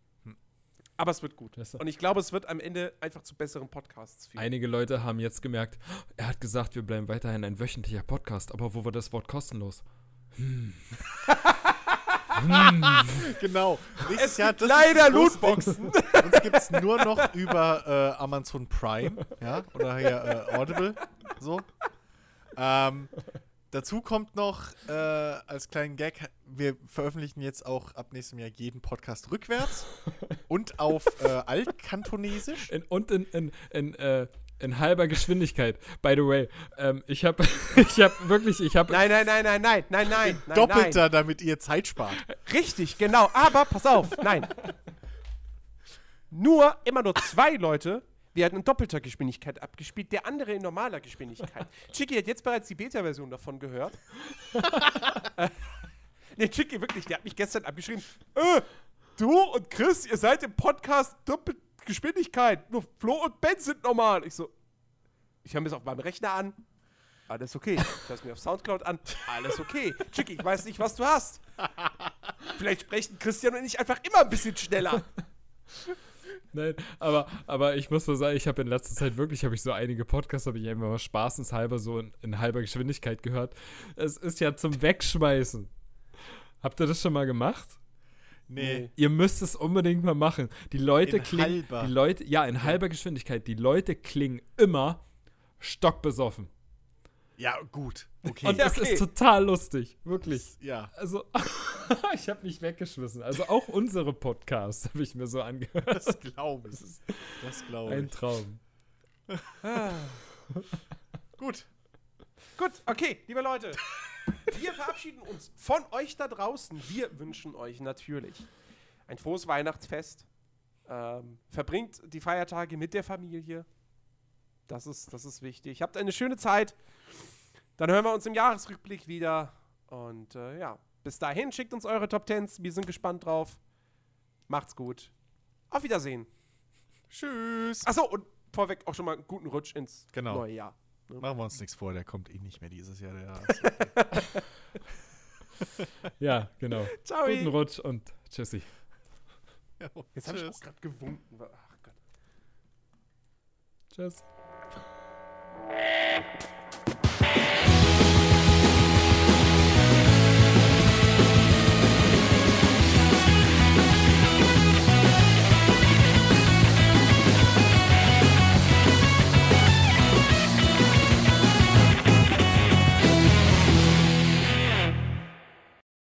Aber es wird gut. Und ich glaube, es wird am Ende einfach zu besseren Podcasts führen. Einige Leute haben jetzt gemerkt, er hat gesagt, wir bleiben weiterhin ein wöchentlicher Podcast, aber wo war das Wort kostenlos? genau. Nächstes es Jahr, gibt das leider Lootboxen. Uns gibt es nur noch über äh, Amazon Prime, ja, oder hier äh, Audible, so. Ähm, dazu kommt noch äh, als kleinen Gag, wir veröffentlichen jetzt auch ab nächstem Jahr jeden Podcast rückwärts und auf äh, Altkantonesisch. In, und in, in, in, äh, in halber Geschwindigkeit. By the way, ähm, ich habe ich hab wirklich, ich habe Nein, nein, nein, nein, nein, nein, nein. nein Doppelter, damit ihr Zeit spart. Nein. Richtig, genau. Aber pass auf, nein. Nur, immer nur zwei Leute werden in doppelter Geschwindigkeit abgespielt, der andere in normaler Geschwindigkeit. Chicky hat jetzt bereits die Beta-Version davon gehört. nee, Chicky, wirklich, der hat mich gestern abgeschrieben. Äh, du und Chris, ihr seid im Podcast doppelt Geschwindigkeit. Nur Flo und Ben sind normal. Ich so, ich höre mir das auf meinem Rechner an. Alles okay. Ich höre es mir auf Soundcloud an. Alles okay. Chicky, ich weiß nicht, was du hast. Vielleicht sprechen Christian und ich einfach immer ein bisschen schneller. Nein, aber, aber ich muss mal sagen, ich habe in letzter Zeit wirklich, habe ich so einige Podcasts, habe ich einfach mal spaßenshalber so in, in halber Geschwindigkeit gehört. Es ist ja zum Wegschmeißen. Habt ihr das schon mal gemacht? Nee. Ihr müsst es unbedingt mal machen. Die Leute In klingen, halber. die Leute, ja, in halber Geschwindigkeit. Die Leute klingen immer stockbesoffen. Ja, gut. Okay. Und das okay. ist total lustig, wirklich. ja. Also, ich habe mich weggeschmissen. Also auch unsere Podcasts habe ich mir so angehört. Das glaube ich. Das glaube Ein ich. Traum. Gut. Gut, okay, liebe Leute. Wir verabschieden uns von euch da draußen. Wir wünschen euch natürlich ein frohes Weihnachtsfest. Ähm, verbringt die Feiertage mit der Familie. Das ist, das ist wichtig. Habt eine schöne Zeit. Dann hören wir uns im Jahresrückblick wieder. Und äh, ja, bis dahin schickt uns eure Top Tens. Wir sind gespannt drauf. Macht's gut. Auf Wiedersehen. Tschüss. Achso, und vorweg auch schon mal einen guten Rutsch ins Genau. neue Jahr. Machen wir uns nichts vor, der kommt eh nicht mehr dieses Jahr. Der Ja, genau. Ciao. Guten Rutsch und tschüssi. Jetzt habe ich auch gerade gewunken. Ach Gott. Tschüss.